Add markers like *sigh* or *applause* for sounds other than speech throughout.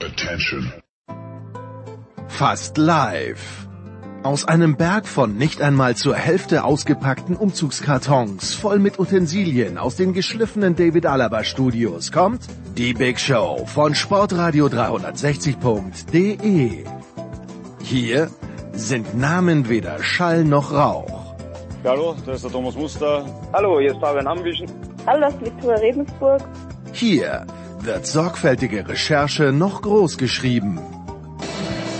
Attention. Fast live. Aus einem Berg von nicht einmal zur Hälfte ausgepackten Umzugskartons voll mit Utensilien aus den geschliffenen David Alaba Studios kommt die Big Show von Sportradio 360.de. Hier sind Namen weder Schall noch Rauch. Hallo, das ist der Thomas Muster. Hallo, hier ist Fabian Ambüchen. Hallo, das ist Viktoria Regensburg. Hier wird sorgfältige Recherche noch groß geschrieben.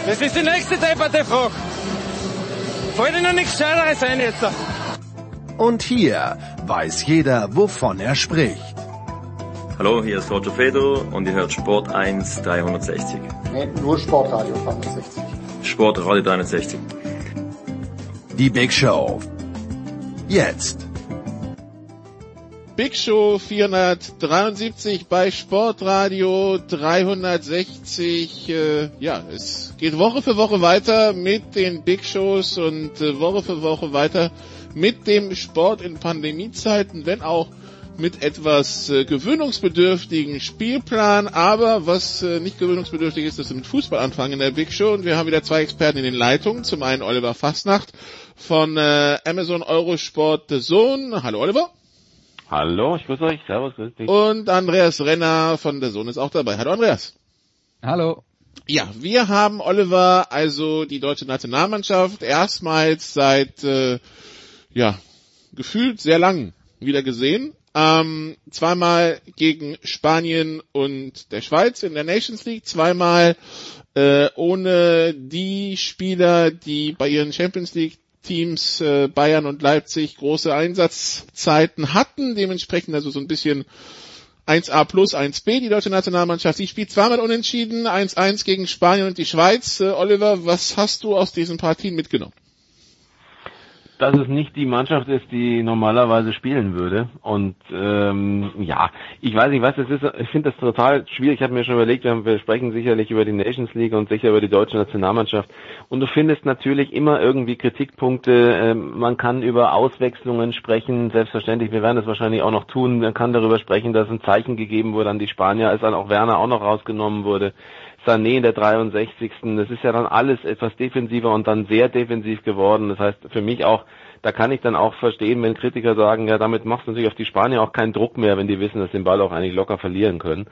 Das ist die nächste Debatte, Frau. Fällt Ihnen nichts Scheineres ein jetzt? Und hier weiß jeder, wovon er spricht. Hallo, hier ist Roger Fedor und ihr hört Sport 1 360. Nee, nur Sportradio 360. Sportradio 360. Die Big Show. Jetzt. Big Show 473 bei Sportradio 360. Äh, ja, es geht Woche für Woche weiter mit den Big Shows und äh, Woche für Woche weiter mit dem Sport in Pandemiezeiten, wenn auch mit etwas äh, gewöhnungsbedürftigen Spielplan, aber was äh, nicht gewöhnungsbedürftig ist, wir mit Fußball anfangen in der Big Show und wir haben wieder zwei Experten in den Leitungen. Zum einen Oliver Fastnacht von äh, Amazon Eurosport The Zone. Hallo Oliver. Hallo, ich grüße euch. Servus, grüß dich. Und Andreas Renner von der Sohn ist auch dabei. Hallo Andreas. Hallo. Ja, wir haben Oliver, also die deutsche Nationalmannschaft, erstmals seit äh, ja gefühlt sehr lang wieder gesehen. Ähm, zweimal gegen Spanien und der Schweiz in der Nations League, zweimal äh, ohne die Spieler, die bei ihren Champions League Teams äh, Bayern und Leipzig große Einsatzzeiten hatten, dementsprechend also so ein bisschen 1A plus 1B, die deutsche Nationalmannschaft. Die spielt zweimal unentschieden, 1-1 gegen Spanien und die Schweiz. Äh, Oliver, was hast du aus diesen Partien mitgenommen? Dass es nicht die Mannschaft ist, die normalerweise spielen würde. Und ähm, ja, ich weiß nicht, was das ist. Ich finde das total schwierig. Ich habe mir schon überlegt, wir, haben, wir sprechen sicherlich über die Nations League und sicher über die deutsche Nationalmannschaft. Und du findest natürlich immer irgendwie Kritikpunkte. Ähm, man kann über Auswechslungen sprechen, selbstverständlich. Wir werden das wahrscheinlich auch noch tun. Man kann darüber sprechen, dass ein Zeichen gegeben wurde an die Spanier, als dann auch Werner auch noch rausgenommen wurde. Sané in der 63. Das ist ja dann alles etwas defensiver und dann sehr defensiv geworden. Das heißt für mich auch, da kann ich dann auch verstehen, wenn Kritiker sagen, ja, damit machst du natürlich auf die Spanier auch keinen Druck mehr, wenn die wissen, dass sie den Ball auch eigentlich locker verlieren können.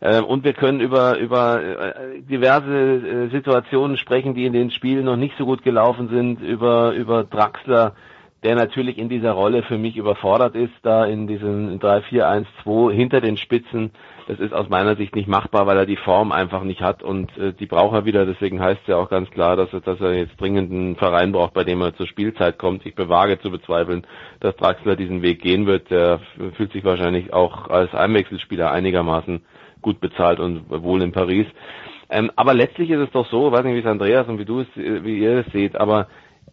Ähm, und wir können über, über äh, diverse äh, Situationen sprechen, die in den Spielen noch nicht so gut gelaufen sind, über, über Draxler, der natürlich in dieser Rolle für mich überfordert ist, da in diesen 3-4-1-2 hinter den Spitzen das ist aus meiner Sicht nicht machbar, weil er die Form einfach nicht hat und äh, die braucht er wieder. Deswegen heißt es ja auch ganz klar, dass er, dass er jetzt dringend einen Verein braucht, bei dem er zur Spielzeit kommt. Ich bewage zu bezweifeln, dass Draxler diesen Weg gehen wird. Der fühlt sich wahrscheinlich auch als Einwechselspieler einigermaßen gut bezahlt und wohl in Paris. Ähm, aber letztlich ist es doch so, weiß nicht, wie es Andreas und wie du es, wie ihr es seht, aber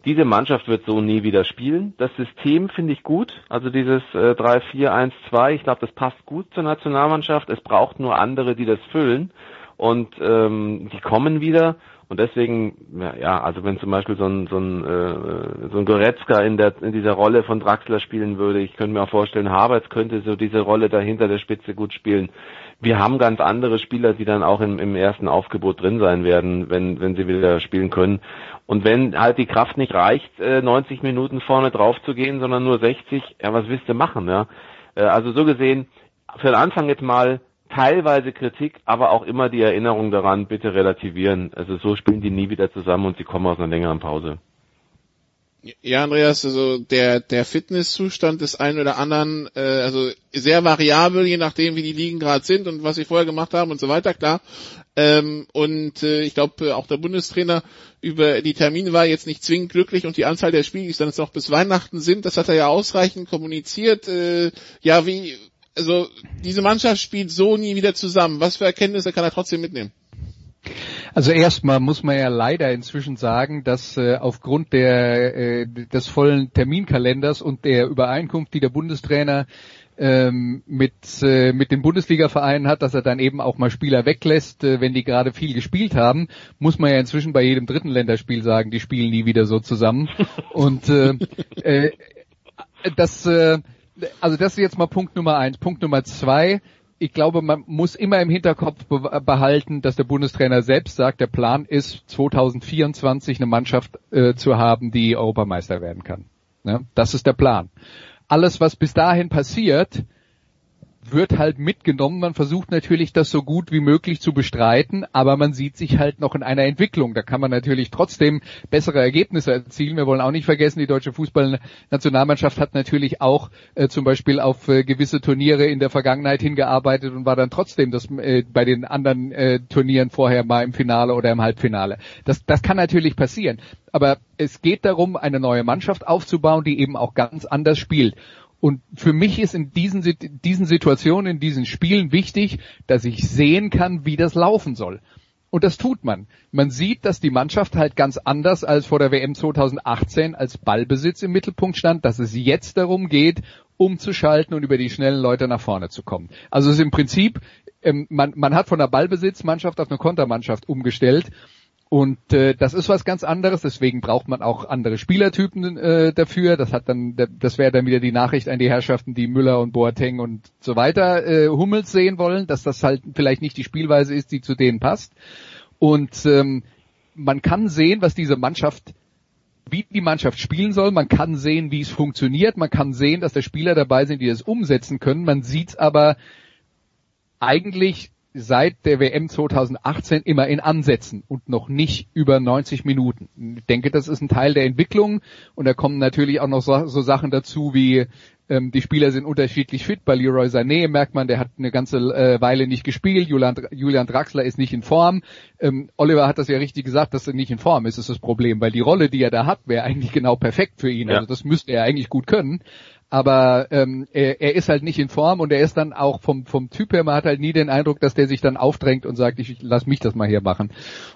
diese Mannschaft wird so nie wieder spielen. Das System finde ich gut. Also dieses äh, 3-4-1-2, ich glaube, das passt gut zur Nationalmannschaft. Es braucht nur andere, die das füllen. Und ähm, die kommen wieder. Und deswegen, ja, also wenn zum Beispiel so ein, so ein, äh, so ein Goretzka in, der, in dieser Rolle von Draxler spielen würde, ich könnte mir auch vorstellen, Havertz könnte so diese Rolle dahinter der Spitze gut spielen. Wir haben ganz andere Spieler, die dann auch im, im ersten Aufgebot drin sein werden, wenn, wenn sie wieder spielen können. Und wenn halt die Kraft nicht reicht, 90 äh, Minuten vorne drauf zu gehen, sondern nur 60, ja, was willst du machen, ja? Äh, also so gesehen, für den Anfang jetzt mal teilweise Kritik, aber auch immer die Erinnerung daran, bitte relativieren. Also so spielen die nie wieder zusammen und sie kommen aus einer längeren Pause. Ja, Andreas, also der, der Fitnesszustand des einen oder anderen, äh, also sehr variabel, je nachdem, wie die Ligen gerade sind und was sie vorher gemacht haben und so weiter, klar. Ähm, und äh, ich glaube, auch der Bundestrainer über die Termine war jetzt nicht zwingend glücklich und die Anzahl der Spiele, die dann jetzt noch bis Weihnachten sind, das hat er ja ausreichend kommuniziert. Äh, ja, wie, also diese Mannschaft spielt so nie wieder zusammen. Was für Erkenntnisse kann er trotzdem mitnehmen? Also erstmal muss man ja leider inzwischen sagen, dass äh, aufgrund der, äh, des vollen Terminkalenders und der Übereinkunft, die der Bundestrainer ähm, mit, äh, mit den Bundesliga-Vereinen hat, dass er dann eben auch mal Spieler weglässt, äh, wenn die gerade viel gespielt haben, muss man ja inzwischen bei jedem dritten Länderspiel sagen, die spielen nie wieder so zusammen. Und äh, äh, das, äh, also das ist jetzt mal Punkt Nummer eins. Punkt Nummer zwei, ich glaube, man muss immer im Hinterkopf behalten, dass der Bundestrainer selbst sagt, der Plan ist, 2024 eine Mannschaft äh, zu haben, die Europameister werden kann. Ne? Das ist der Plan. Alles, was bis dahin passiert, wird halt mitgenommen. Man versucht natürlich, das so gut wie möglich zu bestreiten, aber man sieht sich halt noch in einer Entwicklung. Da kann man natürlich trotzdem bessere Ergebnisse erzielen. Wir wollen auch nicht vergessen, die deutsche Fußballnationalmannschaft hat natürlich auch äh, zum Beispiel auf äh, gewisse Turniere in der Vergangenheit hingearbeitet und war dann trotzdem das äh, bei den anderen äh, Turnieren vorher mal im Finale oder im Halbfinale. Das, das kann natürlich passieren. Aber es geht darum, eine neue Mannschaft aufzubauen, die eben auch ganz anders spielt. Und für mich ist in diesen, diesen Situationen, in diesen Spielen wichtig, dass ich sehen kann, wie das laufen soll. Und das tut man. Man sieht, dass die Mannschaft halt ganz anders als vor der WM 2018 als Ballbesitz im Mittelpunkt stand, dass es jetzt darum geht, umzuschalten und über die schnellen Leute nach vorne zu kommen. Also es ist im Prinzip, ähm, man, man hat von der Ballbesitzmannschaft auf eine Kontermannschaft umgestellt und äh, das ist was ganz anderes, deswegen braucht man auch andere Spielertypen äh, dafür. Das hat dann, das wäre dann wieder die Nachricht an die Herrschaften, die Müller und Boateng und so weiter äh, Hummels sehen wollen, dass das halt vielleicht nicht die Spielweise ist, die zu denen passt. Und ähm, man kann sehen, was diese Mannschaft wie die Mannschaft spielen soll. Man kann sehen, wie es funktioniert. Man kann sehen, dass da Spieler dabei sind, die das umsetzen können. Man sieht aber eigentlich seit der WM 2018 immer in Ansätzen und noch nicht über 90 Minuten. Ich denke, das ist ein Teil der Entwicklung und da kommen natürlich auch noch so, so Sachen dazu wie ähm, die Spieler sind unterschiedlich fit. Bei Leroy Sané merkt man, der hat eine ganze äh, Weile nicht gespielt. Julian, Julian Draxler ist nicht in Form. Ähm, Oliver hat das ja richtig gesagt, dass er nicht in Form ist, ist das Problem, weil die Rolle, die er da hat, wäre eigentlich genau perfekt für ihn. Ja. Also das müsste er eigentlich gut können aber ähm, er, er ist halt nicht in Form und er ist dann auch vom, vom Typ her, man hat halt nie den Eindruck, dass der sich dann aufdrängt und sagt, ich lass mich das mal hier machen.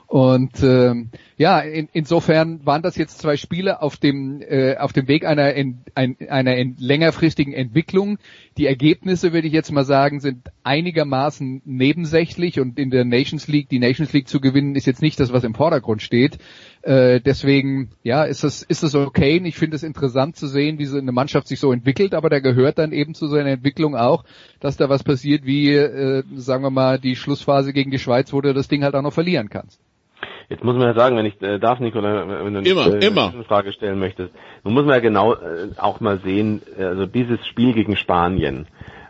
Und ähm, ja, in, insofern waren das jetzt zwei Spiele auf dem äh, auf dem Weg einer in, ein, einer in längerfristigen Entwicklung. Die Ergebnisse, würde ich jetzt mal sagen, sind einigermaßen nebensächlich und in der Nations League, die Nations League zu gewinnen, ist jetzt nicht das, was im Vordergrund steht. Äh, deswegen, ja, ist das ist das okay. Und ich finde es interessant zu sehen, wie so eine Mannschaft sich so entwickelt, aber da gehört dann eben zu seiner Entwicklung auch, dass da was passiert, wie äh, sagen wir mal die Schlussphase gegen die Schweiz, wo du das Ding halt auch noch verlieren kannst. Jetzt muss man ja sagen, wenn ich äh, darf, Nicola, wenn du immer, äh, immer. eine Frage stellen möchtest, nun muss man ja genau äh, auch mal sehen, also dieses Spiel gegen Spanien.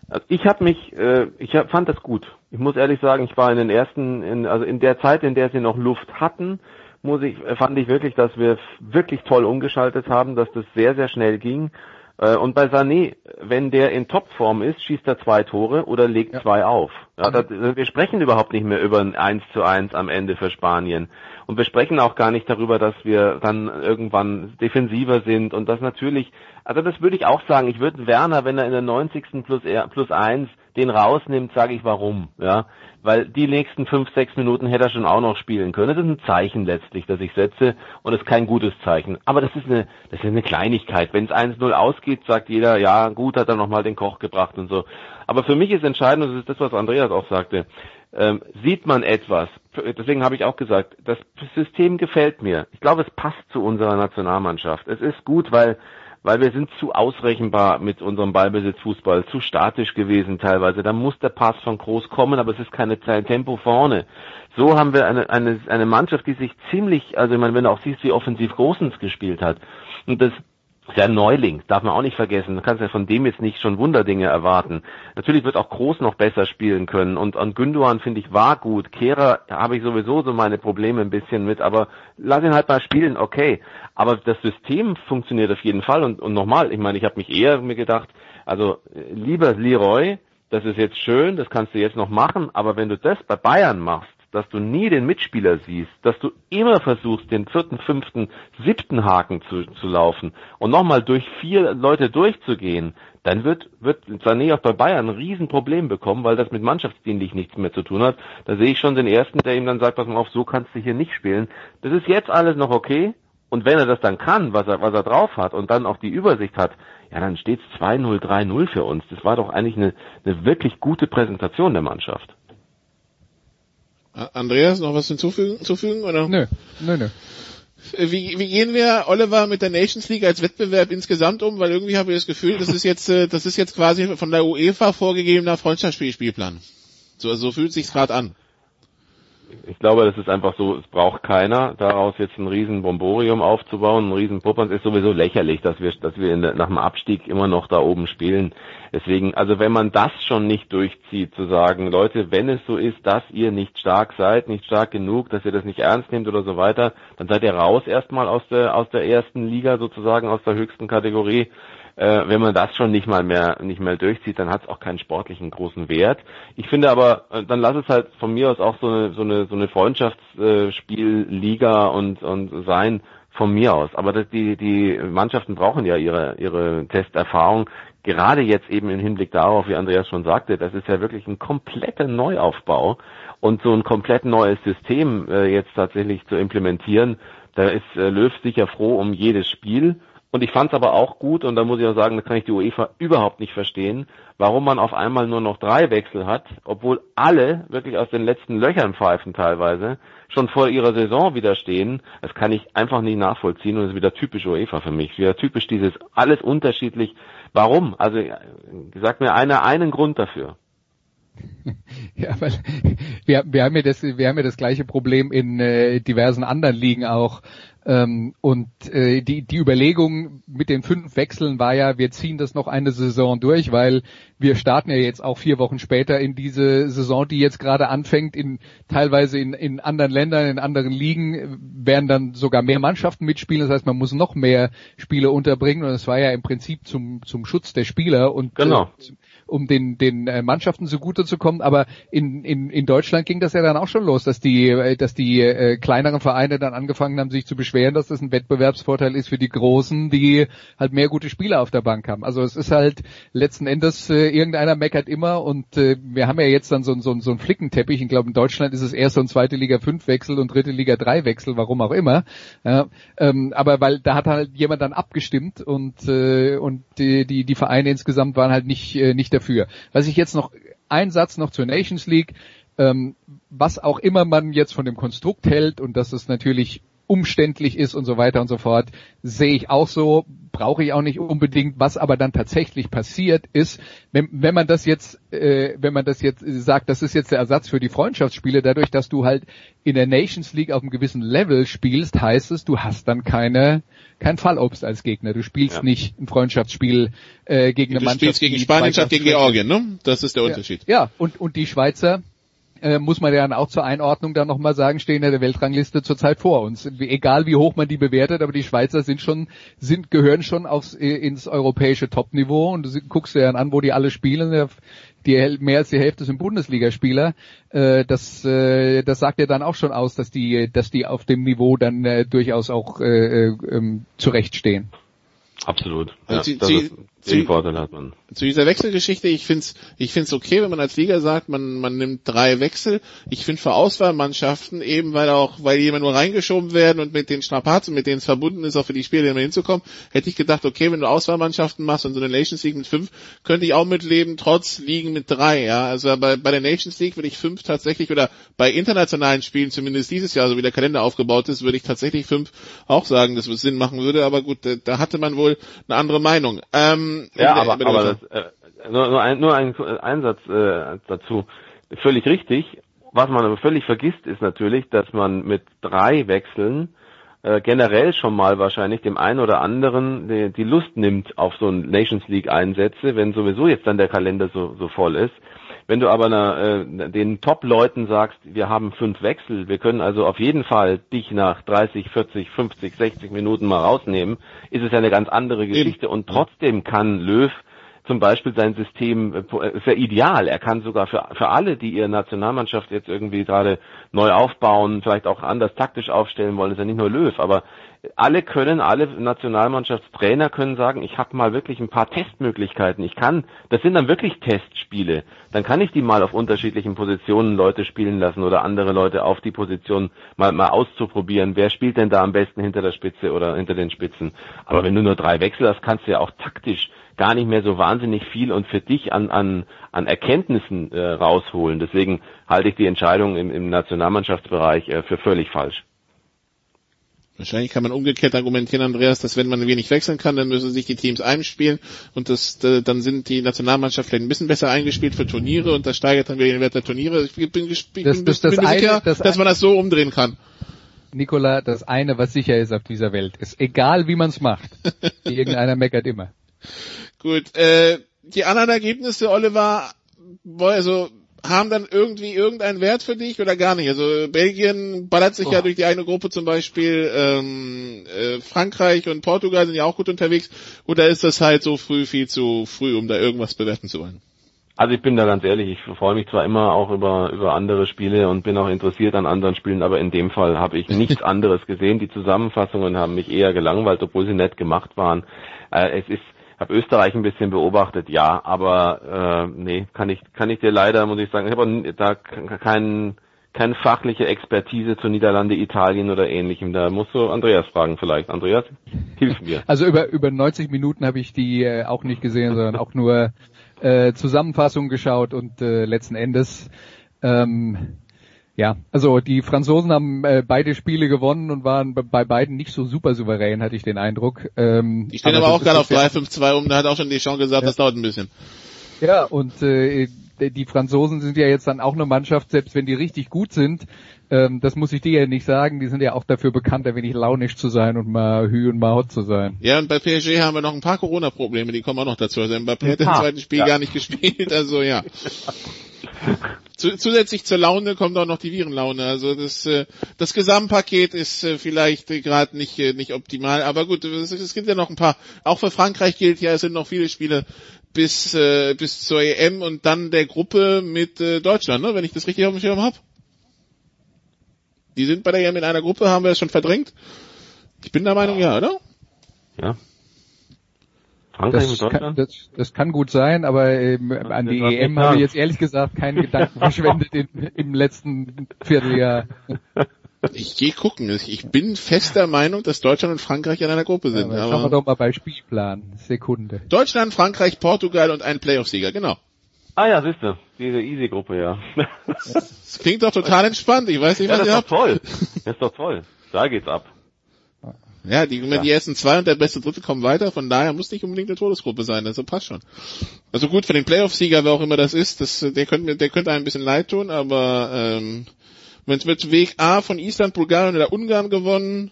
Also ich habe mich, äh, ich hab, fand das gut. Ich muss ehrlich sagen, ich war in den ersten, in, also in der Zeit, in der sie noch Luft hatten, muss ich, fand ich wirklich, dass wir wirklich toll umgeschaltet haben, dass das sehr, sehr schnell ging. Äh, und bei Sané, wenn der in Topform ist, schießt er zwei Tore oder legt ja. zwei auf. Ja, das, wir sprechen überhaupt nicht mehr über ein 1 zu 1 am Ende für Spanien. Und wir sprechen auch gar nicht darüber, dass wir dann irgendwann defensiver sind und das natürlich, also das würde ich auch sagen, ich würde Werner, wenn er in der 90. plus, plus 1 den rausnimmt, sage ich warum, ja, weil die nächsten fünf, sechs Minuten hätte er schon auch noch spielen können. Das ist ein Zeichen letztlich, das ich setze und es ist kein gutes Zeichen. Aber das ist eine, das ist eine Kleinigkeit. Wenn es 1-0 ausgeht, sagt jeder, ja, gut, hat er nochmal den Koch gebracht und so. Aber für mich ist entscheidend, und das ist das, was Andreas auch sagte, ähm, sieht man etwas, deswegen habe ich auch gesagt, das System gefällt mir. Ich glaube, es passt zu unserer Nationalmannschaft. Es ist gut, weil weil wir sind zu ausrechenbar mit unserem Ballbesitzfußball, zu statisch gewesen teilweise. Da muss der Pass von Groß kommen, aber es ist keine kein Tempo vorne. So haben wir eine, eine, eine Mannschaft, die sich ziemlich, also ich meine, wenn du auch siehst, wie offensiv Großens gespielt hat. Und das ist ja ein Neuling, darf man auch nicht vergessen. Du kannst ja von dem jetzt nicht schon Wunderdinge erwarten. Natürlich wird auch Groß noch besser spielen können und an Günduan finde ich war gut. Kehrer habe ich sowieso so meine Probleme ein bisschen mit, aber lass ihn halt mal spielen, okay. Aber das System funktioniert auf jeden Fall und, und nochmal, ich meine, ich habe mich eher mir gedacht, also lieber Leroy, das ist jetzt schön, das kannst du jetzt noch machen, aber wenn du das bei Bayern machst, dass du nie den Mitspieler siehst, dass du immer versuchst, den vierten, fünften, siebten Haken zu, zu laufen und nochmal durch vier Leute durchzugehen, dann wird, wird Sané auch bei Bayern ein Riesenproblem bekommen, weil das mit mannschaftsdienlich nichts mehr zu tun hat. Da sehe ich schon den ersten, der ihm dann sagt, pass mal auf, so kannst du hier nicht spielen. Das ist jetzt alles noch okay. Und wenn er das dann kann, was er, was er drauf hat und dann auch die Übersicht hat, ja, dann steht es 2-0, 3-0 für uns. Das war doch eigentlich eine, eine wirklich gute Präsentation der Mannschaft. Andreas, noch was hinzufügen, hinzufügen oder? Nö, nö, nö. Wie, wie gehen wir, Oliver, mit der Nations League als Wettbewerb insgesamt um? Weil irgendwie habe ich das Gefühl, das ist jetzt, äh, das ist jetzt quasi von der UEFA vorgegebener Freundschaftsspielspielplan. So, so fühlt sich's gerade an ich glaube, das ist einfach so, es braucht keiner, daraus jetzt ein riesen Bomborium aufzubauen, ein riesen. Es ist sowieso lächerlich, dass wir, dass wir der, nach dem Abstieg immer noch da oben spielen. Deswegen, also wenn man das schon nicht durchzieht, zu sagen, Leute, wenn es so ist, dass ihr nicht stark seid, nicht stark genug, dass ihr das nicht ernst nehmt oder so weiter, dann seid ihr raus erstmal aus der, aus der ersten Liga sozusagen, aus der höchsten Kategorie äh, wenn man das schon nicht mal mehr nicht mehr durchzieht, dann hat es auch keinen sportlichen großen Wert. Ich finde aber, äh, dann lass es halt von mir aus auch so eine so eine so eine Freundschaftsspielliga und und sein von mir aus. Aber das, die die Mannschaften brauchen ja ihre ihre Testerfahrung. Gerade jetzt eben im Hinblick darauf, wie Andreas schon sagte, das ist ja wirklich ein kompletter Neuaufbau und so ein komplett neues System äh, jetzt tatsächlich zu implementieren. Da ist äh, Löw sicher froh um jedes Spiel und ich fand es aber auch gut, und da muss ich auch sagen, da kann ich die UEFA überhaupt nicht verstehen, warum man auf einmal nur noch drei Wechsel hat, obwohl alle wirklich aus den letzten Löchern pfeifen teilweise, schon vor ihrer Saison wieder stehen. Das kann ich einfach nicht nachvollziehen und ist wieder typisch UEFA für mich. Wieder typisch dieses alles unterschiedlich. Warum? Also sag mir einer einen Grund dafür. *laughs* Ja, weil wir, wir haben ja das, wir haben ja das gleiche Problem in äh, diversen anderen Ligen auch. Ähm, und äh, die, die Überlegung mit den fünf Wechseln war ja, wir ziehen das noch eine Saison durch, weil wir starten ja jetzt auch vier Wochen später in diese Saison, die jetzt gerade anfängt, in teilweise in, in anderen Ländern, in anderen Ligen werden dann sogar mehr Mannschaften mitspielen. Das heißt, man muss noch mehr Spiele unterbringen und es war ja im Prinzip zum, zum Schutz der Spieler und genau. äh, um den, den äh, Mannschaften zugute zu kommen. Aber in, in, in Deutschland ging das ja dann auch schon los, dass die, äh, dass die äh, kleineren Vereine dann angefangen haben, sich zu beschweren, dass das ein Wettbewerbsvorteil ist für die Großen, die halt mehr gute Spieler auf der Bank haben. Also es ist halt letzten Endes, äh, irgendeiner meckert immer und äh, wir haben ja jetzt dann so, so, so einen Flickenteppich. Ich glaube, in Deutschland ist es erst so ein zweite Liga 5 Wechsel und dritte Liga 3 Wechsel, warum auch immer. Ja, ähm, aber weil da hat halt jemand dann abgestimmt und, äh, und die, die, die Vereine insgesamt waren halt nicht, äh, nicht dafür. Was ich jetzt noch, ein Satz noch zur Nations League, ähm, was auch immer man jetzt von dem Konstrukt hält und dass es natürlich umständlich ist und so weiter und so fort, sehe ich auch so, brauche ich auch nicht unbedingt. Was aber dann tatsächlich passiert ist, wenn, wenn man das jetzt, äh, wenn man das jetzt sagt, das ist jetzt der Ersatz für die Freundschaftsspiele, dadurch, dass du halt in der Nations League auf einem gewissen Level spielst, heißt es, du hast dann keine kein Fallobst als Gegner. Du spielst ja. nicht ein Freundschaftsspiel äh, gegen du eine Mannschaft. Du spielst gegen Spanien gegen Georgien, ne? Das ist der Unterschied. Ja, ja. und und die Schweizer äh, muss man ja dann auch zur Einordnung dann nochmal sagen, stehen ja der Weltrangliste zurzeit vor uns. Egal wie hoch man die bewertet, aber die Schweizer sind schon, sind, gehören schon aufs, äh, ins europäische Topniveau und du guckst dir dann an, wo die alle spielen. Die, mehr als die Hälfte sind Bundesligaspieler. Äh, das, äh, das sagt ja dann auch schon aus, dass die, dass die auf dem Niveau dann äh, durchaus auch äh, äh, ähm, zurechtstehen. Absolut. Ja, also sie, sie, Vorteil hat man. Zu dieser Wechselgeschichte, ich find's, ich find's okay, wenn man als Liga sagt, man, man nimmt drei Wechsel. Ich finde für Auswahlmannschaften eben, weil auch, weil die immer nur reingeschoben werden und mit den Strapazen, mit denen es verbunden ist, auch für die Spiele immer hinzukommen, hätte ich gedacht, okay, wenn du Auswahlmannschaften machst und so eine Nations League mit fünf, könnte ich auch mitleben, trotz Ligen mit drei, ja. Also bei, bei der Nations League würde ich fünf tatsächlich, oder bei internationalen Spielen, zumindest dieses Jahr, so wie der Kalender aufgebaut ist, würde ich tatsächlich fünf auch sagen, dass es Sinn machen würde, aber gut, da hatte man wohl eine andere Meinung. Ähm, ja, aber, aber das, äh, nur, nur, ein, nur ein Einsatz äh, dazu. Völlig richtig. Was man aber völlig vergisst, ist natürlich, dass man mit drei Wechseln äh, generell schon mal wahrscheinlich dem einen oder anderen die, die Lust nimmt auf so ein Nations League Einsätze, wenn sowieso jetzt dann der Kalender so, so voll ist. Wenn du aber na, äh, den Top-Leuten sagst, wir haben fünf Wechsel, wir können also auf jeden Fall dich nach 30, 40, 50, 60 Minuten mal rausnehmen, ist es ja eine ganz andere Geschichte. Und trotzdem kann Löw zum Beispiel sein System äh, ist ja ideal. Er kann sogar für, für alle, die ihre Nationalmannschaft jetzt irgendwie gerade neu aufbauen, vielleicht auch anders taktisch aufstellen wollen, ist ja nicht nur Löw, aber alle können, alle Nationalmannschaftstrainer können sagen, ich habe mal wirklich ein paar Testmöglichkeiten. Ich kann, das sind dann wirklich Testspiele. Dann kann ich die mal auf unterschiedlichen Positionen Leute spielen lassen oder andere Leute auf die Position mal, mal auszuprobieren. Wer spielt denn da am besten hinter der Spitze oder hinter den Spitzen? Aber wenn du nur drei Wechsel hast, kannst du ja auch taktisch gar nicht mehr so wahnsinnig viel und für dich an, an, an Erkenntnissen äh, rausholen. Deswegen halte ich die Entscheidung im, im Nationalmannschaftsbereich äh, für völlig falsch. Wahrscheinlich kann man umgekehrt argumentieren, Andreas, dass wenn man wenig wechseln kann, dann müssen sich die Teams einspielen und das, dann sind die Nationalmannschaft vielleicht ein bisschen besser eingespielt für Turniere und das steigert dann wieder den Wert der Turniere. Ich bin, bin, das, bin das eine, sicher, das dass man das so umdrehen kann. Nikola, das eine, was sicher ist auf dieser Welt, ist egal wie man es macht. *laughs* Irgendeiner meckert immer. Gut, äh, die anderen Ergebnisse, Oliver, also haben dann irgendwie irgendeinen Wert für dich oder gar nicht? Also Belgien ballert sich oh. ja durch die eine Gruppe zum Beispiel, ähm, äh, Frankreich und Portugal sind ja auch gut unterwegs. Oder ist das halt so früh, viel zu früh, um da irgendwas bewerten zu wollen? Also ich bin da ganz ehrlich, ich freue mich zwar immer auch über, über andere Spiele und bin auch interessiert an anderen Spielen, aber in dem Fall habe ich nichts *laughs* anderes gesehen. Die Zusammenfassungen haben mich eher gelangweilt, obwohl sie nett gemacht waren. Äh, es ist habe Österreich ein bisschen beobachtet, ja, aber äh, nee, kann ich kann ich dir leider, muss ich sagen, ich habe da keinen keine fachliche Expertise zu Niederlande, Italien oder ähnlichem. Da musst du Andreas fragen vielleicht. Andreas, hilf mir. *laughs* Also über über 90 Minuten habe ich die äh, auch nicht gesehen, sondern auch nur äh, Zusammenfassung geschaut und äh, letzten Endes ähm, ja, also die Franzosen haben äh, beide Spiele gewonnen und waren bei beiden nicht so super souverän, hatte ich den Eindruck. Ähm, die stehen aber, aber auch gerade auf 3-5-2 um, da hat auch schon Deschamps gesagt, ja. das dauert ein bisschen. Ja, und äh, die Franzosen sind ja jetzt dann auch eine Mannschaft, selbst wenn die richtig gut sind, ähm, das muss ich dir ja nicht sagen, die sind ja auch dafür bekannt, ein wenig launisch zu sein und mal hü und mal hot zu sein. Ja, und bei PSG haben wir noch ein paar Corona-Probleme, die kommen auch noch dazu. Also Mbappé hat im zweiten Spiel ja. gar nicht gespielt, also ja. zusätzlich zur Laune kommt auch noch die Virenlaune. Also das, äh, das Gesamtpaket ist äh, vielleicht gerade nicht, äh, nicht optimal. Aber gut, es, es gibt ja noch ein paar. Auch für Frankreich gilt ja, es sind noch viele Spiele bis, äh, bis zur EM und dann der Gruppe mit Deutschland, ne? wenn ich das richtig auf dem Schirm habe. Die sind bei der EM in einer Gruppe, haben wir es schon verdrängt? Ich bin der Meinung, ja, oder? Ja. Frankreich das, kann, das, das kann gut sein, aber ähm, an die EM habe ich jetzt ehrlich gesagt keinen Gedanken verschwendet in, im letzten Vierteljahr. Ich gehe gucken. Ich bin fester Meinung, dass Deutschland und Frankreich in einer Gruppe sind. Ja, aber schauen wir doch mal bei Spielplan. Sekunde. Deutschland, Frankreich, Portugal und ein Playoff-Sieger, genau. Ah ja, siehst du, diese Easy-Gruppe, ja. *laughs* Das klingt doch total entspannt. Ich weiß nicht, ja, was ihr habt. Das ist doch toll. *laughs* Das ist doch toll. Da geht's ab. Ja, die, ja. die ersten zwei und der beste Dritte kommen weiter, von daher muss nicht unbedingt eine Todesgruppe sein, also passt schon. Also gut, für den Playoff-Sieger, wer auch immer das ist, das, der könnte der könnte einem ein bisschen leid tun, aber ähm, wenn es mit Weg A von Island, Bulgarien oder Ungarn gewonnen,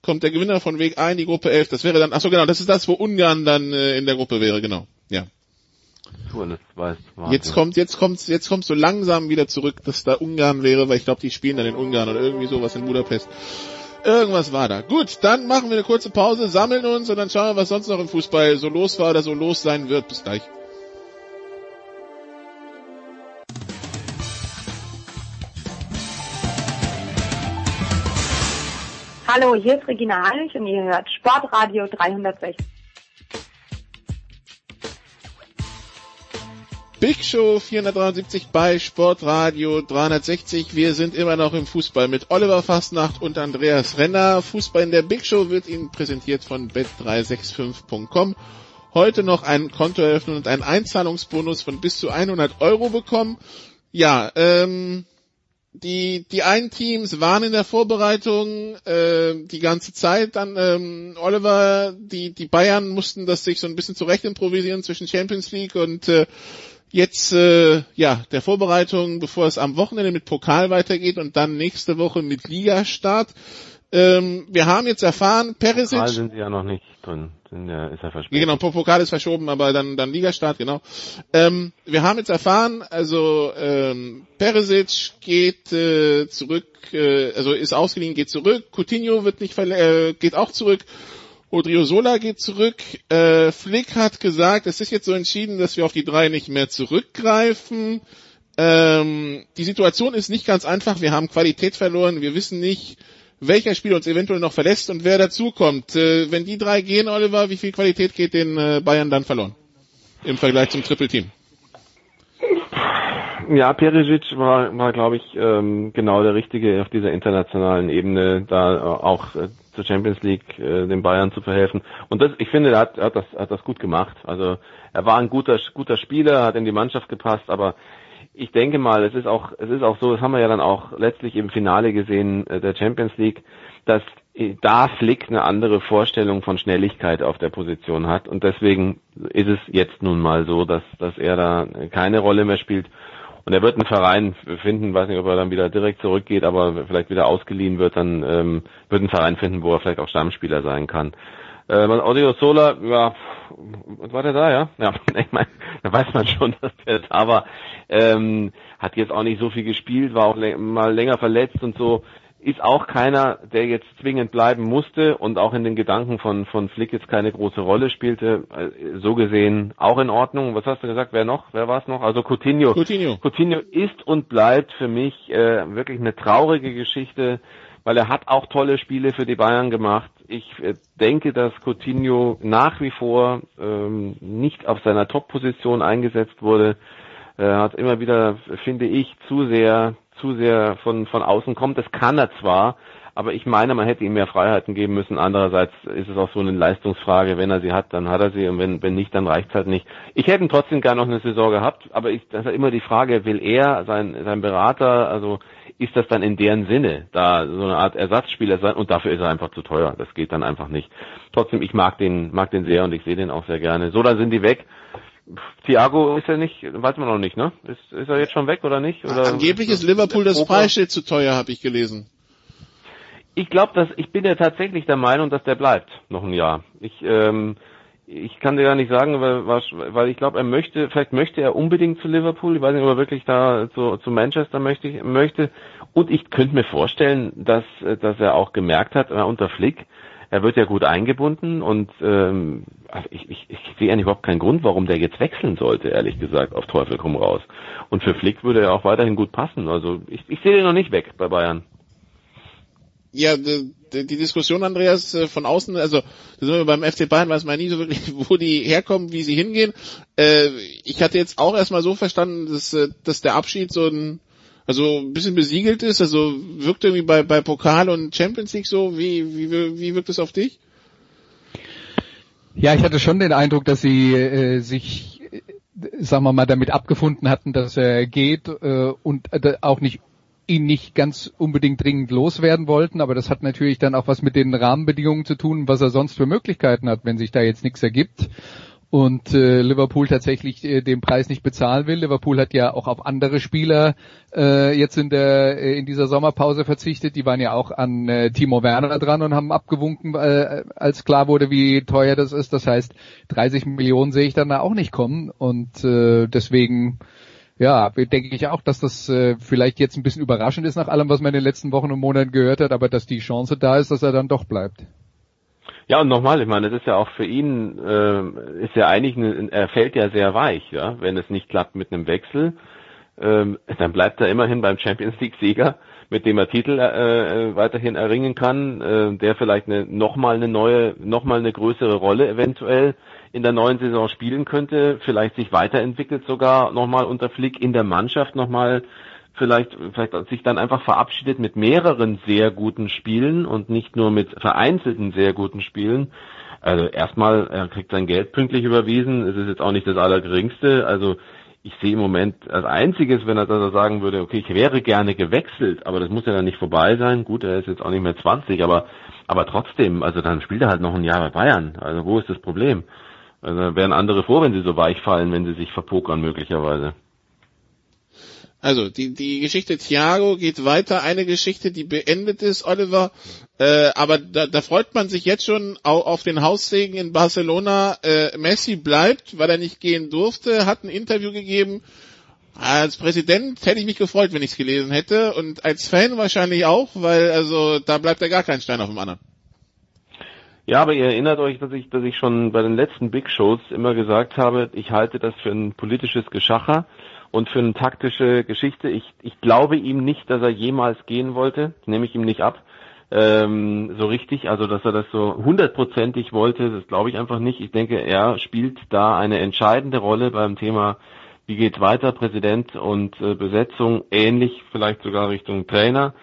kommt der Gewinner von Weg A in die Gruppe 11. Das wäre dann, ach so genau, das ist das, wo Ungarn dann äh, in der Gruppe wäre, genau. Jetzt kommt, jetzt kommt, jetzt kommt so langsam wieder zurück, dass da Ungarn wäre, weil ich glaube, die spielen dann in Ungarn oder irgendwie sowas in Budapest. Irgendwas war da. Gut, dann machen wir eine kurze Pause, sammeln uns und dann schauen wir, was sonst noch im Fußball so los war oder so los sein wird. Bis gleich. Hallo, hier ist Regina Heinrich und ihr hört Sportradio 360. Big Show 473 bei Sportradio 360. Wir sind immer noch im Fußball mit Oliver Fastnacht und Andreas Renner. Fußball in der Big Show wird Ihnen präsentiert von bet365.com. Heute noch ein Konto eröffnen und einen Einzahlungsbonus von bis zu 100 Euro bekommen. Ja, ähm, die, die einen Teams waren in der Vorbereitung äh, die ganze Zeit. Dann ähm, Oliver, die, die Bayern mussten das sich so ein bisschen zurecht improvisieren zwischen Champions League und äh, jetzt äh, ja der Vorbereitung, bevor es am Wochenende mit Pokal weitergeht und dann nächste Woche mit Ligastart. Ähm, wir haben jetzt erfahren, Perisic. Pokal sind sie ja noch nicht drin. Sind ja, ist ja verspätet. Genau, Pokal ist verschoben, aber dann dann Ligastart, genau. Ähm, wir haben jetzt erfahren, also ähm, Perisic geht äh, zurück, äh, also ist ausgeliehen, geht zurück. Coutinho wird nicht äh, geht auch zurück. Odriozola geht zurück. Äh, Flick hat gesagt, es ist jetzt so entschieden, dass wir auf die drei nicht mehr zurückgreifen. Ähm, die Situation ist nicht ganz einfach. Wir haben Qualität verloren. Wir wissen nicht, welcher Spieler uns eventuell noch verlässt und wer dazukommt. Äh, wenn die drei gehen, Oliver, wie viel Qualität geht den äh, Bayern dann verloren? Im Vergleich zum Triple-Team. Ja, Perisic war, war glaube ich, ähm, genau der Richtige auf dieser internationalen Ebene, da auch äh, zur Champions League äh, den Bayern zu verhelfen. Und das, ich finde, er hat, er hat, das, hat das gut gemacht. Also er war ein guter, guter Spieler, hat in die Mannschaft gepasst, aber ich denke mal, es ist auch, es ist auch so, das haben wir ja dann auch letztlich im Finale gesehen äh, der Champions League, dass da Flick eine andere Vorstellung von Schnelligkeit auf der Position hat und deswegen ist es jetzt nun mal so, dass, dass er da keine Rolle mehr spielt und er wird einen Verein finden, weiß nicht, ob er dann wieder direkt zurückgeht, aber vielleicht wieder ausgeliehen wird, dann ähm, wird einen Verein finden, wo er vielleicht auch Stammspieler sein kann. Äh, Audio Sola, ja, war der da, ja? Ja, *laughs* ich meine, da weiß man schon, *laughs* dass der da war. Ähm, hat jetzt auch nicht so viel gespielt, war auch mal länger verletzt und so ist auch keiner, der jetzt zwingend bleiben musste und auch in den Gedanken von, von Flick jetzt keine große Rolle spielte. Äh, so gesehen auch in Ordnung. Was hast du gesagt? Wer noch? Wer war es noch? Also Coutinho. Coutinho. Coutinho ist und bleibt für mich äh, wirklich eine traurige Geschichte, weil er hat auch tolle Spiele für die Bayern gemacht. Ich äh, denke, dass Coutinho nach wie vor ähm, nicht auf seiner Top-Position eingesetzt wurde. Er hat immer wieder, finde ich, zu sehr zu sehr von, von außen kommt. Das kann er zwar, aber ich meine, man hätte ihm mehr Freiheiten geben müssen. Andererseits ist es auch so eine Leistungsfrage. Wenn er sie hat, dann hat er sie und wenn, wenn nicht, dann reicht es halt nicht. Ich hätte ihn trotzdem gerne noch eine Saison gehabt, aber ich, das ist immer die Frage, will er, sein, sein Berater, also ist das dann in deren Sinne, da so eine Art Ersatzspieler sein und dafür ist er einfach zu teuer. Das geht dann einfach nicht. Trotzdem, ich mag den, mag den sehr und ich sehe den auch sehr gerne. So, dann sind die weg. Thiago ist ja nicht, weiß man noch nicht, ne? Ist, ist er jetzt schon weg oder nicht? Oder Angeblich ist Liverpool das Preisschild zu teuer, habe ich gelesen. Ich glaube, dass ich bin ja tatsächlich der Meinung, dass der bleibt noch ein Jahr. Ich ähm, ich kann dir ja nicht sagen, weil, weil ich glaube, er möchte, vielleicht möchte er unbedingt zu Liverpool. Ich weiß nicht, ob er wirklich da zu, zu Manchester möchte, möchte. Und ich könnte mir vorstellen, dass, dass er auch gemerkt hat, unter Flick, er wird ja gut eingebunden und ähm, also ich, ich, ich sehe eigentlich überhaupt keinen Grund, warum der jetzt wechseln sollte, ehrlich gesagt, auf Teufel komm raus. Und für Flick würde er auch weiterhin gut passen. Also ich, ich sehe den noch nicht weg bei Bayern. Ja, die, die Diskussion, Andreas, äh, von außen, also da sind wir beim FC Bayern, weiß man nie so wirklich, *laughs* wo die herkommen, wie sie hingehen. Äh, ich hatte jetzt auch erstmal so verstanden, dass, äh, dass der Abschied so ein also ein bisschen besiegelt ist, also wirkt irgendwie bei, bei Pokal und Champions League so, wie, wie, wie wirkt es auf dich? Ja, ich hatte schon den Eindruck, dass sie äh, sich, äh, sagen wir mal, damit abgefunden hatten, dass er geht äh, und äh, auch nicht ihn nicht ganz unbedingt dringend loswerden wollten, aber das hat natürlich dann auch was mit den Rahmenbedingungen zu tun, was er sonst für Möglichkeiten hat, wenn sich da jetzt nichts ergibt und äh, Liverpool tatsächlich äh, den Preis nicht bezahlen will. Liverpool hat ja auch auf andere Spieler äh, jetzt in der äh, in dieser Sommerpause verzichtet. Die waren ja auch an äh, Timo Werner dran und haben abgewunken, äh, als klar wurde, wie teuer das ist. Das heißt, 30 Millionen sehe ich dann da auch nicht kommen und äh, deswegen ja, denke ich auch, dass das äh, vielleicht jetzt ein bisschen überraschend ist nach allem, was man in den letzten Wochen und Monaten gehört hat, aber dass die Chance da ist, dass er dann doch bleibt. Ja, und nochmal, ich meine, das ist ja auch für ihn, äh, ist ja eigentlich, eine, er fällt ja sehr weich, ja, wenn es nicht klappt mit einem Wechsel, ähm, dann bleibt er immerhin beim Champions League Sieger, mit dem er Titel äh, äh, weiterhin erringen kann, äh, der vielleicht eine, nochmal eine neue, nochmal eine größere Rolle eventuell in der neuen Saison spielen könnte, vielleicht sich weiterentwickelt sogar nochmal unter Flick in der Mannschaft nochmal vielleicht, vielleicht sich dann einfach verabschiedet mit mehreren sehr guten Spielen und nicht nur mit vereinzelten sehr guten Spielen. Also erstmal, er kriegt sein Geld pünktlich überwiesen. Es ist jetzt auch nicht das Allergeringste. Also ich sehe im Moment als einziges, wenn er, er sagen würde, okay, ich wäre gerne gewechselt, aber das muss ja dann nicht vorbei sein. Gut, er ist jetzt auch nicht mehr 20, aber, aber trotzdem, also dann spielt er halt noch ein Jahr bei Bayern. Also wo ist das Problem? Also wären andere froh, wenn sie so weich fallen, wenn sie sich verpokern möglicherweise. Also die, die Geschichte Thiago geht weiter, eine Geschichte, die beendet ist, Oliver, äh, aber da, da freut man sich jetzt schon auf, auf den Haussegen in Barcelona. Äh, Messi bleibt, weil er nicht gehen durfte, hat ein Interview gegeben. Als Präsident hätte ich mich gefreut, wenn ich es gelesen hätte und als Fan wahrscheinlich auch, weil also da bleibt ja gar kein Stein auf dem anderen. Ja, aber ihr erinnert euch, dass ich, dass ich schon bei den letzten Big Shows immer gesagt habe, ich halte das für ein politisches Geschacher und für eine taktische Geschichte. Ich, ich glaube ihm nicht, dass er jemals gehen wollte, nehme ich ihm nicht ab. Ähm, so richtig, also dass er das so hundertprozentig wollte, das glaube ich einfach nicht. Ich denke, er spielt da eine entscheidende Rolle beim Thema, wie geht weiter, Präsident und äh, Besetzung, ähnlich vielleicht sogar Richtung Trainer.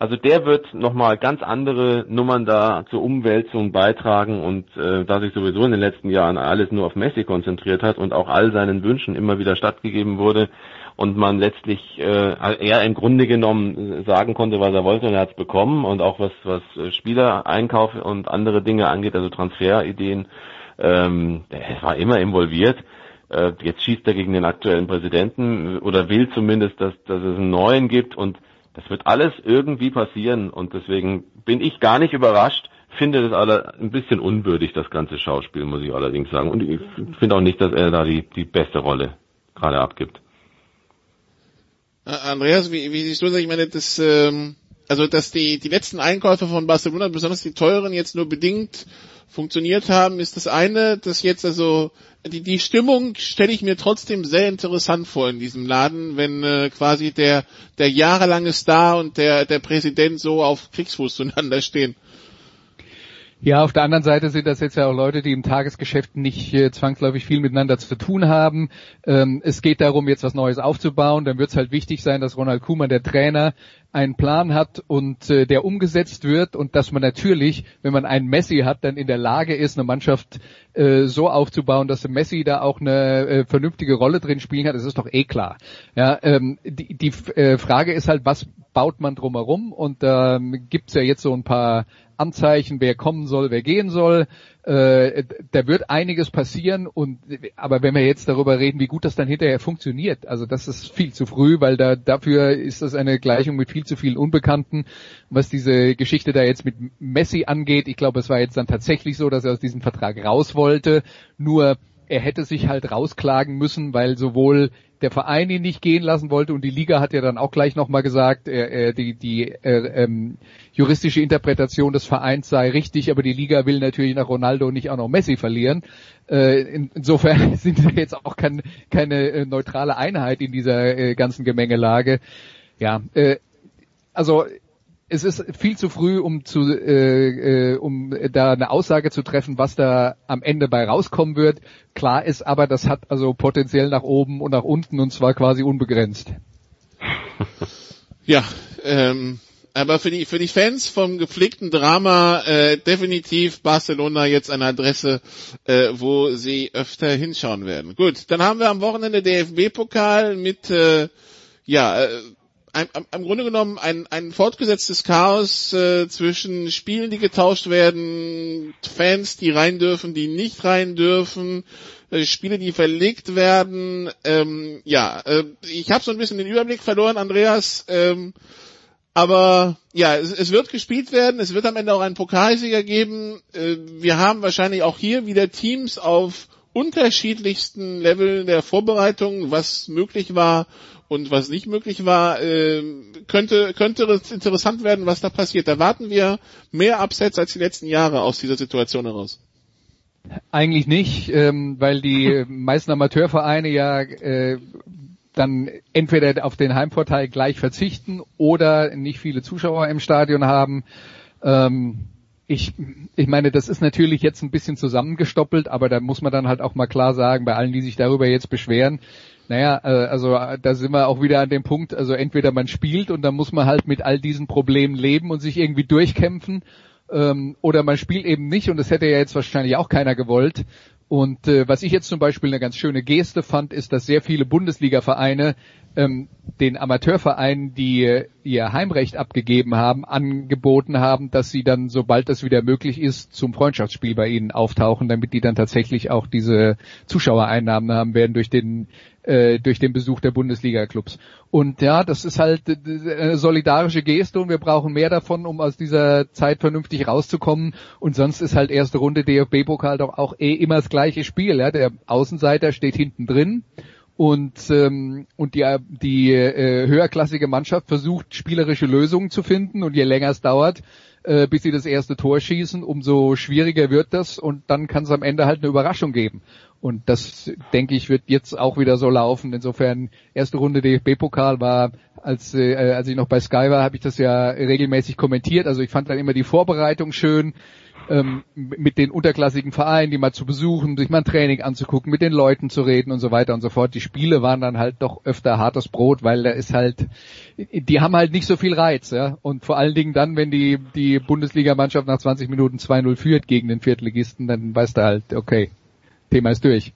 Also der wird nochmal ganz andere Nummern da zur Umwälzung beitragen und äh, da sich sowieso in den letzten Jahren alles nur auf Messi konzentriert hat und auch all seinen Wünschen immer wieder stattgegeben wurde und man letztlich äh, er im Grunde genommen sagen konnte, was er wollte und er hat es bekommen und auch was was Spielereinkauf und andere Dinge angeht, also Transferideen, ähm, er war immer involviert. Äh, jetzt schießt er gegen den aktuellen Präsidenten oder will zumindest, dass, dass es einen neuen gibt und das wird alles irgendwie passieren und deswegen bin ich gar nicht überrascht, finde das alle ein bisschen unwürdig, das ganze Schauspiel, muss ich allerdings sagen. Und ich finde auch nicht, dass er da die, die beste Rolle gerade abgibt. Äh, Andreas, wie, wie siehst du das? Ich meine, das, ähm, also dass die, die letzten Einkäufe von Barcelona, besonders die teuren, jetzt nur bedingt funktioniert haben, ist das eine, dass jetzt also die, die Stimmung stelle ich mir trotzdem sehr interessant vor in diesem Laden, wenn äh, quasi der der jahrelange Star und der der Präsident so auf Kriegsfuß zueinander stehen. Ja, auf der anderen Seite sind das jetzt ja auch Leute, die im Tagesgeschäft nicht äh, zwangsläufig viel miteinander zu tun haben. Ähm, es geht darum, jetzt was Neues aufzubauen. Dann wird es halt wichtig sein, dass Ronald Koeman, der Trainer, einen Plan hat und äh, der umgesetzt wird und dass man natürlich, wenn man einen Messi hat, dann in der Lage ist, eine Mannschaft äh, so aufzubauen, dass der Messi da auch eine äh, vernünftige Rolle drin spielen kann. Das ist doch eh klar. Ja, ähm, die die äh, Frage ist halt, was baut man drumherum? Und ähm, gibt's ja jetzt so ein paar Anzeichen, wer kommen soll, wer gehen soll. Äh, da wird einiges passieren und aber wenn wir jetzt darüber reden, wie gut das dann hinterher funktioniert, also das ist viel zu früh, weil da dafür ist das eine Gleichung mit viel zu vielen Unbekannten. Was diese Geschichte da jetzt mit Messi angeht, ich glaube, es war jetzt dann tatsächlich so, dass er aus diesem Vertrag raus wollte. Nur er hätte sich halt rausklagen müssen, weil sowohl der Verein ihn nicht gehen lassen wollte und die Liga hat ja dann auch gleich nochmal gesagt, äh, die, die äh, ähm, juristische Interpretation des Vereins sei richtig, aber die Liga will natürlich nach Ronaldo nicht auch noch Messi verlieren. Äh, in, insofern *laughs* sind wir jetzt auch kein, keine äh, neutrale Einheit in dieser äh, ganzen Gemengelage. Ja, äh, also es ist viel zu früh, um zu, äh, äh, um da eine Aussage zu treffen, was da am Ende bei rauskommen wird. Klar ist aber, das hat also potenziell nach oben und nach unten und zwar quasi unbegrenzt. *laughs* Ja, ähm, aber für die für die Fans vom gepflegten Drama äh, definitiv Barcelona jetzt eine Adresse, äh, wo sie öfter hinschauen werden. Gut, dann haben wir am Wochenende DFB-Pokal mit äh, ja äh, ein, im Grunde genommen ein, ein fortgesetztes Chaos äh, zwischen Spielen, die getauscht werden, Fans, die rein dürfen, die nicht rein dürfen, äh, Spiele, die verlegt werden. Ähm, ja, äh, ich habe so ein bisschen den Überblick verloren, Andreas. Ähm, aber ja, es, es, wird gespielt werden. Es wird am Ende auch einen Pokalsieger geben. Äh, wir haben wahrscheinlich auch hier wieder Teams auf unterschiedlichsten Leveln der Vorbereitung, was möglich war und was nicht möglich war, äh, könnte, könnte interessant werden, was da passiert. Da warten wir mehr Absets als die letzten Jahre aus dieser Situation heraus. Eigentlich nicht, ähm, weil die *laughs* meisten Amateurvereine ja äh, dann entweder auf den Heimvorteil gleich verzichten oder nicht viele Zuschauer im Stadion haben. Ähm, ich, ich meine, das ist natürlich jetzt ein bisschen zusammengestoppelt, aber da muss man dann halt auch mal klar sagen, bei allen, die sich darüber jetzt beschweren, naja, äh, also äh, da sind wir auch wieder an dem Punkt, also entweder man spielt und dann muss man halt mit all diesen Problemen leben und sich irgendwie durchkämpfen, ähm, oder man spielt eben nicht und das hätte ja jetzt wahrscheinlich auch keiner gewollt. Und äh, was ich jetzt zum Beispiel eine ganz schöne Geste fand, ist, dass sehr viele Bundesliga-Vereine ähm, den Amateurvereinen, die ihr Heimrecht abgegeben haben, angeboten haben, dass sie dann, sobald das wieder möglich ist, zum Freundschaftsspiel bei ihnen auftauchen, damit die dann tatsächlich auch diese Zuschauereinnahmen haben werden durch den äh, durch den Besuch der Bundesliga-Clubs. Und ja, das ist halt eine solidarische Geste und wir brauchen mehr davon, um aus dieser Zeit vernünftig rauszukommen. Und sonst ist halt erste Runde DFB-Pokal doch auch eh immer das gleiche Spiel. Ja? Der Außenseiter steht hinten drin und ähm, und die die äh, höherklassige Mannschaft versucht spielerische Lösungen zu finden und je länger es dauert, äh, bis sie das erste Tor schießen, umso schwieriger wird das und dann kann es am Ende halt eine Überraschung geben. Und das, denke ich, wird jetzt auch wieder so laufen. Insofern, erste Runde DFB-Pokal war, als, äh, als ich noch bei Sky war, habe ich das ja regelmäßig kommentiert. Also ich fand dann immer die Vorbereitung schön ähm, mit den unterklassigen Vereinen, die mal zu besuchen, sich mal ein Training anzugucken, mit den Leuten zu reden und so weiter und so fort. Die Spiele waren dann halt doch öfter hartes Brot, weil da ist halt, die haben halt nicht so viel Reiz, ja. Und vor allen Dingen dann, wenn die, die Bundesligamannschaft nach 20 Minuten 2-0 führt gegen den Viertligisten, dann weißt du halt, okay, Thema ist durch.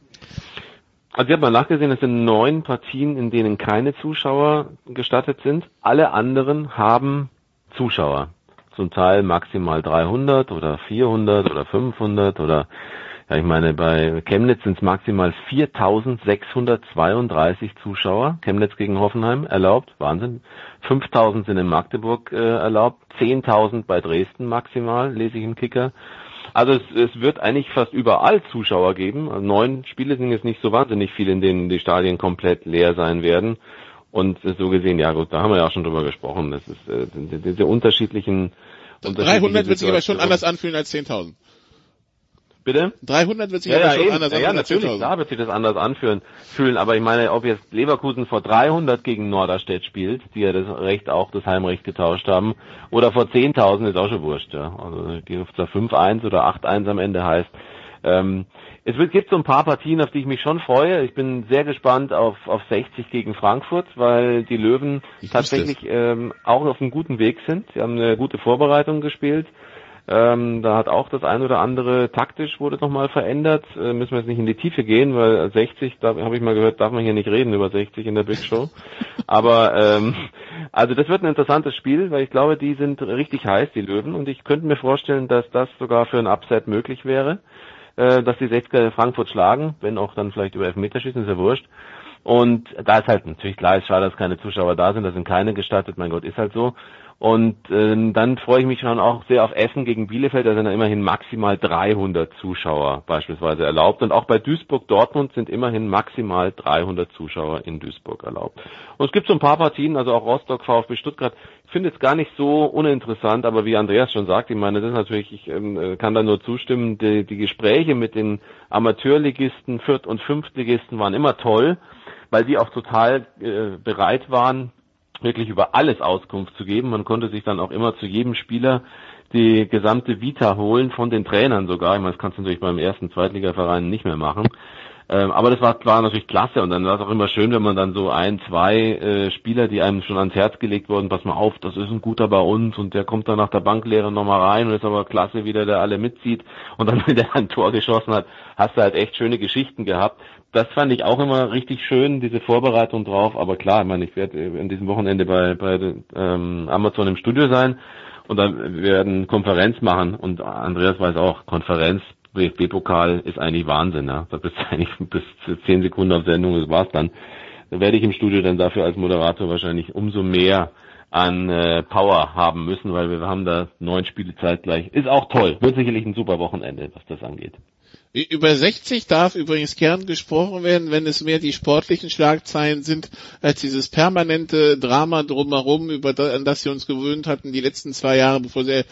Also ich habe mal nachgesehen, es sind neun Partien, in denen keine Zuschauer gestattet sind. Alle anderen haben Zuschauer zum Teil maximal 300 oder 400 oder 500 oder ja, ich meine, bei Chemnitz sind es maximal 4.632 Zuschauer. Chemnitz gegen Hoffenheim erlaubt, Wahnsinn. 5.000 sind in Magdeburg äh, erlaubt, 10.000 bei Dresden maximal, lese ich im Kicker. Also es, es wird eigentlich fast überall Zuschauer geben. Also neun Spiele sind jetzt nicht so wahnsinnig viele, in denen die Stadien komplett leer sein werden. Und so gesehen, ja gut, da haben wir ja auch schon drüber gesprochen. Das ist äh, diese unterschiedlichen, unterschiedlichen 300 wird sich aber schon anders anfühlen als 10.000. Bitte? 300 wird sich ja, ja, schon eben. anders ja, anfühlen ja, natürlich, 10.000. klar wird sich das anders anfühlen, fühlen, aber ich meine, ob jetzt Leverkusen vor 300 gegen Norderstedt spielt, die ja das Recht auch, das Heimrecht getauscht haben, oder vor 10.000 ist auch schon wurscht, ja. Also, ob es da 5-1 oder 8-1 am Ende heißt. Ähm, es wird, gibt so ein paar Partien, auf die ich mich schon freue. Ich bin sehr gespannt auf, auf 60 gegen Frankfurt, weil die Löwen Ich tatsächlich ähm, auch auf einem guten Weg sind. Sie haben eine gute Vorbereitung gespielt. Ähm, da hat auch das ein oder andere taktisch wurde nochmal verändert. Äh, müssen wir jetzt nicht in die Tiefe gehen, weil 60, da habe ich mal gehört, darf man hier nicht reden über 60 in der Big Show. *laughs* Aber ähm, also das wird ein interessantes Spiel, weil ich glaube, die sind richtig heiß, die Löwen, und ich könnte mir vorstellen, dass das sogar für ein Upset möglich wäre, äh, dass die 60er Frankfurt schlagen, wenn auch dann vielleicht über Elfmeterschießen, ist ja wurscht. Und da ist halt natürlich klar, ist schade, dass keine Zuschauer da sind, da sind keine gestattet, mein Gott, ist halt so. Und ähm, dann freue ich mich schon auch sehr auf Essen gegen Bielefeld. Da sind dann immerhin maximal 300 Zuschauer beispielsweise erlaubt. Und auch bei Duisburg-Dortmund sind immerhin maximal 300 Zuschauer in Duisburg erlaubt. Und es gibt so ein paar Partien, also auch Rostock, VfB Stuttgart. Ich finde es gar nicht so uninteressant, aber wie Andreas schon sagt, ich meine, das ist natürlich, ich ähm, kann da nur zustimmen, die, die Gespräche mit den Amateurligisten, Viert- und Fünftligisten waren immer toll, weil die auch total äh, bereit waren, wirklich über alles Auskunft zu geben. Man konnte sich dann auch immer zu jedem Spieler die gesamte Vita holen, von den Trainern sogar. Ich meine, das kannst du natürlich beim ersten Zweitligaverein nicht mehr machen. Ähm, aber das war, war natürlich klasse und dann war es auch immer schön, wenn man dann so ein, zwei äh, Spieler, die einem schon ans Herz gelegt wurden, pass mal auf, das ist ein guter bei uns und der kommt dann nach der Banklehre nochmal rein und ist aber klasse, wie der, der alle mitzieht und dann, *laughs* wenn der ein Tor geschossen hat, hast du halt echt schöne Geschichten gehabt das fand ich auch immer richtig schön, diese Vorbereitung drauf. Aber klar, ich meine, ich werde in diesem Wochenende bei, bei ähm, Amazon im Studio sein und dann werden Konferenz machen. Und Andreas weiß auch, Konferenz, BFB-Pokal ist eigentlich Wahnsinn. Ja? Da bist du eigentlich *laughs* bis zehn Sekunden auf Sendung, das war's dann. Da werde ich im Studio dann dafür als Moderator wahrscheinlich umso mehr an äh, Power haben müssen, weil wir haben da neun Spiele zeitgleich. Ist auch toll. Wird sicherlich ein super Wochenende, was das angeht. Über 60 darf übrigens gern gesprochen werden, wenn es mehr die sportlichen Schlagzeilen sind, als dieses permanente Drama drumherum, über das, an das sie uns gewöhnt hatten, die letzten zwei Jahre, bevor sie,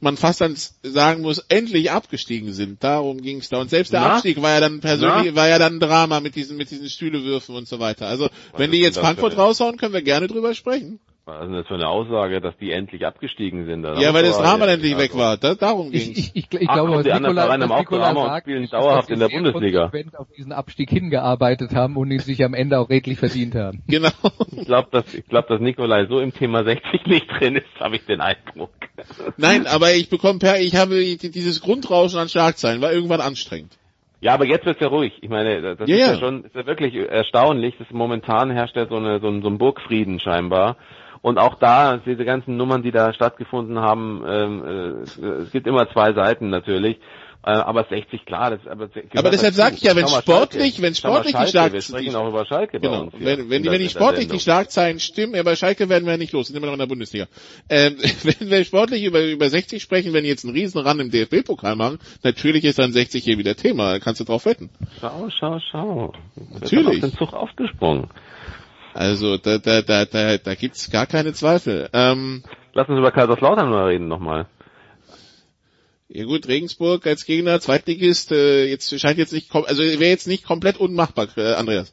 man fast dann sagen muss, endlich abgestiegen sind. Darum ging es da. Und selbst der Na? Abstieg war ja dann persönlich, Na? war ja dann ein Drama mit diesen, mit diesen Stühlewürfen und so weiter. Also, wenn die jetzt Frankfurt raushauen, können wir gerne drüber sprechen. Was ist denn das für eine Aussage, dass die endlich abgestiegen sind? Ja, weil das Drama endlich also- weg war. Da, darum Ich, ging's. ich, ich, ich Ach, glaube, was die anderen Nikola, Vereine was haben auch Nikola sagt, spielen ist, dauerhaft in der Bundesliga. konsequent auf diesen Abstieg hingearbeitet haben und ihn sich am Ende auch redlich verdient haben. *laughs* Genau. Ich glaube, dass, ich glaub, dass Nikolai so im Thema 60 nicht drin ist, habe ich den Eindruck. Nein, aber ich bekomme per, ich habe dieses Grundrauschen an Schlagzeilen, war irgendwann anstrengend. Ja, aber jetzt wird's ja ruhig. Ich meine, das Ja, ist ja. ja. schon ist ja wirklich erstaunlich, dass momentan herrscht ja so, eine, so, ein, so ein Burgfrieden scheinbar. Und auch da, diese ganzen Nummern, die da stattgefunden haben, ähm, äh, es gibt immer zwei Seiten natürlich. Äh, aber 60, klar. Das, aber, Aber deshalb sage ich ja, wenn sportlich, Schalke. wenn sportlich die Schalke, Wir Schlagzeilen, sprechen auch über Schalke Genau. Wenn, wenn, die, wenn die sportlich die. Schlagzeilen stimmen, ja, bei Schalke werden wir ja nicht los, sind immer noch in der Bundesliga. Ähm, *laughs* wenn wir sportlich über, über 60 sprechen, wenn die jetzt einen Riesenrand im DFB-Pokal machen, natürlich ist dann 60 hier wieder Thema, da kannst du drauf wetten. Schau, schau, schau. Natürlich. Wird auf den Zug aufgesprungen. Also da, da, da, da, da gibt's gar keine Zweifel. Ähm, Lass uns über Kaiserslautern mal reden nochmal. Ja gut, Regensburg als Gegner, Zweitligist, äh, jetzt scheint jetzt nicht, also wäre jetzt nicht komplett unmachbar, äh, Andreas.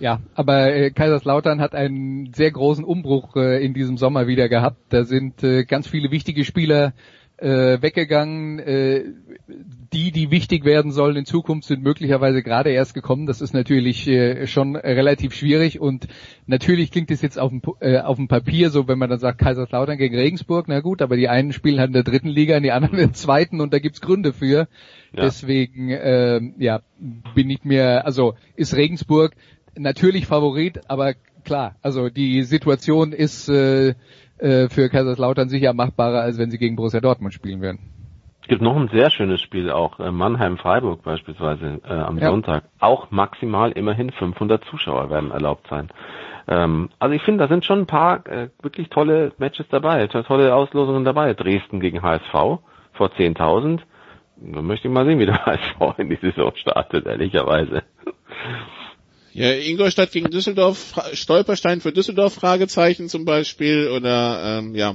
Ja, aber äh, Kaiserslautern hat einen sehr großen Umbruch äh, in diesem Sommer wieder gehabt. Da sind äh, ganz viele wichtige Spieler äh, weggegangen. Äh, die, die wichtig werden sollen in Zukunft, sind möglicherweise gerade erst gekommen. Das ist natürlich äh, schon relativ schwierig und natürlich klingt es jetzt auf dem, äh, auf dem Papier so, wenn man dann sagt Kaiserslautern gegen Regensburg, na gut, aber die einen spielen halt in der dritten Liga, die anderen in der zweiten und da gibt's Gründe für. Ja. Deswegen, äh, ja, bin ich mir, also ist Regensburg natürlich Favorit, aber klar, also die Situation ist äh, äh, für Kaiserslautern sicher machbarer, als wenn sie gegen Borussia Dortmund spielen werden. Es gibt noch ein sehr schönes Spiel auch, äh, Mannheim-Freiburg beispielsweise äh, am ja. Sonntag. Auch maximal immerhin 500 Zuschauer werden erlaubt sein. Ähm, also ich finde, da sind schon ein paar äh, wirklich tolle Matches dabei, tolle Auslosungen dabei. Dresden gegen HSV vor 10.000. Da möchte ich mal sehen, wie der *laughs* HSV in die Saison startet, ehrlicherweise. Ja, Ingolstadt gegen Düsseldorf, Stolperstein für Düsseldorf, Fragezeichen zum Beispiel, oder ähm, ja,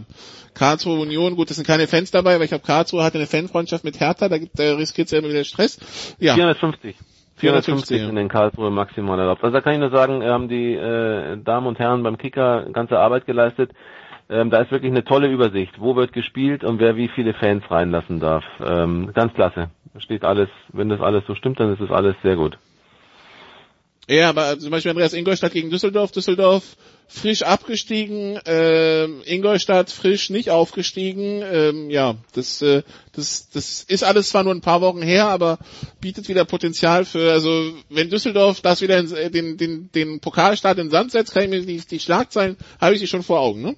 Karlsruhe Union, gut, das sind keine Fans dabei, weil ich glaube, Karlsruhe hatte eine Fanfreundschaft mit Hertha, da, da riskiert es ja immer wieder Stress. Ja. 450. 450 in den Karlsruhe maximal erlaubt. Also da kann ich nur sagen, haben die äh, Damen und Herren beim Kicker ganze Arbeit geleistet. Ähm, da ist wirklich eine tolle Übersicht, wo wird gespielt und wer wie viele Fans reinlassen darf. Ähm, ganz klasse. Steht alles, wenn das alles so stimmt, dann ist das alles sehr gut. Ja, aber zum Beispiel Andreas Ingolstadt gegen Düsseldorf, Düsseldorf frisch abgestiegen, äh, Ingolstadt frisch nicht aufgestiegen. Ähm, ja, das, äh, das, das ist alles zwar nur ein paar Wochen her, aber bietet wieder Potenzial für, also wenn Düsseldorf das wieder in, äh, den, den, den Pokalstart in den Sand setzt, kann ich mir die, die Schlagzeilen, habe ich die schon vor Augen, ne?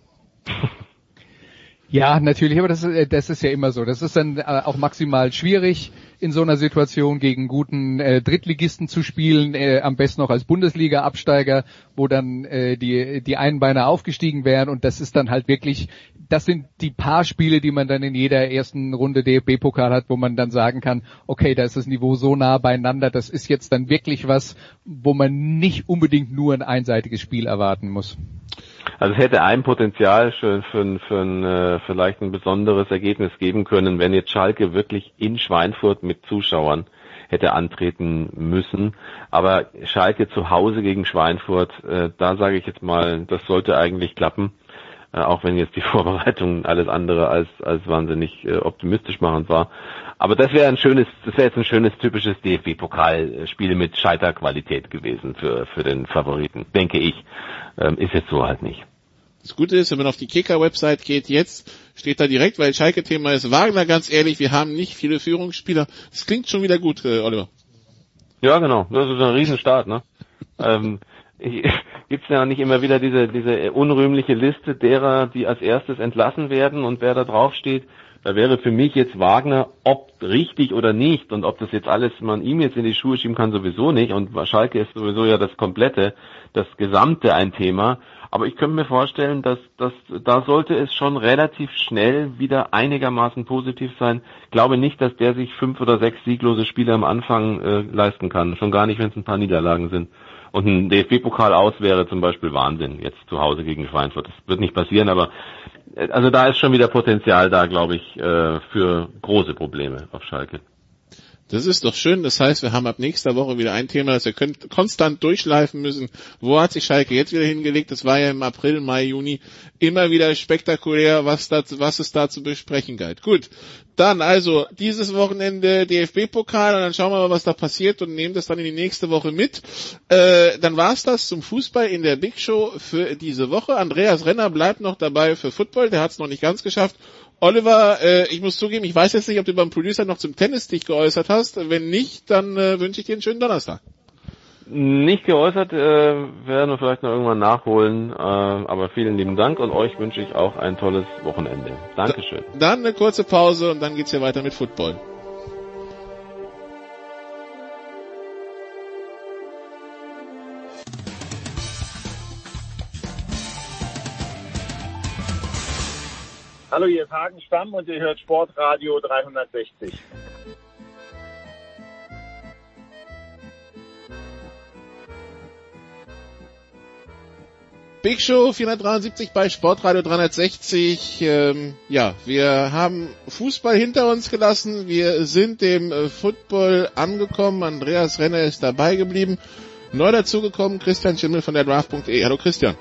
*laughs* Ja, natürlich, aber das, ist, das ist ja immer so. Das ist dann äh, auch maximal schwierig in so einer Situation gegen guten äh, Drittligisten zu spielen, äh, am besten noch als Bundesliga-Absteiger, wo dann äh, die, die einen Beine aufgestiegen wären und das ist dann halt wirklich, das sind die paar Spiele, die man dann in jeder ersten Runde DFB-Pokal hat, wo man dann sagen kann, okay, da ist das Niveau so nah beieinander, das ist jetzt dann wirklich was, wo man nicht unbedingt nur ein einseitiges Spiel erwarten muss. Also es hätte ein Potenzial für, für, für ein, äh, vielleicht ein besonderes Ergebnis geben können, wenn jetzt Schalke wirklich in Schweinfurt mit Zuschauern hätte antreten müssen. Aber Schalke zu Hause gegen Schweinfurt, äh, da sage ich jetzt mal, das sollte eigentlich klappen. Äh, auch wenn jetzt die *laughs* Vorbereitung alles andere als, als wahnsinnig äh, optimistisch machend war. Aber das wäre ein schönes, das wäre jetzt ein schönes typisches DFB-Pokalspiel mit Scheiterqualität gewesen für, für den Favoriten, denke ich. Ähm, ist jetzt so halt nicht. Das Gute ist, wenn man auf die Kicker-Website geht, jetzt steht da direkt, weil Schalke-Thema ist Wagner, ganz ehrlich, wir haben nicht viele Führungsspieler. Das klingt schon wieder gut, äh, Oliver. Ja, genau. Das ist ein Riesenstart, ne? *laughs* ähm, *laughs* Gibt es ja nicht immer wieder diese, diese unrühmliche Liste derer, die als erstes entlassen werden und wer da drauf steht? Da wäre für mich jetzt Wagner, ob richtig oder nicht und ob das jetzt alles man ihm jetzt in die Schuhe schieben kann, sowieso nicht. Und Schalke ist sowieso ja das komplette, das Gesamte ein Thema. Aber ich könnte mir vorstellen, dass, dass da sollte es schon relativ schnell wieder einigermaßen positiv sein. Ich glaube nicht, dass der sich fünf oder sechs sieglose Spiele am Anfang äh, leisten kann. Schon gar nicht, wenn es ein paar Niederlagen sind. Und ein DFB-Pokal aus wäre zum Beispiel Wahnsinn, jetzt zu Hause gegen Schweinfurt. Das wird nicht passieren, aber also da ist schon wieder Potenzial da, glaube ich, äh, für große Probleme auf Schalke. Das ist doch schön. Das heißt, wir haben ab nächster Woche wieder ein Thema, das wir konstant durchschleifen müssen. Wo hat sich Schalke jetzt wieder hingelegt? Das war ja im April, Mai, Juni immer wieder spektakulär, was, da, was es da zu besprechen galt. Gut. Dann also dieses Wochenende DFB-Pokal und dann schauen wir mal, was da passiert und nehmen das dann in die nächste Woche mit. Äh, dann war's das zum Fußball in der Big Show für diese Woche. Andreas Renner bleibt noch dabei für Football, der hat es noch nicht ganz geschafft. Oliver, äh, ich muss zugeben, ich weiß jetzt nicht, ob du beim Producer noch zum Tennis dich geäußert hast. Wenn nicht, dann äh, wünsche ich dir einen schönen Donnerstag. Nicht geäußert, äh, werden wir vielleicht noch irgendwann nachholen, äh, aber vielen lieben Dank und euch wünsche ich auch ein tolles Wochenende. Dankeschön. Da, dann eine kurze Pause und dann geht's hier weiter mit Football. Hallo, hier ist Hagen Stamm und ihr hört Sportradio 360. Big Show 473 bei Sportradio 360. Ähm, ja, wir haben Fußball hinter uns gelassen. Wir sind dem äh, Football angekommen. Andreas Renner ist dabei geblieben. Neu dazugekommen Christian Schimmel von der Draft.de. Hallo Christian.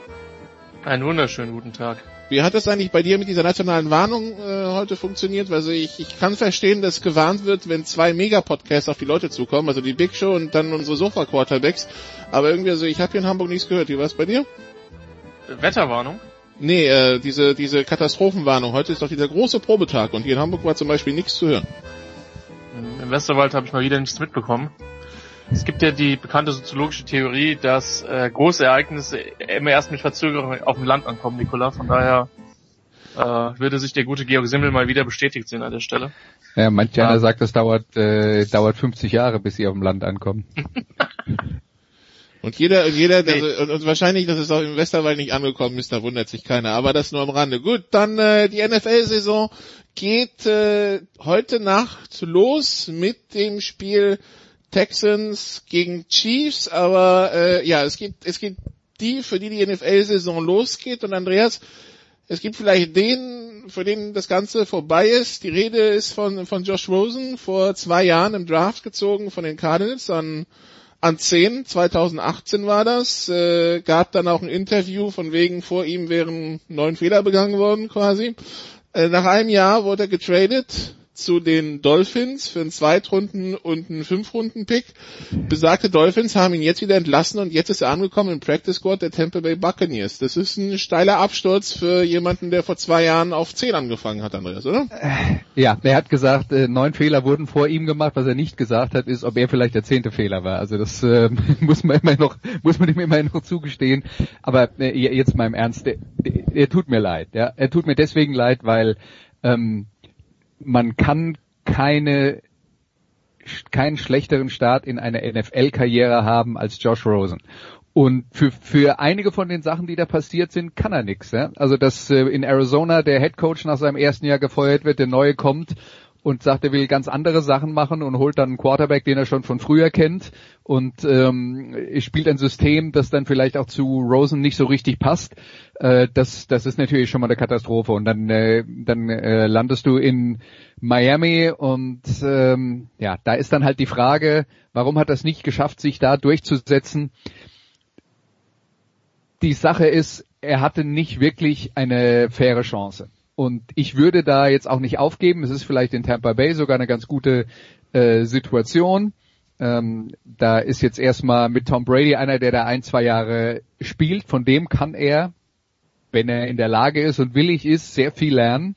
Einen wunderschönen guten Tag. Wie hat es eigentlich bei dir mit dieser nationalen Warnung äh, heute funktioniert? Also ich, ich kann verstehen, dass gewarnt wird, wenn zwei Mega-Podcasts auf die Leute zukommen, also die Big Show und dann unsere Sofa-Quarterbacks. Aber irgendwie, also ich habe hier in Hamburg nichts gehört. Wie war es bei dir? Wetterwarnung? Nee, äh, diese, diese Katastrophenwarnung. Heute ist doch dieser große Probetag und hier in Hamburg war zum Beispiel nichts zu hören. Im Westerwald habe ich mal wieder nichts mitbekommen. Es gibt ja die bekannte soziologische Theorie, dass äh, große Ereignisse immer erst mit Verzögerung auf dem Land ankommen, Nikola. Von daher äh, würde sich der gute Georg Simmel mal wieder bestätigt sehen an der Stelle. Ja, manch einer sagt, es dauert, äh, dauert 50 Jahre, bis sie auf dem Land ankommen. *laughs* Und jeder, jeder, nee. also, und, und, wahrscheinlich, dass es auch im Westerwald nicht angekommen ist, da wundert sich keiner. Aber das nur am Rande. Gut, dann äh, die NFL-Saison geht äh, heute Nacht los mit dem Spiel Texans gegen Chiefs. Aber äh, ja, es gibt, es gibt die, für die die NFL-Saison losgeht. Und Andreas, es gibt vielleicht den, für den das Ganze vorbei ist. Die Rede ist von von Josh Rosen vor zwei Jahren im Draft gezogen von den Cardinals an an 10, 2018 war das, äh, gab dann auch ein Interview von wegen vor ihm wären neun Fehler begangen worden quasi. Äh, nach einem Jahr wurde er getradet zu den Dolphins für einen Zweitrunden- und einen Fünfrunden-Pick. Besagte Dolphins haben ihn jetzt wieder entlassen und jetzt ist er angekommen im Practice Squad der Tampa Bay Buccaneers. Das ist ein steiler Absturz für jemanden, der vor zwei Jahren auf zehn angefangen hat, Andreas, oder? Äh, ja, er hat gesagt, äh, neun Fehler wurden vor ihm gemacht. Was er nicht gesagt hat, ist, ob er vielleicht der zehnte Fehler war. Also das äh, *laughs* muss man immer noch, muss man ihm immer noch zugestehen. Aber äh, jetzt mal im Ernst, er, tut mir leid. Ja, er tut mir deswegen leid, weil ähm, man kann keine keinen schlechteren Start in eine NFL-Karriere haben als Josh Rosen. Und für, für einige von den Sachen, die da passiert sind, kann er nix. Ja? Also dass äh, in Arizona der Head Coach nach seinem ersten Jahr gefeuert wird, der neue kommt und sagt, er will ganz andere Sachen machen und holt dann einen Quarterback, den er schon von früher kennt und ähm, spielt ein System, das dann vielleicht auch zu Rosen nicht so richtig passt. Äh, das, das ist natürlich schon mal eine Katastrophe und dann, äh, dann äh, landest du in Miami und ähm, ja, da ist dann halt die Frage, warum hat es nicht geschafft, sich da durchzusetzen? Die Sache ist, er hatte nicht wirklich eine faire Chance. Und ich würde da jetzt auch nicht aufgeben. Es ist vielleicht in Tampa Bay sogar eine ganz gute äh, Situation. Ähm, da ist jetzt erstmal mit Tom Brady einer, der da ein, zwei Jahre spielt. Von dem kann er, wenn er in der Lage ist und willig ist, sehr viel lernen.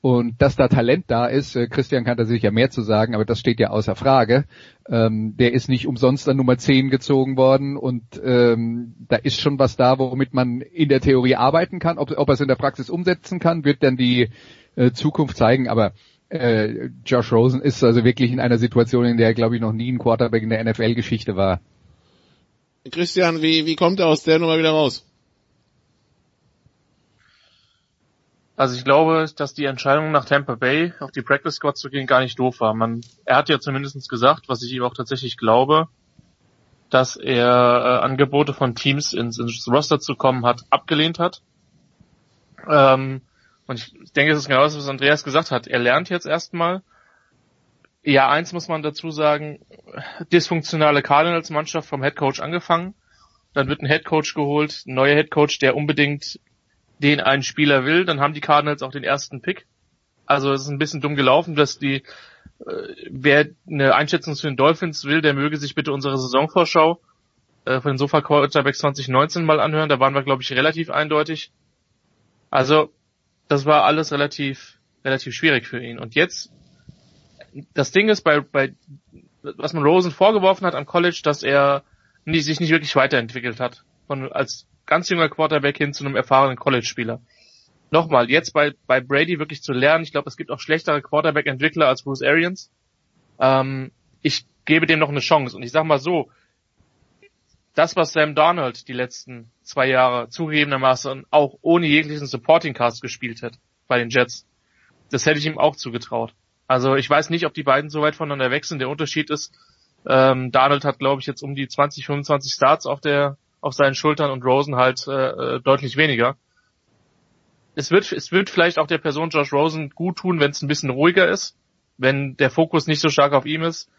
Und dass da Talent da ist, äh, Christian kann da sicher mehr zu sagen, aber das steht ja außer Frage. Ähm, der ist nicht umsonst an Nummer 10 gezogen worden und ähm, da ist schon was da, womit man in der Theorie arbeiten kann. Ob, ob er es in der Praxis umsetzen kann, wird dann die äh, Zukunft zeigen, aber äh, Josh Rosen ist also wirklich in einer Situation, in der er, glaube ich, noch nie ein Quarterback in der NFL-Geschichte war. Christian, wie, wie kommt er aus der Nummer wieder raus? Also ich glaube, dass die Entscheidung nach Tampa Bay auf die Practice Squad zu gehen gar nicht doof war. Man, er hat ja zumindest gesagt, was ich ihm auch tatsächlich glaube, dass er äh, Angebote von Teams ins, ins Roster zu kommen hat, abgelehnt hat. Ähm, und ich, denke, es ist genau das, was Andreas gesagt hat. Er lernt jetzt erstmal. Ja, eins muss man dazu sagen, dysfunktionale Cardinals-Mannschaft vom Headcoach angefangen. Dann wird ein Headcoach geholt, ein neuer Headcoach, der unbedingt den ein Spieler will, dann haben die Cardinals auch den ersten Pick. Also es ist ein bisschen dumm gelaufen, dass die, äh, wer eine Einschätzung zu den Dolphins will, der möge sich bitte unsere Saisonvorschau äh, von den Sofa Quarterbacks 2019 mal anhören. Da waren wir, glaube ich, relativ eindeutig. Also das war alles relativ, relativ schwierig für ihn. Und jetzt, das Ding ist bei, bei was man Rosen vorgeworfen hat am College, dass er nicht, sich nicht wirklich weiterentwickelt hat. Von, als ganz junger Quarterback hin zu einem erfahrenen College-Spieler. Nochmal, jetzt bei, bei Brady wirklich zu lernen, ich glaube, es gibt auch schlechtere Quarterback-Entwickler als Bruce Arians. Ähm, ich gebe dem noch eine Chance. Und ich sag mal so, das, was Sam Darnold die letzten zwei Jahre zugegebenermaßen auch ohne jeglichen Supporting Cast gespielt hat bei den Jets, das hätte ich ihm auch zugetraut. Also ich weiß nicht, ob die beiden so weit voneinander weg sind. Der Unterschied ist, ähm, Darnold hat, glaube ich, jetzt um die 20, 25 Starts auf der auf seinen Schultern und Rosen halt äh, deutlich weniger. Es wird, es wird vielleicht auch der Person Josh Rosen gut tun, wenn es ein bisschen ruhiger ist, wenn der Fokus nicht so stark auf ihm ist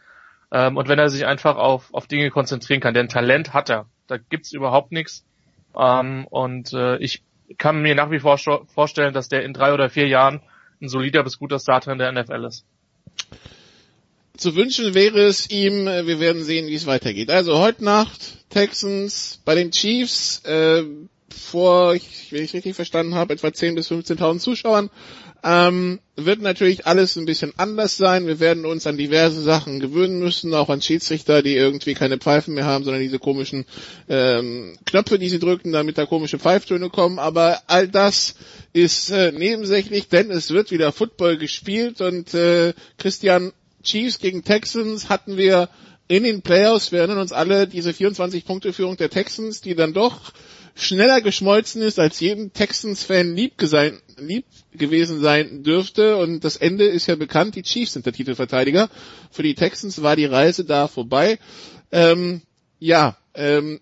ähm, und wenn er sich einfach auf, auf Dinge konzentrieren kann. Denn Talent hat er. Da gibt's überhaupt nichts. Ähm, und äh, ich kann mir nach wie vor vorstellen, dass der in drei oder vier Jahren ein solider bis guter Starter in der NFL ist. Zu wünschen wäre es ihm, äh, wir werden sehen, wie es weitergeht. Also heute Nacht Texans bei den Chiefs äh, vor, ich, wenn ich richtig verstanden habe, etwa 10.000 bis 15.000 Zuschauern. Ähm, wird natürlich alles ein bisschen anders sein. Wir werden uns an diverse Sachen gewöhnen müssen, auch an Schiedsrichter, die irgendwie keine Pfeifen mehr haben, sondern diese komischen ähm, Knöpfe, die sie drücken, damit da komische Pfeiftöne kommen. Aber all das ist äh, nebensächlich, denn es wird wieder Football gespielt und äh, Christian Chiefs gegen Texans hatten wir in den Playoffs, wir erinnern uns alle, diese 24-Punkte-Führung der Texans, die dann doch schneller geschmolzen ist, als jedem Texans-Fan lieb, lieb gewesen sein dürfte. Und das Ende ist ja bekannt, die Chiefs sind der Titelverteidiger. Für die Texans war die Reise da vorbei. Ähm, ja, ähm,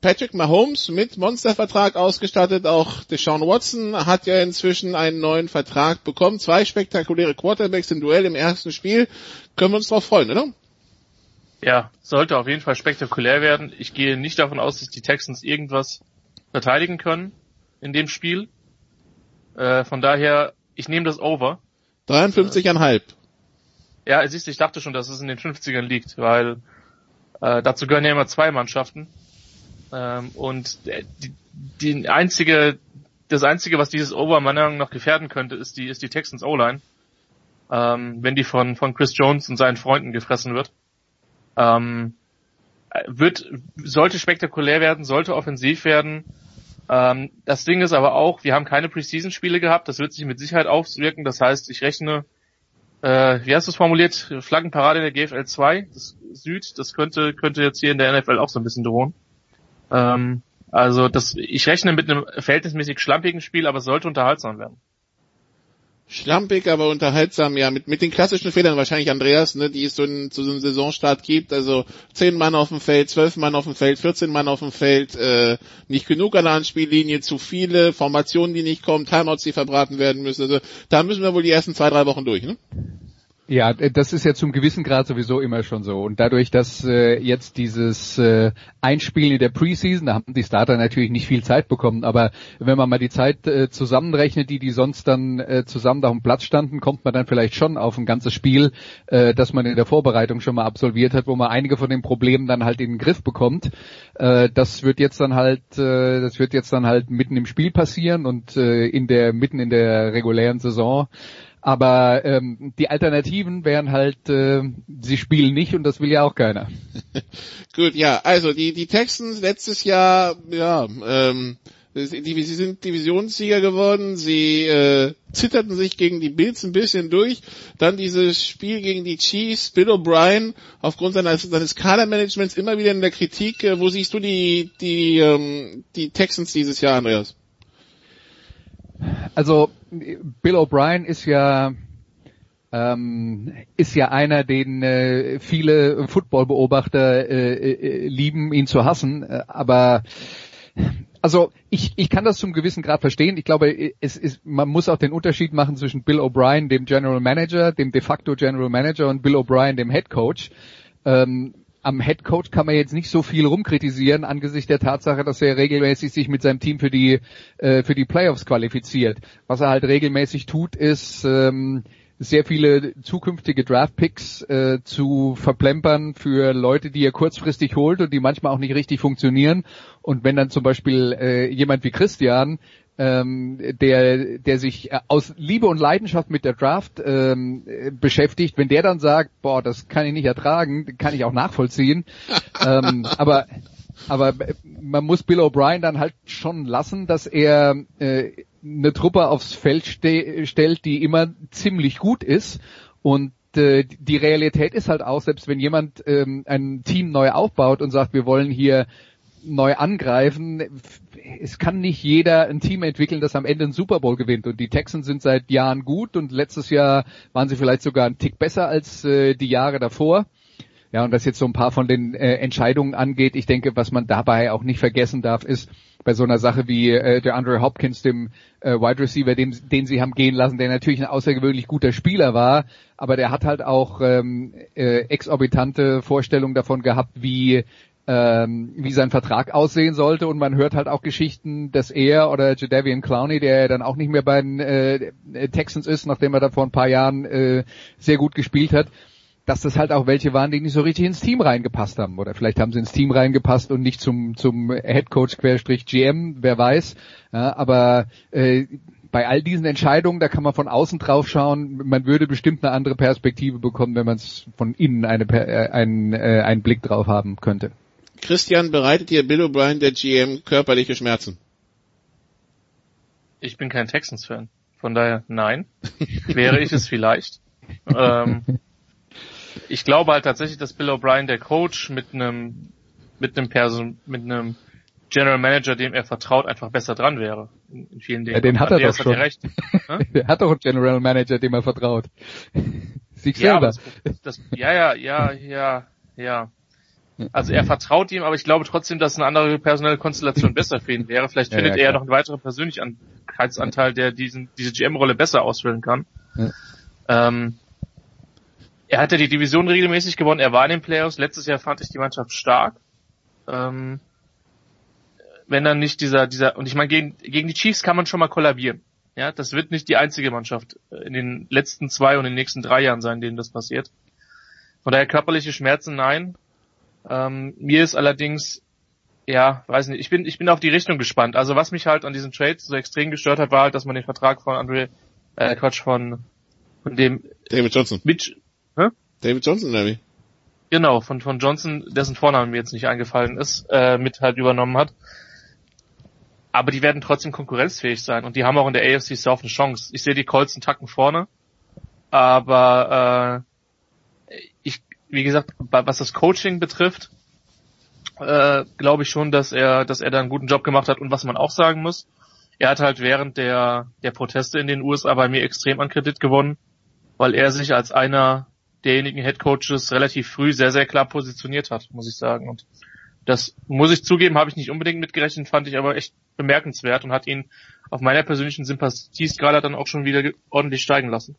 Patrick Mahomes mit Monstervertrag ausgestattet. Auch Deshaun Watson hat ja inzwischen einen neuen Vertrag bekommen. Zwei spektakuläre Quarterbacks im Duell im ersten Spiel. Können wir uns drauf freuen, oder? Ja, sollte auf jeden Fall spektakulär werden. Ich gehe nicht davon aus, dass die Texans irgendwas verteidigen können in dem Spiel. Äh, von daher, ich nehme das over. 53,5. Ja, siehst du, ich dachte schon, dass es in den 50ern liegt, weil äh, dazu gehören ja immer zwei Mannschaften. Ähm, und die, die einzige, das einzige, was dieses Over meiner Meinung nach gefährden könnte, ist die, ist die Texans O-Line. Ähm, wenn die von, von Chris Jones und seinen Freunden gefressen wird. Ähm, wird, sollte spektakulär werden, sollte offensiv werden. Ähm, das Ding ist aber auch, wir haben keine Preseason-Spiele gehabt, das wird sich mit Sicherheit auswirken. Das heißt, ich rechne, äh, wie hast du es formuliert, Flaggenparade in der GFL 2, das Süd, das könnte, könnte jetzt hier in der NFL auch so ein bisschen drohen. Ähm, also das, ich rechne mit einem verhältnismäßig schlampigen Spiel, aber es sollte unterhaltsam werden schlampig, aber unterhaltsam, ja, mit, mit den klassischen Fehlern wahrscheinlich Andreas, ne, die es so in, zu so einem Saisonstart gibt, also zehn Mann auf dem Feld, zwölf Mann auf dem Feld, 14 Mann auf dem Feld, äh, nicht genug an der Anspiellinie, zu viele Formationen, die nicht kommen, Timeouts, die verbraten werden müssen, also da müssen wir wohl die ersten zwei, drei Wochen durch, ne? Ja, das ist ja zum gewissen Grad sowieso immer schon so. Und dadurch, dass äh, jetzt dieses äh, Einspielen in der Preseason, da haben die Starter natürlich nicht viel Zeit bekommen, aber wenn man mal die Zeit äh, zusammenrechnet, die die sonst dann äh, zusammen da auf dem Platz standen, kommt man dann vielleicht schon auf ein ganzes Spiel, äh, das man in der Vorbereitung schon mal absolviert hat, wo man einige von den Problemen dann halt in den Griff bekommt. Äh, das wird jetzt dann halt, äh, das wird jetzt dann halt mitten im Spiel passieren und äh, in der mitten in der regulären Saison. Aber ähm, die Alternativen wären halt, äh, sie spielen nicht und das will ja auch keiner. *laughs* Gut, ja, also die, die Texans letztes Jahr, ja, ähm, sie sind Divisionssieger geworden, sie äh, zitterten sich gegen die Bills ein bisschen durch. Dann dieses Spiel gegen die Chiefs, Bill O'Brien aufgrund seines, seines Kadermanagements immer wieder in der Kritik. Äh, wo siehst du die, die, ähm, die Texans dieses Jahr, Andreas? Also Bill O'Brien ist ja ähm, ist ja einer, den äh, viele Footballbeobachter äh, äh, lieben, ihn zu hassen. Äh, aber also ich, ich kann das zum gewissen Grad verstehen. Ich glaube, es ist, man muss auch den Unterschied machen zwischen Bill O'Brien, dem General Manager, dem de facto General Manager und Bill O'Brien, dem Head Coach. Ähm, am Head Coach kann man jetzt nicht so viel rumkritisieren angesichts der Tatsache, dass er regelmäßig sich mit seinem Team für die äh, für die Playoffs qualifiziert. Was er halt regelmäßig tut, ist ähm, sehr viele zukünftige Draftpicks äh, zu verplempern für Leute, die er kurzfristig holt und die manchmal auch nicht richtig funktionieren. Und wenn dann zum Beispiel äh, jemand wie Christian ähm, der, der sich äh, aus Liebe und Leidenschaft mit der Draft ähm, beschäftigt, wenn der dann sagt, boah, das kann ich nicht ertragen, kann ich auch nachvollziehen. *laughs* ähm, aber aber man muss Bill O'Brien dann halt schon lassen, dass er äh, eine Truppe aufs Feld ste stellt, die immer ziemlich gut ist und äh, die Realität ist halt auch, selbst wenn jemand ähm, ein Team neu aufbaut und sagt, wir wollen hier neu angreifen. Es kann nicht jeder ein Team entwickeln, das am Ende einen Super Bowl gewinnt. Und die Texans sind seit Jahren gut und letztes Jahr waren sie vielleicht sogar ein Tick besser als äh, die Jahre davor. Ja, und was jetzt so ein paar von den äh, Entscheidungen angeht, ich denke, was man dabei auch nicht vergessen darf, ist bei so einer Sache wie äh, der Andre Hopkins, dem äh, Wide Receiver, dem, den sie haben gehen lassen, der natürlich ein außergewöhnlich guter Spieler war, aber der hat halt auch ähm, äh, exorbitante Vorstellungen davon gehabt, wie ähm, wie sein Vertrag aussehen sollte und man hört halt auch Geschichten, dass er oder Jadavian Clowney, der dann auch nicht mehr bei den äh, Texans ist, nachdem er da vor ein paar Jahren äh, sehr gut gespielt hat, dass das halt auch welche waren, die nicht so richtig ins Team reingepasst haben oder vielleicht haben sie ins Team reingepasst und nicht zum zum Head Coach Querstrich GM, wer weiß. Ja, aber äh, bei all diesen Entscheidungen, da kann man von außen drauf schauen, man würde bestimmt eine andere Perspektive bekommen, wenn man es von innen eine, äh, einen, äh, einen Blick drauf haben könnte. Christian, bereitet dir Bill O'Brien, der GM, körperliche Schmerzen? Ich bin kein Texans-Fan. Von daher nein. *laughs* Wäre ich es vielleicht. ähm, ich glaube halt tatsächlich, dass Bill O'Brien, der Coach, mit einem mit einem Person, mit einem General Manager, dem er vertraut, einfach besser dran wäre. In, in vielen Dingen. Ja, den hat er doch schon. Recht. *laughs* der hat doch einen General Manager, dem er vertraut. *laughs* Sich ja, selber. Das, das, ja, ja, ja, ja, ja. Also er vertraut ihm, aber ich glaube trotzdem, dass eine andere personelle Konstellation *laughs* besser für ihn wäre. Vielleicht findet ja, ja, er noch einen weiteren Persönlichkeitsanteil, der diesen, diese GM-Rolle besser ausfüllen kann. Ja. Ähm, er hat ja die Division regelmäßig gewonnen, er war in den Playoffs. Letztes Jahr fand ich die Mannschaft stark. Ähm, wenn dann nicht dieser, dieser, und ich meine, gegen, gegen die Chiefs kann man schon mal kollabieren. Ja, das wird nicht die einzige Mannschaft in den letzten zwei und in den nächsten drei Jahren sein, denen das passiert. Von daher körperliche Schmerzen, nein. Ähm, mir ist allerdings, ja, weiß nicht, ich bin, ich bin auf die Richtung gespannt. Also was mich halt an diesem Trade so extrem gestört hat, war halt, dass man den Vertrag von Andre, äh, Quatsch, von, von dem David Johnson. Mitch, hä? David Johnson, oder Genau, von, von Johnson, dessen Vorname mir jetzt nicht eingefallen ist, äh, mit halt übernommen hat. Aber die werden trotzdem konkurrenzfähig sein und die haben auch in der AFC South eine Chance. Ich sehe die Colts einen Tacken vorne, aber äh, wie gesagt, was das Coaching betrifft, äh, glaube ich schon, dass er, dass er da einen guten Job gemacht hat. Und was man auch sagen muss, er hat halt während der, der Proteste in den USA bei mir extrem an Kredit gewonnen, weil er sich als einer derjenigen Head Coaches relativ früh sehr, sehr klar positioniert hat, muss ich sagen. Und das muss ich zugeben, habe ich nicht unbedingt mitgerechnet, fand ich aber echt bemerkenswert und hat ihn auf meiner persönlichen Sympathieskala dann auch schon wieder ordentlich steigen lassen.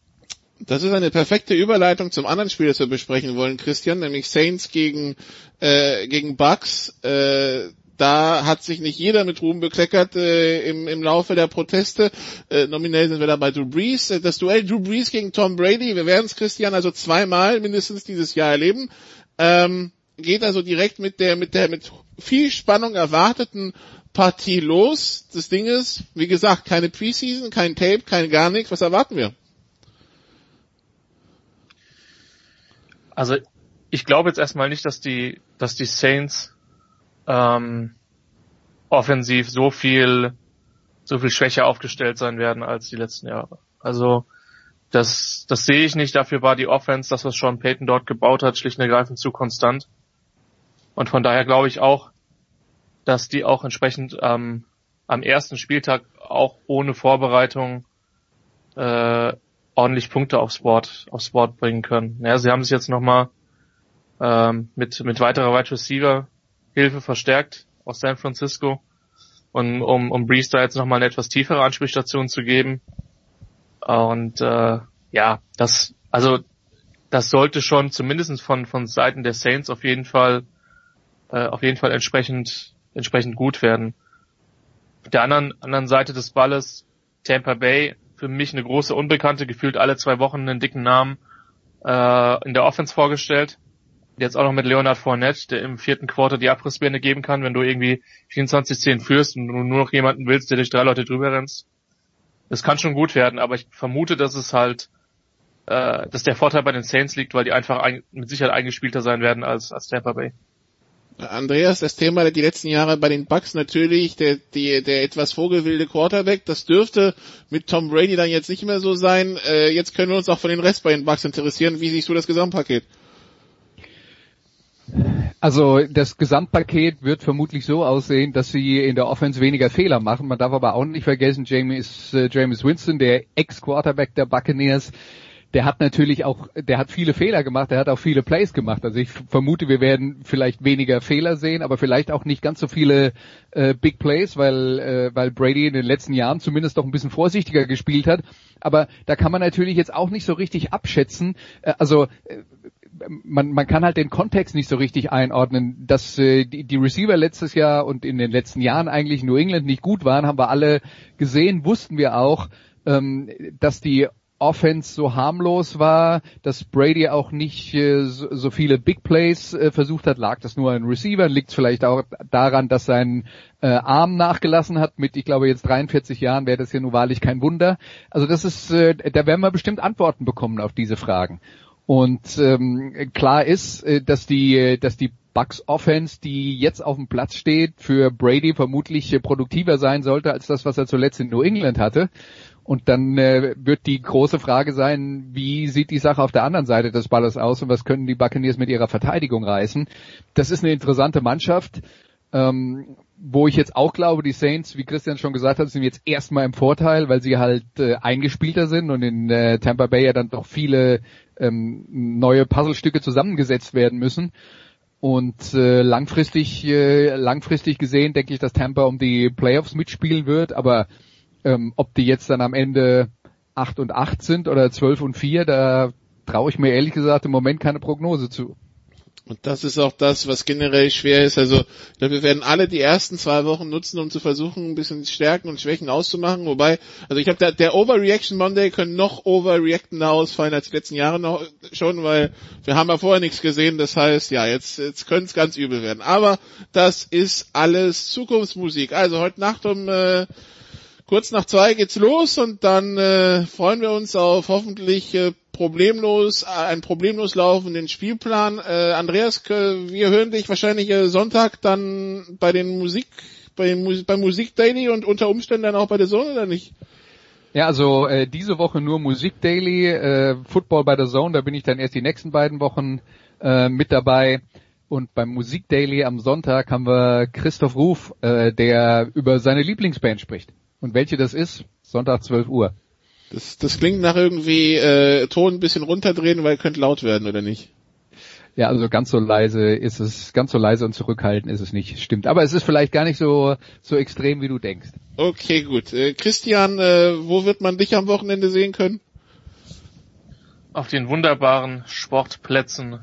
Das ist eine perfekte Überleitung zum anderen Spiel, das wir besprechen wollen, Christian, nämlich Saints gegen, äh, gegen Bucks. Äh, da hat sich nicht jeder mit Ruhm bekleckert äh, im, im Laufe der Proteste. Äh, nominell sind wir da bei Drew Brees. Äh, das Duell Drew Brees gegen Tom Brady, wir werden es Christian also zweimal mindestens dieses Jahr erleben. Ähm, geht also direkt mit der mit der mit viel Spannung erwarteten Partie los. Das Ding ist, wie gesagt, keine Preseason, kein Tape, kein gar nichts. Was erwarten wir? Also ich glaube jetzt erstmal nicht, dass die, dass die Saints ähm, offensiv so viel, so viel schwächer aufgestellt sein werden als die letzten Jahre. Also das, das sehe ich nicht. Dafür war die Offense, das was Sean Payton dort gebaut hat, schlicht und ergreifend zu konstant. Und von daher glaube ich auch, dass die auch entsprechend ähm, am ersten Spieltag auch ohne Vorbereitung äh, ordentlich Punkte aufs Board, aufs Board bringen können. Ja, sie haben sich jetzt nochmal ähm, mit, mit weiterer Wide Receiver Hilfe verstärkt aus San Francisco und um, um Breeze da jetzt nochmal eine etwas tiefere Ansprechstation zu geben. Und äh, ja, das, also das sollte schon zumindest von, von Seiten der Saints auf jeden Fall äh, auf jeden Fall entsprechend entsprechend gut werden. Auf der anderen, anderen Seite des Balles Tampa Bay für mich eine große Unbekannte, gefühlt alle zwei Wochen einen dicken Namen äh, in der Offense vorgestellt. Jetzt auch noch mit Leonard Fournette, der im vierten Quarter die Abrissbirne geben kann, wenn du irgendwie 24-10 führst und du nur noch jemanden willst, der durch drei Leute drüber rennst. Das kann schon gut werden, aber ich vermute, dass es halt, äh, dass der Vorteil bei den Saints liegt, weil die einfach ein, mit Sicherheit eingespielter sein werden als, als Tampa Bay. Andreas, das Thema die letzten Jahre bei den Bucks natürlich, der, der, der etwas vogelwilde Quarterback, das dürfte mit Tom Brady dann jetzt nicht mehr so sein. Äh, jetzt können wir uns auch von den Rest bei den Bucks interessieren. Wie siehst du das Gesamtpaket? Also das Gesamtpaket wird vermutlich so aussehen, dass sie in der Offense weniger Fehler machen. Man darf aber auch nicht vergessen, James, äh, James Winston, der Ex-Quarterback der Buccaneers, der hat natürlich auch, der hat viele Fehler gemacht, der hat auch viele Plays gemacht. Also ich vermute, wir werden vielleicht weniger Fehler sehen, aber vielleicht auch nicht ganz so viele äh, Big Plays, weil, äh, weil Brady in den letzten Jahren zumindest doch ein bisschen vorsichtiger gespielt hat. Aber da kann man natürlich jetzt auch nicht so richtig abschätzen. Äh, also äh, man, man kann halt den Kontext nicht so richtig einordnen. Dass äh, die, die Receiver letztes Jahr und in den letzten Jahren eigentlich New England nicht gut waren, haben wir alle gesehen, wussten wir auch, ähm, dass die Offense so harmlos war, dass Brady auch nicht äh, so, viele Big Plays äh, versucht hat, lag das nur an Receiver, liegt vielleicht auch daran, dass sein äh, Arm nachgelassen hat. Mit, ich glaube, jetzt 43 Jahren wäre das ja nun wahrlich kein Wunder. Also das ist, äh, da werden wir bestimmt Antworten bekommen auf diese Fragen. Und ähm, klar ist, äh, dass die, dass die Bucks Offense, die jetzt auf dem Platz steht, für Brady vermutlich äh, produktiver sein sollte als das, was er zuletzt in New England hatte. Und dann äh, wird die große Frage sein, wie sieht die Sache auf der anderen Seite des Balles aus und was können die Buccaneers mit ihrer Verteidigung reißen? Das ist eine interessante Mannschaft, ähm, wo ich jetzt auch glaube, die Saints, wie Christian schon gesagt hat, sind jetzt erstmal im Vorteil, weil sie halt äh, eingespielter sind und in äh, Tampa Bay ja dann doch viele ähm, neue Puzzlestücke zusammengesetzt werden müssen. Und äh, langfristig, äh, langfristig gesehen denke ich, dass Tampa um die Playoffs mitspielen wird, aber ähm, ob die jetzt dann am Ende 8 und 8 sind oder 12 und 4, da traue ich mir ehrlich gesagt im Moment keine Prognose zu. Und das ist auch das, was generell schwer ist. Also wir werden alle die ersten zwei Wochen nutzen, um zu versuchen, ein bisschen Stärken und Schwächen auszumachen. Wobei, also ich glaube, der, der Overreaction Monday können noch overreactender ausfallen als die letzten Jahre noch schon, weil wir haben ja vorher nichts gesehen. Das heißt, ja, jetzt, jetzt könnte es ganz übel werden. Aber das ist alles Zukunftsmusik. Also heute Nacht um äh, kurz nach zwei geht's los und dann äh, freuen wir uns auf hoffentlich äh, problemlos, äh, einen problemlos laufenden Spielplan. Äh, Andreas, wir hören dich wahrscheinlich äh, Sonntag dann bei den Musik, bei den, beim Musik Daily und unter Umständen dann auch bei der Zone oder nicht? Ja, also äh, diese Woche nur Musik Daily, äh, Football bei der Zone, da bin ich dann erst die nächsten beiden Wochen äh, mit dabei. Und beim Musik Daily am Sonntag haben wir Christoph Ruf, äh, der über seine Lieblingsband spricht. Und welche das ist? Sonntag 12 Uhr. Das, das klingt nach irgendwie äh, Ton ein bisschen runterdrehen, weil könnte laut werden, oder nicht? Ja, also ganz so leise ist es, ganz so leise und zurückhaltend ist es nicht, stimmt. Aber es ist vielleicht gar nicht so, so extrem, wie du denkst. Okay, gut. Äh, Christian, äh, wo wird man dich am Wochenende sehen können? Auf den wunderbaren Sportplätzen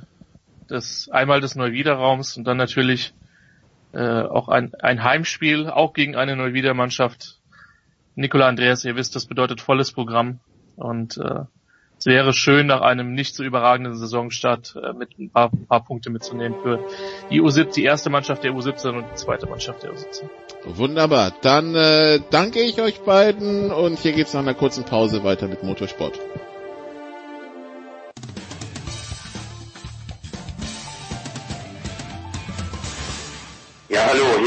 des, einmal des Neuwiederraums und dann natürlich äh, auch ein, ein Heimspiel, auch gegen eine Neuwiedermannschaft Nikola Andreas, ihr wisst, das bedeutet volles Programm und äh, es wäre schön, nach einem nicht so überragenden Saisonstart äh, mit ein paar, ein paar Punkte mitzunehmen für die U17, die erste Mannschaft der U17 und die zweite Mannschaft der U17. Wunderbar. Dann äh, danke ich euch beiden und hier geht's nach einer kurzen Pause weiter mit Motorsport.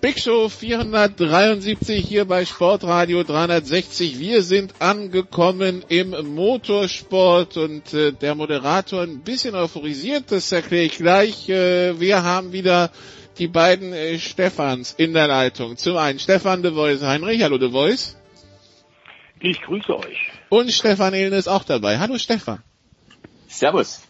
Big Show 473 hier bei Sportradio 360. Wir sind angekommen im Motorsport und äh, der Moderator ein bisschen euphorisiert, das erkläre ich gleich. Äh, wir haben wieder die beiden äh, Stefans in der Leitung. Zum einen Stefan de Voice Heinrich. Hallo de Voice. Ich grüße euch. Und Stefan Ehlen ist auch dabei. Hallo Stefan. Servus.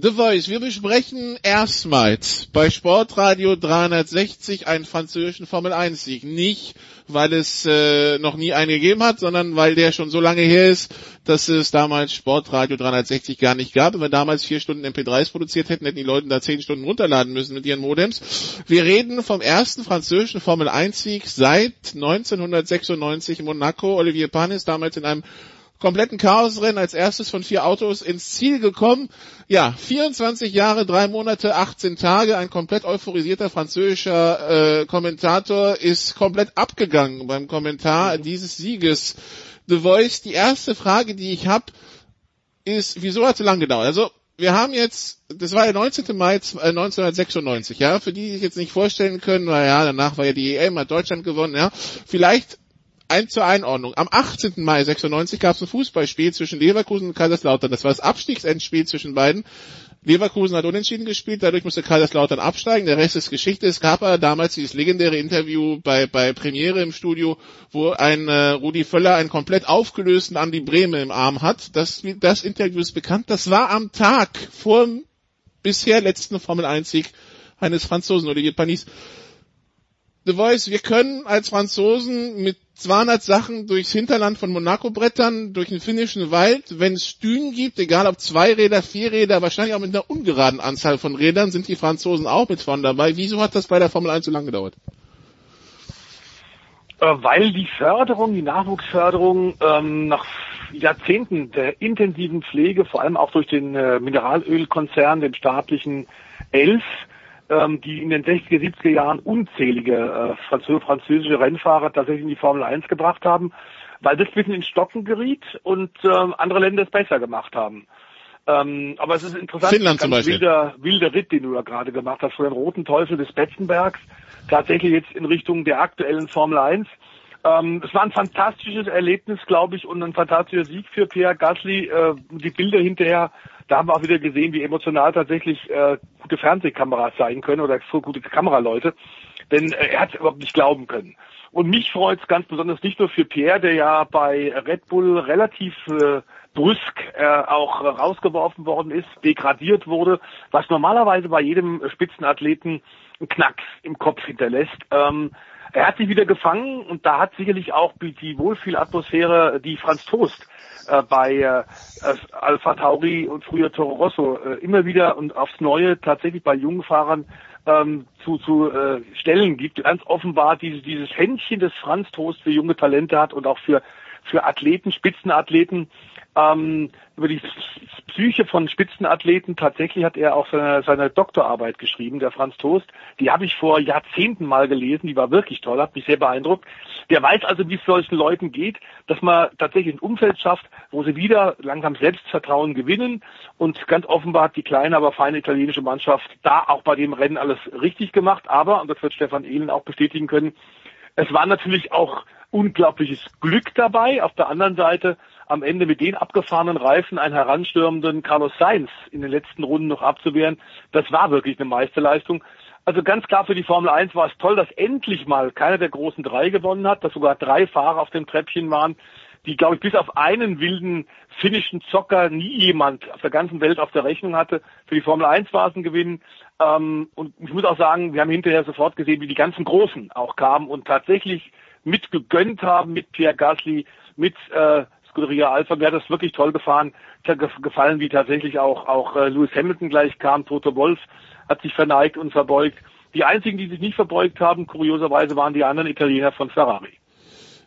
The Voice. Wir besprechen erstmals bei Sportradio 360 einen französischen Formel 1 Sieg. Nicht, weil es äh, noch nie einen gegeben hat, sondern weil der schon so lange her ist, dass es damals Sportradio 360 gar nicht gab. Wenn wir damals vier Stunden MP3s produziert hätten, hätten die Leute da zehn Stunden runterladen müssen mit ihren Modems. Wir reden vom ersten französischen Formel 1 Sieg seit 1996 in Monaco. Olivier Panis damals in einem kompletten Chaosrennen als erstes von vier Autos ins Ziel gekommen. Ja, 24 Jahre, drei Monate, 18 Tage. Ein komplett euphorisierter französischer äh, Kommentator ist komplett abgegangen beim Kommentar dieses Sieges. The Voice, die erste Frage, die ich habe, ist, wieso hat es so lange gedauert? Also wir haben jetzt, das war der 19. Mai 1996, ja, für die, die sich jetzt nicht vorstellen können, naja, danach war ja die EM, hat Deutschland gewonnen, ja, vielleicht ein zur Einordnung. Am 18. Mai 96 gab es ein Fußballspiel zwischen Leverkusen und Kaiserslautern. Das war das Abstiegsendspiel zwischen beiden. Leverkusen hat unentschieden gespielt, dadurch musste Kaiserslautern absteigen. Der Rest ist Geschichte. Es gab aber damals dieses legendäre Interview bei, bei Premiere im Studio, wo ein äh, Rudi Völler einen komplett aufgelösten Andi Brehme im Arm hat. Das, das Interview ist bekannt. Das war am Tag vor dem bisher letzten Formel 1 Sieg eines Franzosen, Olivier Panis. The Voice, wir können als Franzosen mit 200 Sachen durchs Hinterland von Monaco brettern, durch den finnischen Wald. Wenn es Dünen gibt, egal ob zwei Räder, vier Räder, wahrscheinlich auch mit einer ungeraden Anzahl von Rädern, sind die Franzosen auch mit vorne dabei. Wieso hat das bei der Formel 1 so lange gedauert? Äh, weil die Förderung, die Nachwuchsförderung ähm, nach Jahrzehnten der intensiven Pflege, vor allem auch durch den äh, Mineralölkonzern, den staatlichen Elf, ähm, die in den 60er, 70er Jahren unzählige äh, französische Rennfahrer tatsächlich in die Formel 1 gebracht haben, weil das ein bisschen in Stocken geriet und äh, andere Länder es besser gemacht haben. Ähm, aber es ist interessant, Finnland zum Beispiel. wilder, wilder Ritt, den du da gerade gemacht hast, von den roten Teufel des Betzenbergs, tatsächlich jetzt in Richtung der aktuellen Formel 1. Ähm, es war ein fantastisches Erlebnis, glaube ich, und ein fantastischer Sieg für Pierre Gasly. Äh, die Bilder hinterher da haben wir auch wieder gesehen, wie emotional tatsächlich äh, gute Fernsehkameras sein können oder so gute Kameraleute. Denn äh, er hat es überhaupt nicht glauben können. Und mich freut es ganz besonders nicht nur für Pierre, der ja bei Red Bull relativ äh, brüsk äh, auch rausgeworfen worden ist, degradiert wurde, was normalerweise bei jedem Spitzenathleten einen Knacks im Kopf hinterlässt. Ähm, er hat sich wieder gefangen und da hat sicherlich auch die Wohlfühlatmosphäre, die Franz Toast äh, bei äh, Alpha Tauri und früher Toro Rosso äh, immer wieder und aufs Neue tatsächlich bei jungen Fahrern ähm, zu, zu äh, Stellen gibt. Ganz offenbar dieses, dieses Händchen des Franz Toast für junge Talente hat und auch für, für Athleten, Spitzenathleten, ähm, über die Psyche von Spitzenathleten. Tatsächlich hat er auch seine, seine Doktorarbeit geschrieben, der Franz Toast. Die habe ich vor Jahrzehnten mal gelesen. Die war wirklich toll, hat mich sehr beeindruckt. Der weiß also, wie es solchen Leuten geht, dass man tatsächlich ein Umfeld schafft, wo sie wieder langsam Selbstvertrauen gewinnen. Und ganz offenbar hat die kleine, aber feine italienische Mannschaft da auch bei dem Rennen alles richtig gemacht. Aber, und das wird Stefan Ehlen auch bestätigen können, es war natürlich auch unglaubliches Glück dabei. Auf der anderen Seite am Ende mit den abgefahrenen Reifen einen heranstürmenden Carlos Sainz in den letzten Runden noch abzuwehren, das war wirklich eine Meisterleistung. Also ganz klar für die Formel 1 war es toll, dass endlich mal keiner der großen drei gewonnen hat, dass sogar drei Fahrer auf dem Treppchen waren, die, glaube ich, bis auf einen wilden finnischen Zocker nie jemand auf der ganzen Welt auf der Rechnung hatte. Für die Formel 1 war es ein Gewinn. Ähm, und ich muss auch sagen, wir haben hinterher sofort gesehen, wie die ganzen Großen auch kamen und tatsächlich mitgegönnt haben mit Pierre Gasly, mit äh, Scuderia Alpha. Mir hat das wirklich toll gefahren, gefallen, wie tatsächlich auch, auch äh, Lewis Hamilton gleich kam. Toto Wolf hat sich verneigt und verbeugt. Die einzigen, die sich nicht verbeugt haben, kurioserweise, waren die anderen Italiener von Ferrari.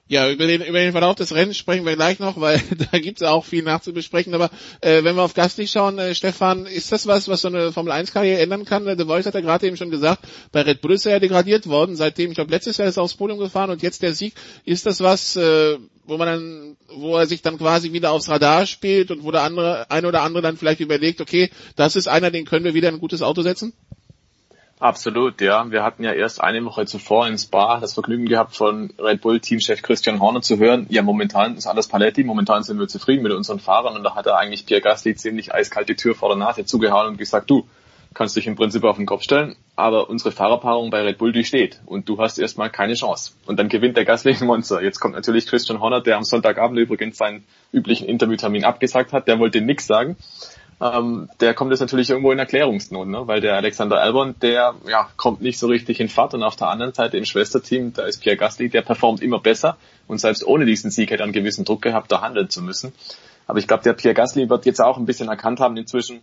Ja, über den, über den Verlauf des Rennens sprechen wir gleich noch, weil *laughs* da gibt es auch viel nachzubesprechen. Aber äh, wenn wir auf Gasly schauen, äh, Stefan, ist das was, was so eine Formel-1-Karriere ändern kann? The Voice hat ja gerade eben schon gesagt, bei Red Bull ist er ja degradiert worden, seitdem, ich glaube, letztes Jahr ist er aufs Podium gefahren und jetzt der Sieg. Ist das was, äh, wo man dann, wo er sich dann quasi wieder aufs Radar spielt und wo der andere, ein oder andere dann vielleicht überlegt, okay, das ist einer, den können wir wieder in ein gutes Auto setzen? Absolut, ja. Wir hatten ja erst eine Woche zuvor in Spa das Vergnügen gehabt, von Red Bull Teamchef Christian Horner zu hören. Ja, momentan ist alles Paletti, momentan sind wir zufrieden mit unseren Fahrern und da hat er eigentlich Pierre Gasly ziemlich eiskalt die Tür vor der Nase zugehauen und gesagt, du kannst dich im Prinzip auf den Kopf stellen, aber unsere Fahrerpaarung bei Red Bull, die steht und du hast erstmal keine Chance. Und dann gewinnt der Gasly in *laughs* Monster. Jetzt kommt natürlich Christian Horner, der am Sonntagabend übrigens seinen üblichen Interviewtermin abgesagt hat, der wollte nichts sagen ähm, der kommt jetzt natürlich irgendwo in Erklärungsnot, ne? weil der Alexander Albon, der ja, kommt nicht so richtig in Fahrt und auf der anderen Seite im Schwesterteam, da ist Pierre Gasly, der performt immer besser und selbst ohne diesen Sieg hätte er einen gewissen Druck gehabt, da handeln zu müssen. Aber ich glaube, der Pierre Gasly wird jetzt auch ein bisschen erkannt haben inzwischen,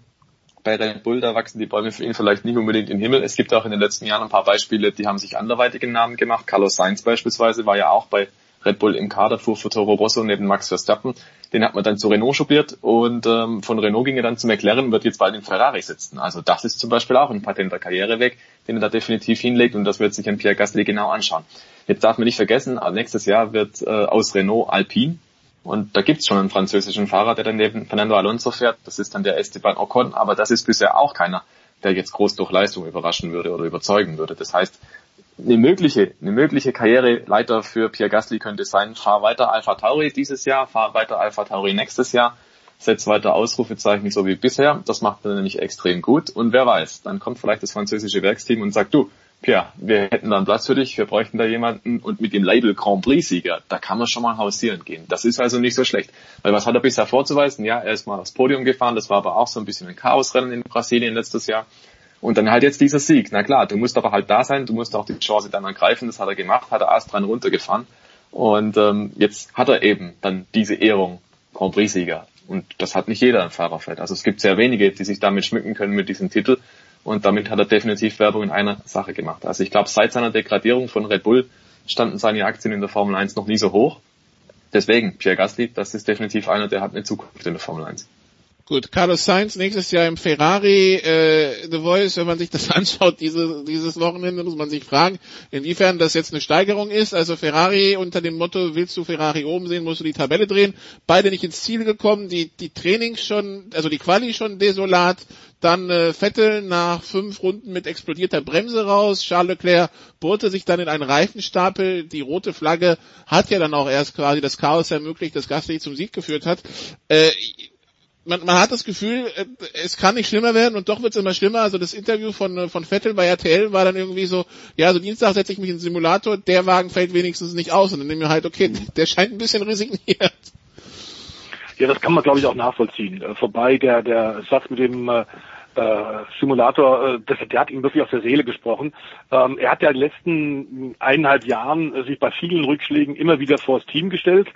bei Red Bull, da wachsen die Bäume für ihn vielleicht nicht unbedingt in den Himmel. Es gibt auch in den letzten Jahren ein paar Beispiele, die haben sich anderweitige Namen gemacht. Carlos Sainz beispielsweise war ja auch bei Red Bull im Kader, fuhr für Toro Rosso neben Max Verstappen. Den hat man dann zu Renault schubiert und ähm, von Renault ging er dann zum McLaren wird jetzt bald in Ferrari sitzen. Also das ist zum Beispiel auch ein patenter Karriereweg, den er da definitiv hinlegt und das wird sich ein Pierre Gasly genau anschauen. Jetzt darf man nicht vergessen, nächstes Jahr wird äh, aus Renault Alpine Und da gibt's schon einen französischen Fahrer, der dann neben Fernando Alonso fährt. Das ist dann der Esteban Ocon, aber das ist bisher auch keiner, der jetzt groß durch Leistung überraschen würde oder überzeugen würde. Das heißt, eine mögliche, eine mögliche Karriereleiter für Pierre Gasly könnte sein, fahr weiter Alpha Tauri dieses Jahr, fahr weiter Alpha Tauri nächstes Jahr, setz weiter Ausrufezeichen so wie bisher. Das macht er nämlich extrem gut. Und wer weiß, dann kommt vielleicht das französische Werksteam und sagt, du, Pierre, wir hätten da einen Platz für dich, wir bräuchten da jemanden und mit dem Label Grand Prix-Sieger, da kann man schon mal hausieren gehen. Das ist also nicht so schlecht. Weil was hat er bisher vorzuweisen? Ja, er ist mal aufs Podium gefahren, das war aber auch so ein bisschen ein Chaosrennen in Brasilien letztes Jahr. Und dann halt jetzt dieser Sieg. Na klar, du musst aber halt da sein, du musst auch die Chance dann ergreifen. Das hat er gemacht, hat er erst dran runtergefahren. Und ähm, jetzt hat er eben dann diese Ehrung Grand Prix-Sieger. Und das hat nicht jeder im Fahrerfeld. Also es gibt sehr wenige, die sich damit schmücken können mit diesem Titel. Und damit hat er definitiv Werbung in einer Sache gemacht. Also ich glaube, seit seiner Degradierung von Red Bull standen seine Aktien in der Formel 1 noch nie so hoch. Deswegen, Pierre Gasly, das ist definitiv einer, der hat eine Zukunft in der Formel 1. Gut, Carlos Sainz nächstes Jahr im Ferrari äh, The Voice, wenn man sich das *laughs* anschaut, diese, dieses Wochenende, muss man sich fragen, inwiefern das jetzt eine Steigerung ist. Also Ferrari unter dem Motto, willst du Ferrari oben sehen, musst du die Tabelle drehen. Beide nicht ins Ziel gekommen, die, die Trainings schon, also die Quali schon desolat. Dann äh, Vettel nach fünf Runden mit explodierter Bremse raus. Charles Leclerc bohrte sich dann in einen Reifenstapel. Die rote Flagge hat ja dann auch erst quasi das Chaos ermöglicht, das Gasly zum Sieg geführt hat. Äh, man, man hat das Gefühl, äh, es kann nicht schlimmer werden und doch wird es immer schlimmer. Also das Interview von, äh, von Vettel bei RTL war dann irgendwie so, ja, so Dienstag setze ich mich in den Simulator, der Wagen fällt wenigstens nicht aus und dann nehme ich halt, okay, der scheint ein bisschen resigniert. Ja, das kann man glaube ich auch nachvollziehen. Äh, vorbei der, der Satz mit dem äh, Simulator, das, der hat ihm wirklich aus der Seele gesprochen. Ähm, er hat ja in den letzten eineinhalb Jahren sich bei vielen Rückschlägen immer wieder vor das Team gestellt.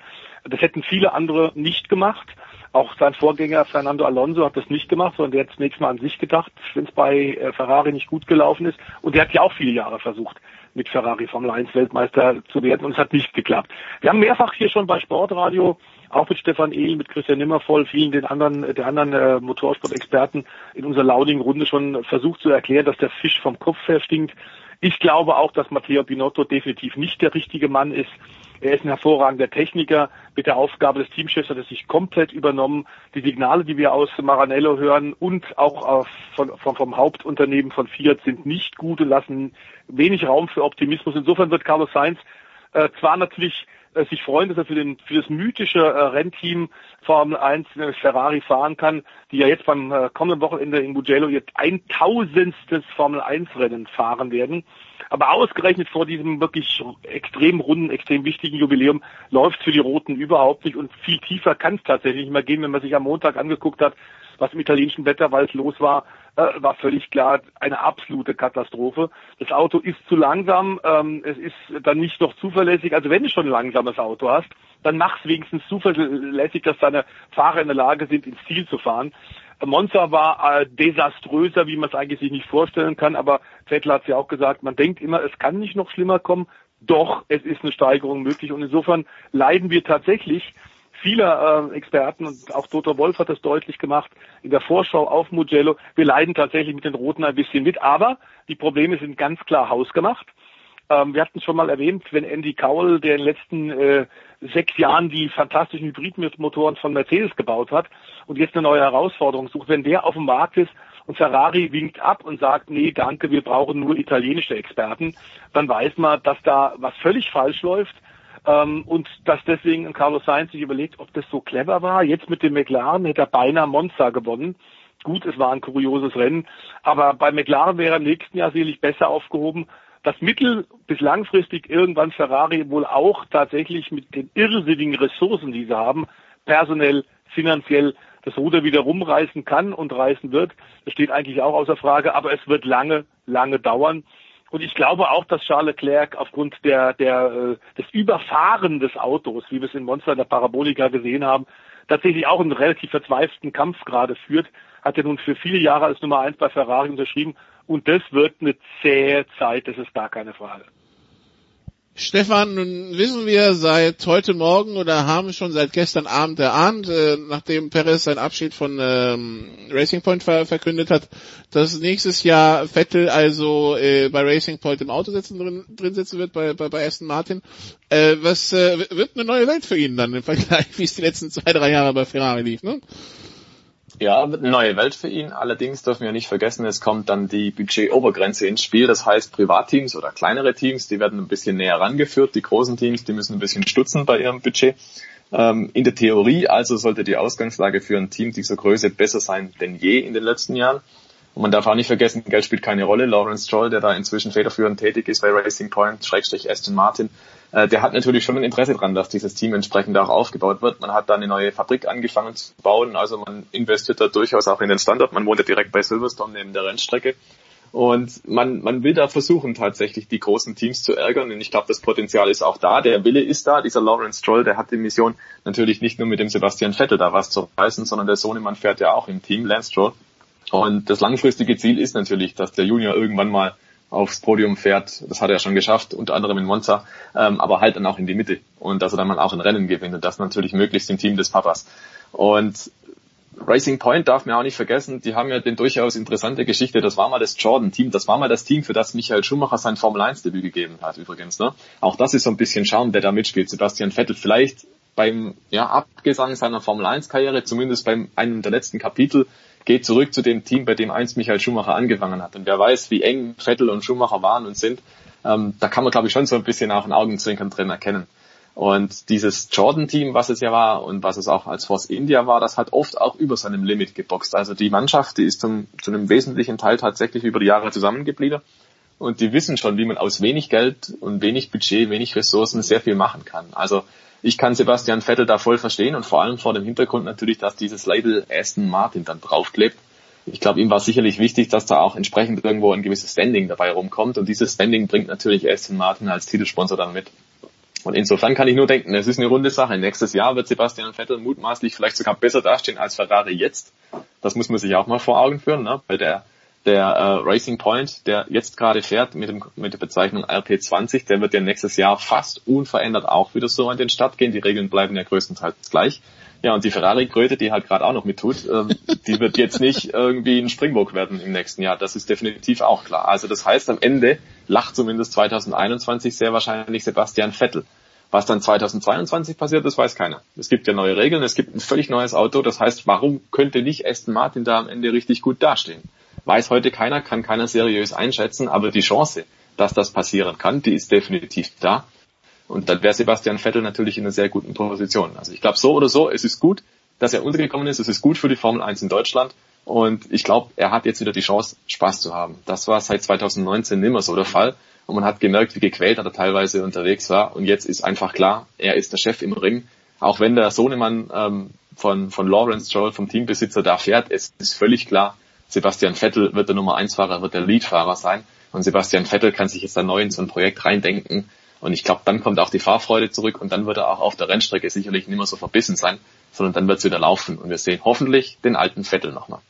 Das hätten viele andere nicht gemacht. Auch sein Vorgänger Fernando Alonso hat das nicht gemacht, sondern der hat zunächst mal an sich gedacht, wenn es bei äh, Ferrari nicht gut gelaufen ist. Und der hat ja auch viele Jahre versucht, mit Ferrari Formel 1 Weltmeister zu werden und es hat nicht geklappt. Wir haben mehrfach hier schon bei Sportradio, auch mit Stefan Ehl, mit Christian Nimmervoll, vielen den anderen, der anderen äh, Motorsport-Experten in unserer launigen Runde schon versucht zu erklären, dass der Fisch vom Kopf her stinkt. Ich glaube auch, dass Matteo Binotto definitiv nicht der richtige Mann ist. Er ist ein hervorragender Techniker. Mit der Aufgabe des Teamchefs hat er sich komplett übernommen. Die Signale, die wir aus Maranello hören und auch von, von, vom Hauptunternehmen von Fiat sind nicht gut und lassen wenig Raum für Optimismus. Insofern wird Carlos Sainz äh, zwar natürlich äh, sich freuen, dass er für, den, für das mythische äh, Rennteam Formel 1 äh, Ferrari fahren kann, die ja jetzt beim äh, kommenden Wochenende in Mugello ihr 1000. Formel 1 Rennen fahren werden. Aber ausgerechnet vor diesem wirklich extrem runden, extrem wichtigen Jubiläum läuft für die Roten überhaupt nicht und viel tiefer kann es tatsächlich nicht mehr gehen, wenn man sich am Montag angeguckt hat, was im italienischen Wetterwald los war, äh, war völlig klar eine absolute Katastrophe. Das Auto ist zu langsam, ähm, es ist dann nicht noch zuverlässig. Also wenn du schon ein langsames Auto hast, dann mach's wenigstens zuverlässig, dass deine Fahrer in der Lage sind, ins Ziel zu fahren. Monza war äh, desaströser, wie man es eigentlich sich nicht vorstellen kann, aber Vettel hat ja auch gesagt, man denkt immer, es kann nicht noch schlimmer kommen. Doch, es ist eine Steigerung möglich und insofern leiden wir tatsächlich vieler äh, Experten und auch Dr. Wolf hat das deutlich gemacht in der Vorschau auf Mugello. Wir leiden tatsächlich mit den Roten ein bisschen mit, aber die Probleme sind ganz klar hausgemacht. Ähm, wir hatten schon mal erwähnt, wenn Andy Cowell, der in den letzten äh, sechs Jahren die fantastischen Hybridmotoren von Mercedes gebaut hat und jetzt eine neue Herausforderung sucht, wenn der auf dem Markt ist und Ferrari winkt ab und sagt, nee, danke, wir brauchen nur italienische Experten, dann weiß man, dass da was völlig falsch läuft ähm, und dass deswegen Carlos Sainz sich überlegt, ob das so clever war. Jetzt mit dem McLaren hätte er beinahe Monza gewonnen. Gut, es war ein kurioses Rennen, aber bei McLaren wäre er im nächsten Jahr sicherlich besser aufgehoben. Das mittel- bis langfristig irgendwann Ferrari wohl auch tatsächlich mit den irrsinnigen Ressourcen, die sie haben, personell, finanziell, das Ruder wieder rumreißen kann und reißen wird. Das steht eigentlich auch außer Frage, aber es wird lange, lange dauern. Und ich glaube auch, dass Charles Leclerc aufgrund der, der, äh, des Überfahren des Autos, wie wir es in Monster in der Parabolika gesehen haben, tatsächlich auch einen relativ verzweifelten Kampf gerade führt. Hat er nun für viele Jahre als Nummer eins bei Ferrari unterschrieben. Und das wird eine zähe Zeit, das ist gar keine Frage. Stefan, nun wissen wir seit heute Morgen oder haben schon seit gestern Abend erahnt, äh, nachdem Perez seinen Abschied von ähm, Racing Point ver verkündet hat, dass nächstes Jahr Vettel also äh, bei Racing Point im Auto sitzen, drin, drin sitzen wird, bei, bei, bei Aston Martin. Äh, was äh, wird eine neue Welt für ihn dann im Vergleich, *laughs* wie es die letzten zwei, drei Jahre bei Ferrari lief, ne? Ja, eine neue Welt für ihn. Allerdings dürfen wir nicht vergessen, es kommt dann die Budgetobergrenze ins Spiel. Das heißt, Privatteams oder kleinere Teams, die werden ein bisschen näher rangeführt. Die großen Teams, die müssen ein bisschen stutzen bei ihrem Budget. Ähm, in der Theorie also sollte die Ausgangslage für ein Team dieser Größe besser sein denn je in den letzten Jahren. Und man darf auch nicht vergessen, Geld spielt keine Rolle. Lawrence Stroll, der da inzwischen federführend tätig ist bei Racing Point, Schrägstrich Aston Martin, äh, der hat natürlich schon ein Interesse daran, dass dieses Team entsprechend auch aufgebaut wird. Man hat da eine neue Fabrik angefangen zu bauen, also man investiert da durchaus auch in den Standort. Man wohnt ja direkt bei Silverstone neben der Rennstrecke. Und man, man will da versuchen, tatsächlich die großen Teams zu ärgern. Und ich glaube, das Potenzial ist auch da. Der Wille ist da. Dieser Lawrence Stroll, der hat die Mission, natürlich nicht nur mit dem Sebastian Vettel da was zu reißen, sondern der Sohnemann fährt ja auch im Team, Lance Stroll. Und das langfristige Ziel ist natürlich, dass der Junior irgendwann mal aufs Podium fährt. Das hat er schon geschafft, unter anderem in Monza, ähm, aber halt dann auch in die Mitte und dass er dann mal auch ein Rennen gewinnt und das natürlich möglichst im Team des Papas. Und Racing Point darf man auch nicht vergessen, die haben ja den durchaus interessante Geschichte, das war mal das Jordan-Team, das war mal das Team, für das Michael Schumacher sein Formel-1-Debüt gegeben hat übrigens. Ne? Auch das ist so ein bisschen Schaum, der da mitspielt. Sebastian Vettel vielleicht beim ja, Abgesang seiner Formel-1-Karriere, zumindest beim einem der letzten Kapitel, geht zurück zu dem Team, bei dem einst Michael Schumacher angefangen hat. Und wer weiß, wie eng Vettel und Schumacher waren und sind, ähm, da kann man, glaube ich, schon so ein bisschen auch ein Augenzwinkern drin erkennen. Und dieses Jordan-Team, was es ja war und was es auch als Force India war, das hat oft auch über seinem Limit geboxt. Also die Mannschaft, die ist zum, zu einem wesentlichen Teil tatsächlich über die Jahre zusammengeblieben. Und die wissen schon, wie man aus wenig Geld und wenig Budget, wenig Ressourcen sehr viel machen kann. Also ich kann Sebastian Vettel da voll verstehen und vor allem vor dem Hintergrund natürlich, dass dieses Label Aston Martin dann draufklebt. Ich glaube, ihm war sicherlich wichtig, dass da auch entsprechend irgendwo ein gewisses Standing dabei rumkommt und dieses Standing bringt natürlich Aston Martin als Titelsponsor dann mit. Und insofern kann ich nur denken, es ist eine runde Sache. Nächstes Jahr wird Sebastian Vettel mutmaßlich vielleicht sogar besser dastehen als Ferrari jetzt. Das muss man sich auch mal vor Augen führen, ne? weil der der äh, Racing Point, der jetzt gerade fährt mit, dem, mit der Bezeichnung RP20, der wird ja nächstes Jahr fast unverändert auch wieder so an den Start gehen. Die Regeln bleiben ja größtenteils gleich. Ja, und die Ferrari-Kröte, die halt gerade auch noch mittut, ähm, die wird jetzt nicht irgendwie ein Springbock werden im nächsten Jahr. Das ist definitiv auch klar. Also das heißt, am Ende lacht zumindest 2021 sehr wahrscheinlich Sebastian Vettel. Was dann 2022 passiert, das weiß keiner. Es gibt ja neue Regeln, es gibt ein völlig neues Auto. Das heißt, warum könnte nicht Aston Martin da am Ende richtig gut dastehen? Weiß heute keiner, kann keiner seriös einschätzen, aber die Chance, dass das passieren kann, die ist definitiv da. Und dann wäre Sebastian Vettel natürlich in einer sehr guten Position. Also ich glaube so oder so, es ist gut, dass er untergekommen ist, es ist gut für die Formel 1 in Deutschland und ich glaube, er hat jetzt wieder die Chance, Spaß zu haben. Das war seit 2019 nimmer so der Fall und man hat gemerkt, wie gequält er da teilweise unterwegs war und jetzt ist einfach klar, er ist der Chef im Ring. Auch wenn der Sohnemann ähm, von, von Lawrence Stroll, vom Teambesitzer, da fährt, es ist völlig klar, Sebastian Vettel wird der Nummer 1 Fahrer, wird der Leadfahrer sein. Und Sebastian Vettel kann sich jetzt da neu in so ein Projekt reindenken. Und ich glaube, dann kommt auch die Fahrfreude zurück und dann wird er auch auf der Rennstrecke sicherlich nicht mehr so verbissen sein, sondern dann wird es wieder laufen. Und wir sehen hoffentlich den alten Vettel nochmal.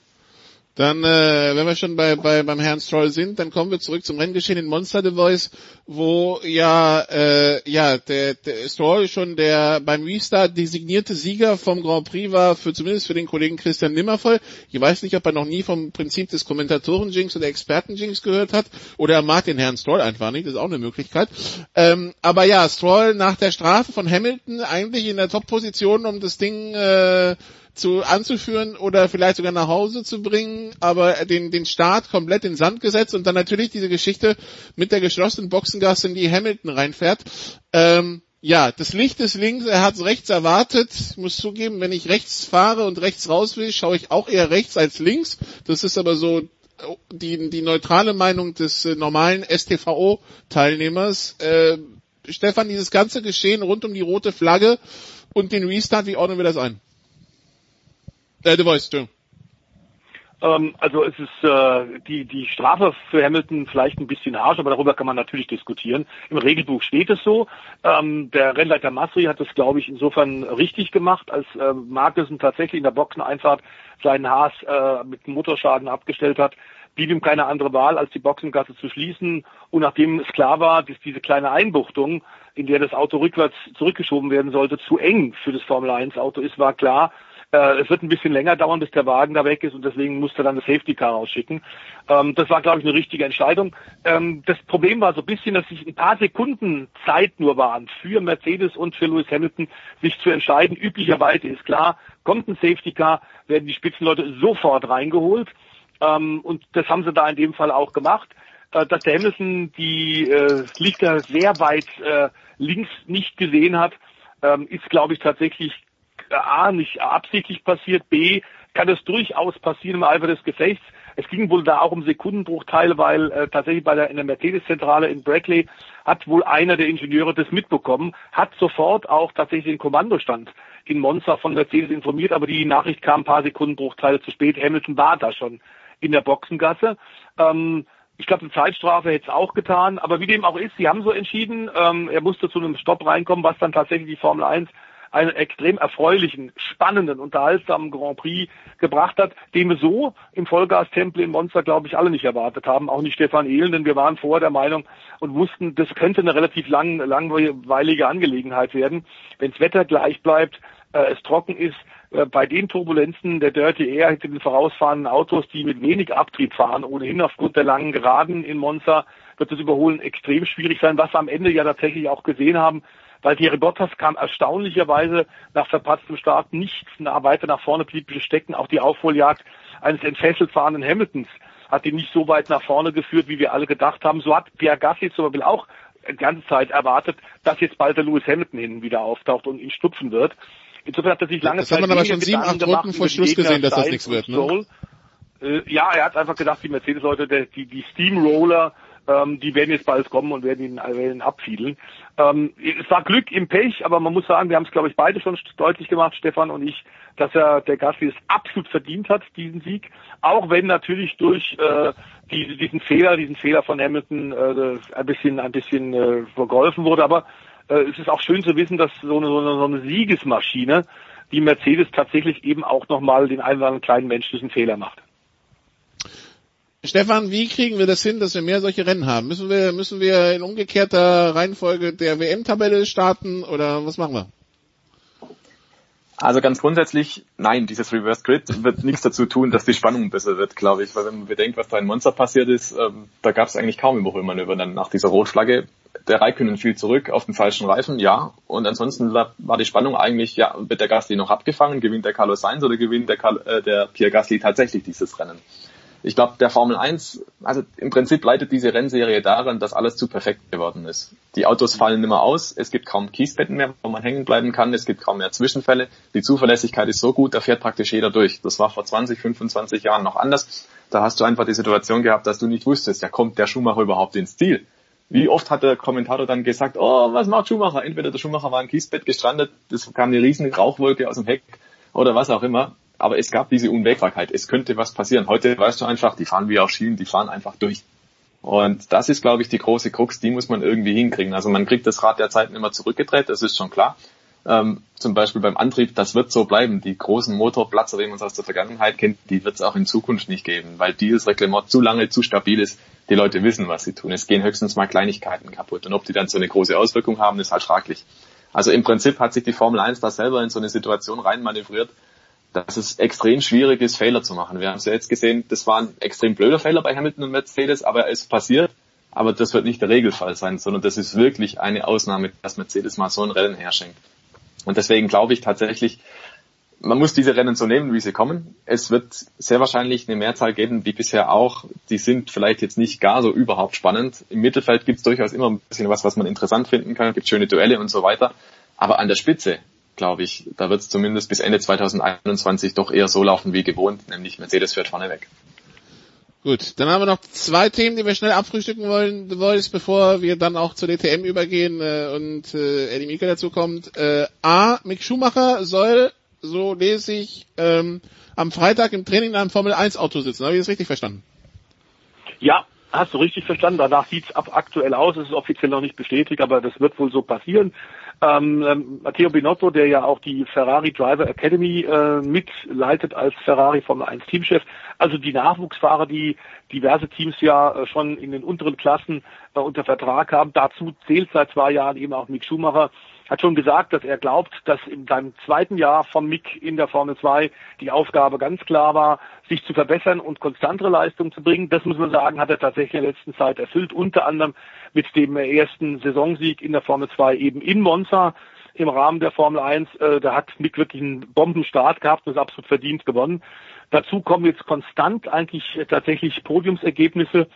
Dann, äh, wenn wir schon bei, bei beim Herrn Stroll sind, dann kommen wir zurück zum Renngeschehen in Monster The Voice, wo ja äh, ja der, der Stroll schon der beim Restart designierte Sieger vom Grand Prix war, für zumindest für den Kollegen Christian Nimmervoll. Ich weiß nicht, ob er noch nie vom Prinzip des Kommentatoren-Jinx oder Experten-Jinx gehört hat, oder er mag den Herrn Stroll einfach nicht, das ist auch eine Möglichkeit. Ähm, aber ja, Stroll nach der Strafe von Hamilton eigentlich in der Top-Position, um das Ding äh, zu anzuführen oder vielleicht sogar nach Hause zu bringen, aber den, den Start komplett in Sand gesetzt und dann natürlich diese Geschichte mit der geschlossenen Boxengasse, in die Hamilton reinfährt. Ähm, ja, das Licht ist links, er hat es rechts erwartet. Ich muss zugeben, wenn ich rechts fahre und rechts raus will, schaue ich auch eher rechts als links. Das ist aber so die, die neutrale Meinung des äh, normalen STVO-Teilnehmers. Äh, Stefan, dieses ganze Geschehen rund um die rote Flagge und den Restart, wie ordnen wir das ein? Äh, Voice, du. Ähm, also es ist äh, die, die Strafe für Hamilton vielleicht ein bisschen harsch, aber darüber kann man natürlich diskutieren. Im Regelbuch steht es so. Ähm, der Rennleiter Masri hat es, glaube ich, insofern richtig gemacht, als äh, Magnussen tatsächlich in der Boxeneinfahrt seinen Haas äh, mit Motorschaden abgestellt hat blieb ihm keine andere Wahl, als die Boxengasse zu schließen. Und nachdem es klar war, dass diese kleine Einbuchtung, in der das Auto rückwärts zurückgeschoben werden sollte, zu eng für das Formel 1 Auto ist, war klar, es wird ein bisschen länger dauern, bis der Wagen da weg ist und deswegen musste er dann das Safety Car rausschicken. Ähm, das war, glaube ich, eine richtige Entscheidung. Ähm, das Problem war so ein bisschen, dass sich ein paar Sekunden Zeit nur waren für Mercedes und für Lewis Hamilton, sich zu entscheiden. Üblicherweise ist klar, kommt ein Safety Car, werden die Spitzenleute sofort reingeholt. Ähm, und das haben sie da in dem Fall auch gemacht. Äh, dass der Hamilton die äh, Lichter sehr weit äh, links nicht gesehen hat, ähm, ist, glaube ich, tatsächlich A, nicht absichtlich passiert, B, kann es durchaus passieren im Eifer des Gefechts. Es ging wohl da auch um Sekundenbruchteile, weil äh, tatsächlich bei der, in der Mercedes-Zentrale in Brackley hat wohl einer der Ingenieure das mitbekommen, hat sofort auch tatsächlich den Kommandostand in Monza von Mercedes informiert, aber die Nachricht kam ein paar Sekundenbruchteile zu spät. Hamilton war da schon in der Boxengasse. Ähm, ich glaube, eine Zeitstrafe hätte es auch getan, aber wie dem auch ist, sie haben so entschieden, ähm, er musste zu einem Stopp reinkommen, was dann tatsächlich die Formel 1 einen extrem erfreulichen, spannenden, unterhaltsamen Grand Prix gebracht hat, den wir so im Vollgastempel in Monster, glaube ich, alle nicht erwartet haben, auch nicht Stefan Ehlen, denn wir waren vorher der Meinung und wussten, das könnte eine relativ lang, langweilige Angelegenheit werden. Wenns Wetter gleich bleibt, äh, es trocken ist, äh, bei den Turbulenzen der Dirty Air hinter den vorausfahrenden Autos, die mit wenig Abtrieb fahren, ohnehin aufgrund der langen Geraden in Monza, wird das Überholen extrem schwierig sein, was wir am Ende ja tatsächlich auch gesehen haben weil Thierry Bottas kam erstaunlicherweise nach verpatztem Start nicht weiter nach vorne blieb stecken. Auch die Aufholjagd eines entfesselt fahrenden Hamiltons hat ihn nicht so weit nach vorne geführt, wie wir alle gedacht haben. So hat Pierre Gasly zum Beispiel auch die ganze Zeit erwartet, dass jetzt bald der Lewis Hamilton hin wieder auftaucht und ihn stupfen wird. Insofern hat er sich lange das Zeit hat man aber schon sieben, acht Runden vor Schluss gesehen, dass das nichts wird. Ne? Äh, ja, er hat einfach gedacht, die Mercedes-Leute, die, die Steamroller, ähm, die werden jetzt bald kommen und werden ihn, werden ihn abfiedeln. Ähm, es war Glück im Pech, aber man muss sagen, wir haben es, glaube ich, beide schon deutlich gemacht, Stefan und ich, dass er der Gasly es absolut verdient hat, diesen Sieg. Auch wenn natürlich durch äh, die, diesen Fehler, diesen Fehler von Hamilton äh, ein bisschen, ein bisschen äh, vergolfen wurde. Aber äh, es ist auch schön zu wissen, dass so eine, so eine, so eine Siegesmaschine, die Mercedes tatsächlich eben auch nochmal den einen oder anderen kleinen menschlichen Fehler macht. Stefan, wie kriegen wir das hin, dass wir mehr solche Rennen haben? Müssen wir, müssen wir in umgekehrter Reihenfolge der WM-Tabelle starten oder was machen wir? Also ganz grundsätzlich, nein, dieses Reverse Grid wird nichts dazu tun, dass die Spannung besser wird, glaube ich. Weil wenn man bedenkt, was da in Monster passiert ist, ähm, da gab es eigentlich kaum Überholmanöver dann nach dieser Rotflagge. Der Raikönnen fiel zurück auf den falschen Reifen, ja. Und ansonsten war die Spannung eigentlich, ja, wird der Gasly noch abgefangen, gewinnt der Carlos Sainz oder gewinnt der, Carl, äh, der Pierre Gasly tatsächlich dieses Rennen? Ich glaube, der Formel 1, also im Prinzip leitet diese Rennserie daran, dass alles zu perfekt geworden ist. Die Autos fallen nimmer aus, es gibt kaum Kiesbetten mehr, wo man hängen bleiben kann, es gibt kaum mehr Zwischenfälle, die Zuverlässigkeit ist so gut, da fährt praktisch jeder durch. Das war vor 20, 25 Jahren noch anders. Da hast du einfach die Situation gehabt, dass du nicht wusstest, ja kommt der Schumacher überhaupt ins Ziel? Wie oft hat der Kommentator dann gesagt, oh, was macht Schumacher? Entweder der Schumacher war im Kiesbett gestrandet, es kam eine riesen Rauchwolke aus dem Heck oder was auch immer aber es gab diese Unwägbarkeit. Es könnte was passieren. Heute weißt du einfach, die fahren wie auf Schienen, die fahren einfach durch. Und das ist, glaube ich, die große Krux, die muss man irgendwie hinkriegen. Also man kriegt das Rad der Zeiten immer zurückgedreht, das ist schon klar. Ähm, zum Beispiel beim Antrieb, das wird so bleiben. Die großen Motorplatzer, wie man aus der Vergangenheit kennt, die wird es auch in Zukunft nicht geben, weil dieses Reglement zu lange, zu stabil ist. Die Leute wissen, was sie tun. Es gehen höchstens mal Kleinigkeiten kaputt. Und ob die dann so eine große Auswirkung haben, ist halt fraglich. Also im Prinzip hat sich die Formel 1 da selber in so eine Situation reinmanövriert, dass es extrem schwierig ist, Fehler zu machen. Wir haben es ja jetzt gesehen, das war ein extrem blöder Fehler bei Hamilton und Mercedes, aber es passiert. Aber das wird nicht der Regelfall sein, sondern das ist wirklich eine Ausnahme, dass Mercedes mal so ein Rennen herschenkt. Und deswegen glaube ich tatsächlich, man muss diese Rennen so nehmen, wie sie kommen. Es wird sehr wahrscheinlich eine Mehrzahl geben, wie bisher auch. Die sind vielleicht jetzt nicht gar so überhaupt spannend. Im Mittelfeld gibt es durchaus immer ein bisschen was, was man interessant finden kann. Es gibt schöne Duelle und so weiter. Aber an der Spitze, glaube ich. Da wird es zumindest bis Ende 2021 doch eher so laufen wie gewohnt, nämlich Mercedes fährt vorne weg. Gut, dann haben wir noch zwei Themen, die wir schnell abfrühstücken wollen, Voice, bevor wir dann auch zur DTM übergehen äh, und äh, Eddie Mika dazu kommt. Äh, A, Mick Schumacher soll, so lese ich, ähm, am Freitag im Training in einem Formel 1 Auto sitzen. Habe ich das richtig verstanden? Ja, Hast du richtig verstanden? Danach sieht's ab aktuell aus. Es ist offiziell noch nicht bestätigt, aber das wird wohl so passieren. Ähm, ähm, Matteo Binotto, der ja auch die Ferrari Driver Academy äh, mitleitet als Ferrari Formel 1 Teamchef, also die Nachwuchsfahrer, die diverse Teams ja äh, schon in den unteren Klassen äh, unter Vertrag haben, dazu zählt seit zwei Jahren eben auch Mick Schumacher, hat schon gesagt, dass er glaubt, dass in seinem zweiten Jahr vom Mick in der Formel 2 die Aufgabe ganz klar war, sich zu verbessern und konstantere Leistungen zu bringen. Das muss man sagen, hat er tatsächlich in der letzten Zeit erfüllt, unter anderem mit dem ersten Saisonsieg in der Formel 2 eben in Monza im Rahmen der Formel 1. Äh, da hat Mick wirklich einen Bombenstart gehabt und ist absolut verdient gewonnen. Dazu kommen jetzt konstant eigentlich tatsächlich Podiumsergebnisse.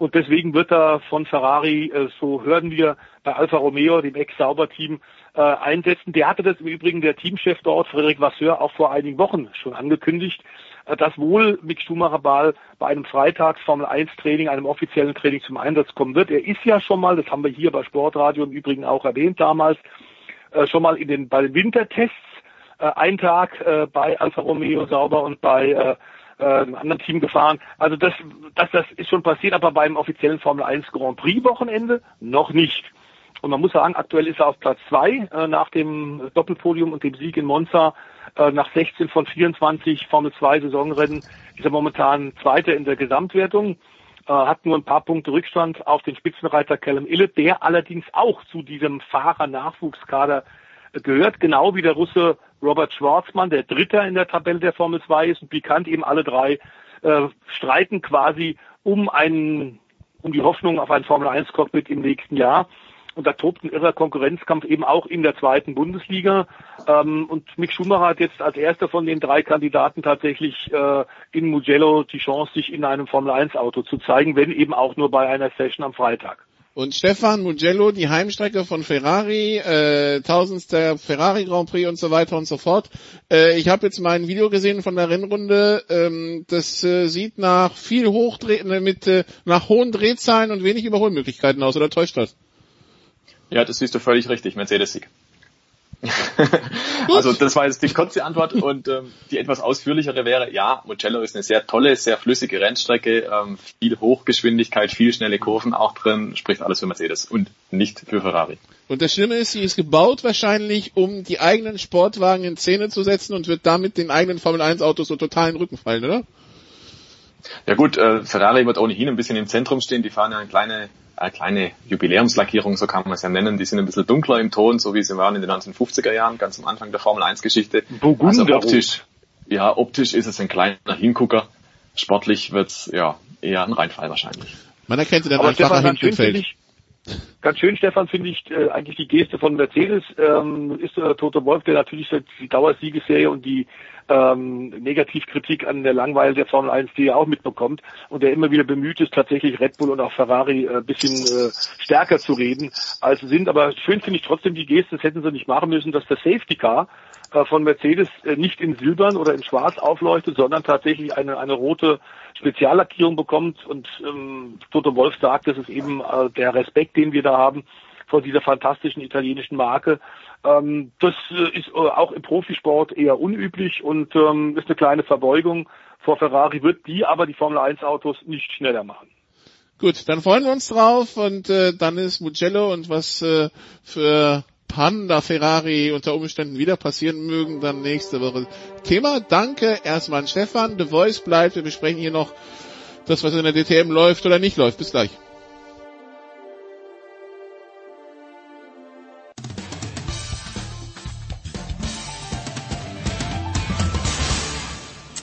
Und deswegen wird er von Ferrari, äh, so hören wir, bei Alfa Romeo, dem Ex-Sauber-Team, äh, einsetzen. Der hatte das im Übrigen der Teamchef dort, Frederik Vasseur, auch vor einigen Wochen schon angekündigt, äh, dass wohl Mick Schumacher Ball bei einem Freitags Formel 1 Training, einem offiziellen Training zum Einsatz kommen wird. Er ist ja schon mal, das haben wir hier bei Sportradio im Übrigen auch erwähnt damals, äh, schon mal in den, bei den Wintertests, äh, ein Tag äh, bei Alfa Romeo Sauber und bei äh, einem anderen Team gefahren. Also das, das, das ist schon passiert, aber beim offiziellen Formel 1 Grand Prix Wochenende noch nicht. Und man muss sagen, aktuell ist er auf Platz zwei äh, nach dem Doppelpodium und dem Sieg in Monza. Äh, nach 16 von 24 Formel 2 Saisonrennen ist er momentan Zweiter in der Gesamtwertung. Äh, hat nur ein paar Punkte Rückstand auf den Spitzenreiter Callum Illet, der allerdings auch zu diesem Fahrer-Nachwuchskader gehört, genau wie der Russe Robert Schwarzmann, der Dritter in der Tabelle der Formel 2 ist und bekannt eben alle drei äh, streiten quasi um einen, um die Hoffnung auf ein Formel 1 Cockpit im nächsten Jahr. Und da tobt ein irrer Konkurrenzkampf eben auch in der zweiten Bundesliga. Ähm, und Mick Schumacher hat jetzt als erster von den drei Kandidaten tatsächlich äh, in Mugello die Chance, sich in einem Formel 1 Auto zu zeigen, wenn eben auch nur bei einer Session am Freitag. Und Stefan Mugello, die Heimstrecke von Ferrari, äh, tausendster Ferrari Grand Prix und so weiter und so fort. Äh, ich habe jetzt mal ein Video gesehen von der Rennrunde. Ähm, das äh, sieht nach viel Hochdreh mit äh, nach hohen Drehzahlen und wenig Überholmöglichkeiten aus. Oder täuscht das? Ja, das siehst du völlig richtig. Mercedes-Sieg. *laughs* also das war jetzt die kurze Antwort und ähm, die etwas ausführlichere wäre, ja, Mugello ist eine sehr tolle, sehr flüssige Rennstrecke, ähm, viel Hochgeschwindigkeit, viel schnelle Kurven auch drin, spricht alles für Mercedes und nicht für Ferrari. Und das Schlimme ist, sie ist gebaut wahrscheinlich, um die eigenen Sportwagen in Szene zu setzen und wird damit den eigenen Formel 1 Autos so total in den Rücken fallen, oder? Ja gut, äh, Ferrari wird ohnehin ein bisschen im Zentrum stehen, die fahren ja eine kleine eine kleine Jubiläumslackierung, so kann man es ja nennen. Die sind ein bisschen dunkler im Ton, so wie sie waren in den 1950er Jahren, ganz am Anfang der Formel 1 Geschichte. Also optisch, ja, optisch ist es ein kleiner Hingucker. Sportlich wird's ja eher ein Reinfall wahrscheinlich. Man erkennt sie dann einfach nach hinten fällt. Ganz schön, Stefan, finde ich äh, eigentlich die Geste von Mercedes. Ähm, ist der Toto Wolf, der natürlich die Dauersiegesserie und die ähm, Negativkritik an der Langweile der Formel 1, die er auch mitbekommt und der immer wieder bemüht ist, tatsächlich Red Bull und auch Ferrari äh, bisschen äh, stärker zu reden, als sie sind. Aber schön finde ich trotzdem die Geste, das hätten sie nicht machen müssen, dass der Safety Car äh, von Mercedes äh, nicht in Silbern oder in Schwarz aufleuchtet, sondern tatsächlich eine, eine rote Speziallackierung bekommt. Und ähm, Toto Wolf sagt, das ist eben äh, der Respekt, den wir da haben vor dieser fantastischen italienischen Marke. Ähm, das äh, ist äh, auch im Profisport eher unüblich und ähm, ist eine kleine Verbeugung vor Ferrari, wird die aber die Formel 1 Autos nicht schneller machen. Gut, dann freuen wir uns drauf und äh, dann ist Mugello und was äh, für Panda Ferrari unter Umständen wieder passieren mögen, dann nächste Woche Thema. Danke erstmal an Stefan. The Voice bleibt. Wir besprechen hier noch das, was in der DTM läuft oder nicht läuft. Bis gleich.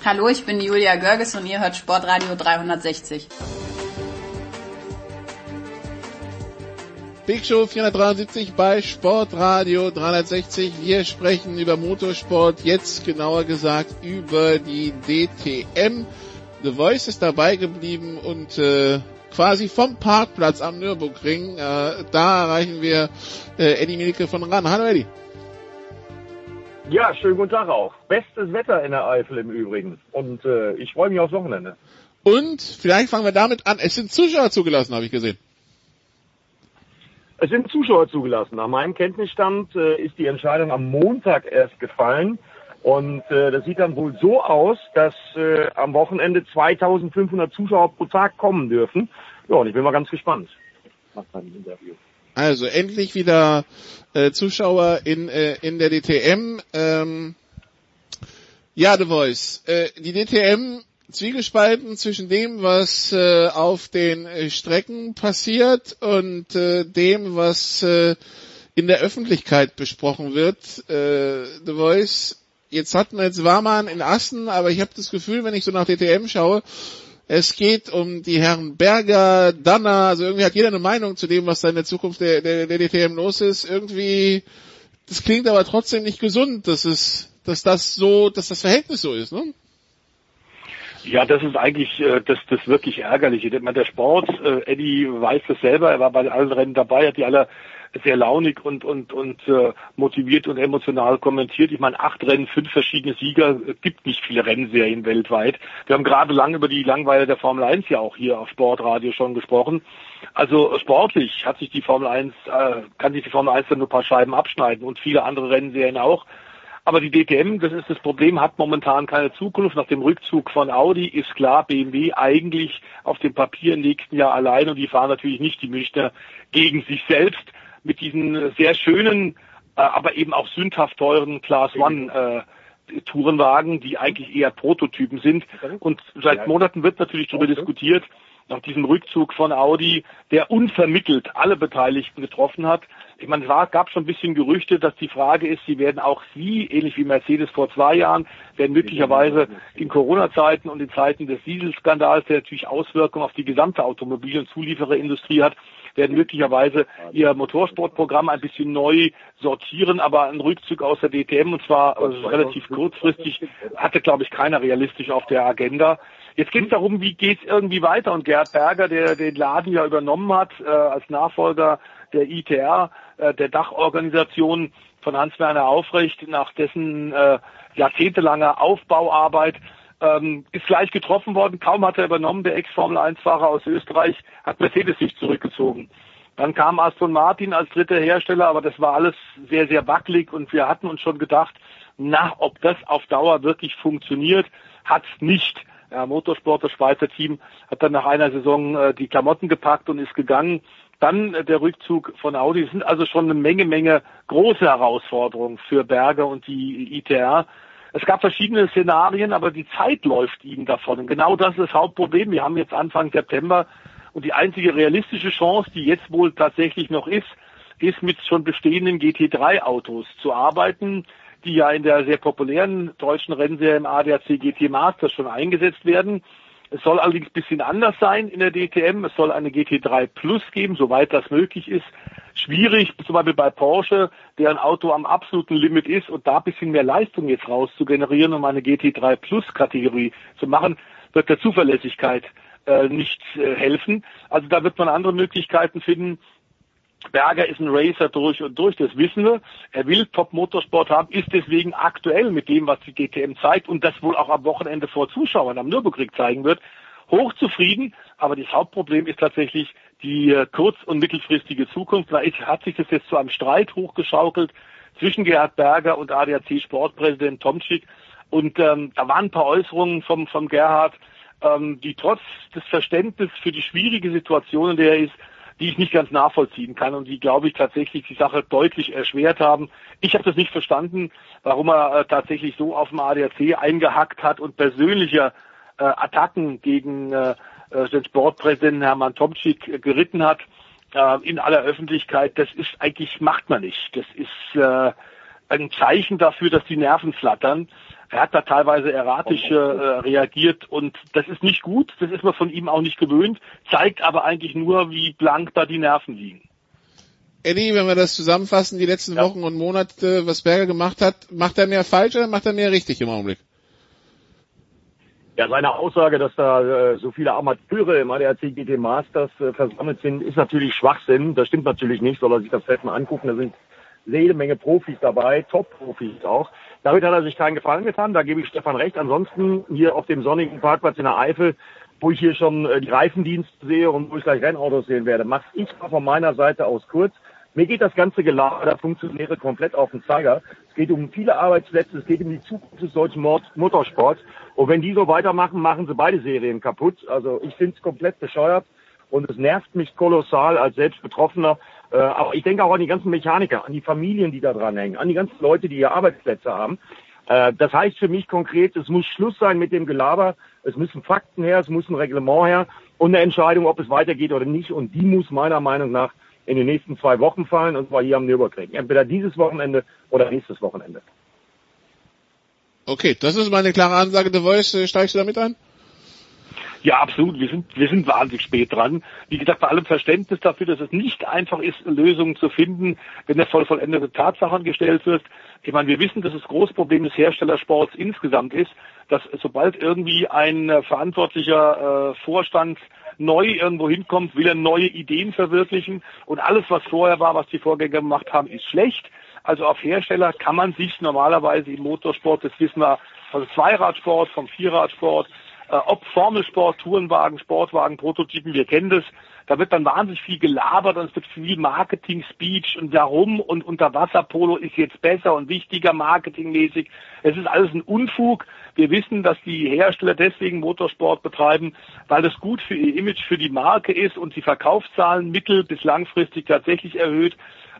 Hallo, ich bin Julia Görges und ihr hört Sportradio 360. Big Show 473 bei Sportradio 360. Wir sprechen über Motorsport, jetzt genauer gesagt über die DTM. The Voice ist dabei geblieben und äh, quasi vom Parkplatz am Nürburgring, äh, da erreichen wir äh, Eddie Mielke von RAN. Hallo Eddie. Ja, schönen guten Tag auch. Bestes Wetter in der Eifel im Übrigen. Und äh, ich freue mich aufs Wochenende. Und vielleicht fangen wir damit an. Es sind Zuschauer zugelassen, habe ich gesehen. Es sind Zuschauer zugelassen. Nach meinem Kenntnisstand äh, ist die Entscheidung am Montag erst gefallen. Und äh, das sieht dann wohl so aus, dass äh, am Wochenende 2500 Zuschauer pro Tag kommen dürfen. Ja, und ich bin mal ganz gespannt nach seinem Interview. Also endlich wieder äh, Zuschauer in, äh, in der DTM. Ähm, ja, The Voice. Äh, die DTM zwiegespalten zwischen dem, was äh, auf den äh, Strecken passiert und äh, dem, was äh, in der Öffentlichkeit besprochen wird. Äh, The Voice. Jetzt hatten wir jetzt Warman in Assen, aber ich habe das Gefühl, wenn ich so nach DTM schaue, es geht um die Herren Berger, Danner, also irgendwie hat jeder eine Meinung zu dem, was da in der Zukunft der, der, der DTM los ist. Irgendwie, das klingt aber trotzdem nicht gesund, dass es, dass das so, dass das Verhältnis so ist, ne? Ja, das ist eigentlich äh, das, das wirklich Ärgerliche. Ich meine, der Sport, äh, Eddie weiß das selber, er war bei allen Rennen dabei, hat die alle sehr launig und und und äh, motiviert und emotional kommentiert. Ich meine, acht Rennen, fünf verschiedene Sieger, äh, gibt nicht viele Rennserien weltweit. Wir haben gerade lange über die Langweile der Formel 1 ja auch hier auf Sportradio schon gesprochen. Also sportlich hat sich die Formel 1, äh, kann sich die Formel 1 dann nur ein paar Scheiben abschneiden und viele andere Rennserien auch. Aber die DTM, das ist das Problem, hat momentan keine Zukunft. Nach dem Rückzug von Audi ist klar, BMW eigentlich auf dem Papier im nächsten Jahr allein und die fahren natürlich nicht die Münchner gegen sich selbst mit diesen sehr schönen, äh, aber eben auch sündhaft teuren Class One äh, Tourenwagen, die eigentlich eher Prototypen sind. Und seit Monaten wird natürlich darüber diskutiert, nach diesem Rückzug von Audi, der unvermittelt alle Beteiligten getroffen hat. Ich meine, es gab schon ein bisschen Gerüchte, dass die Frage ist, sie werden auch Sie, ähnlich wie Mercedes vor zwei Jahren, werden möglicherweise in Corona-Zeiten und in Zeiten des Dieselskandals, der natürlich Auswirkungen auf die gesamte Automobil- und Zuliefererindustrie hat, werden möglicherweise ihr Motorsportprogramm ein bisschen neu sortieren, aber ein Rückzug aus der DTM und zwar also relativ kurzfristig hatte, glaube ich, keiner realistisch auf der Agenda. Jetzt geht es darum, wie geht es irgendwie weiter und Gerhard Berger, der den Laden ja übernommen hat äh, als Nachfolger der ITR, äh, der Dachorganisation von Hans-Werner Aufrecht, nach dessen äh, jahrzehntelanger Aufbauarbeit ähm, ist gleich getroffen worden. Kaum hat er übernommen, der Ex-Formel-1-Fahrer aus Österreich, hat Mercedes sich zurückgezogen. Dann kam Aston Martin als dritter Hersteller, aber das war alles sehr, sehr wackelig und wir hatten uns schon gedacht, na, ob das auf Dauer wirklich funktioniert, hat's nicht. Ja, Motorsport, das Schweizer Team, hat dann nach einer Saison äh, die Klamotten gepackt und ist gegangen. Dann äh, der Rückzug von Audi. Es sind also schon eine Menge, Menge große Herausforderungen für Berger und die ITR. Es gab verschiedene Szenarien, aber die Zeit läuft ihnen davon. Und genau das ist das Hauptproblem. Wir haben jetzt Anfang September und die einzige realistische Chance, die jetzt wohl tatsächlich noch ist, ist mit schon bestehenden GT3-Autos zu arbeiten, die ja in der sehr populären deutschen Rennserie im ADAC GT Master schon eingesetzt werden. Es soll allerdings ein bisschen anders sein in der DTM. Es soll eine GT3 Plus geben, soweit das möglich ist. Schwierig, zum Beispiel bei Porsche, deren Auto am absoluten Limit ist und da ein bisschen mehr Leistung jetzt raus zu generieren, um eine GT3 Plus Kategorie zu machen, wird der Zuverlässigkeit äh, nicht äh, helfen. Also da wird man andere Möglichkeiten finden. Berger ist ein Racer durch und durch, das wissen wir. Er will Top-Motorsport haben, ist deswegen aktuell mit dem, was die GTM zeigt und das wohl auch am Wochenende vor Zuschauern am Nürburgring zeigen wird, hochzufrieden. Aber das Hauptproblem ist tatsächlich die äh, kurz- und mittelfristige Zukunft. Da hat sich das jetzt zu einem Streit hochgeschaukelt zwischen Gerhard Berger und ADAC-Sportpräsident Tomczyk. Und ähm, da waren ein paar Äußerungen vom, vom Gerhard, ähm, die trotz des Verständnisses für die schwierige Situation, in der er ist, die ich nicht ganz nachvollziehen kann und die, glaube ich, tatsächlich die Sache deutlich erschwert haben. Ich habe das nicht verstanden, warum er äh, tatsächlich so auf dem ADAC eingehackt hat und persönliche äh, Attacken gegen äh, äh, den Sportpräsidenten Hermann Tomczyk äh, geritten hat äh, in aller Öffentlichkeit. Das ist eigentlich, macht man nicht. Das ist äh, ein Zeichen dafür, dass die Nerven flattern. Er hat da teilweise erratisch äh, reagiert und das ist nicht gut, das ist man von ihm auch nicht gewöhnt, zeigt aber eigentlich nur, wie blank da die Nerven liegen. Eddie, wenn wir das zusammenfassen, die letzten ja. Wochen und Monate, was Berger gemacht hat, macht er mehr falsch oder macht er mehr richtig im Augenblick? Ja, seine Aussage, dass da äh, so viele Amateure im ADAC GT Masters äh, versammelt sind, ist natürlich Schwachsinn. Das stimmt natürlich nicht, soll er sich das Feld mal angucken. Da sind jede Menge Profis dabei, Top-Profis auch. Damit hat er sich keinen Gefallen getan, da gebe ich Stefan recht. Ansonsten hier auf dem sonnigen Parkplatz in der Eifel, wo ich hier schon äh, die Reifendienste sehe und wo ich gleich Rennautos sehen werde, mache ich mal von meiner Seite aus kurz. Mir geht das ganze Gelaber der Funktionäre komplett auf den Zeiger. Es geht um viele Arbeitsplätze, es geht um die Zukunft des deutschen Motorsports. Und wenn die so weitermachen, machen sie beide Serien kaputt. Also ich finde es komplett bescheuert. Und es nervt mich kolossal als selbst Betroffener. Äh, aber ich denke auch an die ganzen Mechaniker, an die Familien, die da dran hängen, an die ganzen Leute, die hier Arbeitsplätze haben. Äh, das heißt für mich konkret, es muss Schluss sein mit dem Gelaber, es müssen Fakten her, es muss ein Reglement her und eine Entscheidung, ob es weitergeht oder nicht. Und die muss meiner Meinung nach in den nächsten zwei Wochen fallen, und zwar hier am Nürburgring. Entweder dieses Wochenende oder nächstes Wochenende. Okay, das ist meine klare Ansage. The Voice, äh, steigst du damit ein? Ja, absolut. Wir sind, wir sind wahnsinnig spät dran. Wie gesagt, bei allem Verständnis dafür, dass es nicht einfach ist, Lösungen zu finden, wenn es voll vollendete Tatsachen gestellt wird. Ich meine, wir wissen, dass das große Problem des Herstellersports insgesamt ist, dass sobald irgendwie ein äh, verantwortlicher äh, Vorstand neu irgendwo hinkommt, will er neue Ideen verwirklichen und alles, was vorher war, was die Vorgänger gemacht haben, ist schlecht. Also auf Hersteller kann man sich normalerweise im Motorsport, das wissen wir, vom Zweiradsport, vom Vierradsport, ob Formelsport, Tourenwagen, Sportwagen, Prototypen, wir kennen das. Da wird dann wahnsinnig viel gelabert und es wird viel Marketing-Speech und darum und Unterwasserpolo ist jetzt besser und wichtiger marketingmäßig. Es ist alles ein Unfug. Wir wissen, dass die Hersteller deswegen Motorsport betreiben, weil das gut für ihr Image, für die Marke ist und die Verkaufszahlen mittel- bis langfristig tatsächlich erhöht.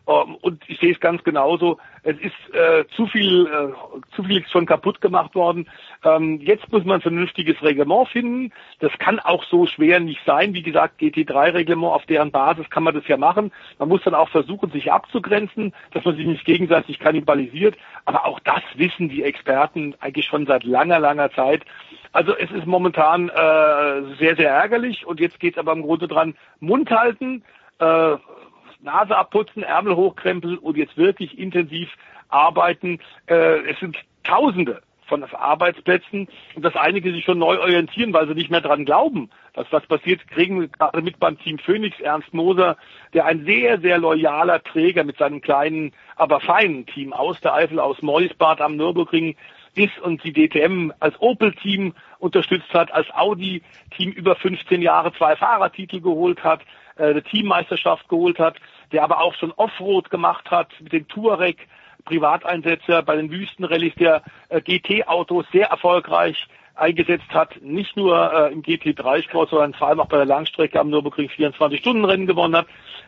Ähm, und ich sehe es ganz genauso. Es ist äh, zu viel, äh, zu viel schon kaputt gemacht worden. Ähm, jetzt muss man ein vernünftiges Reglement finden. Das kann auch so schwer nicht sein. Wie gesagt, GT3-Reglement, auf deren Basis kann man das ja machen. Man muss dann auch versuchen, sich abzugrenzen, dass man sich nicht gegenseitig kannibalisiert. Aber auch das wissen die Experten eigentlich schon seit langer, langer Zeit. Also es ist momentan äh, sehr, sehr ärgerlich. Und jetzt geht es aber im Grunde dran, Mund halten, äh, Nase abputzen, Ärmel hochkrempeln und jetzt wirklich intensiv arbeiten. Äh, es sind Tausende von Arbeitsplätzen und dass einige sich schon neu orientieren, weil sie nicht mehr dran glauben, dass was passiert, kriegen wir gerade mit beim Team Phoenix Ernst Moser, der ein sehr, sehr loyaler Träger mit seinem kleinen, aber feinen Team aus der Eifel, aus Meusbad am Nürburgring ist und die DTM als Opel-Team unterstützt hat, als Audi-Team über 15 Jahre zwei Fahrertitel geholt hat, eine Teammeisterschaft geholt hat, der aber auch schon Offroad gemacht hat mit dem Touareg, Privateinsätze bei den Wüstenrallyes, der äh, GT-Autos sehr erfolgreich eingesetzt hat, nicht nur äh, im GT3-Sport, sondern vor allem auch bei der Langstrecke am Nürburgring 24-Stunden-Rennen gewonnen hat.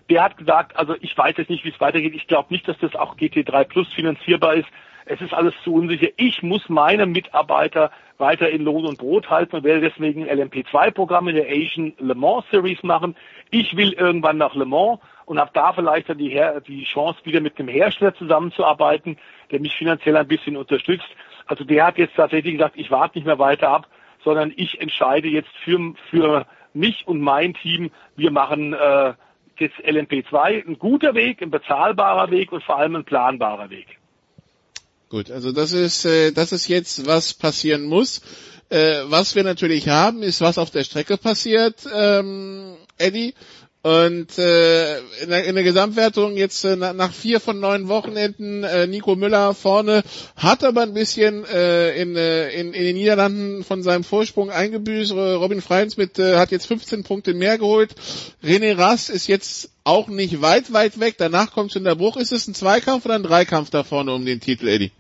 Der hat gesagt, also ich weiß jetzt nicht, wie es weitergeht. Ich glaube nicht, dass das auch GT3 Plus finanzierbar ist. Es ist alles zu unsicher. Ich muss meine Mitarbeiter weiter in Lohn und Brot halten und werde deswegen LMP2-Programm in der Asian Le Mans Series machen. Ich will irgendwann nach Le Mans und habe da vielleicht dann die, die Chance, wieder mit einem Hersteller zusammenzuarbeiten, der mich finanziell ein bisschen unterstützt. Also der hat jetzt tatsächlich gesagt, ich warte nicht mehr weiter ab, sondern ich entscheide jetzt für, für mich und mein Team, wir machen äh, jetzt LMP2, ein guter Weg, ein bezahlbarer Weg und vor allem ein planbarer Weg. Gut, also das ist, äh, das ist jetzt, was passieren muss. Äh, was wir natürlich haben, ist, was auf der Strecke passiert, ähm, Eddie. Und äh, in, der, in der Gesamtwertung jetzt äh, nach vier von neun Wochenenden äh, Nico Müller vorne, hat aber ein bisschen äh, in, äh, in, in den Niederlanden von seinem Vorsprung eingebüßt. Robin Freins mit äh, hat jetzt 15 Punkte mehr geholt. René Rass ist jetzt auch nicht weit, weit weg. Danach kommt schon der Bruch. Ist es ein Zweikampf oder ein Dreikampf da vorne um den Titel, Eddie?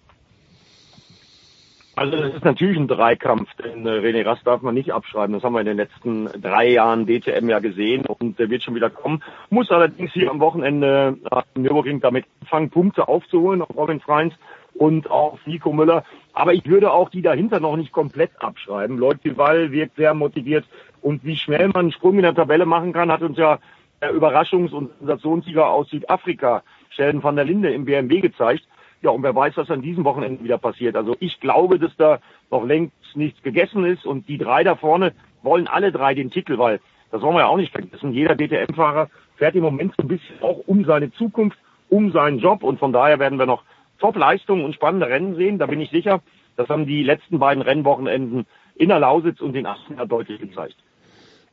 Also das ist natürlich ein Dreikampf, denn äh, René Rast darf man nicht abschreiben. Das haben wir in den letzten drei Jahren DTM ja gesehen und der wird schon wieder kommen. Muss allerdings hier am Wochenende nach Nürburgring damit anfangen, Punkte aufzuholen auf Robin Freins und auf Nico Müller. Aber ich würde auch die dahinter noch nicht komplett abschreiben. Lloyd Duval wirkt sehr motiviert und wie schnell man einen Sprung in der Tabelle machen kann, hat uns ja der Überraschungs- und Sensationssieger aus Südafrika, Sheldon van der Linde im BMW gezeigt. Ja, und wer weiß, was an diesem Wochenende wieder passiert. Also ich glaube, dass da noch längst nichts gegessen ist und die drei da vorne wollen alle drei den Titel, weil das wollen wir ja auch nicht vergessen. Jeder DTM-Fahrer fährt im Moment so ein bisschen auch um seine Zukunft, um seinen Job und von daher werden wir noch Top-Leistungen und spannende Rennen sehen. Da bin ich sicher. Das haben die letzten beiden Rennwochenenden in der Lausitz und in Aachen ja deutlich gezeigt.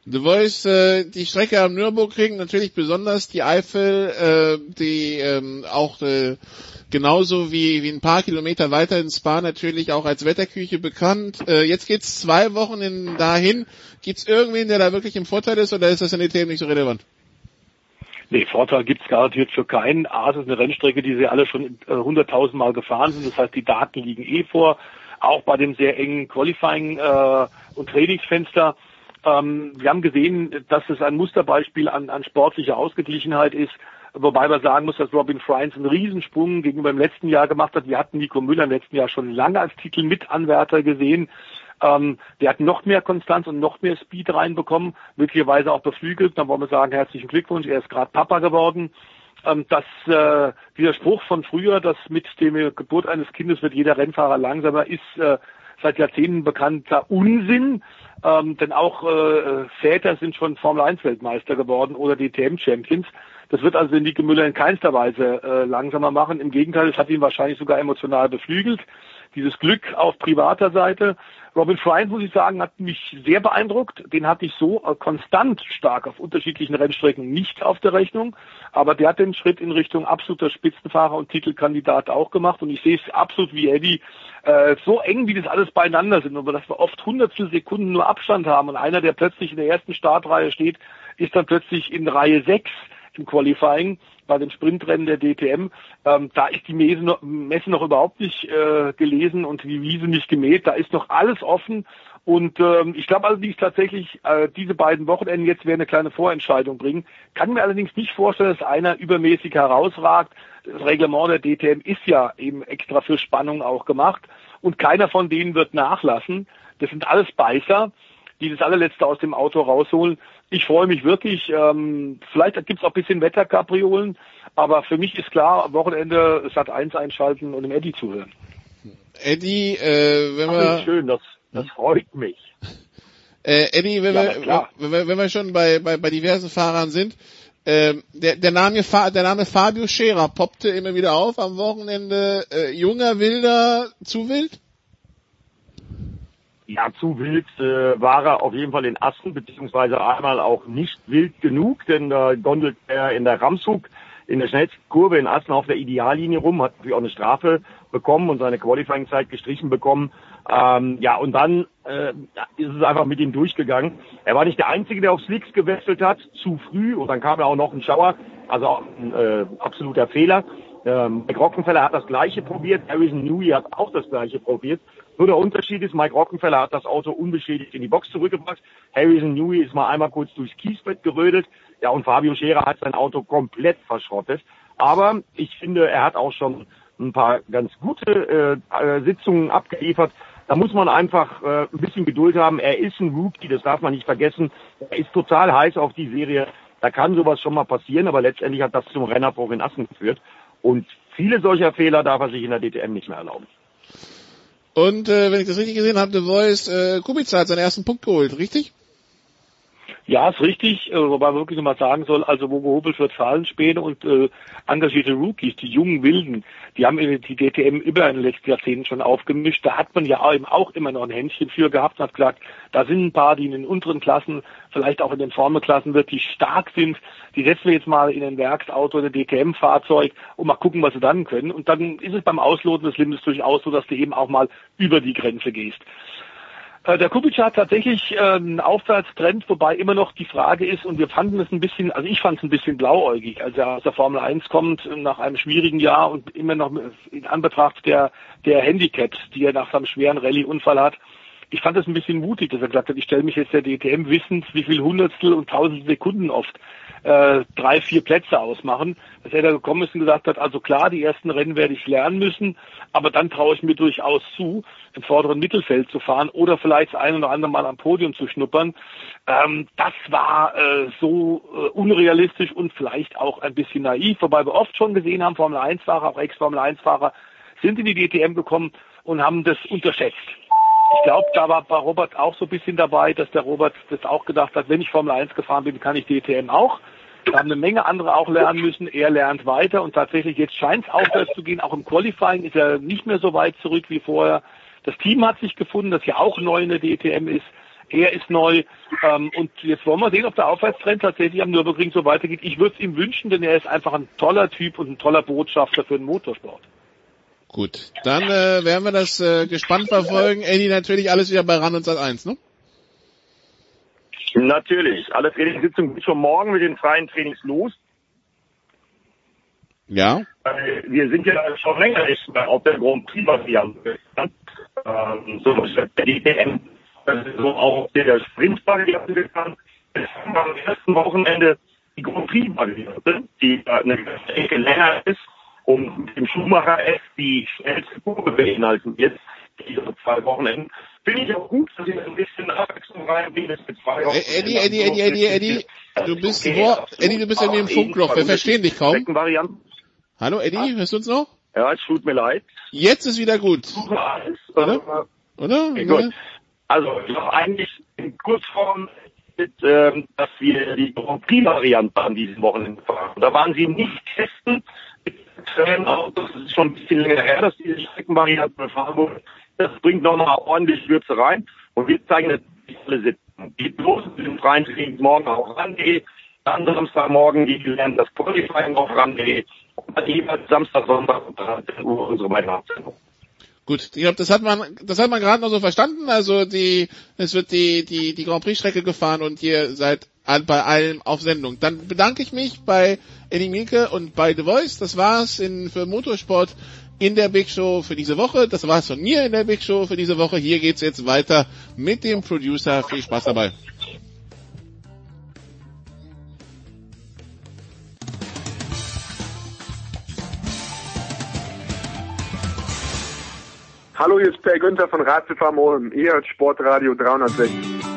The Voice, äh, die Strecke am Nürburgring, natürlich besonders die Eifel, äh, die ähm, auch äh, genauso wie, wie ein paar Kilometer weiter in Spa natürlich auch als Wetterküche bekannt. Äh, jetzt geht's zwei Wochen in, dahin. Gibt's irgendwen, der da wirklich im Vorteil ist oder ist das in den Themen nicht so relevant? Nee, Vorteil gibt's garantiert für keinen. A, es ist eine Rennstrecke, die sie alle schon äh, hunderttausend Mal gefahren sind. Das heißt, die Daten liegen eh vor. Auch bei dem sehr engen Qualifying äh, und Trainingsfenster. Ähm, wir haben gesehen, dass es ein Musterbeispiel an, an sportlicher Ausgeglichenheit ist. Wobei man sagen muss, dass Robin Friends einen Riesensprung gegenüber dem letzten Jahr gemacht hat. Wir hatten Nico Müller im letzten Jahr schon lange als Titelmitanwärter gesehen. Ähm, der hat noch mehr Konstanz und noch mehr Speed reinbekommen, möglicherweise auch beflügelt. Dann wollen wir sagen, herzlichen Glückwunsch, er ist gerade Papa geworden. Ähm, dass äh, dieser Spruch von früher, dass mit dem Geburt eines Kindes wird jeder Rennfahrer langsamer, ist äh, seit Jahrzehnten bekannter Unsinn. Ähm, denn auch äh, Väter sind schon Formel 1 Weltmeister geworden oder DTM Champions. Das wird also Nike Müller in keinster Weise äh, langsamer machen. Im Gegenteil, es hat ihn wahrscheinlich sogar emotional beflügelt. Dieses Glück auf privater Seite. Robin Fryant, muss ich sagen, hat mich sehr beeindruckt. Den hatte ich so äh, konstant stark auf unterschiedlichen Rennstrecken nicht auf der Rechnung. Aber der hat den Schritt in Richtung absoluter Spitzenfahrer und Titelkandidat auch gemacht. Und ich sehe es absolut wie Eddie. Äh, so eng, wie das alles beieinander sind. Aber dass wir oft hundertstel Sekunden nur Abstand haben und einer, der plötzlich in der ersten Startreihe steht, ist dann plötzlich in Reihe 6 im Qualifying bei den Sprintrennen der DTM. Ähm, da ist die Messe noch, Messe noch überhaupt nicht äh, gelesen und die Wiese nicht gemäht. Da ist noch alles offen. Und ähm, ich glaube allerdings tatsächlich, äh, diese beiden Wochenenden jetzt werden eine kleine Vorentscheidung bringen. Kann mir allerdings nicht vorstellen, dass einer übermäßig herausragt. Das Reglement der DTM ist ja eben extra für Spannung auch gemacht. Und keiner von denen wird nachlassen. Das sind alles Beißer die das allerletzte aus dem Auto rausholen. Ich freue mich wirklich. Ähm, vielleicht gibt es auch ein bisschen Wetterkapriolen, aber für mich ist klar, am Wochenende Sat 1 einschalten und dem Eddie zuhören. Eddie, äh, wenn wir... schön, das, das freut mich. Äh, Eddie, wenn, ja, wir, wenn, wir, wenn wir schon bei, bei, bei diversen Fahrern sind, äh, der, der, Name, der Name Fabio Scherer poppte immer wieder auf am Wochenende. Äh, junger, wilder, zu wild? Ja, zu wild äh, war er auf jeden Fall in Assen, beziehungsweise einmal auch nicht wild genug, denn da gondelt er in der Ramshook in der schnellsten Kurve in Assen auf der Ideallinie rum, hat natürlich auch eine Strafe bekommen und seine Qualifying-Zeit gestrichen bekommen. Ähm, ja, und dann äh, ist es einfach mit ihm durchgegangen. Er war nicht der Einzige, der auf Slicks gewechselt hat, zu früh, und dann kam ja auch noch ein Schauer, also auch ein äh, absoluter Fehler. Ähm, Rockenfeller hat das gleiche probiert, Harrison Newey hat auch das gleiche probiert. Nur der Unterschied ist, Mike Rockenfeller hat das Auto unbeschädigt in die Box zurückgebracht. Harrison Newey ist mal einmal kurz durchs Kiesbett gerödelt. Ja, und Fabio Scherer hat sein Auto komplett verschrottet. Aber ich finde, er hat auch schon ein paar ganz gute äh, äh, Sitzungen abgeliefert. Da muss man einfach äh, ein bisschen Geduld haben. Er ist ein Rookie, das darf man nicht vergessen. Er ist total heiß auf die Serie. Da kann sowas schon mal passieren, aber letztendlich hat das zum Rennerbruch in Assen geführt. Und viele solcher Fehler darf er sich in der DTM nicht mehr erlauben. Und äh, wenn ich das richtig gesehen habe, The Voice, äh, Kubica hat seinen ersten Punkt geholt, richtig? Ja, ist richtig, äh, wobei man wirklich nochmal sagen soll, also wo gehobelt wird Zahlenspäne und äh, engagierte Rookies, die jungen Wilden, die haben die DTM über den letzten Jahrzehnten schon aufgemischt. Da hat man ja eben auch immer noch ein Händchen für gehabt und hat gesagt, da sind ein paar, die in den unteren Klassen, vielleicht auch in den Formelklassen wirklich stark sind, die setzen wir jetzt mal in ein Werksauto, ein DTM-Fahrzeug und mal gucken, was sie dann können. Und dann ist es beim Ausloten des Limits durchaus so, dass du eben auch mal über die Grenze gehst. Äh, der Kubica hat tatsächlich äh, einen Aufwärtstrend, wobei immer noch die Frage ist, und wir fanden es ein bisschen, also ich fand es ein bisschen blauäugig, als er aus der Formel 1 kommt, nach einem schwierigen Jahr und immer noch in Anbetracht der, der Handicaps, die er nach seinem schweren Rallye-Unfall hat. Ich fand es ein bisschen mutig, dass er gesagt hat, ich stelle mich jetzt der DTM wissend, wie viel Hundertstel und Tausend Sekunden oft äh, drei, vier Plätze ausmachen, dass er da gekommen ist und gesagt hat, also klar, die ersten Rennen werde ich lernen müssen, aber dann traue ich mir durchaus zu, im vorderen Mittelfeld zu fahren oder vielleicht das ein oder andere Mal am Podium zu schnuppern. Ähm, das war äh, so äh, unrealistisch und vielleicht auch ein bisschen naiv, wobei wir oft schon gesehen haben, Formel 1-Fahrer, auch Ex-Formel 1-Fahrer sind in die DTM gekommen und haben das unterschätzt. Ich glaube, da war bei Robert auch so ein bisschen dabei, dass der Robert das auch gedacht hat, wenn ich Formel 1 gefahren bin, kann ich DTM auch. Da haben eine Menge andere auch lernen müssen. Er lernt weiter und tatsächlich jetzt scheint es aufwärts zu gehen. Auch im Qualifying ist er nicht mehr so weit zurück wie vorher. Das Team hat sich gefunden, das ja auch neu in der DTM ist. Er ist neu. Ähm, und jetzt wollen wir sehen, ob der Aufwärtstrend tatsächlich am Nürburgring so weitergeht. Ich würde es ihm wünschen, denn er ist einfach ein toller Typ und ein toller Botschafter für den Motorsport. Gut, dann äh, werden wir das äh, gespannt verfolgen. Eddie, natürlich alles wieder bei RAN und Sat 1, ne? Natürlich. Alle Trainingssitzungen sind schon morgen mit den freien Trainings los. Ja. Wir sind ja schon länger nicht mehr auf der Grand Prix variante ähm, so der DTM. also auch der Sprint-Variante gefahren. Es haben am ersten Wochenende die Grand Prix-Variante, die eine ganze Ecke länger ist und mit dem Schumacher S die schnellste Kurve beinhalten wird, diese zwei Wochenenden. Finde ich auch gut, dass ihr ein bisschen Abwechslung zwei Äh, Eddie, Eddie, Eddie, Eddie, Eddie, du bist nur, Eddie, du bist in dem Funkloch, wir verstehen dich kaum. Hallo Eddie, hörst du uns noch? Ja, es tut mir leid. Jetzt ist wieder gut. Oder? Oder? Okay, gut. Also, noch eigentlich in Kurzform, mit, ähm, dass wir die Grand Prix-Variante an diesem Wochenende fahren. Da waren sie nicht testen mit. Das ist schon ein bisschen länger her, dass diese Streckenvariante befahren wurde. Das bringt nochmal ordentlich Würze rein. Und wir zeigen natürlich alle Sitzen. Geht los mit freien Training morgen auch ran. Dann Samstagmorgen geht lernen das Qualifying auf ran. Und dann jeweils Samstag, Sonntag um 13 Uhr unsere beiden Absendungen. Gut, ich glaube, das hat man, das hat man gerade noch so verstanden. Also die, es wird die die die Grand Prix Strecke gefahren und ihr seid bei allem auf Sendung. Dann bedanke ich mich bei Eddie Mielke und bei The Voice. Das war's in für Motorsport in der Big Show für diese Woche. Das war's von mir in der Big Show für diese Woche. Hier geht's jetzt weiter mit dem Producer. Viel Spaß dabei. Hallo, hier ist Per Günther von Ratzefarm. Ihr hört Sportradio 360.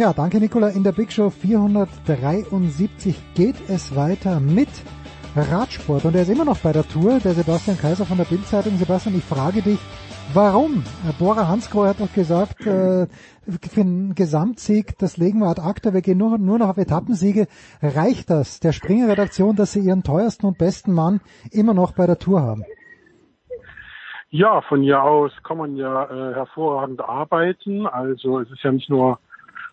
Ja, danke Nicola. In der Big Show 473 geht es weiter mit Radsport. Und er ist immer noch bei der Tour, der Sebastian Kaiser von der Bildzeitung. Sebastian, ich frage dich, warum? Bora Hansgrohe hat doch gesagt, äh, für einen Gesamtsieg, das legen wir ad acta, wir gehen nur, nur noch auf Etappensiege. Reicht das der Springer-Redaktion, dass sie ihren teuersten und besten Mann immer noch bei der Tour haben? Ja, von hier aus kann man ja äh, hervorragend arbeiten. Also es ist ja nicht nur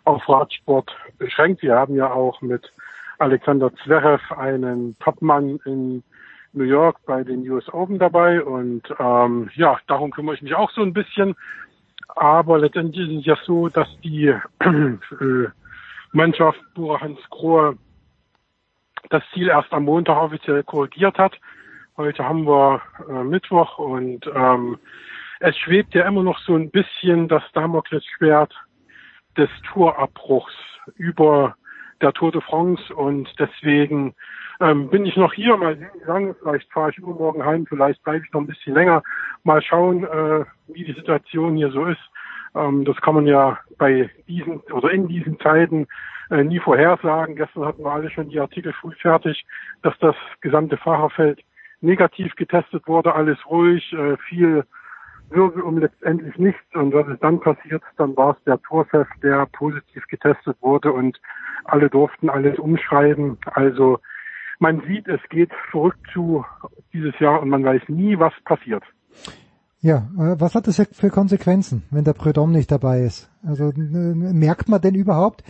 auf Radsport beschränkt. Wir haben ja auch mit Alexander Zverev einen Topmann in New York bei den US Open dabei und ähm, ja, darum kümmere ich mich auch so ein bisschen. Aber letztendlich ist es ja so, dass die *clears throat* äh, Mannschaft Bura Hans Grohe das Ziel erst am Montag offiziell korrigiert hat. Heute haben wir äh, Mittwoch und ähm, es schwebt ja immer noch so ein bisschen das Damoklesschwert des Tourabbruchs über der Tour de France und deswegen ähm, bin ich noch hier, mal sehen, wie lange, vielleicht fahre ich übermorgen heim, vielleicht bleibe ich noch ein bisschen länger, mal schauen, äh, wie die Situation hier so ist. Ähm, das kann man ja bei diesen oder in diesen Zeiten äh, nie vorhersagen. Gestern hatten wir alle schon die Artikel früh fertig, dass das gesamte Fahrerfeld negativ getestet wurde, alles ruhig, äh, viel Wirbel um letztendlich nichts. Und was ist dann passiert? Dann war es der Tourchef, der positiv getestet wurde und alle durften alles umschreiben. Also man sieht, es geht zurück zu dieses Jahr und man weiß nie, was passiert. Ja, äh, was hat das für Konsequenzen, wenn der Prudhomme nicht dabei ist? Also merkt man denn überhaupt,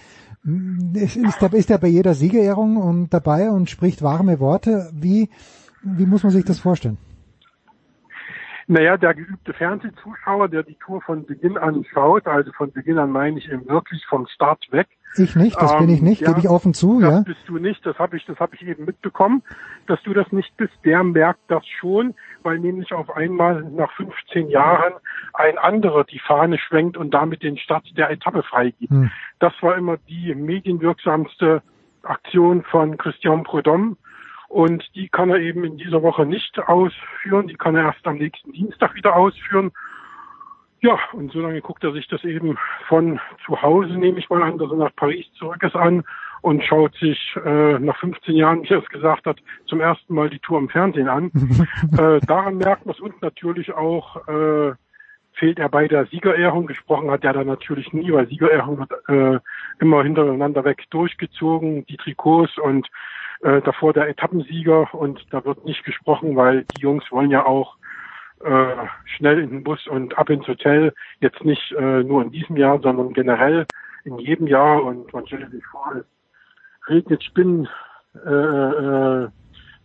ist ist er bei jeder Siegerehrung und dabei und spricht warme Worte? Wie, wie muss man sich das vorstellen? Naja, der geübte Fernsehzuschauer, der die Tour von Beginn an schaut, also von Beginn an meine ich eben wirklich vom Start weg. Ich nicht, das ähm, bin ich nicht, ja, gebe ich offen zu, das ja. bist du nicht, das habe ich, das habe ich eben mitbekommen, dass du das nicht bist. Der merkt das schon, weil nämlich auf einmal nach 15 Jahren ein anderer die Fahne schwenkt und damit den Start der Etappe freigibt. Hm. Das war immer die medienwirksamste Aktion von Christian Prudhomme und die kann er eben in dieser Woche nicht ausführen. Die kann er erst am nächsten Dienstag wieder ausführen. Ja, und so lange guckt er sich das eben von zu Hause, nehme ich mal an, dass er nach Paris zurück ist an und schaut sich äh, nach 15 Jahren, wie er es gesagt hat, zum ersten Mal die Tour im Fernsehen an. *laughs* äh, daran merkt man es und natürlich auch äh, fehlt er bei der Siegerehrung. Gesprochen hat er da natürlich nie, weil Siegerehrung wird äh, immer hintereinander weg durchgezogen, die Trikots und äh, davor der Etappensieger und da wird nicht gesprochen, weil die Jungs wollen ja auch äh, schnell in den Bus und ab ins Hotel, jetzt nicht äh, nur in diesem Jahr, sondern generell in jedem Jahr und man stellt sich vor, es regnet Spinnen, äh, äh,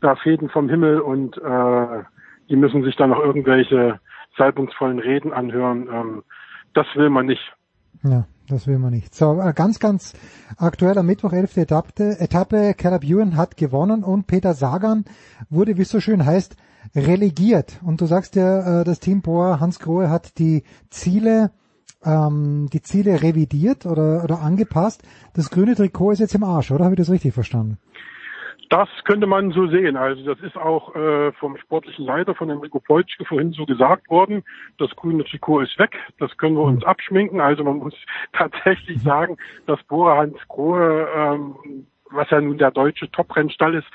da Fäden vom Himmel und äh, die müssen sich dann noch irgendwelche salbungsvollen Reden anhören. Ähm, das will man nicht. Ja, das will man nicht. So, äh, ganz, ganz aktuell am Mittwoch, 11. Etappe, Etappe Caleb Ewan hat gewonnen und Peter Sagan wurde, wie es so schön heißt, relegiert. Und du sagst ja, äh, das Team Bohr Hans Grohe hat die Ziele ähm, die Ziele revidiert oder, oder angepasst. Das grüne Trikot ist jetzt im Arsch, oder? Habe ich das richtig verstanden? Das könnte man so sehen. Also das ist auch äh, vom sportlichen Leiter von Enrico Peutschke vorhin so gesagt worden. Das grüne Trikot ist weg. Das können wir uns abschminken. Also man muss *laughs* tatsächlich sagen, dass Bora Hans Grohe, ähm, was ja nun der deutsche Top-Rennstall ist,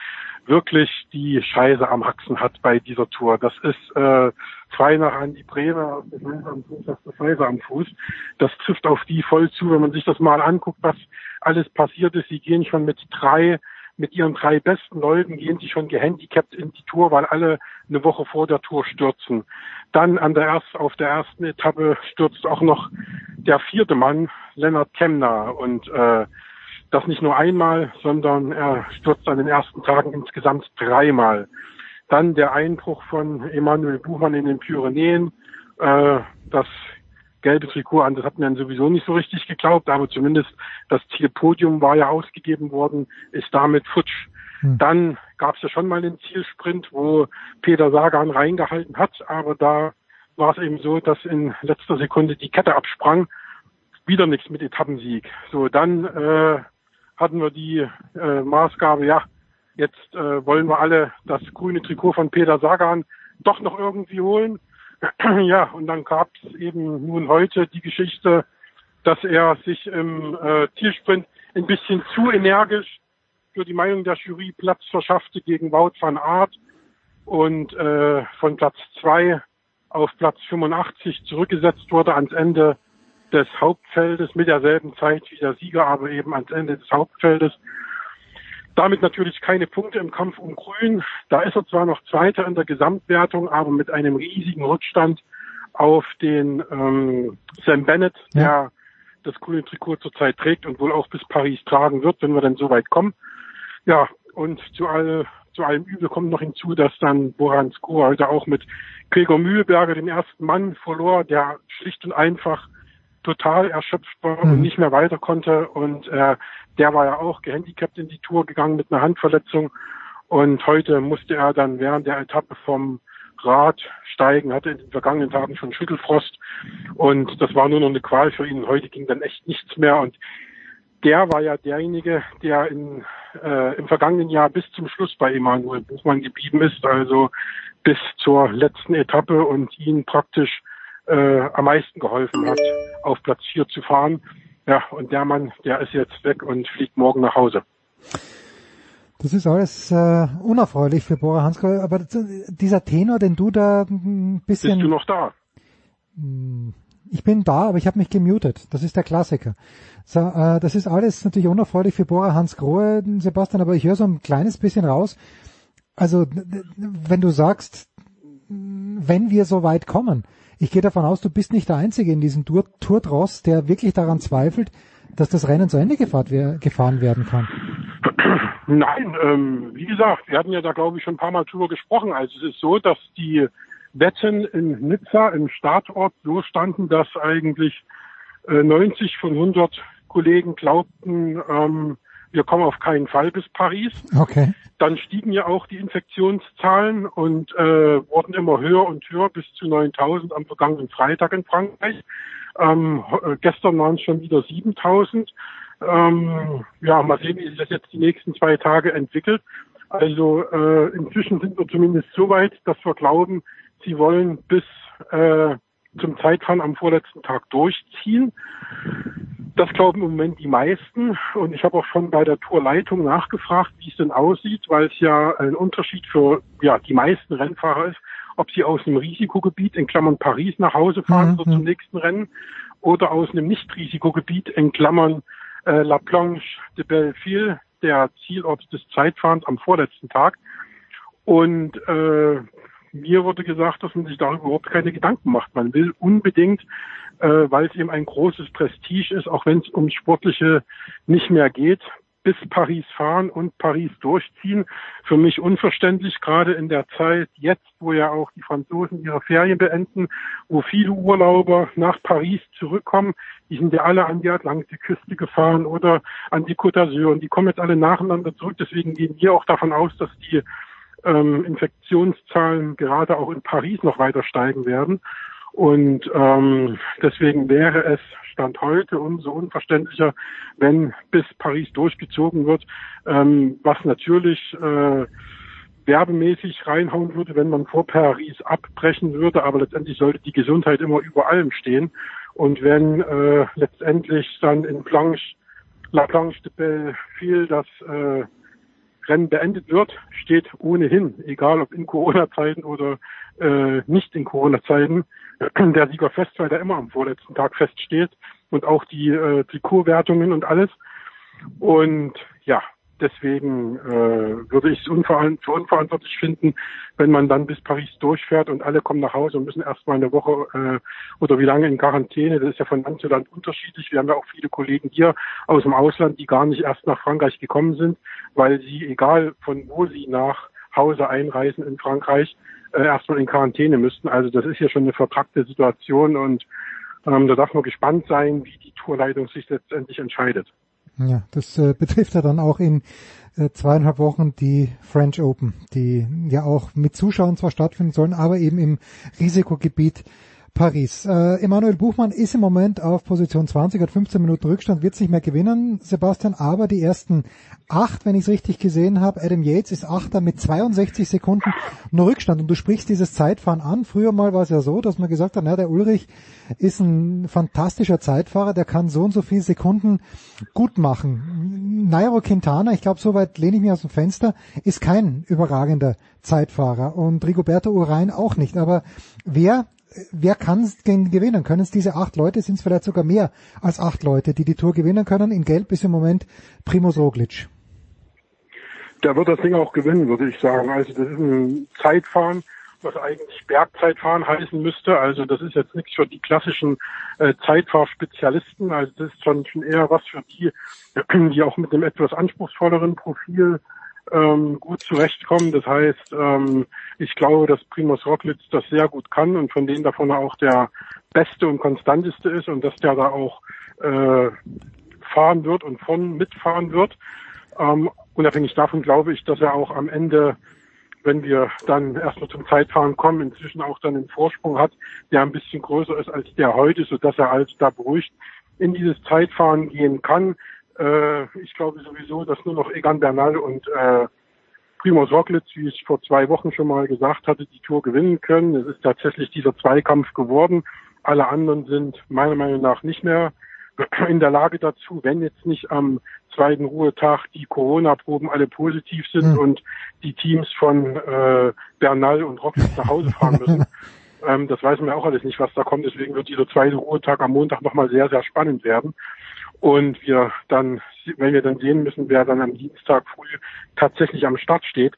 wirklich die Scheiße am Haxen hat bei dieser Tour. Das ist äh, frei nach Andi Bremer, am Fuß, das Scheiße am Fuß. Das trifft auf die voll zu, wenn man sich das mal anguckt, was alles passiert ist. Sie gehen schon mit drei, mit ihren drei besten Leuten gehen sie schon gehandicapt in die Tour, weil alle eine Woche vor der Tour stürzen. Dann an der erst, auf der ersten Etappe stürzt auch noch der vierte Mann, Lennart Kemner und äh, das nicht nur einmal, sondern er stürzt an den ersten Tagen insgesamt dreimal. Dann der Einbruch von Emanuel Buchmann in den Pyrenäen, äh, das gelbe Trikot an, das hat mir sowieso nicht so richtig geglaubt, aber zumindest das Zielpodium war ja ausgegeben worden, ist damit futsch. Hm. Dann gab es ja schon mal den Zielsprint, wo Peter Sagan reingehalten hat, aber da war es eben so, dass in letzter Sekunde die Kette absprang. Wieder nichts mit Etappensieg. So, dann äh, hatten wir die äh, Maßgabe, ja, jetzt äh, wollen wir alle das grüne Trikot von Peter Sagan doch noch irgendwie holen. *clears throat* ja, und dann gab es eben nun heute die Geschichte, dass er sich im äh, Zielsprint ein bisschen zu energisch für die Meinung der Jury Platz verschaffte gegen Wout van Aert und äh, von Platz zwei auf Platz 85 zurückgesetzt wurde ans Ende des Hauptfeldes mit derselben Zeit wie der Sieger, aber eben ans Ende des Hauptfeldes. Damit natürlich keine Punkte im Kampf um Grün. Da ist er zwar noch Zweiter in der Gesamtwertung, aber mit einem riesigen Rückstand auf den ähm, Sam Bennett, ja. der das grüne Trikot zurzeit trägt und wohl auch bis Paris tragen wird, wenn wir dann so weit kommen. Ja, und zu, all, zu allem Übel kommt noch hinzu, dass dann Boran Skor heute auch mit Gregor Mühlberger den ersten Mann verlor, der schlicht und einfach total erschöpft war mhm. und nicht mehr weiter konnte. Und äh, der war ja auch gehandicapt in die Tour gegangen mit einer Handverletzung. Und heute musste er dann während der Etappe vom Rad steigen, hatte in den vergangenen Tagen schon Schüttelfrost. Und das war nur noch eine Qual für ihn. Heute ging dann echt nichts mehr. Und der war ja derjenige, der in, äh, im vergangenen Jahr bis zum Schluss bei Emanuel Buchmann geblieben ist, also bis zur letzten Etappe und ihn praktisch äh, am meisten geholfen hat, auf Platz 4 zu fahren. Ja, und der Mann, der ist jetzt weg und fliegt morgen nach Hause. Das ist alles äh, unerfreulich für Bora Hansgrohe, aber dieser Tenor, den du da ein bisschen... Bist du noch da? Hm, ich bin da, aber ich habe mich gemutet. Das ist der Klassiker. So, äh, das ist alles natürlich unerfreulich für Bora Hans Grohe, Sebastian, aber ich höre so ein kleines bisschen raus. Also, wenn du sagst, wenn wir so weit kommen, ich gehe davon aus, du bist nicht der Einzige in diesem Tour, Tour Dross, der wirklich daran zweifelt, dass das Rennen zu Ende gefahren, gefahren werden kann. *clears throat* Nein, ähm, wie gesagt, wir hatten ja da glaube ich schon ein paar Mal drüber gesprochen. Also es ist so, dass die Wetten in Nizza im Startort so standen, dass eigentlich äh, 90 von 100 Kollegen glaubten, ähm, wir kommen auf keinen Fall bis Paris. Okay. Dann stiegen ja auch die Infektionszahlen und äh, wurden immer höher und höher bis zu 9000 am vergangenen Freitag in Frankreich. Ähm, äh, gestern waren es schon wieder 7000. Ähm, ja, mal sehen, wie sich das jetzt die nächsten zwei Tage entwickelt. Also äh, inzwischen sind wir zumindest so weit, dass wir glauben, sie wollen bis äh, zum Zeitfahren am vorletzten Tag durchziehen. Das glauben im Moment die meisten. Und ich habe auch schon bei der Tourleitung nachgefragt, wie es denn aussieht, weil es ja ein Unterschied für ja, die meisten Rennfahrer ist, ob sie aus einem Risikogebiet in Klammern Paris nach Hause fahren mhm. oder zum nächsten Rennen oder aus einem Nicht-Risikogebiet in Klammern äh, La Planche de Belleville, der Zielort des Zeitfahrens am vorletzten Tag. Und äh, mir wurde gesagt, dass man sich darüber überhaupt keine Gedanken macht. Man will unbedingt, äh, weil es eben ein großes Prestige ist, auch wenn es ums Sportliche nicht mehr geht, bis Paris fahren und Paris durchziehen. Für mich unverständlich, gerade in der Zeit jetzt, wo ja auch die Franzosen ihre Ferien beenden, wo viele Urlauber nach Paris zurückkommen. Die sind ja alle an die Atlantikküste gefahren oder an die Côte d'Azur und die kommen jetzt alle nacheinander zurück. Deswegen gehen wir auch davon aus, dass die ähm, Infektionszahlen gerade auch in Paris noch weiter steigen werden. Und ähm, deswegen wäre es Stand heute umso unverständlicher, wenn bis Paris durchgezogen wird, ähm, was natürlich äh, werbemäßig reinhauen würde, wenn man vor Paris abbrechen würde, aber letztendlich sollte die Gesundheit immer über allem stehen. Und wenn äh, letztendlich dann in Planche, La Planche de Belleville das äh, Rennen beendet wird, steht ohnehin, egal ob in Corona-Zeiten oder äh, nicht in Corona-Zeiten, *clears throat* der Sieger fest, weil der immer am vorletzten Tag feststeht und auch die äh, Trikotwertungen und alles. Und ja, deswegen äh, würde ich es für unverantwortlich finden, wenn man dann bis Paris durchfährt und alle kommen nach Hause und müssen erstmal eine Woche äh, oder wie lange in Quarantäne. Das ist ja von Land zu Land unterschiedlich. Wir haben ja auch viele Kollegen hier aus dem Ausland, die gar nicht erst nach Frankreich gekommen sind, weil sie, egal von wo sie nach Hause einreisen in Frankreich, äh, erstmal in Quarantäne müssten. Also das ist ja schon eine vertrackte Situation und ähm, da darf man gespannt sein, wie die Tourleitung sich letztendlich entscheidet. Ja, das äh, *laughs* betrifft ja dann auch in äh, zweieinhalb Wochen die French Open, die ja auch mit Zuschauern zwar stattfinden sollen, aber eben im Risikogebiet Paris. Äh, Emanuel Buchmann ist im Moment auf Position 20, hat 15 Minuten Rückstand, wird es nicht mehr gewinnen, Sebastian, aber die ersten acht, wenn ich es richtig gesehen habe, Adam Yates ist Achter mit 62 Sekunden nur Rückstand und du sprichst dieses Zeitfahren an. Früher mal war es ja so, dass man gesagt hat, na, der Ulrich ist ein fantastischer Zeitfahrer, der kann so und so viele Sekunden gut machen. Nairo Quintana, ich glaube, soweit lehne ich mich aus dem Fenster, ist kein überragender Zeitfahrer und Rigoberto Urein auch nicht, aber wer wer kann es gewinnen? Können es diese acht Leute? Sind es vielleicht sogar mehr als acht Leute, die die Tour gewinnen können? In Gelb ist im Moment Primoz Roglic. Der wird das Ding auch gewinnen, würde ich sagen. Also das ist ein Zeitfahren, was eigentlich Bergzeitfahren heißen müsste. Also das ist jetzt nichts für die klassischen äh, Zeitfahrspezialisten. Also das ist schon, schon eher was für die, die auch mit einem etwas anspruchsvolleren Profil ähm, gut zurechtkommen. Das heißt, ähm, ich glaube, dass Primus Roglic das sehr gut kann und von denen davon auch der beste und konstanteste ist und dass der da auch äh, fahren wird und von mitfahren wird. Ähm, unabhängig davon glaube ich, dass er auch am Ende, wenn wir dann erstmal zum Zeitfahren kommen, inzwischen auch dann einen Vorsprung hat, der ein bisschen größer ist als der heute, so dass er als da beruhigt in dieses Zeitfahren gehen kann. Äh, ich glaube sowieso, dass nur noch Egan Bernal und äh, Primoz Roglic, wie ich vor zwei Wochen schon mal gesagt hatte, die Tour gewinnen können. Es ist tatsächlich dieser Zweikampf geworden. Alle anderen sind meiner Meinung nach nicht mehr *clears throat* in der Lage dazu, wenn jetzt nicht am zweiten Ruhetag die Corona-Proben alle positiv sind mhm. und die Teams von äh, Bernal und Roglic nach Hause fahren *laughs* müssen. ähm, das weiß man ja auch alles nicht, was da kommt. Deswegen wird dieser zweite Ruhetag am Montag nochmal sehr, sehr spannend werden und wir dann, wenn wir dann sehen müssen, wer dann am Dienstag früh tatsächlich am Start steht.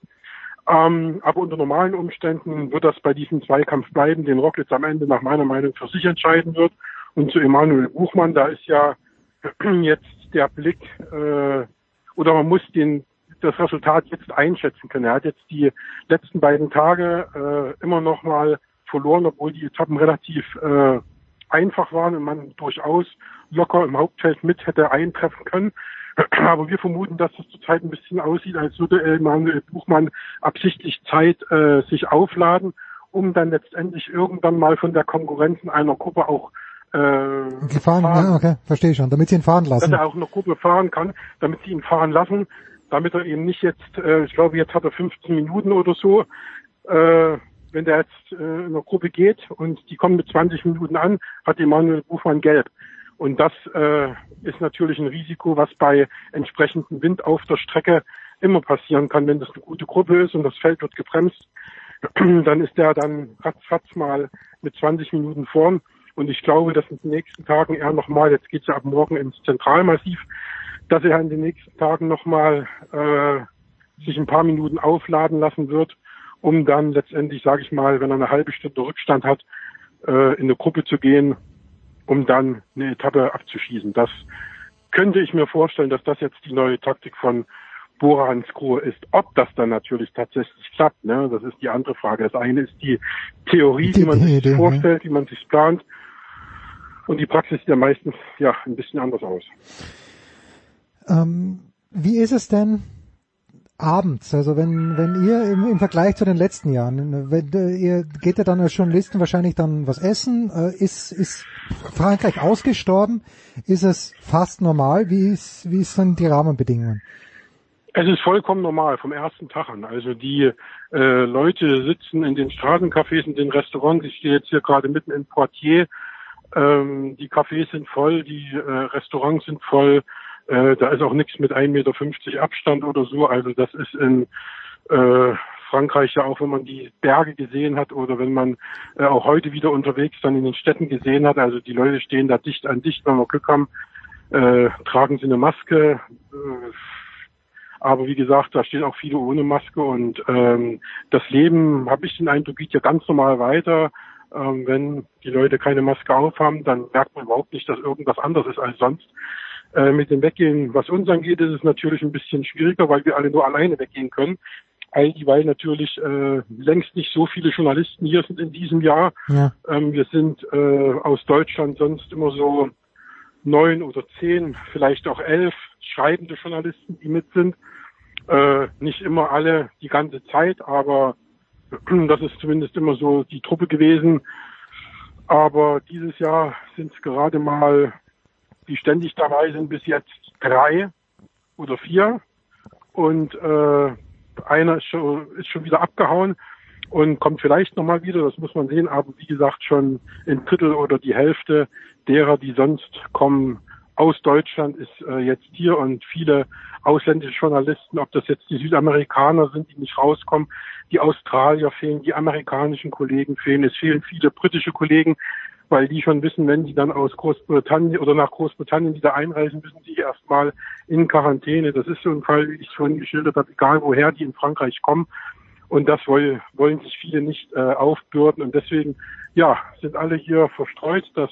Ähm, aber unter normalen Umständen wird das bei diesem Zweikampf bleiben, den Rockets am Ende nach meiner Meinung für sich entscheiden wird. Und zu Emanuel Buchmann, da ist ja *clears throat* jetzt der Blick, äh, oder man muss den, das Resultat jetzt einschätzen können. Er hat jetzt die letzten beiden Tage äh, immer noch mal verloren, obwohl die Etappen relativ äh, einfach waren und man durchaus locker im Hauptfeld mit hätte eintreffen können. *clears throat* Aber wir vermuten, dass es zurzeit ein bisschen aussieht, als würde Emanuel Buchmann absichtlich Zeit äh, sich aufladen, um dann letztendlich irgendwann mal von der Konkurrenz in einer Gruppe auch äh, gefahren, fahren. Ja, okay, verstehe schon, damit sie ihn fahren lassen. Dass er auch eine Gruppe fahren kann, damit sie ihn fahren lassen, damit er eben nicht jetzt, äh, ich glaube, jetzt hat er 15 Minuten oder so, äh, wenn der jetzt äh, in einer Gruppe geht und die kommen mit 20 Minuten an, hat Emanuel Buchmann gelb. Und das äh, ist natürlich ein Risiko, was bei entsprechendem Wind auf der Strecke immer passieren kann, wenn das eine gute Gruppe ist und das Feld wird gebremst, *clears throat* dann ist der dann ratzfatz mal mit 20 Minuten vorn. Und ich glaube, dass in den nächsten Tagen er nochmal, jetzt geht's ja ab morgen ins Zentralmassiv, dass er in den nächsten Tagen nochmal äh, sich ein paar Minuten aufladen lassen wird, um dann letztendlich, sage ich mal, wenn er eine halbe Stunde Rückstand hat, äh, in eine Gruppe zu gehen, um dann eine Etappe abzuschießen. Das könnte ich mir vorstellen, dass das jetzt die neue Taktik von Bora Hansgrohe ist. Ob das dann natürlich tatsächlich klappt, ne, das ist die andere Frage. Das eine ist die Theorie, die, die man sich Idee, vorstellt, die man sich plant. Und die Praxis sieht ja meistens ja ein bisschen anders aus. Ähm, wie ist es denn? Abends, also wenn, wenn ihr im, im Vergleich zu den letzten Jahren, wenn, äh, ihr geht ja dann als Journalisten wahrscheinlich dann was essen, äh, ist, ist Frankreich ausgestorben, ist es fast normal, wie ist, wie sind die Rahmenbedingungen? Es ist vollkommen normal vom ersten Tag an. Also die äh, Leute sitzen in den Straßencafés, in den Restaurants. Ich stehe jetzt hier gerade mitten in Poitiers. Ähm, die Cafés sind voll, die äh, Restaurants sind voll. Äh, da ist auch nichts mit 1,50 Meter Abstand oder so. Also das ist in äh, Frankreich ja auch, wenn man die Berge gesehen hat oder wenn man äh, auch heute wieder unterwegs dann in den Städten gesehen hat. Also die Leute stehen da dicht an dicht, wenn wir Glück haben, äh, tragen sie eine Maske. Äh, aber wie gesagt, da stehen auch viele ohne Maske und ähm, das Leben, habe ich den Eindruck, geht ja ganz normal weiter. Ähm, wenn die Leute keine Maske aufhaben, dann merkt man überhaupt nicht, dass irgendwas anders ist als sonst. Äh, mit dem Weggehen, was uns angeht, ist es natürlich ein bisschen schwieriger, weil wir alle nur alleine weggehen können. Eigentlich, weil natürlich äh, längst nicht so viele Journalisten hier sind in diesem Jahr. Ja. Ähm, wir sind äh, aus Deutschland sonst immer so neun oder zehn, vielleicht auch elf schreibende Journalisten, die mit sind. Äh, nicht immer alle die ganze Zeit, aber *clears throat* das ist zumindest immer so die Truppe gewesen. Aber dieses Jahr sind es gerade mal, die ständig dabei sind, bis jetzt drei oder vier. Und äh, einer ist schon, ist schon wieder abgehauen und kommt vielleicht nochmal wieder, das muss man sehen, aber wie gesagt schon ein Drittel oder die Hälfte derer, die sonst kommen aus Deutschland, ist äh, jetzt hier. Und viele ausländische Journalisten, ob das jetzt die Südamerikaner sind, die nicht rauskommen, die Australier fehlen, die amerikanischen Kollegen fehlen, es fehlen viele britische Kollegen, weil die schon wissen, wenn sie dann aus Großbritannien oder nach Großbritannien wieder einreisen, müssen sie erstmal in Quarantäne. Das ist so ein Fall, wie ich es vorhin geschildert habe, egal woher die in Frankreich kommen. Und das wollen, wollen sich viele nicht äh, aufbürden. Und deswegen, ja, sind alle hier verstreut. dass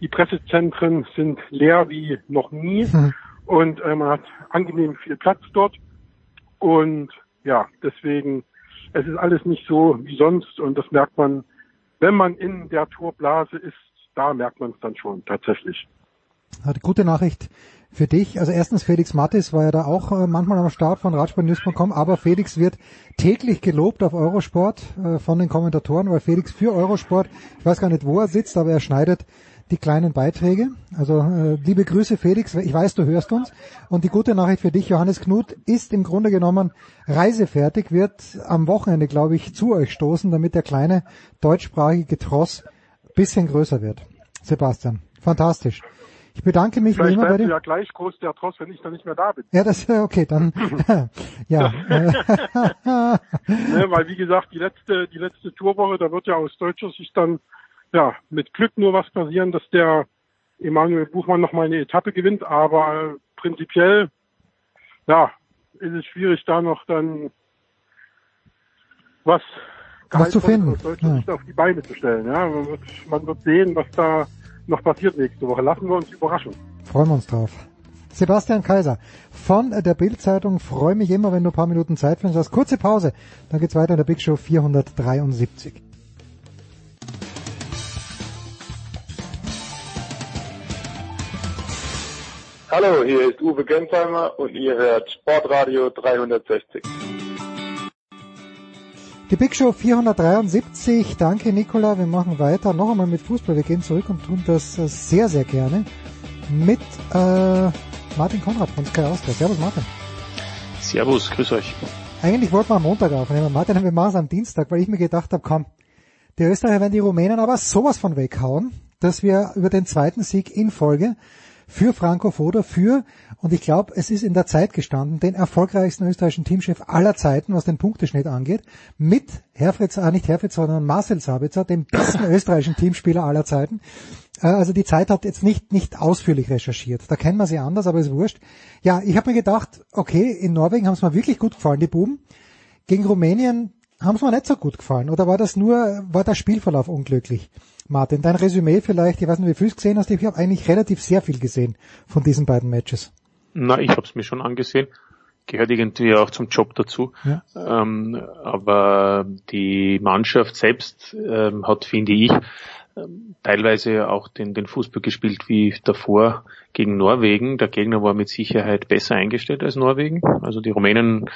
die Pressezentren sind leer wie noch nie. Hm. Und äh, man hat angenehm viel Platz dort. Und ja, deswegen, es ist alles nicht so wie sonst. Und das merkt man, wenn man in der Torblase ist, da merkt man es dann schon tatsächlich. Hat gute Nachricht für dich. Also erstens, Felix Mattis war ja da auch äh, manchmal am Start von Radsportnews.com, aber Felix wird täglich gelobt auf Eurosport äh, von den Kommentatoren, weil Felix für Eurosport, ich weiß gar nicht, wo er sitzt, aber er schneidet die kleinen Beiträge. Also äh, liebe Grüße Felix, ich weiß, du hörst uns. Und die gute Nachricht für dich, Johannes Knut, ist im Grunde genommen reisefertig, wird am Wochenende, glaube ich, zu euch stoßen, damit der kleine deutschsprachige Tross bisschen größer wird. Sebastian, fantastisch. Ich bedanke mich Vielleicht wie immer bei dir. ja gleich groß der Tross, wenn ich dann nicht mehr da bin. Ja, das okay, dann *laughs* ja. *laughs* ne, weil wie gesagt, die letzte die letzte Tourwoche, da wird ja aus deutscher Sicht dann ja mit Glück nur was passieren, dass der Emanuel Buchmann noch mal eine Etappe gewinnt, aber prinzipiell ja, ist es schwierig da noch dann was was zu finden, ja. Auf die Beine zu stellen. Ja, man wird, man wird sehen, was da noch passiert nächste Woche. Lassen wir uns überraschen. Freuen wir uns drauf. Sebastian Kaiser von der Bildzeitung. Freue mich immer, wenn du ein paar Minuten Zeit findest. Kurze Pause, dann geht's weiter in der Big Show 473. Hallo, hier ist Uwe Gensheimer und ihr hört Sportradio 360. Die Big Show 473. Danke, Nicola. Wir machen weiter. Noch einmal mit Fußball. Wir gehen zurück und tun das sehr, sehr gerne mit äh, Martin Konrad von Sky Austria. Servus, Martin. Servus, grüß euch. Eigentlich wollten wir am Montag aufnehmen. Martin, wir machen es am Dienstag, weil ich mir gedacht habe, komm, die Österreicher werden die Rumänen aber sowas von weghauen, dass wir über den zweiten Sieg in Folge für Franco Foda, für, und ich glaube, es ist in der Zeit gestanden, den erfolgreichsten österreichischen Teamchef aller Zeiten, was den Punkteschnitt angeht, mit Herfritz, äh, nicht Herfritz, sondern Marcel Sabitzer, dem besten *coughs* österreichischen Teamspieler aller Zeiten. Äh, also die Zeit hat jetzt nicht, nicht ausführlich recherchiert. Da kennen wir sie anders, aber ist wurscht. Ja, ich habe mir gedacht, okay, in Norwegen haben es mir wirklich gut gefallen, die Buben. Gegen Rumänien haben es mir nicht so gut gefallen. Oder war das nur, war der Spielverlauf unglücklich? Martin, dein Resümee vielleicht, ich weiß nicht, wie viel du gesehen hast, ich habe eigentlich relativ sehr viel gesehen von diesen beiden Matches. Na, ich habe es mir schon angesehen. Gehört irgendwie auch zum Job dazu. Ja. Ähm, aber die Mannschaft selbst ähm, hat, finde ich, ähm, teilweise auch den, den Fußball gespielt wie davor gegen Norwegen. Der Gegner war mit Sicherheit besser eingestellt als Norwegen. Also die Rumänen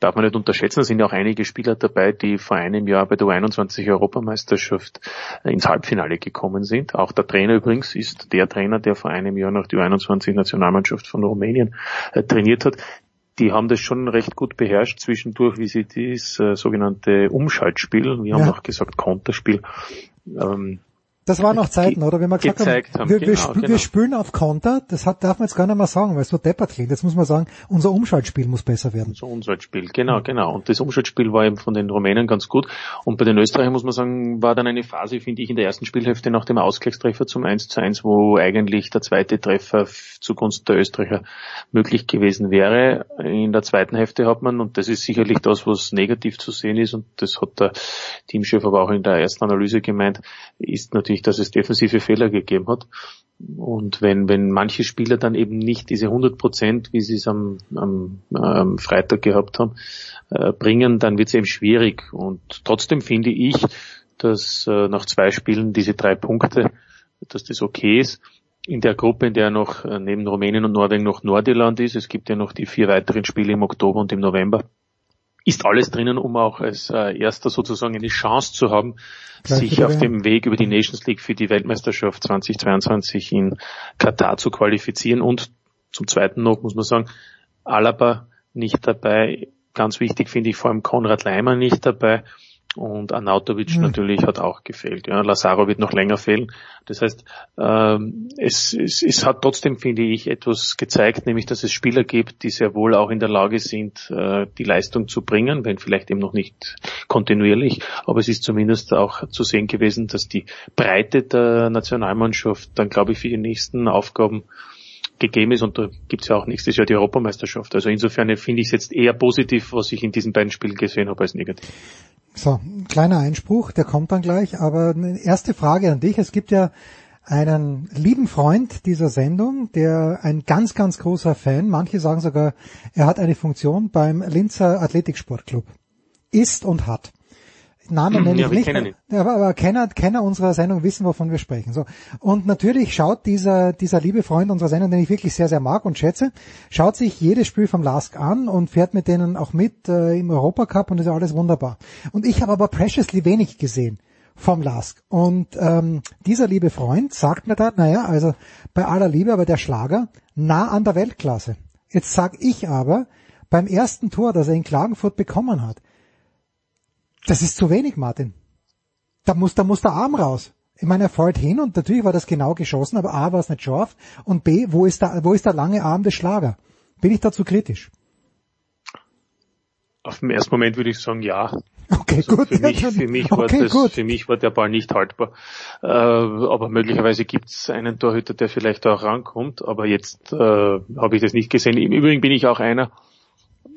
darf man nicht unterschätzen, da sind ja auch einige Spieler dabei, die vor einem Jahr bei der U21 Europameisterschaft ins Halbfinale gekommen sind. Auch der Trainer übrigens ist der Trainer, der vor einem Jahr noch die U21 Nationalmannschaft von Rumänien äh, trainiert hat die haben das schon recht gut beherrscht zwischendurch, wie sie das äh, sogenannte Umschaltspiel, wir haben ja. auch gesagt Konterspiel, ähm, das waren noch Zeiten, oder? Wenn wir gesagt haben, haben, wir, wir, genau, sp genau. wir spülen auf Konter, das hat, darf man jetzt gar nicht mehr sagen, weil es so deppert klingt. Jetzt muss man sagen, unser Umschaltspiel muss besser werden. Unser Umschaltspiel, genau, genau. Und das Umschaltspiel war eben von den Rumänen ganz gut. Und bei den Österreichern muss man sagen, war dann eine Phase, finde ich, in der ersten Spielhälfte nach dem Ausgleichstreffer zum 1 zu 1, wo eigentlich der zweite Treffer zugunsten der Österreicher möglich gewesen wäre. In der zweiten Hälfte hat man, und das ist sicherlich das, was negativ zu sehen ist, und das hat der Teamchef aber auch in der ersten Analyse gemeint, ist natürlich, dass es defensive Fehler gegeben hat. Und wenn, wenn manche Spieler dann eben nicht diese 100 Prozent, wie sie es am, am, am Freitag gehabt haben, äh, bringen, dann wird es eben schwierig. Und trotzdem finde ich, dass äh, nach zwei Spielen diese drei Punkte, dass das okay ist in der Gruppe, in der noch äh, neben Rumänien und Norwegen noch Nordirland ist. Es gibt ja noch die vier weiteren Spiele im Oktober und im November. Ist alles drinnen, um auch als äh, erster sozusagen eine Chance zu haben, Gleich sich auf dem Weg über die Nations League für die Weltmeisterschaft 2022 in Katar zu qualifizieren. Und zum Zweiten noch muss man sagen, Alaba nicht dabei. Ganz wichtig finde ich vor allem Konrad Leimer nicht dabei. Und Anautovic mhm. natürlich hat auch gefehlt. Ja. Lazaro wird noch länger fehlen. Das heißt, ähm, es, es, es hat trotzdem, finde ich, etwas gezeigt, nämlich dass es Spieler gibt, die sehr wohl auch in der Lage sind, äh, die Leistung zu bringen, wenn vielleicht eben noch nicht kontinuierlich. Aber es ist zumindest auch zu sehen gewesen, dass die Breite der Nationalmannschaft dann, glaube ich, für die nächsten Aufgaben gegeben ist und da gibt's ja auch nächstes Jahr die Europameisterschaft. Also insofern finde ich es jetzt eher positiv, was ich in diesen beiden Spielen gesehen habe, als negativ. So, kleiner Einspruch, der kommt dann gleich, aber eine erste Frage an dich. Es gibt ja einen lieben Freund dieser Sendung, der ein ganz, ganz großer Fan, manche sagen sogar, er hat eine Funktion beim Linzer Athletiksportclub. Ist und hat. Namen *clears throat* nenne ja, ich nicht, aber, aber Kenner, Kenner unserer Sendung wissen, wovon wir sprechen. So. Und natürlich schaut dieser, dieser liebe Freund unserer Sendung, den ich wirklich sehr, sehr mag und schätze, schaut sich jedes Spiel vom Lask an und fährt mit denen auch mit äh, im Europacup und ist ja alles wunderbar. Und ich habe aber preciously wenig gesehen vom Lask. Und ähm, dieser liebe Freund sagt mir da, naja, also bei aller Liebe, aber der Schlager nah an der Weltklasse. Jetzt sag ich aber, beim ersten Tor, das er in Klagenfurt bekommen hat, das ist zu wenig, Martin. Da muss, da muss der Arm raus. Ich meine, er fällt hin und natürlich war das genau geschossen, aber A war es nicht scharf und B, wo ist der, wo ist der lange Arm des Schlager? Bin ich dazu kritisch? Auf den ersten Moment würde ich sagen, ja. Okay, also gut. Für mich, *laughs* für mich, war okay, das, gut. für mich war der Ball nicht haltbar. Äh, aber möglicherweise gibt es einen Torhüter, der vielleicht auch rankommt. Aber jetzt äh, habe ich das nicht gesehen. Im Übrigen bin ich auch einer,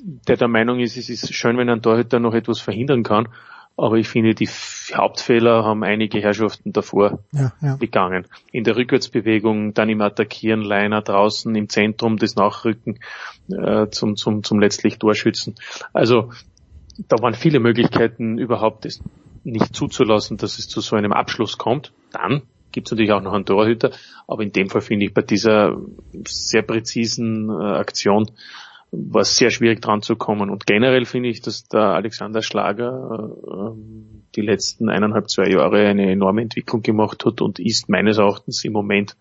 der der Meinung ist, es ist schön, wenn ein Torhüter noch etwas verhindern kann. Aber ich finde, die Hauptfehler haben einige Herrschaften davor ja, ja. begangen. In der Rückwärtsbewegung, dann im Attackieren, Leiner draußen, im Zentrum des Nachrücken äh, zum, zum, zum letztlich Torschützen. Also da waren viele Möglichkeiten, überhaupt es nicht zuzulassen, dass es zu so einem Abschluss kommt. Dann gibt es natürlich auch noch einen Torhüter, aber in dem Fall finde ich bei dieser sehr präzisen äh, Aktion war es sehr schwierig dran zu kommen. Und generell finde ich, dass der Alexander Schlager äh, die letzten eineinhalb, zwei Jahre eine enorme Entwicklung gemacht hat und ist meines Erachtens im Moment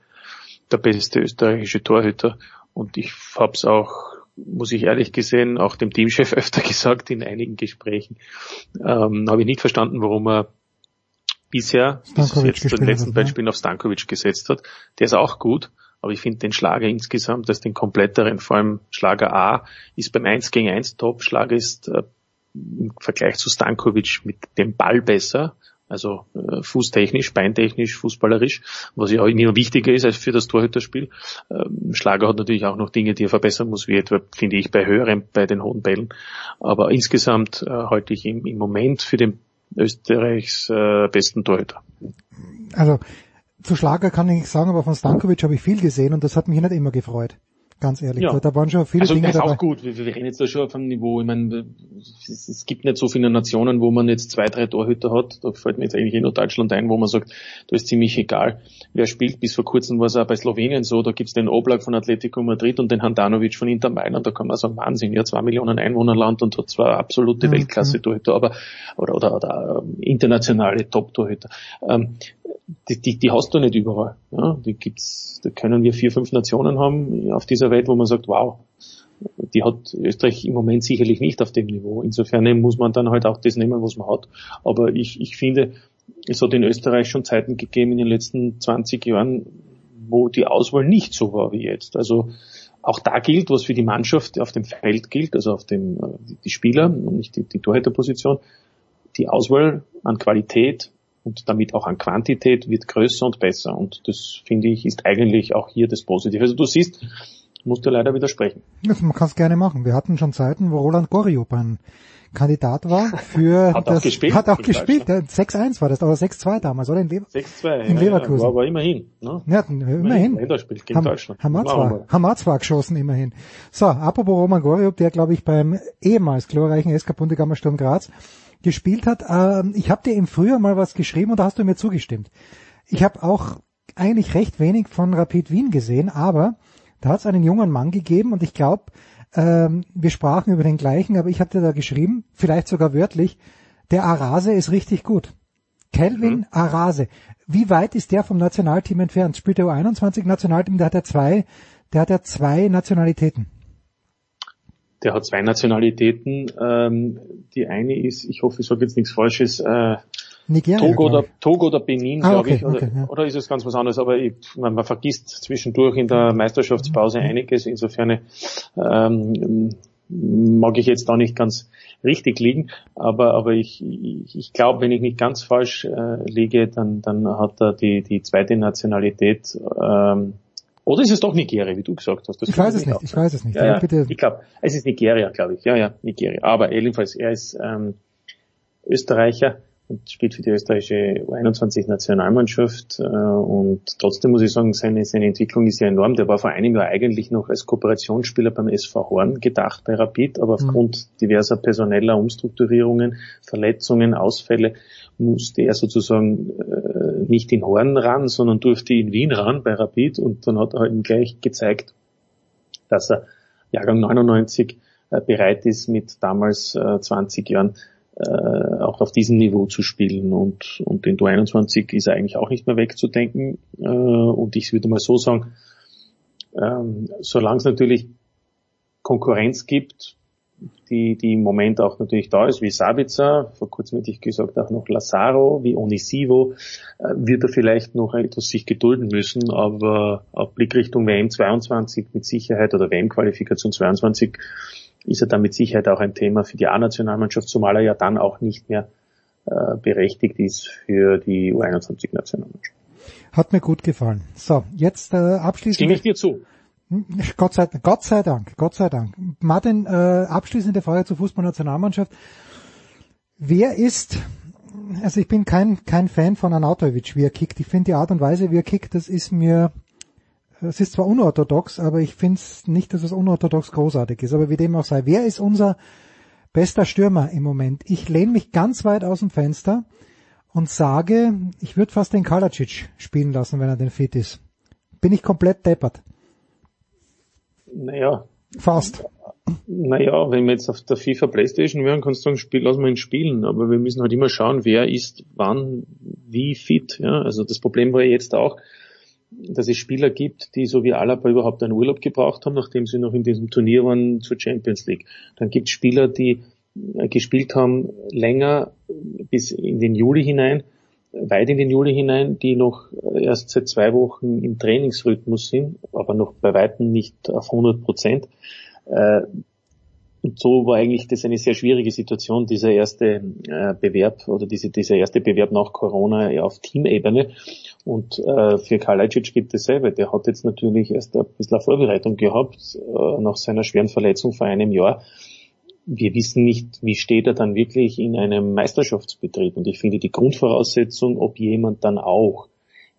der beste österreichische Torhüter. Und ich habe es auch, muss ich ehrlich gesehen, auch dem Teamchef *laughs* öfter gesagt in einigen Gesprächen, ähm, habe ich nicht verstanden, warum er bisher, bis jetzt den letzten beiden Spielen auf Stankovic gesetzt hat. Der ist auch gut, aber ich finde den Schlager insgesamt, dass den kompletteren, vor allem Schlager A, ist beim 1 gegen 1 top. Schlager ist äh, im Vergleich zu Stankovic mit dem Ball besser. Also äh, fußtechnisch, beintechnisch, fußballerisch, was ja auch immer wichtiger ist als für das Torhüterspiel. Ähm, Schlager hat natürlich auch noch Dinge, die er verbessern muss, wie etwa, finde ich, bei höheren, bei den hohen Bällen. Aber insgesamt äh, halte ich ihn im Moment für den Österreichs äh, besten Torhüter. Also zu Schlager kann ich nicht sagen, aber von Stankovic habe ich viel gesehen und das hat mich nicht immer gefreut. Ganz ehrlich, Ja. da waren schon viele also Dinge das ist dabei. auch gut. Wir, wir reden jetzt da schon auf einem Niveau. Ich meine, es, es gibt nicht so viele Nationen, wo man jetzt zwei, drei Torhüter hat. Da fällt mir jetzt eigentlich eh nur Deutschland ein, wo man sagt, da ist ziemlich egal, wer spielt. Bis vor kurzem war es auch bei Slowenien so. Da gibt's den Oblak von Atletico Madrid und den Handanovic von Inter Mailand. Da kann man sagen, Wahnsinn, ja, zwei Millionen Einwohnerland und hat zwar absolute Ja, Weltklasse-Torhüter, aber oder oder, oder ähm, internationale Top-Torhüter. Ähm, die, die, die hast du nicht überall. Ja, die gibt's, da können wir vier, fünf Nationen haben auf dieser Welt, wo man sagt, wow, die hat Österreich im Moment sicherlich nicht auf dem Niveau. Insofern muss man dann halt auch das nehmen, was man hat. Aber ich, ich finde, es hat in Österreich schon Zeiten gegeben in den letzten 20 Jahren, wo die Auswahl nicht so war wie jetzt. Also auch da gilt, was für die Mannschaft auf dem Feld gilt, also auf dem äh, die Spieler und nicht die, die Torhüterposition. Die Auswahl an Qualität und damit auch an Quantität wird größer und besser. Und das finde ich ist eigentlich auch hier das Positive. Also du siehst, musst du leider widersprechen. Das, man kann es gerne machen. Wir hatten schon Zeiten, wo Roland Goriop ein Kandidat war *laughs* für Hat auch das, gespielt hat auch gespielt. Ja, 6-1 war das, aber 6-2 damals, oder? In, Lever 6-2 in ja, Leverkusen. Ja, aber immerhin. Ne? Ja, immerhin. Länderspiel gegen Deutschland. mal. haben wir zwar geschossen, immerhin. So, apropos Roman Goriop, der, glaube ich, beim ehemals glorreichen SK Bundegammer Sturm Graz gespielt hat. Ähm, ich habe dir im Frühjahr mal was geschrieben und da hast du mir zugestimmt. Ich habe auch eigentlich recht wenig von Rapid Wien gesehen, aber da hat es einen jungen Mann gegeben und ich glaube, ähm, wir sprachen über den gleichen, aber ich hatte da geschrieben, vielleicht sogar wörtlich, der Arase ist richtig gut. Kelvin Mhm. Arase. Wie weit ist der vom Nationalteam entfernt? Spielt der U21 Nationalteam, der hat ja zwei, der hat ja zwei Nationalitäten. Der hat zwei Nationalitäten. Ähm, die eine ist, ich hoffe, ich sage jetzt nichts Falsches, äh, Nigeria. Togo, oder, Togo oder Benin, Ah, glaube okay, ich. Oder, okay, ja. oder ist es ganz was anderes? Aber ich, man, man vergisst zwischendurch in der Meisterschaftspause Mhm. einiges. Insofern ähm, mag ich jetzt da nicht ganz richtig liegen. Aber, aber ich, ich, ich glaube, wenn ich nicht ganz falsch äh, liege, dann, dann hat er die, die zweite Nationalität. Ähm, oder ist es doch Nigeria, wie du gesagt hast? Das Ich weiß es nicht, auch ich weiß es nicht. ja, ja, bitte, ich glaube, es ist Nigeria, glaube ich. Ja, ja, Nigeria. Aber jedenfalls, er ist ähm, Österreicher und spielt für die österreichische U21-Nationalmannschaft. Äh, und trotzdem muss ich sagen, seine, seine Entwicklung ist ja enorm. Der war vor einem Jahr eigentlich noch als Kooperationsspieler beim SV Horn gedacht bei Rapid, aber aufgrund diverser personeller Umstrukturierungen, Verletzungen, Ausfälle musste er sozusagen äh, nicht in Horn ran, sondern durfte in Wien ran bei Rapid und dann hat er ihm gleich gezeigt, dass er Jahrgang 99 äh, bereit ist, mit damals äh, 20 Jahren äh, auch auf diesem Niveau zu spielen. Und, und in der 21 ist er eigentlich auch nicht mehr wegzudenken. Äh, und ich würde mal so sagen, ähm, solange es natürlich Konkurrenz gibt, die, die im Moment auch natürlich da ist, wie Sabitzer, vor kurzem hätte ich gesagt auch noch Lazaro, wie Onisivo, äh, wird er vielleicht noch etwas sich gedulden müssen, aber auf Blickrichtung WM 22 mit Sicherheit oder WM-Qualifikation 22 ist er dann mit Sicherheit auch ein Thema für die A-Nationalmannschaft, zumal er ja dann auch nicht mehr äh, berechtigt ist für die U21-Nationalmannschaft. hat mir gut gefallen. So, jetzt äh, abschließend. Stimme ich dir zu. *laughs* Gott sei, Gott sei Dank, Gott sei Dank. Martin, äh, abschließende Frage zur Fußballnationalmannschaft. Wer ist, also ich bin kein, kein Fan von Anatovic, wie er kickt. Ich finde die Art und Weise, wie er kickt, das ist mir, es ist zwar unorthodox, aber ich finde es nicht, dass es unorthodox großartig ist. Aber wie dem auch sei, wer ist unser bester Stürmer im Moment? Ich lehne mich ganz weit aus dem Fenster und sage, ich würde fast den Kalacic spielen lassen, wenn er denn fit ist. Bin ich komplett deppert. Naja. Fast. Naja, wenn wir jetzt auf der FIFA Playstation wären, kannst du sagen, spiel, lass mal ihn spielen. Aber wir müssen halt immer schauen, wer ist wann, wie fit. Ja? Also das Problem war ja jetzt auch, dass es Spieler gibt, die so wie Alaba überhaupt einen Urlaub gebraucht haben, nachdem sie noch in diesem Turnier waren zur Champions League. Dann gibt es Spieler, die äh, gespielt haben länger bis in den Juli hinein, weit in den Juli hinein, die noch erst seit zwei Wochen im Trainingsrhythmus sind, aber noch bei weitem nicht auf 100 Prozent. Und so war eigentlich das eine sehr schwierige Situation, dieser erste äh, Bewerb oder diese, dieser erste Bewerb nach Corona auf Teamebene. Und äh, für gibt dasselbe. Der hat jetzt natürlich erst ein bisschen eine Vorbereitung gehabt äh, nach seiner schweren Verletzung vor einem Jahr. Wir wissen nicht, wie steht er dann wirklich in einem Meisterschaftsbetrieb. Und ich finde die Grundvoraussetzung, ob jemand dann auch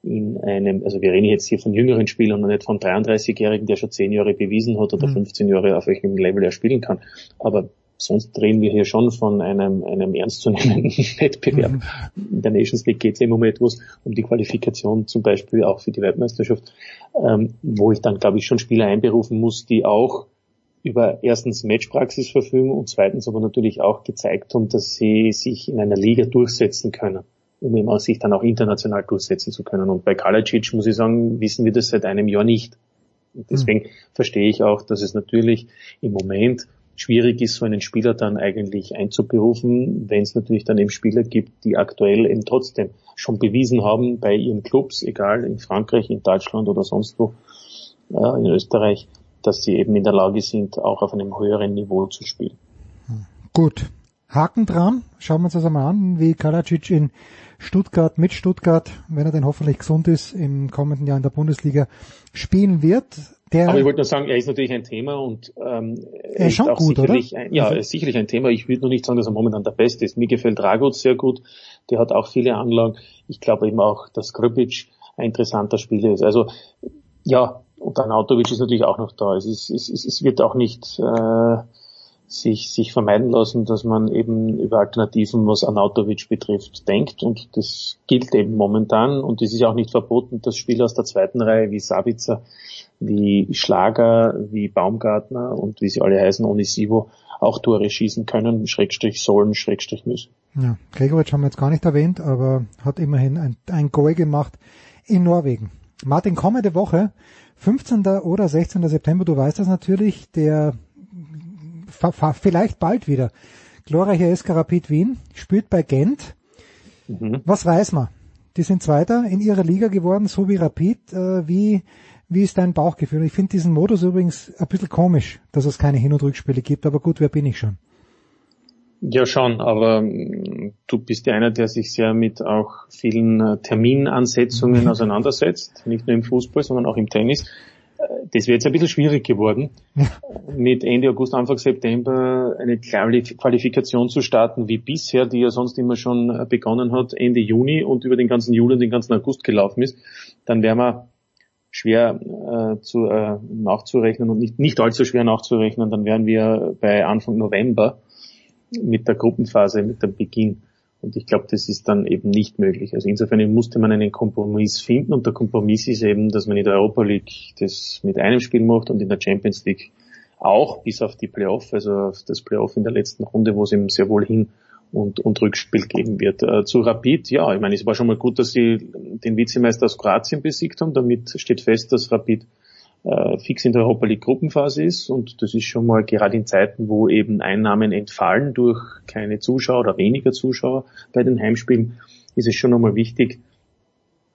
in einem, also wir reden jetzt hier von jüngeren Spielern und nicht von 33-Jährigen, der schon 10 Jahre bewiesen hat oder 15 mhm. Jahre, auf welchem Level er spielen kann. Aber sonst reden wir hier schon von einem, einem ernstzunehmenden *laughs* Wettbewerb. Mhm. In der Nations League geht es immer um etwas, um die Qualifikation zum Beispiel auch für die Weltmeisterschaft, ähm, wo ich dann, glaube ich, schon Spieler einberufen muss, die auch über erstens Matchpraxis verfügen und zweitens aber natürlich auch gezeigt haben, dass sie sich in einer Liga durchsetzen können, um eben auch sich dann auch international durchsetzen zu können. Und bei Kalacic muss ich sagen, wissen wir das seit einem Jahr nicht. Und deswegen mhm. verstehe ich auch, dass es natürlich im Moment schwierig ist, so einen Spieler dann eigentlich einzuberufen, wenn es natürlich dann eben Spieler gibt, die aktuell eben trotzdem schon bewiesen haben bei ihren Clubs, egal in Frankreich, in Deutschland oder sonst wo, äh, in Österreich, dass sie eben in der Lage sind, auch auf einem höheren Niveau zu spielen. Gut. Haken dran. Schauen wir uns das einmal an, wie Kalacic in Stuttgart mit Stuttgart, wenn er denn hoffentlich gesund ist, im kommenden Jahr in der Bundesliga spielen wird. Der Aber ich wollte nur sagen, er ist natürlich ein Thema und ähm, er ist schon auch gut, sicherlich oder? Ein, ja, also, ist sicherlich ein Thema. Ich würde noch nicht sagen, dass er momentan der Beste ist. Mir gefällt Dragut sehr gut. Der hat auch viele Anlagen. Ich glaube eben auch, dass Krbic ein interessanter Spieler ist. Also ja, und dann Autovic ist natürlich auch noch da. Es, ist, es, es, es wird auch nicht äh, sich, sich vermeiden lassen, dass man eben über Alternativen, was Anautovic betrifft, denkt. Und das gilt eben momentan. Und es ist auch nicht verboten, dass Spieler aus der zweiten Reihe wie Sabitzer, wie Schlager, wie Baumgartner und wie sie alle heißen, Onisivo, auch Tore schießen können, Schrägstrich sollen, Schrägstrich müssen. Ja, Gregoritsch haben wir jetzt gar nicht erwähnt, aber hat immerhin ein, ein Goal gemacht in Norwegen. Martin, kommende Woche 15. oder 16. September, du weißt das natürlich, der vielleicht bald wieder. Glorreicher SK Rapid Wien spielt bei Gent. Mhm. Was weiß man? Die sind Zweiter in ihrer Liga geworden, so wie Rapid. Äh, wie, wie ist dein Bauchgefühl? Ich finde diesen Modus übrigens ein bisschen komisch, dass es keine Hin- und Rückspiele gibt, aber gut, wer bin ich schon? Ja, schon, aber mm, du bist ja einer, der sich sehr mit auch vielen äh, Terminansetzungen *laughs* auseinandersetzt, nicht nur im Fußball, sondern auch im Tennis. Das wäre jetzt ein bisschen schwierig geworden, mit Ende August, Anfang September eine Qualifikation zu starten wie bisher, die ja sonst immer schon begonnen hat, Ende Juni und über den ganzen Juli und den ganzen August gelaufen ist. Dann wären wir schwer äh, zu, äh, nachzurechnen und nicht, nicht allzu schwer nachzurechnen, dann wären wir bei Anfang November mit der Gruppenphase, mit dem Beginn. Und ich glaube, das ist dann eben nicht möglich. Also insofern musste man einen Kompromiss finden und der Kompromiss ist eben, dass man in der Europa League das mit einem Spiel macht und in der Champions League auch, bis auf die Playoff, also auf das Playoff in der letzten Runde, wo es eben sehr wohl hin und, und Rückspiel geben wird. Äh, zu Rapid, ja, ich meine, es war schon mal gut, dass sie den Vizemeister aus Kroatien besiegt haben. Damit steht fest, dass Rapid äh, fix in der Europa League Gruppenphase ist. Und das ist schon mal gerade in Zeiten, wo eben Einnahmen entfallen durch keine Zuschauer oder weniger Zuschauer bei den Heimspielen, ist es schon einmal wichtig,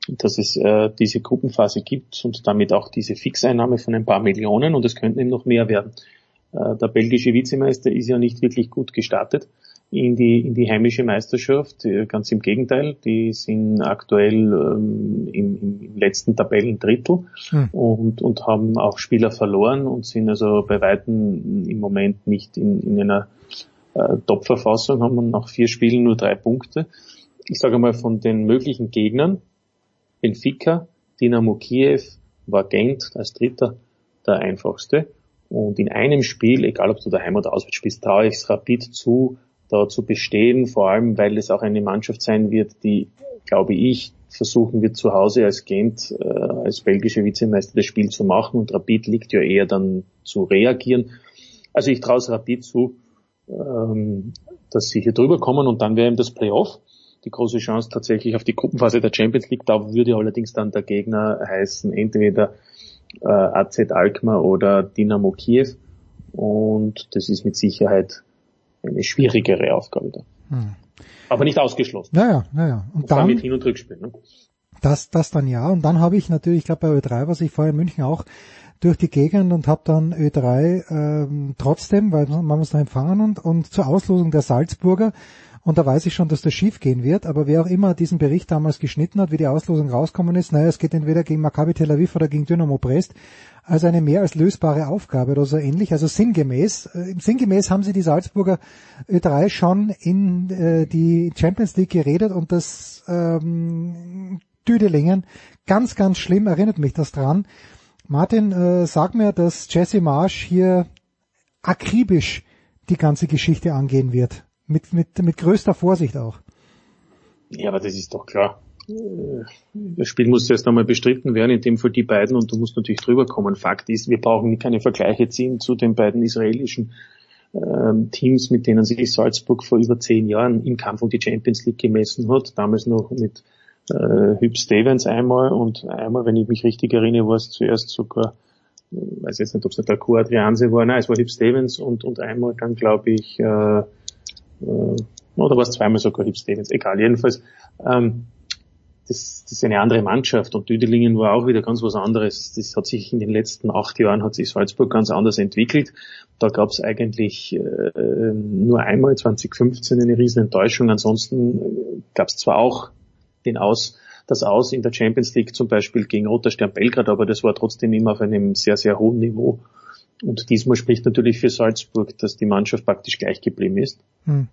dass es äh, diese Gruppenphase gibt und damit auch diese Fixeinnahme von ein paar Millionen. Und es könnten eben noch mehr werden. Äh, der belgische Vizemeister ist ja nicht wirklich gut gestartet in die, in die heimische Meisterschaft. Äh, ganz im Gegenteil, die sind aktuell ähm, im, im letzten Tabellendrittel hm. und, und haben auch Spieler verloren und sind also bei Weitem im Moment nicht in, in einer äh, Top-Verfassung, haben nach vier Spielen nur drei Punkte. Ich sage mal von den möglichen Gegnern, Benfica, Dynamo Kiew, war Gent als Dritter der einfachste. Und in einem Spiel, egal ob du daheim oder auswärts spielst, traue ich es Rapid zu, da zu bestehen, vor allem weil es auch eine Mannschaft sein wird, die, glaube ich, versuchen wird zu Hause als Gent, äh, als belgische Vizemeister das Spiel zu machen und Rapid liegt ja eher dann zu reagieren. Also ich traue es Rapid zu, ähm, dass sie hier drüber kommen und dann wäre eben das Playoff die große Chance tatsächlich auf die Gruppenphase der Champions League. Da würde allerdings dann der Gegner heißen entweder äh, AZ Alkmaar oder Dynamo Kiew und das ist mit Sicherheit eine schwierigere Aufgabe da. Hm. Aber nicht ausgeschlossen. Naja, naja. Und, und dann, mit Hin- und Rückspiel. Ne? Das, das dann ja. Und dann habe ich natürlich, ich glaube bei Ö3 war ich vorher in München auch durch die Gegend und habe dann Ö3 ähm, trotzdem, weil man muss da empfangen und, und zur Auslosung der Salzburger und da weiß ich schon, dass das schief gehen wird, aber wer auch immer diesen Bericht damals geschnitten hat, wie die Auslosung rauskommen ist, naja, es geht entweder gegen Maccabi Tel Aviv oder gegen Dynamo Brest, also eine mehr als lösbare Aufgabe oder so ähnlich. Also sinngemäß, äh, sinngemäß haben sie die Salzburger Ö3 schon in äh, die Champions League geredet und das ähm, Düdelingen. Ganz, ganz schlimm, erinnert mich das dran. Martin, äh, sag mir, dass Jesse Marsch hier akribisch die ganze Geschichte angehen wird. Mit, mit, mit größter Vorsicht auch. Ja, aber das ist doch klar. Das Spiel muss erst einmal bestritten werden, in dem Fall die beiden, und du musst natürlich drüber kommen. Fakt ist, wir brauchen keine Vergleiche ziehen zu den beiden israelischen ähm, Teams, mit denen sich Salzburg vor über zehn Jahren im Kampf um die Champions League gemessen hat. Damals noch mit äh, Hüb Stevens einmal und einmal, wenn ich mich richtig erinnere, war es zuerst sogar, äh, weiß jetzt nicht, ob es der Dalcourt Adrianse war, nein, es war Hüb Stevens und, und einmal dann, glaube ich, äh, äh, oder war es zweimal sogar Hüb Stevens, egal, jedenfalls, ähm, das, das ist eine andere Mannschaft und Düdelingen war auch wieder ganz was anderes. Das hat sich in den letzten acht Jahren hat sich Salzburg ganz anders entwickelt. Da gab es eigentlich äh, nur einmal 2015 eine riesen Enttäuschung. Ansonsten äh, gab es zwar auch den Aus, das Aus in der Champions League zum Beispiel gegen Roter Stern Belgrad, aber das war trotzdem immer auf einem sehr, sehr hohen Niveau. Und diesmal spricht natürlich für Salzburg, dass die Mannschaft praktisch gleich geblieben ist. Hm.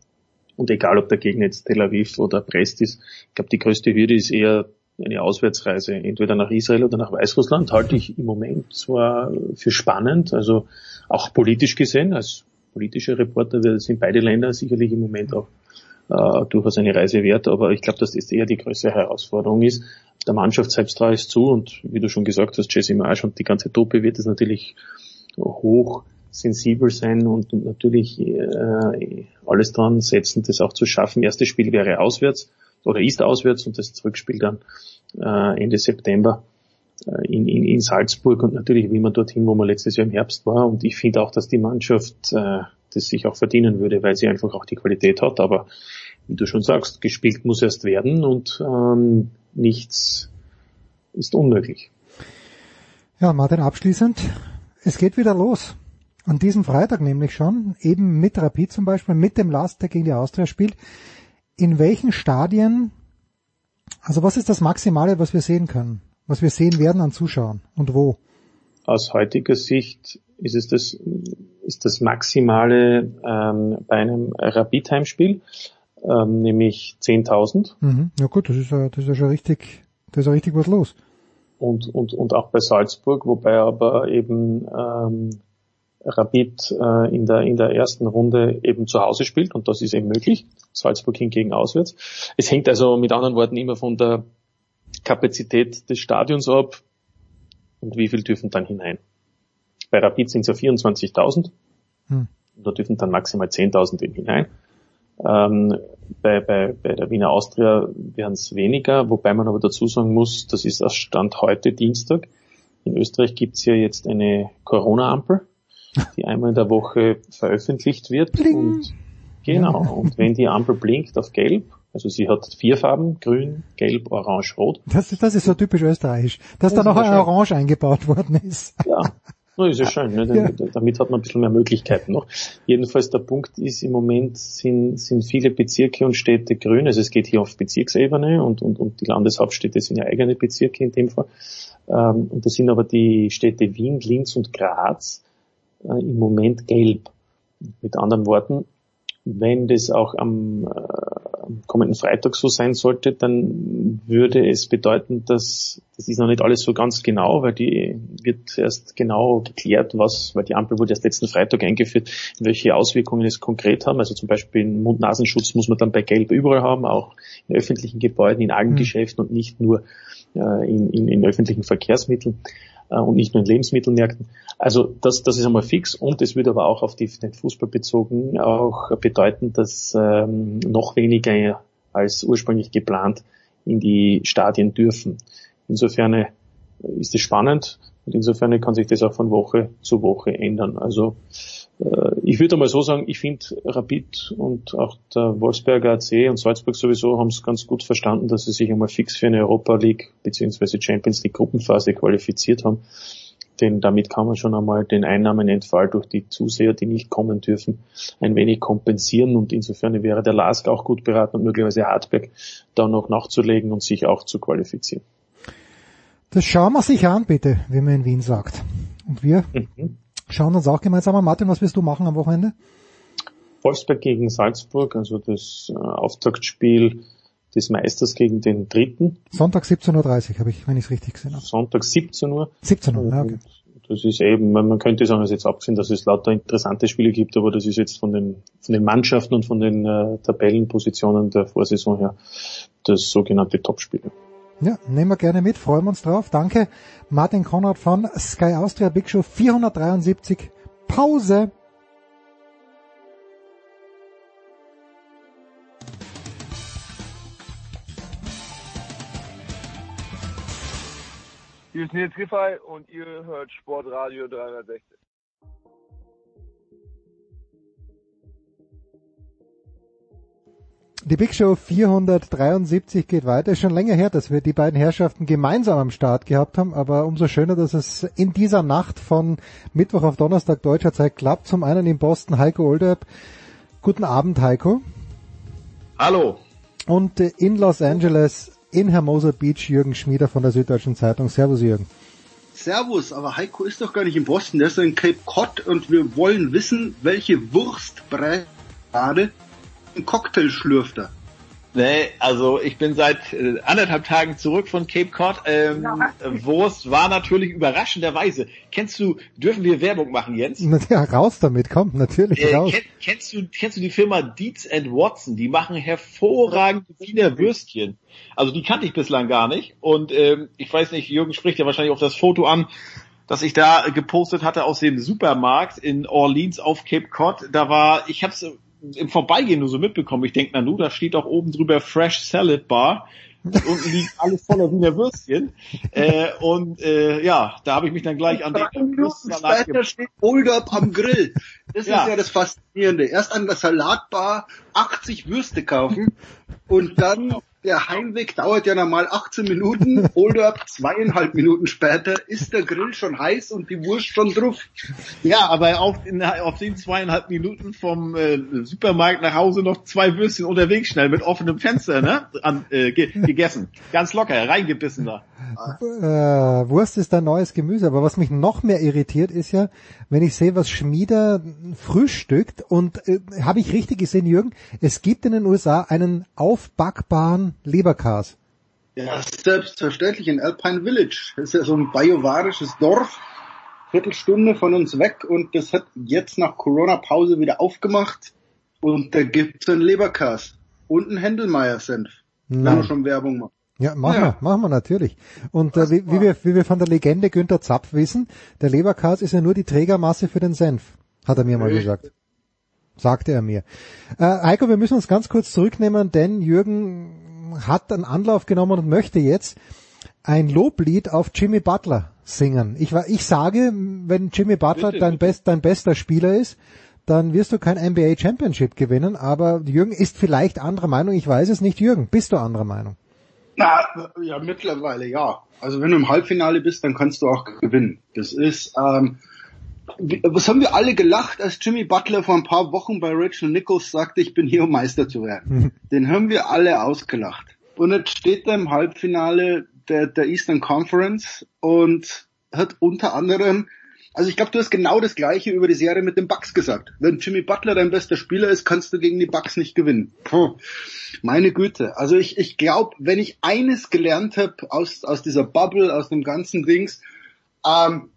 Und egal, ob der Gegner jetzt Tel Aviv oder Brest ist, ich glaube, die größte Hürde ist eher eine Auswärtsreise, entweder nach Israel oder nach Weißrussland, halte ich im Moment zwar für spannend, also auch politisch gesehen, als politischer Reporter sind beide Länder sicherlich im Moment auch äh, durchaus eine Reise wert, aber ich glaube, dass das eher die größere Herausforderung ist. Der Mannschaft selbst traue es zu und wie du schon gesagt hast, Jesse Marsch und die ganze Truppe wird es natürlich hoch sensibel sein und, und natürlich äh, alles dran setzen, das auch zu schaffen. Erstes Spiel wäre auswärts oder ist auswärts und das Rückspiel dann äh, Ende September äh, in, in, in Salzburg und natürlich will man dorthin, wo man letztes Jahr im Herbst war und ich finde auch, dass die Mannschaft äh, das sich auch verdienen würde, weil sie einfach auch die Qualität hat, aber wie du schon sagst, gespielt muss erst werden und ähm, nichts ist unmöglich. Ja, Martin, abschließend, es geht wieder los. An diesem Freitag nämlich schon, eben mit Rapid zum Beispiel, mit dem Last, der gegen die Austria spielt. In welchen Stadien, also was ist das Maximale, was wir sehen können? Was wir sehen werden an Zuschauern und wo? Aus heutiger Sicht ist es das, ist das Maximale ähm, bei einem Rapid-Heimspiel, ähm, nämlich 10.000. Mhm. Ja gut, das ist, ja, das ist ja schon richtig, da ist ja richtig was los. Und, und, und auch bei Salzburg, wobei aber eben ähm, Rapid äh, in, der, in der ersten Runde eben zu Hause spielt und das ist eben möglich. Salzburg hingegen auswärts. Es hängt also mit anderen Worten immer von der Kapazität des Stadions ab und wie viel dürfen dann hinein. Bei Rapid sind es ja 24.000 hm. da dürfen dann maximal 10.000 eben hinein. Ähm, bei, bei, bei der Wiener Austria wären es weniger, wobei man aber dazu sagen muss, das ist erst Stand heute Dienstag. In Österreich gibt es ja jetzt eine Corona-Ampel die einmal in der Woche veröffentlicht wird. Bling. Und genau. Und wenn die Ampel blinkt auf Gelb, also sie hat vier Farben, grün, gelb, orange, rot. Das, ist, das ist so typisch österreichisch, dass das da noch ein. Orange eingebaut worden ist. Ja, no, ist ja schön, ne? ja. damit hat man ein bisschen mehr Möglichkeiten noch. Jedenfalls der Punkt ist, im Moment sind, sind viele Bezirke und Städte grün, also es geht hier auf Bezirksebene und, und, und die Landeshauptstädte sind ja eigene Bezirke in dem Fall. Ähm, und das sind aber die Städte Wien, Linz und Graz, äh, im Moment gelb. Mit anderen Worten, wenn das auch am, äh, kommenden Freitag so sein sollte, dann würde es bedeuten, dass das ist noch nicht alles so ganz genau, weil die wird erst genau geklärt, was, weil die Ampel wurde erst letzten Freitag eingeführt, welche Auswirkungen es konkret haben. Also zum Beispiel Mund-Nasenschutz muss man dann bei Gelb überall haben, auch in öffentlichen Gebäuden, in allen mhm. Geschäften und nicht nur äh, in, in, in öffentlichen Verkehrsmitteln äh, und nicht nur in Lebensmittelmärkten. Also das, das ist einmal fix und es würde aber auch auf die, den Fußball bezogen auch bedeuten, dass ähm, noch weniger als ursprünglich geplant in die Stadien dürfen. Insofern äh, ist es spannend und insofern kann sich das auch von Woche zu Woche ändern. Also äh, ich würde mal so sagen, ich finde Rapid und auch der Wolfsberger AC und Salzburg sowieso haben es ganz gut verstanden, dass sie sich einmal fix für eine Europa League bzw. Champions League Gruppenphase qualifiziert haben. Denn damit kann man schon einmal den Einnahmenentfall durch die Zuseher, die nicht kommen dürfen, ein wenig kompensieren. Und insofern wäre der LASK auch gut beraten und möglicherweise Hartberg da noch nachzulegen und sich auch zu qualifizieren. Das schauen wir sich an, bitte, wie man in Wien sagt. Und wir mhm schauen uns auch gemeinsam an. Martin, was wirst du machen am Wochenende? Wolfsberg gegen Salzburg, also das äh, Auftaktspiel des Meisters gegen den dritten. Sonntag 17.30 Uhr habe ich, wenn ich es richtig gesehen habe. Sonntag 17 Uhr. 17 Uhr, ja, okay. Das ist eben, man könnte sagen, es jetzt abgesehen, dass es lauter interessante Spiele gibt, aber das ist jetzt von den, von den Mannschaften und von den äh, Tabellenpositionen der Vorsaison her das sogenannte Topspiel. Ja, nehmen wir gerne mit, freuen wir uns drauf. Danke, Martin Konrad von Sky Austria Big Show 473. Pause. Hier ist Nils Giffey und ihr hört Sportradio 360. Die Big Show 473 geht weiter. Ist schon länger her, dass wir die beiden Herrschaften gemeinsam am Start gehabt haben, aber umso schöner, dass es in dieser Nacht von Mittwoch auf Donnerstag deutscher Zeit klappt. Zum einen in Boston Heiko Olderb. Guten Abend, Heiko. Hallo. Und in Los Angeles in Hermosa Beach Jürgen Schmieder von der Süddeutschen Zeitung. Servus Jürgen. Servus, aber Heiko ist doch gar nicht in Boston, der ist in Cape Cod und wir wollen wissen, welche Wurstbrei gerade einen Cocktail schlürft er. Nee, also ich bin seit äh, anderthalb Tagen zurück von Cape Cod. Ähm, ja. Wurst war natürlich überraschenderweise. Kennst du, dürfen wir Werbung machen, Jens? Ja, raus damit, komm, natürlich äh, raus. Kenn, kennst du, kennst du die Firma Dietz and Watson? Die machen hervorragende Wiener Würstchen. Also die kannte ich bislang gar nicht. Und ähm, ich weiß nicht, Jürgen spricht ja wahrscheinlich auf das Foto an, das ich da gepostet hatte aus dem Supermarkt in Orleans auf Cape Cod. Da war, ich habe es im Vorbeigehen nur so mitbekommen. Ich denke, na nu, da steht auch oben drüber Fresh Salad Bar. Und unten liegt alles voller Wiener Würstchen. *laughs* Äh, und äh, ja, da habe ich mich dann gleich an den Würstsalat später steht Hold Up am Grill. Das ja. ist ja das Faszinierende. Erst an der Salatbar 80 Würste kaufen und dann der Heimweg dauert ja normal 18 Minuten *laughs* oder zweieinhalb Minuten später ist der Grill schon heiß und die Wurst schon drauf. Ja, aber auf, in, auf den zweieinhalb Minuten vom äh, Supermarkt nach Hause noch zwei Würstchen unterwegs schnell mit offenem Fenster ne, an, äh, ge gegessen. Ganz locker, reingebissen da. Äh, Wurst ist ein neues Gemüse, aber was mich noch mehr irritiert ist ja, wenn ich sehe, was Schmieder frühstückt und äh, habe ich richtig gesehen, Jürgen, es gibt in den USA einen aufbackbaren Leberkas. Ja, selbstverständlich in Alpine Village. Das ist ja so ein biovarisches Dorf, Viertelstunde von uns weg und das hat jetzt nach Corona-Pause wieder aufgemacht und da gibt's einen Leberkas und einen Händelmeier-Senf, wenn man schon Werbung macht. Ja, machen ja. wir, machen wir natürlich. Und äh, wie, wie, wir, wie wir von der Legende Günther Zapf wissen, der Leberkas ist ja nur die Trägermasse für den Senf, hat er mir mal gesagt. Sagte er mir. Äh, Heiko, wir müssen uns ganz kurz zurücknehmen, denn Jürgen hat einen Anlauf genommen und möchte jetzt ein Loblied auf Jimmy Butler singen. Ich, ich sage, wenn Jimmy Butler bitte, dein, bitte. Best, dein bester Spieler ist, dann wirst du kein NBA Championship gewinnen, aber Jürgen ist vielleicht anderer Meinung, ich weiß es nicht. Jürgen, bist du anderer Meinung? Na, ja, mittlerweile ja. Also wenn du im Halbfinale bist, dann kannst du auch gewinnen. Das ist, ähm, was haben wir alle gelacht, als Jimmy Butler vor ein paar Wochen bei Rachel Nichols sagte, ich bin hier, um Meister zu werden. *laughs* Den haben wir alle ausgelacht. Und jetzt steht er im Halbfinale der, der Eastern Conference und hat unter anderem, also ich glaube, du hast genau das gleiche über die Serie mit den Bucks gesagt. Wenn Jimmy Butler dein bester Spieler ist, kannst du gegen die Bucks nicht gewinnen. Puh, meine Güte. Also ich, ich glaube, wenn ich eines gelernt habe aus, aus dieser Bubble, aus dem ganzen Dings, ähm,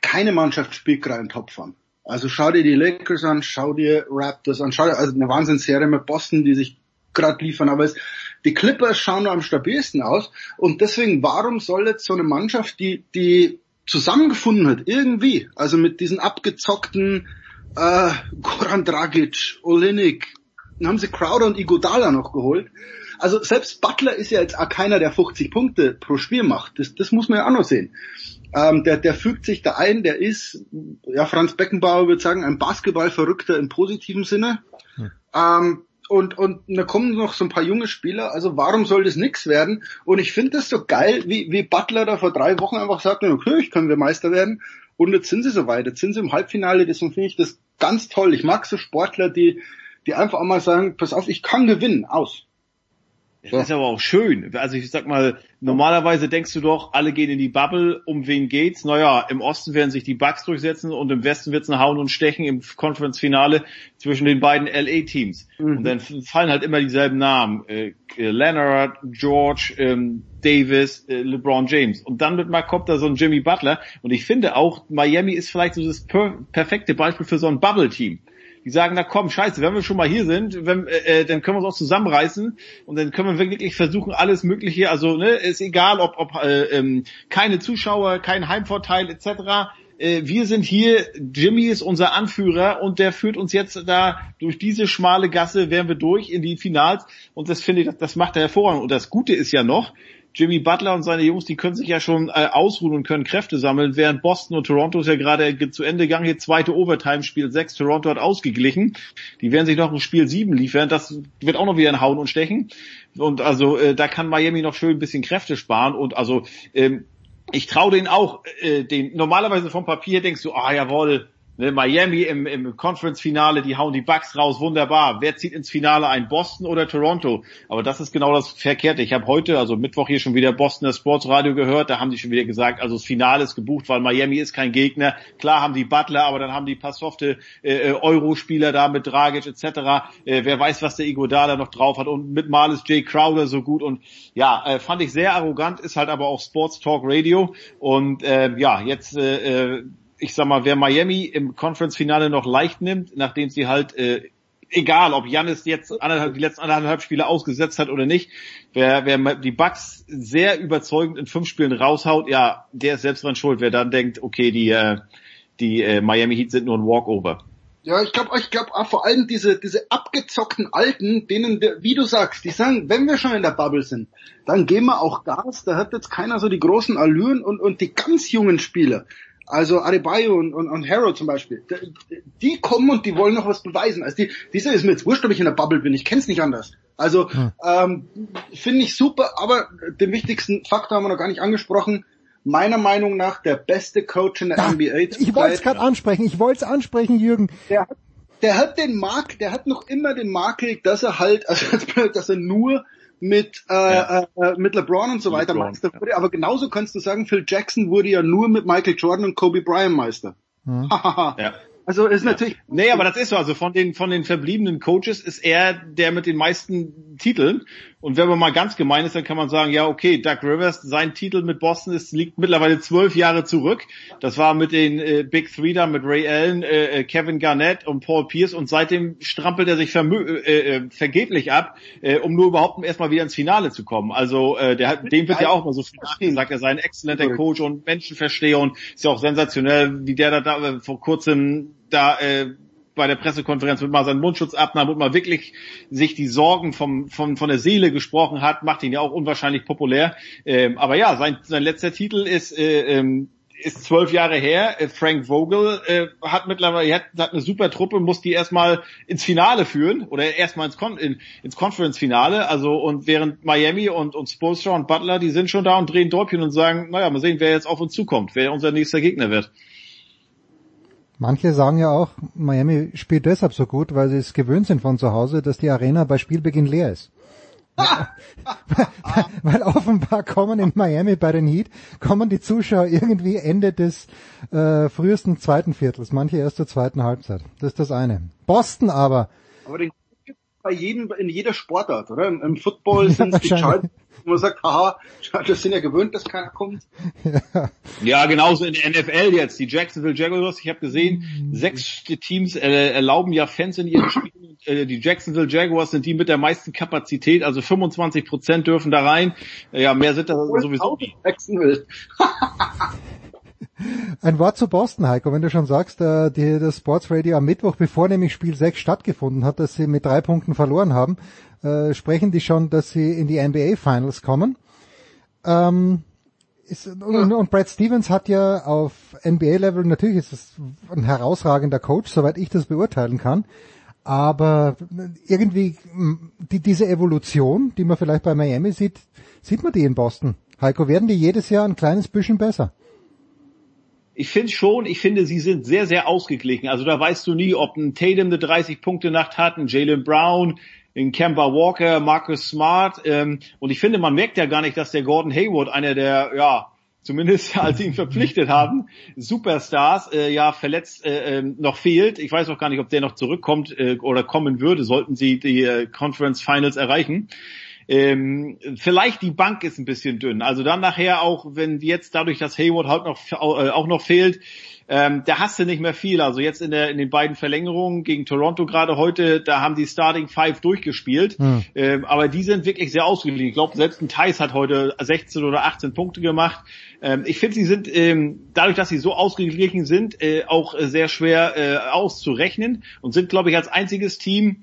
keine Mannschaft spielt gerade einen Topform. Also schau dir die Lakers an, schau dir Raptors an, schau dir also eine Wahnsinnsserie mit Boston, die sich gerade liefern, aber es, die Clippers schauen nur am stabilsten aus und deswegen, warum soll jetzt so eine Mannschaft, die, die zusammengefunden hat, irgendwie, also mit diesen abgezockten äh, Goran Dragic, Olinik, dann haben sie Crowder und Igodala noch geholt. Also selbst Butler ist ja jetzt auch keiner, der 50 Punkte pro Spiel macht. Das, das muss man ja auch noch sehen. Ähm, der, der fügt sich da ein, der ist, ja, Franz Beckenbauer würde sagen, ein Basketballverrückter im positiven Sinne. Hm. Ähm, und, und da kommen noch so ein paar junge Spieler, also warum soll das nix werden? Und ich finde das so geil, wie, wie Butler da vor drei Wochen einfach sagt, okay, können wir Meister werden. Und jetzt sind sie so weit, jetzt sind sie im Halbfinale, deswegen finde ich das ganz toll. Ich mag so Sportler, die, die einfach auch mal sagen, pass auf, ich kann gewinnen, aus. Das ist aber auch schön. Also ich sag mal, normalerweise denkst du doch, alle gehen in die Bubble, um wen geht's? Naja, im Osten werden sich die Bucks durchsetzen und im Westen wird's ein Hauen und Stechen im Conference-Finale zwischen den beiden LA-Teams. Mhm. Und dann fallen halt immer dieselben Namen. Äh, Leonard, George, ähm, Davis, äh, LeBron James. Und dann wird mal kommt da so ein Jimmy Butler. Und ich finde auch, Miami ist vielleicht so das per perfekte Beispiel für so ein Bubble-Team die sagen, na komm, scheiße, wenn wir schon mal hier sind, wenn, äh, äh, dann können wir uns auch zusammenreißen und dann können wir wirklich versuchen, alles Mögliche, also ne, ist egal, ob, ob äh, ähm, keine Zuschauer, kein Heimvorteil etc., äh, wir sind hier, Jimmy ist unser Anführer und der führt uns jetzt da durch diese schmale Gasse, werden wir durch in die Finals und das finde ich, das, das macht er hervorragend. Und das Gute ist ja noch, Jimmy Butler und seine Jungs, die können sich ja schon äh, ausruhen und können Kräfte sammeln, während Boston und Toronto ist ja gerade zu Ende gegangen, hier zweite Overtime, Spiel 6, Toronto hat ausgeglichen. Die werden sich noch ein Spiel 7 liefern, das wird auch noch wieder ein Hauen und Stechen. Und also äh, da kann Miami noch schön ein bisschen Kräfte sparen und also ähm, ich traue denen auch, äh, den normalerweise vom Papier denkst du, ah jawohl, Ne, Miami im, im Conference-Finale, die hauen die Bucks raus, wunderbar. Wer zieht ins Finale ein, Boston oder Toronto? Aber das ist genau das Verkehrte. Ich habe heute, also Mittwoch hier schon wieder Bostoner Sportsradio gehört, da haben die schon wieder gesagt, also das Finale ist gebucht, weil Miami ist kein Gegner. Klar haben die Butler, aber dann haben die paar softe äh, äh Euro-Spieler da mit Dragic etc. Äh, wer weiß, was der Iguodala noch drauf hat und mit Mal ist Jay Crowder so gut und ja, äh, fand ich sehr arrogant, ist halt aber auch Sports Talk Radio und äh, ja, jetzt äh, äh ich sag mal, wer Miami im Conference-Finale noch leicht nimmt, nachdem sie halt, äh, egal ob Janis jetzt anderthalb, die letzten anderthalb Spiele ausgesetzt hat oder nicht, wer, wer die Bucks sehr überzeugend in fünf Spielen raushaut, ja, der ist selbst dran schuld. Wer dann denkt, okay, die, äh, die äh, Miami Heat sind nur ein Walkover. Ja, ich glaube, ich glaube vor allem diese diese abgezockten Alten, denen wie du sagst, die sagen, wenn wir schon in der Bubble sind, dann gehen wir auch Gas. Da hat jetzt keiner so die großen Allüren und und die ganz jungen Spieler, also Adebayo und, und, und Harrow zum Beispiel, die kommen und die wollen noch was beweisen. Also die, diese ist mir jetzt wurscht, ob ich in der Bubble bin, ich kenn's nicht anders. Also hm. ähm, finde ich super, aber den wichtigsten Faktor haben wir noch gar nicht angesprochen. Meiner Meinung nach der beste Coach in der ja, NBA. Ich wollte es gerade ansprechen, ich wollte es ansprechen, Jürgen. Der, der hat den Mark, der hat noch immer den Makel, dass er halt, *laughs* also dass er nur mit, äh, ja. äh, mit LeBron und so weiter LeBron, Meister wurde. Ja. Aber genauso kannst du sagen, Phil Jackson wurde ja nur mit Michael Jordan und Kobe Bryant Meister. Mhm. ja. Also ist natürlich. Nee, aber das ist so. Also von den von den verbliebenen Coaches ist er der mit den meisten Titeln. Und wenn man mal ganz gemein ist, dann kann man sagen, ja, okay, Doug Rivers, sein Titel mit Boston ist, liegt mittlerweile zwölf Jahre zurück. Das war mit den äh, Big Three da, mit Ray Allen, äh, äh Kevin Garnett und Paul Pierce und seitdem strampelt er sich äh, äh, vergeblich ab, äh, um nur überhaupt erstmal wieder ins Finale zu kommen. Also äh, der hat, dem wird ja auch mal so viel gesagt, er sei ein exzellenter Coach und Menschenversteher und ist ja auch sensationell, wie der da, da vor kurzem da äh, bei der Pressekonferenz mit mal seinen Mundschutz abnahm und mal wirklich sich die Sorgen vom, vom, von der Seele gesprochen hat, macht ihn ja auch unwahrscheinlich populär. Ähm, aber ja, sein, sein letzter Titel ist, äh, ähm, ist zwölf Jahre her. Äh, Frank Vogel äh, hat mittlerweile hat, hat eine super Truppe, muss die erstmal ins Finale führen oder erstmal ins, Con in, ins Conference-Finale. Also und während Miami und, und Spolstra und Butler, die sind schon da und drehen Däubchen und sagen, naja, mal sehen, wer jetzt auf uns zukommt, wer unser nächster Gegner wird. Manche sagen ja auch, Miami spielt deshalb so gut, weil sie es gewöhnt sind von zu Hause, dass die Arena bei Spielbeginn leer ist. *laughs* *laughs* weil offenbar kommen in Miami bei den Heat, kommen die Zuschauer irgendwie Ende des äh, frühesten zweiten Viertels, manche erst zur zweiten Halbzeit. Das ist das eine. Boston aber. Aber den bei jedem, in jeder Sportart, oder? Im, im Football sind es die Chargers wo man sagt, haha, das sind ja gewöhnt, dass keiner kommt. Ja, ja genauso in der NFL jetzt. Die Jacksonville Jaguars, ich habe gesehen, mhm. sechs Teams äh, erlauben ja Fans in ihren Spielen. Äh, die Jacksonville Jaguars sind die mit der meisten Kapazität, also 25 Prozent dürfen da rein. Ja, mehr sind da sowieso nicht. Jacksonville. *laughs* Ein Wort zu Boston, Heiko, wenn du schon sagst, äh, die, das Sportsradio am Mittwoch, bevor nämlich Spiel 6 stattgefunden hat, dass sie mit drei Punkten verloren haben, äh, sprechen die schon, dass sie in die NBA Finals kommen. Ähm, ist, und, und Brad Stevens hat ja auf NBA-Level, natürlich ist es ein herausragender Coach, soweit ich das beurteilen kann, aber irgendwie die, diese Evolution, die man vielleicht bei Miami sieht, sieht man die in Boston. Heiko, werden die jedes Jahr ein kleines bisschen besser? Ich finde schon, ich finde, sie sind sehr, sehr ausgeglichen. Also da weißt du nie, ob ein Tatum eine 30-Punkte-Nacht hat, ein Jalen Brown, in Kemba Walker, Marcus Smart. Ähm, und ich finde, man merkt ja gar nicht, dass der Gordon Hayward einer der, ja, zumindest *laughs* als sie ihn verpflichtet haben, Superstars, äh, ja, verletzt äh, äh, noch fehlt. Ich weiß auch gar nicht, ob der noch zurückkommt äh, oder kommen würde, sollten sie die äh, Conference Finals erreichen. Ähm, vielleicht die Bank ist ein bisschen dünn. Also dann nachher auch, wenn jetzt dadurch, dass Hayward halt noch äh, auch noch fehlt, ähm, da hast du nicht mehr viel. Also jetzt in, der, in den beiden Verlängerungen gegen Toronto gerade heute, da haben die Starting Five durchgespielt. Hm. Ähm, aber die sind wirklich sehr ausgeglichen. Ich glaube, selbst ein Thais hat heute 16 oder 18 Punkte gemacht. Ähm, ich finde, sie sind ähm, dadurch, dass sie so ausgeglichen sind, äh, auch sehr schwer äh, auszurechnen und sind, glaube ich, als einziges Team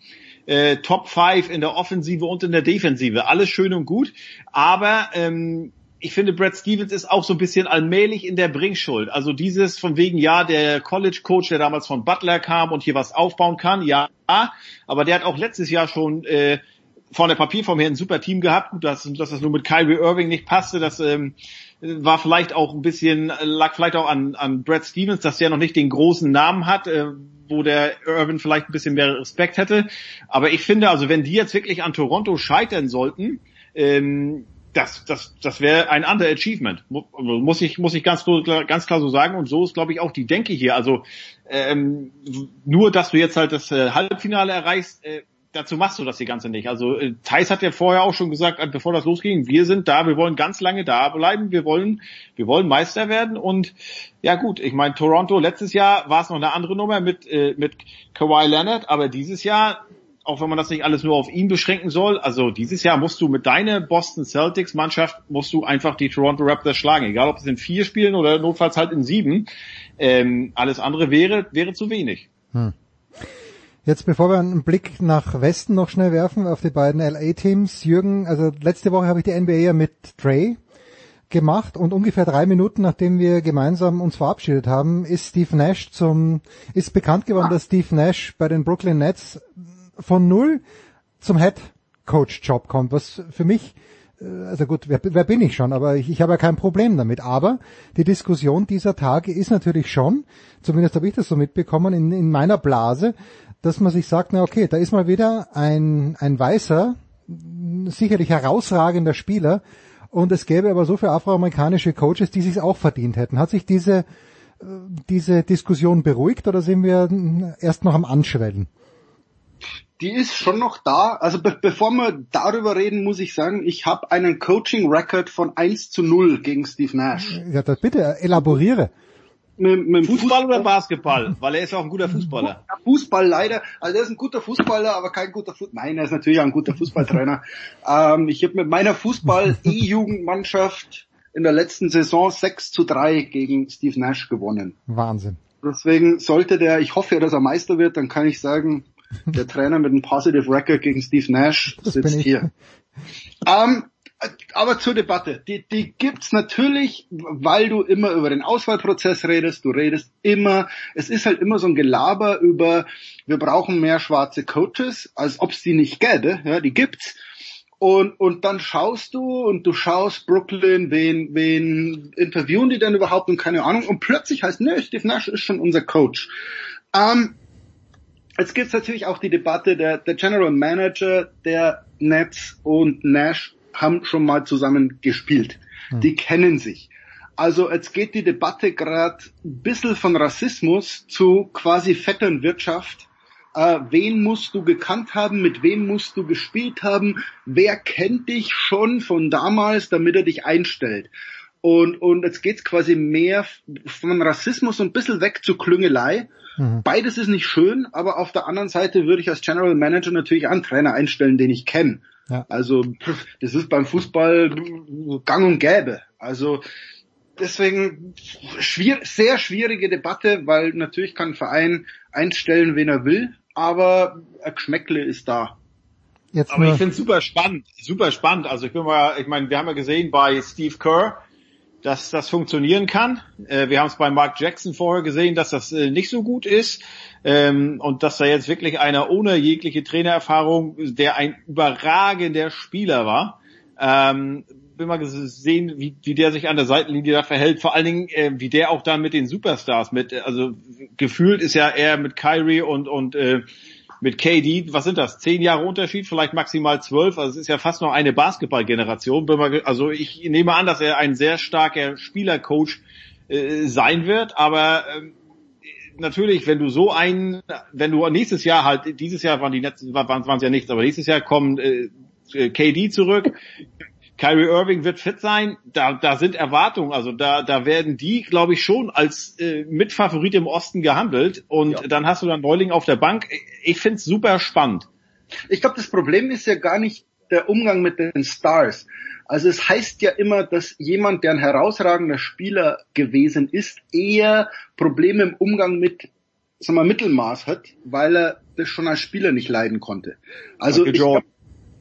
äh, Top 5 in der Offensive und in der Defensive. Alles schön und gut, aber ähm, ich finde, Brad Stevens ist auch so ein bisschen allmählich in der Bringschuld. Also dieses von wegen, ja, der College Coach, der damals von Butler kam und hier was aufbauen kann, ja, aber der hat auch letztes Jahr schon äh, von der Papierform her ein super Team gehabt. Dass, dass das nur mit Kyrie Irving nicht passte, das ähm, war vielleicht auch ein bisschen, lag vielleicht auch an, an Brad Stevens, dass der noch nicht den großen Namen hat, äh, wo der Irving vielleicht ein bisschen mehr Respekt hätte. Aber ich finde, also wenn die jetzt wirklich an Toronto scheitern sollten, ähm, das, das, das wäre ein Underachievement, muss ich, muss ich ganz, ganz klar so sagen. Und so ist, glaube ich, auch die Denke hier. Also ähm, nur, dass du jetzt halt das äh, Halbfinale erreichst, äh, dazu machst du das die ganze nicht. Also äh, Thais hat ja vorher auch schon gesagt, äh, bevor das losging, wir sind da, wir wollen ganz lange da bleiben, wir wollen, wir wollen Meister werden. Und ja gut, ich meine, Toronto letztes Jahr war es noch eine andere Nummer mit, äh, mit Kawhi Leonard, aber dieses Jahr auch wenn man das nicht alles nur auf ihn beschränken soll, also dieses Jahr musst du mit deiner Boston Celtics Mannschaft, musst du einfach die Toronto Raptors schlagen, egal ob es in vier Spielen oder notfalls halt in sieben. Ähm, alles andere wäre, wäre zu wenig. Hm. Jetzt bevor wir einen Blick nach Westen noch schnell werfen auf die beiden LA-Teams, Jürgen, also letzte Woche habe ich die NBA ja mit Trey gemacht und ungefähr drei Minuten nachdem wir gemeinsam uns verabschiedet haben, ist Steve Nash zum, ist bekannt geworden, dass Steve Nash bei den Brooklyn Nets von null zum Head Coach Job kommt, was für mich äh, also gut, wer, wer bin ich schon, aber ich, ich habe ja kein Problem damit. Aber die Diskussion dieser Tage ist natürlich schon, zumindest habe ich das so mitbekommen, in, in meiner Blase, dass man sich sagt, na okay, da ist mal wieder ein, ein weißer, sicherlich herausragender Spieler und es gäbe aber so viele afroamerikanische Coaches, die sich auch verdient hätten. Hat sich diese, äh, diese Diskussion beruhigt oder sind wir erst noch am Anschwellen? die ist schon noch da. Also be bevor wir darüber reden, muss ich sagen, ich habe einen Coaching-Record von 1 zu 0 gegen Steve Nash. Ja, das bitte, elaboriere. Mit, mit Fußball, Fußball, oder Basketball? Weil er ist auch ein guter Fußballer. Fußball leider. Also er ist ein guter Fußballer, aber kein guter Fußballer. Nein, er ist natürlich auch ein guter Fußballtrainer. *laughs* ähm, ich habe mit meiner Fußball-E-Jugendmannschaft in der letzten Saison 6 zu 3 gegen Steve Nash gewonnen. Wahnsinn. Deswegen sollte der, ich hoffe ja, dass er Meister wird, dann kann ich sagen, der *laughs* Trainer mit einem Positive Record gegen Steve Nash sitzt hier. Ähm, aber zur Debatte. Die, die gibt's natürlich, weil du immer über den Auswahlprozess redest. Du redest immer, es ist halt immer so ein Gelaber über, wir brauchen mehr schwarze Coaches, als ob es die nicht gäbe. Ja, die gibt's. Und, und dann schaust du und du schaust Brooklyn, wen, wen interviewen die denn überhaupt und keine Ahnung. Und plötzlich heißt, nö, Steve Nash ist schon unser Coach. Ähm, Jetzt gibt es natürlich auch die Debatte, der, der General Manager der Nets und Nash haben schon mal zusammen gespielt. Hm. Die kennen sich. Also jetzt geht die Debatte gerade ein bisschen von Rassismus zu quasi Vetternwirtschaft. Äh, wen musst du gekannt haben, mit wem musst du gespielt haben, wer kennt dich schon von damals, damit er dich einstellt. Und, und jetzt geht's quasi mehr von Rassismus ein bisschen weg zu Klüngelei. Mhm. Beides ist nicht schön, aber auf der anderen Seite würde ich als General Manager natürlich einen Trainer einstellen, den ich kenne. Ja. Also das ist beim Fußball gang und gäbe. Also deswegen schwier sehr schwierige Debatte, weil natürlich kann ein Verein einstellen, wen er will, aber ein Geschmäckle ist da. Jetzt aber ich finde es super spannend, super spannend. Also ich bin mal, ich meine, wir haben ja gesehen bei Steve Kerr, dass das funktionieren kann. Äh, wir haben es bei Mark Jackson vorher gesehen, dass das äh, nicht so gut ist ähm, und dass da jetzt wirklich einer ohne jegliche Trainererfahrung, der ein überragender Spieler war, ähm, bin mal gesehen, wie, wie der sich an der Seitenlinie da verhält. Vor allen Dingen, äh, wie der auch da mit den Superstars mit, also gefühlt ist ja er mit Kyrie und und äh, mit KD, was sind das? Zehn Jahre Unterschied, vielleicht maximal zwölf. Also es ist ja fast noch eine Basketballgeneration. Also ich nehme an, dass er ein sehr starker Spielercoach äh, sein wird, aber ähm, natürlich, wenn du so einen, wenn du nächstes Jahr halt, dieses Jahr waren die letzten, waren es ja nichts, aber nächstes Jahr kommen äh, KD zurück, Kyrie Irving wird fit sein, da, da sind Erwartungen, also da, da werden die, glaube ich, schon als äh, Mitfavorit im Osten gehandelt und dann hast du dann Neuling auf der Bank. Ich find's super spannend. Ich glaube, das Problem ist ja gar nicht der Umgang mit den Stars. Also es heißt ja immer, dass jemand, der ein herausragender Spieler gewesen ist, eher Probleme im Umgang mit sagen wir, Mittelmaß hat, weil er das schon als Spieler nicht leiden konnte. Also ich glaub,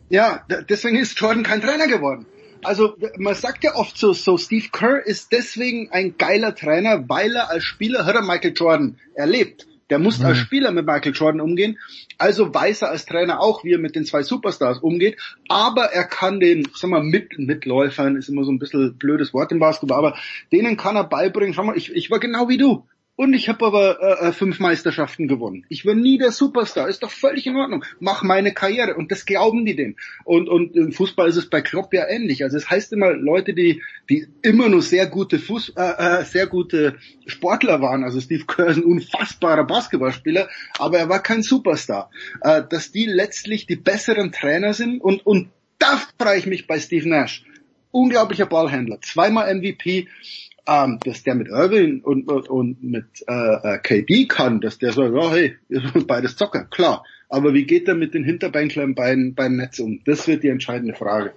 ja, deswegen ist Jordan kein Trainer geworden. Also man sagt ja oft so, so Steve Kerr ist deswegen ein geiler Trainer, weil er als Spieler hat er Michael Jordan erlebt. Der muss als Spieler mit Michael Jordan umgehen, also weiß er als Trainer auch, wie er mit den zwei Superstars umgeht, aber er kann den, sag mal, mit, Mitläufern, ist immer so ein bisschen blödes Wort im Basketball, aber denen kann er beibringen, schau mal, ich, ich war genau wie du. Und ich habe aber äh, äh, fünf Meisterschaften gewonnen. Ich war nie der Superstar, ist doch völlig in Ordnung. Mach meine Karriere und das glauben die dem. Und und im Fußball ist es bei Klopp ja ähnlich. Also es heißt immer Leute, die die immer nur sehr gute Fuß, äh, äh, sehr gute Sportler waren. Also Steve Kerr ist ein unfassbarer Basketballspieler, aber er war kein Superstar. Äh, dass die letztlich die besseren Trainer sind und und da freue ich mich bei Steve Nash. Unglaublicher Ballhändler, zweimal MVP ähm, dass der mit Irving und, und, und mit äh, äh, KD kann, dass der sagt, ja hey, beides Zocker, klar. Aber wie geht er mit den Hinterbänklern beim, beim Netz um? Das wird die entscheidende Frage.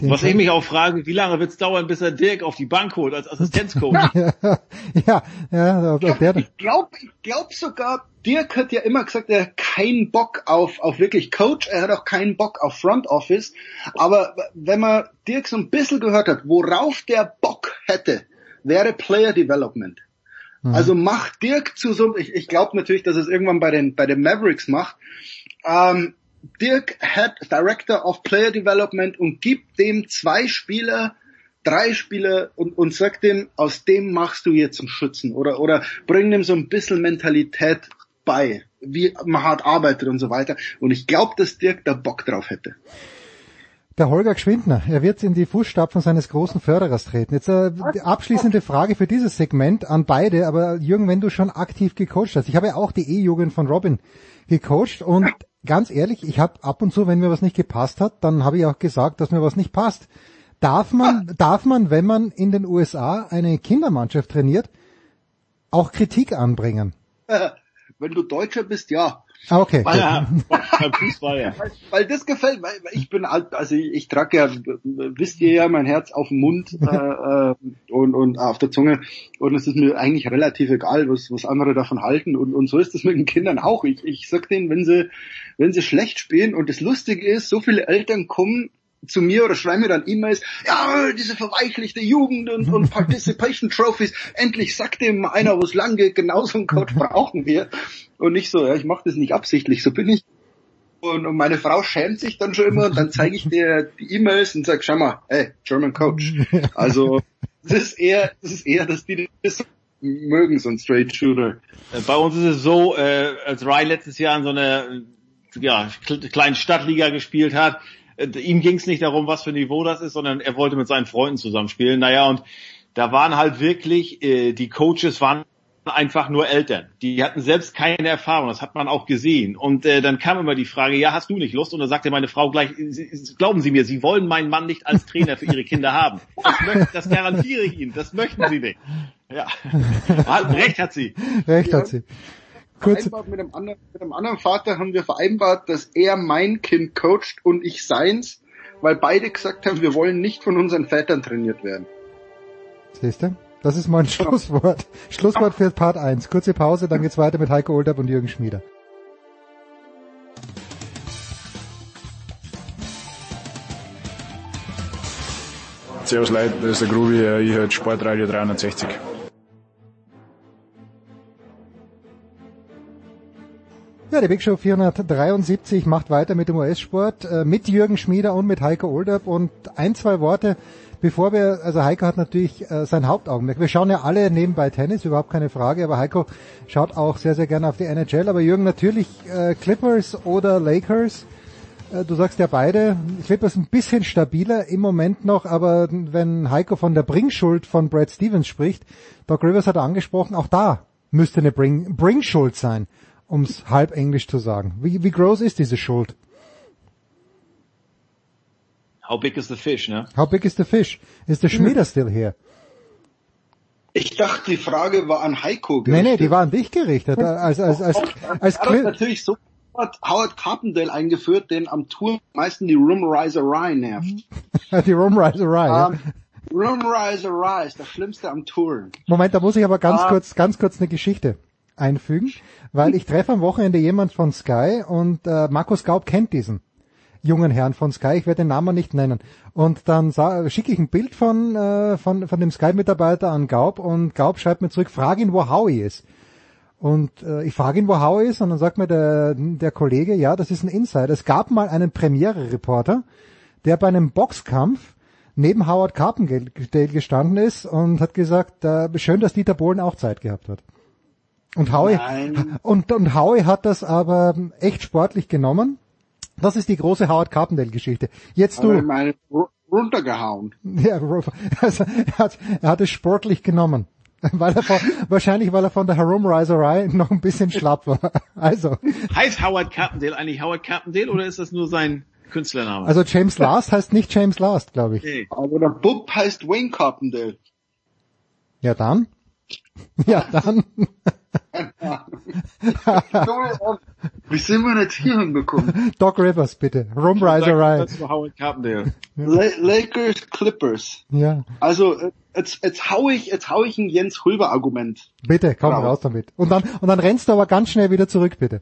Was ich mich auch frage, wie lange wird's dauern, bis er Dirk auf die Bank holt als Assistenzcoach? *laughs* ja, ja, ja, der, Ich glaube ich glaub sogar, Dirk hat ja immer gesagt, er hat keinen Bock auf, auf wirklich Coach, er hat auch keinen Bock auf Front Office. Aber wenn man Dirk so ein bisschen gehört hat, worauf der Bock hätte, wäre Player Development. Also macht Dirk zu so, ich, ich glaube natürlich, dass es irgendwann bei den, bei den Mavericks macht. Ähm, Dirk hat Director of Player Development und gibt dem zwei Spieler, drei Spieler und, und sagt dem, aus dem machst du jetzt einen Schützen oder, oder bring dem so ein bisschen Mentalität bei, wie man hart arbeitet und so weiter. Und ich glaube, dass Dirk da Bock drauf hätte. Der Holger Gschwindner, er wird in die Fußstapfen seines großen Förderers treten. Jetzt äh, die abschließende Frage für dieses Segment an beide, aber Jürgen, wenn du schon aktiv gecoacht hast. Ich habe ja auch die E-Jugend von Robin gecoacht und ganz ehrlich, ich habe ab und zu, wenn mir was nicht gepasst hat, dann habe ich auch gesagt, dass mir was nicht passt. Darf man, darf man, wenn man in den USA eine Kindermannschaft trainiert, auch Kritik anbringen? *laughs* Wenn du Deutscher bist, ja. Ah, okay. Weil er, *laughs* beim Fußball, ja. Weil, weil das gefällt, weil, weil ich bin alt, also ich, ich trage ja, wisst ihr ja, mein Herz auf dem Mund *laughs* äh, äh, und, und auf der Zunge und es ist mir eigentlich relativ egal, was, was andere davon halten und, und so ist es mit den Kindern auch. Ich, ich sag denen, wenn sie, wenn sie schlecht spielen und das Lustige ist, so viele Eltern kommen zu mir oder schreiben mir dann E-Mails, ja, diese verweichlichte Jugend und, und *laughs* Participation Trophies, endlich sagt dem einer, wo es lang geht, genau so einen Coach brauchen wir. Und nicht so, ja, ich mache das nicht absichtlich, so bin ich. Und, und meine Frau schämt sich dann schon immer und dann zeige ich dir die E-Mails und sag, schau mal, hey, German Coach. *laughs* Also das ist eher, das ist eher, dass die das mögen, so ein Straight Shooter. Äh, Bei uns ist es so, äh, als Ryan letztes Jahr in so einer ja, kle- kleinen Stadtliga gespielt hat, ihm ging es nicht darum, was für ein Niveau das ist, sondern er wollte mit seinen Freunden zusammenspielen. Naja, und da waren halt wirklich, äh, die Coaches waren einfach nur Eltern. Die hatten selbst keine Erfahrung, das hat man auch gesehen. Und äh, dann kam immer die Frage, ja, hast du nicht Lust? Und dann sagte meine Frau gleich, glauben Sie mir, Sie wollen meinen Mann nicht als Trainer für Ihre Kinder haben. Das, möcht, das garantiere ich Ihnen, das möchten Sie nicht. Ja, recht hat sie. Recht hat sie. Kurz, Vereinbart mit einem, anderen, mit einem anderen Vater haben wir vereinbart, dass er mein Kind coacht und ich seins, weil beide gesagt haben, wir wollen nicht von unseren Vätern trainiert werden. siehst du? Das ist mein Schlusswort. Schlusswort für Part 1. Kurze Pause, dann geht's weiter mit Heiko Olderb und Jürgen Schmieder. Servus Leute, das ist der Grubi, ich höre Sportradio 360. Ja, die Big Show 473 macht weiter mit dem US-Sport, äh, mit Jürgen Schmieder und mit Heiko Olderb und ein, zwei Worte bevor wir, also Heiko hat natürlich äh, sein Hauptaugenmerk. Wir schauen ja alle nebenbei Tennis, überhaupt keine Frage, aber Heiko schaut auch sehr, sehr gerne auf die NHL. Aber Jürgen, natürlich äh, Clippers oder Lakers. Äh, du sagst ja beide, Clippers ein bisschen stabiler im Moment noch, aber wenn Heiko von der Bringschuld von Brad Stevens spricht, Doc Rivers hat angesprochen, auch da müsste eine Bring, Bringschuld sein, ums halb Englisch zu sagen. Wie, wie groß ist diese Schuld? How big is the fish, ne? How big is the fish? Is the Schmieder still here? Ich dachte, die Frage war an Heiko gerichtet. Nee, nee, die war an dich gerichtet. Als, als, als, als, als natürlich so hat Howard Carpendale eingeführt, den am Tour meisten die Roomriserei nervt. *laughs* die Roomriserei, ja. Um, Roomriserei ist das Schlimmste am Touren. Moment, da muss ich aber ganz ah. kurz, ganz kurz eine Geschichte einfügen, weil ich treffe am Wochenende jemand von Sky und äh, Markus Gaub kennt diesen jungen Herrn von Sky, ich werde den Namen nicht nennen. Und dann schicke ich ein Bild von, äh, von, von dem Sky-Mitarbeiter an Gaub und Gaub schreibt mir zurück, frag ihn, wo Howie ist. Und äh, ich frage ihn, wo Howie ist und dann sagt mir der, der Kollege, ja, das ist ein Insider. Es gab mal einen Premiere-Reporter, der bei einem Boxkampf neben Howard Carpendale gestanden ist und hat gesagt, äh, schön, dass Dieter Bohlen auch Zeit gehabt hat. Und Howie, und, und Howie hat das aber echt sportlich genommen das ist die große Howard Carpendale Geschichte. Jetzt du. Meine runtergehauen. *laughs* Ja, also er hat, er hat es sportlich genommen. *laughs* Weil er von, wahrscheinlich, weil er von der Herumreiserei noch ein bisschen schlapp war. *laughs* Also. Heißt Howard Carpendale eigentlich Howard Carpendale oder ist das nur sein Künstlername? Also James Last heißt nicht James Last, glaube ich. Nee. Aber der Bub heißt Wayne Carpendale. Ja dann. Ja dann. Wie sind wir jetzt hier hinbekommen? *laughs* Doc Rivers, bitte. Rumreiserei. Lakers Clippers. Ja. Also, äh, jetzt, jetzt hau ich, jetzt hau ich ein Jens Hulber Argument. Bitte, komm raus. raus damit. Und dann, und dann rennst du aber ganz schnell wieder zurück, bitte.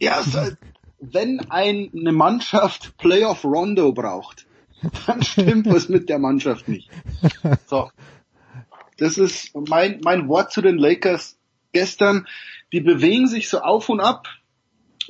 Ja, so, wenn eine Mannschaft Playoff Rondo braucht, dann *laughs* stimmt was mit der Mannschaft nicht. So. Das ist mein, mein Wort zu den Lakers gestern. Die bewegen sich so auf und ab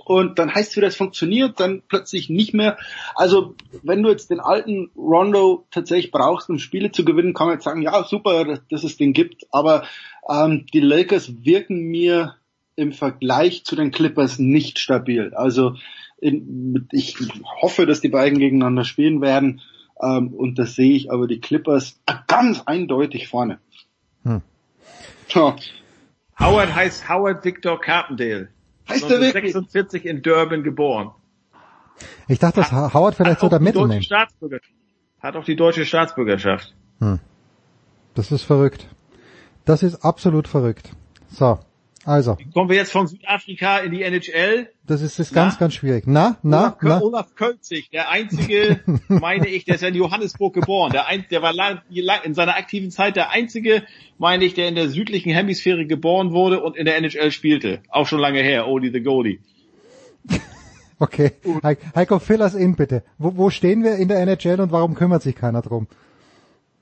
und dann heißt es wieder, es funktioniert, dann plötzlich nicht mehr. Also wenn du jetzt den alten Rondo tatsächlich brauchst, um Spiele zu gewinnen, kann man jetzt sagen, ja super, dass es den gibt, aber ähm, die Lakers wirken mir im Vergleich zu den Clippers nicht stabil. Also in, ich hoffe, dass die beiden gegeneinander spielen werden ähm, und das sehe ich, aber die Clippers ganz eindeutig vorne. Hm. Ja. Howard heißt Howard Victor Carpendale. Heißt er wirklich? 46 in Durban geboren. Ich dachte, dass Howard vielleicht so der Mittelname. Hat auch die deutsche Staatsbürgerschaft. Hm. Das ist verrückt. Das ist absolut verrückt. So. Also. Kommen wir jetzt von Südafrika in die NHL? Das ist, ist ganz, ganz schwierig. Na, na, Olaf, na. Olaf Kölzig, der einzige, *laughs* meine ich, der ist ja in Johannesburg geboren. Der, ein, der war lang, in seiner aktiven Zeit der einzige, meine ich, der in der südlichen Hemisphäre geboren wurde und in der NHL spielte. Auch schon lange her, Odie the Goldie. *laughs* Okay. Heiko, fill us in bitte. Wo, wo stehen wir in der NHL und warum kümmert sich keiner drum?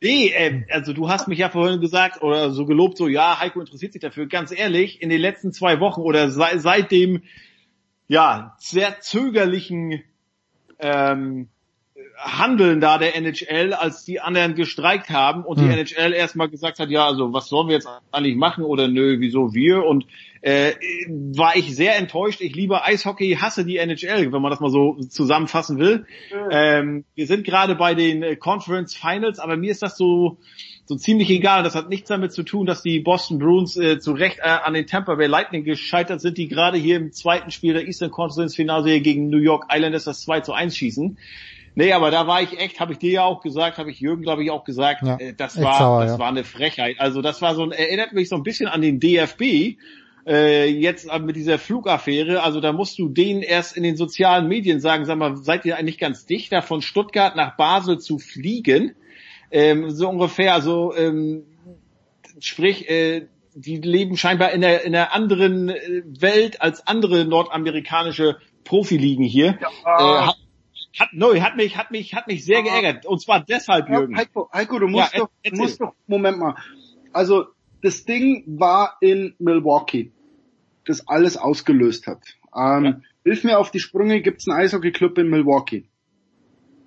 Nee, äh, also du hast mich ja vorhin gesagt oder so gelobt, so ja, Heiko interessiert sich dafür. Ganz ehrlich, in den letzten zwei Wochen oder seit, seit dem ja sehr zögerlichen ähm, Handeln da der NHL, als die anderen gestreikt haben und hm. die NHL erstmal gesagt hat, ja, also was sollen wir jetzt eigentlich machen oder nö, wieso wir? Und äh, war ich sehr enttäuscht. Ich liebe Eishockey, hasse die NHL, wenn man das mal so zusammenfassen will. Ähm, wir sind gerade bei den äh, Conference Finals, aber mir ist das so so ziemlich egal. Das hat nichts damit zu tun, dass die Boston Bruins äh, zu Recht äh, an den Tampa Bay Lightning gescheitert sind, die gerade hier im zweiten Spiel der Eastern Conference Finalserie gegen New York Islanders das 2 zu 1 schießen. Nee, aber da war ich echt, habe ich dir ja auch gesagt, habe ich Jürgen, glaube ich, auch gesagt, ja, äh, das war sauer, das ja. war eine Frechheit. Also das war so ein, erinnert mich so ein bisschen an den DFB, äh, jetzt mit dieser Flugaffäre, also da musst du denen erst in den sozialen Medien sagen, sag mal, seid ihr eigentlich ganz dicht, da von Stuttgart nach Basel zu fliegen? Ähm, so ungefähr, also ähm, sprich, äh, die leben scheinbar in der, in einer anderen äh, Welt als andere nordamerikanische Profiligen hier. Ja. Äh, hat, hat, no, hat mich, hat mich, hat mich sehr geärgert. Und zwar deshalb, Jürgen. Heiko, Heiko du musst ja, doch, du musst doch, Moment mal. Also, das Ding war in Milwaukee, das alles ausgelöst hat. Ähm, ja. Hilf mir auf die Sprünge, gibt's einen Eishockey-Club in Milwaukee?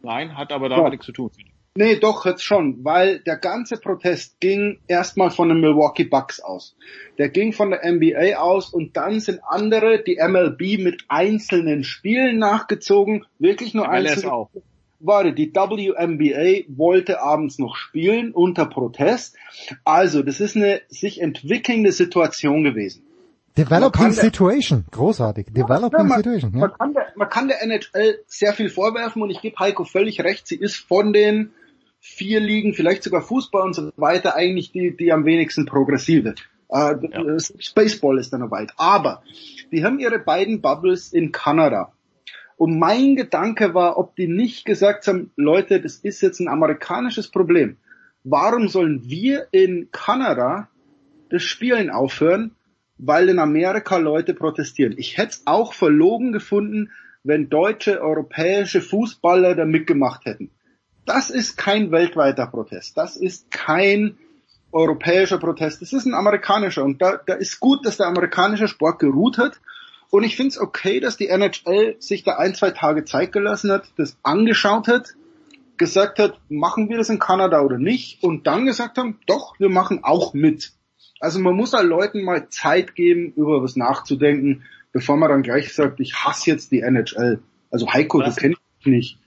Nein, hat aber damit ja. nichts zu tun. Nee, doch, jetzt schon, weil der ganze Protest ging erstmal von den Milwaukee Bucks aus. Der ging von der NBA aus und dann sind andere, die MLB mit einzelnen Spielen nachgezogen, wirklich nur MLS einzelne. auch. Warte, die WNBA wollte abends noch spielen unter Protest. Also, das ist eine sich entwickelnde Situation gewesen. Developing Situation. Großartig. Developing Ja, man, Situation. Ja. man, kann der, man kann der NHL sehr viel vorwerfen und ich gebe Heiko völlig recht, sie ist von den vier Ligen, vielleicht sogar Fußball und so weiter, eigentlich die, die am wenigsten progressive. Äh, Baseball ist da noch weit. Aber die haben ihre beiden Bubbles in Kanada. Und mein Gedanke war, ob die nicht gesagt haben, Leute, das ist jetzt ein amerikanisches Problem. Warum sollen wir in Kanada das Spielen aufhören, weil in Amerika Leute protestieren? Ich hätte es auch verlogen gefunden, wenn deutsche, europäische Fußballer da mitgemacht hätten. Das ist kein weltweiter Protest. Das ist kein europäischer Protest. Das ist ein amerikanischer. Und da, da ist gut, dass der amerikanische Sport geruht hat. Und ich finde es okay, dass die NHL sich da ein, zwei Tage Zeit gelassen hat, das angeschaut hat, gesagt hat, machen wir das in Kanada oder nicht? Und dann gesagt haben, doch, wir machen auch mit. Also man muss halt Leuten mal Zeit geben, über was nachzudenken, bevor man dann gleich sagt, ich hasse jetzt die NHL. Also Heiko, Was? du kennst mich nicht.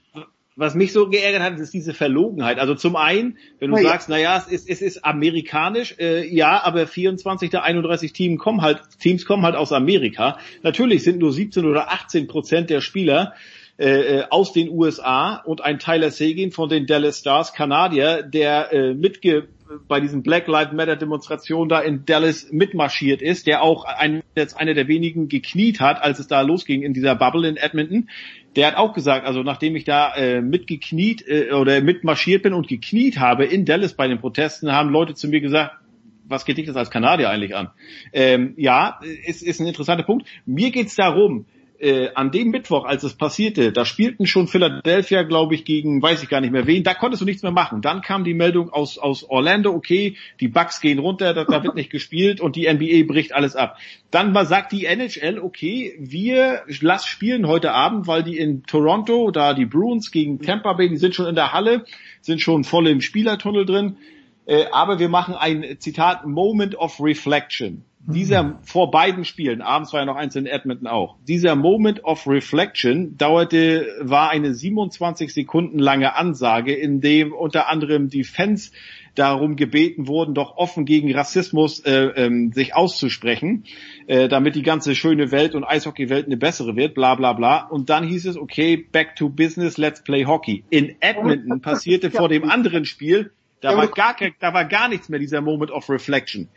Was mich so geärgert hat, ist diese Verlogenheit. Also zum einen, wenn du Na ja. sagst, naja, es ist, es ist amerikanisch, äh, ja, aber 24 der 31 Teams kommen halt, Teams kommen halt aus Amerika. Natürlich sind nur 17 oder 18 Prozent der Spieler äh, äh, aus den USA und ein Tyler Seguin von den Dallas Stars, Kanadier, der äh, mitge bei diesen Black Lives Matter Demonstrationen da in Dallas mitmarschiert ist, der auch ein, jetzt einer der wenigen gekniet hat, als es da losging in dieser Bubble in Edmonton. Der hat auch gesagt, also nachdem ich da äh, mitgekniet äh, oder mitmarschiert bin und gekniet habe in Dallas bei den Protesten, haben Leute zu mir gesagt, was geht dich das als Kanadier eigentlich an? Ähm, ja, ist, ist ein interessanter Punkt. Mir geht's darum, äh, an dem Mittwoch, als es passierte, da spielten schon Philadelphia, glaube ich, gegen, weiß ich gar nicht mehr wen, da konntest du nichts mehr machen. Dann kam die Meldung aus, aus Orlando, okay, die Bucks gehen runter, da, da wird nicht gespielt und die NBA bricht alles ab. Dann mal sagt die NHL, okay, wir lass spielen heute Abend, weil die in Toronto, da die Bruins gegen Tampa Bay, die sind schon in der Halle, sind schon voll im Spielertunnel drin, äh, aber wir machen ein Zitat Moment of Reflection. Dieser vor beiden Spielen, abends war ja noch eins in Edmonton auch. Dieser Moment of Reflection dauerte, war eine 27 Sekunden lange Ansage, in dem unter anderem die Fans darum gebeten wurden, doch offen gegen Rassismus äh, ähm, sich auszusprechen, äh, damit die ganze schöne Welt und Eishockeywelt eine bessere wird, bla bla bla. Und dann hieß es, okay, back to business, let's play hockey. In Edmonton *laughs* passierte vor dem anderen Spiel, da war gar, da war gar nichts mehr dieser Moment of Reflection.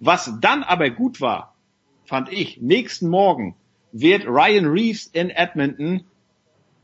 Was dann aber gut war, fand ich, nächsten Morgen wird Ryan Reeves in Edmonton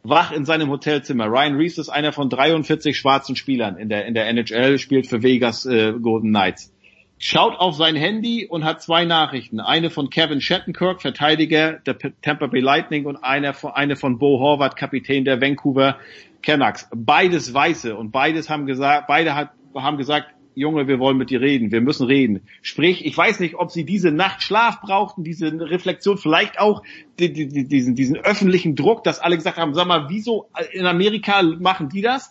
wach in seinem Hotelzimmer. Ryan Reeves ist einer von 43 schwarzen Spielern in der, in der NHL, spielt für Vegas äh, Golden Knights. Schaut auf sein Handy und hat zwei Nachrichten. Eine von Kevin Shattenkirk, Verteidiger der Tampa Bay Lightning und eine von, eine von Bo Horvath, Kapitän der Vancouver Canucks. Beides Weiße und beides haben gesagt, beide hat, haben gesagt, Junge, wir wollen mit dir reden, wir müssen reden. Sprich, ich weiß nicht, ob sie diese Nacht Schlaf brauchten, diese Reflexion, vielleicht auch die, die, die, diesen, diesen öffentlichen Druck, dass alle gesagt haben, sag mal, wieso in Amerika machen die das?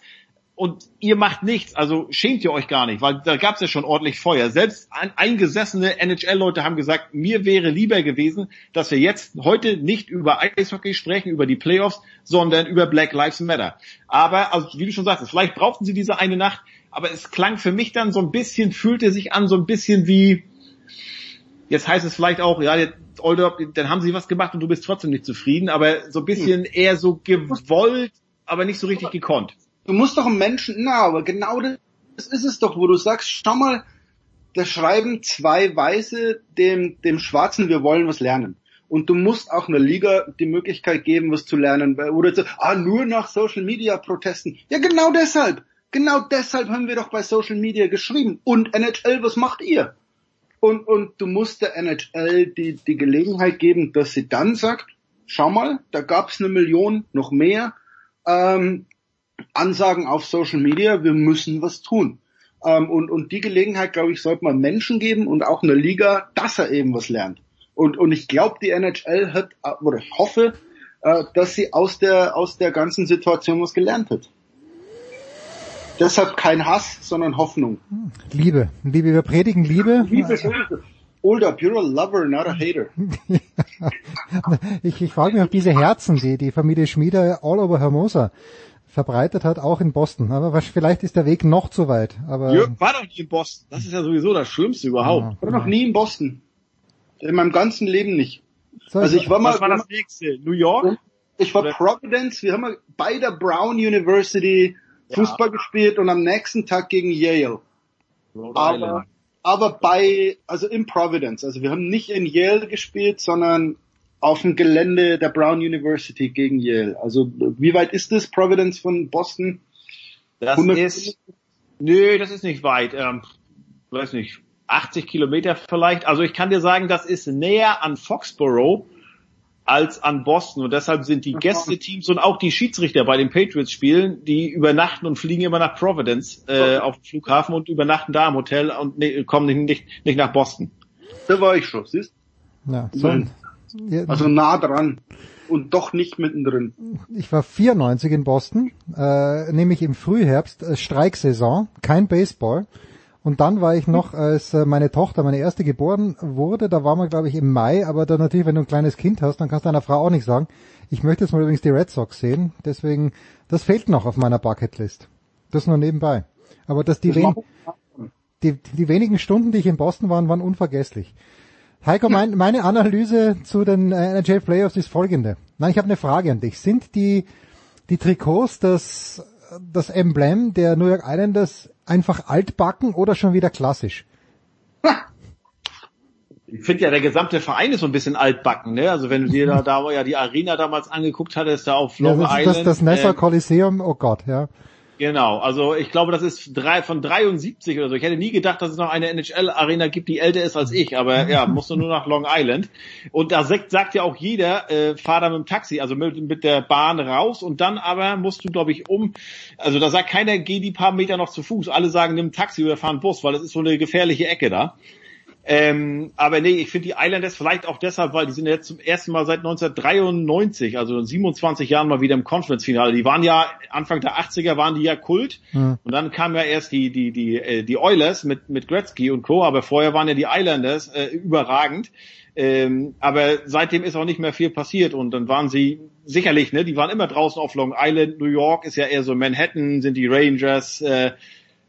Und ihr macht nichts, also schämt ihr euch gar nicht, weil da gab's ja schon ordentlich Feuer. Selbst ein, eingesessene NHL-Leute haben gesagt, mir wäre lieber gewesen, dass wir jetzt heute nicht über Eishockey sprechen, über die Playoffs, sondern über Black Lives Matter. Aber, also, wie du schon sagst, vielleicht brauchten sie diese eine Nacht, aber es klang für mich dann so ein bisschen, fühlte sich an so ein bisschen wie, jetzt heißt es vielleicht auch, ja, jetzt, Older, dann haben sie was gemacht und du bist trotzdem nicht zufrieden, aber so ein bisschen eher so gewollt, aber nicht so richtig gekonnt. Du musst doch einen Menschen, na, aber genau das ist es doch, wo du sagst, schau mal, da schreiben zwei Weiße dem, dem Schwarzen, wir wollen was lernen. Und du musst auch einer Liga die Möglichkeit geben, was zu lernen. Oder so, ah, nur nach Social Media Protesten. Ja, genau deshalb. Genau deshalb haben wir doch bei Social Media geschrieben. Und NHL, was macht ihr? Und, und du musst der NHL die, die Gelegenheit geben, dass sie dann sagt, schau mal, da gab's eine Million, noch mehr. Ähm, Ansagen auf Social Media, wir müssen was tun. Ähm, und, und die Gelegenheit, glaube ich, sollte man Menschen geben und auch einer Liga, dass er eben was lernt. Und, und ich glaube, die NHL hat, oder ich hoffe, äh, dass sie aus der, aus der ganzen Situation was gelernt hat. Deshalb kein Hass, sondern Hoffnung. Liebe. Liebe, wir predigen Liebe. Liebe, Hold up, you're a lover, not a hater. *laughs* ich ich frage mich, ob diese Herzen, die die Familie Schmieder all over Hermosa verbreitet hat, auch in Boston. Aber was, vielleicht ist der Weg noch zu weit. Aber Jörg war doch nie in Boston. Das ist ja sowieso das Schlimmste überhaupt. Ich war noch nie in Boston. In meinem ganzen Leben nicht. So, also ich war mal, Was war das nächste? New York? ich war Providence, wir haben mal bei der Brown University Fußball gespielt und am nächsten Tag gegen Yale. Rhode Aber, Island. aber bei, also in Providence. Also wir haben nicht in Yale gespielt, sondern auf dem Gelände der Brown University gegen Yale. Also wie weit ist das Providence von Boston? Das 100 ist, nö, das ist nicht weit. Ähm, weiß nicht, 80 Kilometer vielleicht. Also ich kann dir sagen, das ist näher an Foxborough als an Boston und deshalb sind die Gästeteams und auch die Schiedsrichter bei den Patriots spielen, die übernachten und fliegen immer nach Providence äh, auf dem Flughafen und übernachten da im Hotel und ne, kommen nicht, nicht, nach Boston. Da war ich schon, siehst ja, so, Also nah dran und doch nicht mittendrin. ich war 94 in Boston, äh, nämlich im Frühherbst, äh, Streiksaison, kein Baseball. Und dann war ich noch, als äh, meine Tochter, meine erste geboren wurde, da waren wir glaube ich im Mai, aber dann natürlich, wenn du ein kleines Kind hast, dann kannst du deiner Frau auch nicht sagen, ich möchte jetzt mal übrigens die Red Sox sehen, deswegen, das fehlt noch auf meiner Bucketlist. Das nur nebenbei. Aber dass die, Das wen die, die wenigen Stunden, die ich in Boston war, waren unvergesslich. Heiko, mein, meine Analyse zu den äh, NHL Playoffs ist folgende. Nein, ich habe eine Frage an dich. Sind die, die Trikots das, das Emblem der New York Islanders einfach altbacken oder schon wieder klassisch? Ich finde ja, der gesamte Verein ist so ein bisschen altbacken, ne? Also wenn du dir da, *laughs* da ja die Arena damals angeguckt hattest, da auf Ja, Long das, ist Island. das, das Nassau äh, Coliseum, oh Gott, ja. Genau, also ich glaube, das ist drei, von 73 oder so. Ich hätte nie gedacht, dass es noch eine NHL-Arena gibt, die älter ist als ich, aber ja, *laughs* musst du nur nach Long Island. Und da sagt, ja auch jeder, äh, fahr da mit dem Taxi, also mit, mit der Bahn raus und dann aber musst du, glaube ich, um, also da sagt keiner, geh die paar Meter noch zu Fuß. Alle sagen, nimm ein Taxi oder fahr einen Bus, weil das ist so eine gefährliche Ecke da. Ähm, aber nee, ich finde die Islanders vielleicht auch deshalb, weil die sind jetzt zum ersten Mal seit 1993, also in 27 Jahren mal wieder im Conference-Finale. Die waren ja Anfang der 80er waren die ja Kult Hm. und dann kamen ja erst die die die äh, die Oilers mit mit Gretzky und Co. Aber vorher waren ja die Islanders äh, überragend. Ähm, aber seitdem ist auch nicht mehr viel passiert und dann waren sie sicherlich, ne, die waren immer draußen auf Long Island. New York ist ja eher so Manhattan, sind die Rangers. Äh,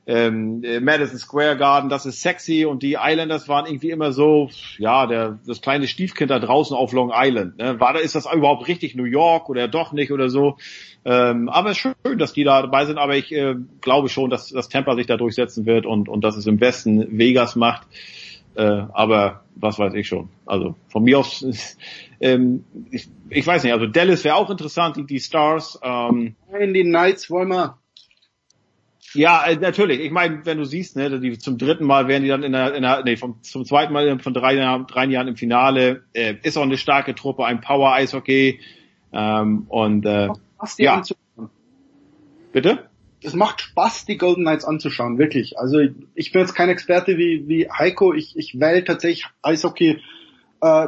ähm, äh, Madison Square Garden, das ist sexy und die Islanders waren irgendwie immer so, ja, der, das kleine Stiefkind da draußen auf Long Island. Ne? War da, ist das überhaupt richtig New York oder doch nicht oder so? Ähm, aber es ist schön, dass die da dabei sind, aber ich äh, glaube schon, dass das Tampa sich da durchsetzen wird und, und dass es im Westen Vegas macht. Äh, aber was weiß ich schon. Also von mir aus, *laughs* ähm, ich, ich weiß nicht, also Dallas wäre auch interessant, die, die Stars. Ähm, Nein, die Knights wollen wir. Ja, äh, natürlich. Ich meine, wenn du siehst, ne, die zum dritten Mal werden die dann in der, in der nee, vom, zum zweiten Mal von drei, Jahren- drei Jahren im Finale. Äh, ist auch eine starke Truppe, ein Power-Eishockey. Ähm, und äh, Spaß, die ja, anzuschauen. bitte? Es macht Spaß, die Golden Knights anzuschauen, wirklich. Also ich bin jetzt kein Experte wie, wie Heiko. Ich, ich wähle tatsächlich Eishockey äh,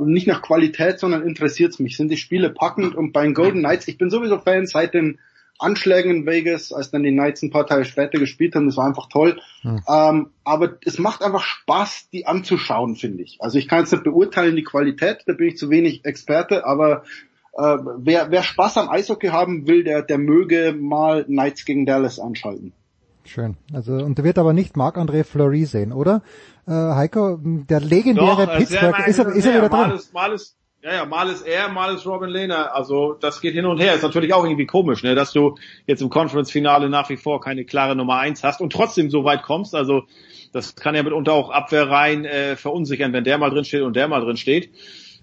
nicht nach Qualität, sondern interessiert's mich. Sind die Spiele packend und bei den Golden Knights, ich bin sowieso Fan seit den Anschlägen in Vegas, als dann die Knights ein paar Tage später gespielt haben, das war einfach toll. Hm. Ähm, aber es macht einfach Spaß, die anzuschauen, finde ich. Also ich kann jetzt nicht beurteilen die Qualität, da bin ich zu wenig Experte, aber äh, wer, wer Spaß am Eishockey haben will, der, der möge mal Knights gegen Dallas anschalten. Schön. Also, und der wird aber nicht Marc-André Fleury sehen, oder? Äh, Heiko, der legendäre Doch, äh, Pittsburgh, ist er, ist er ja, wieder mal drin? ist, mal ist, ja, ja, mal ist er, mal ist Robin Lehner. Also das geht hin und her. Ist natürlich auch irgendwie komisch, ne, dass du jetzt im Conference-Finale nach wie vor keine klare Nummer eins hast und trotzdem so weit kommst. Also das kann ja mitunter auch Abwehrreihen äh, verunsichern, wenn der mal drin steht und der mal drin steht.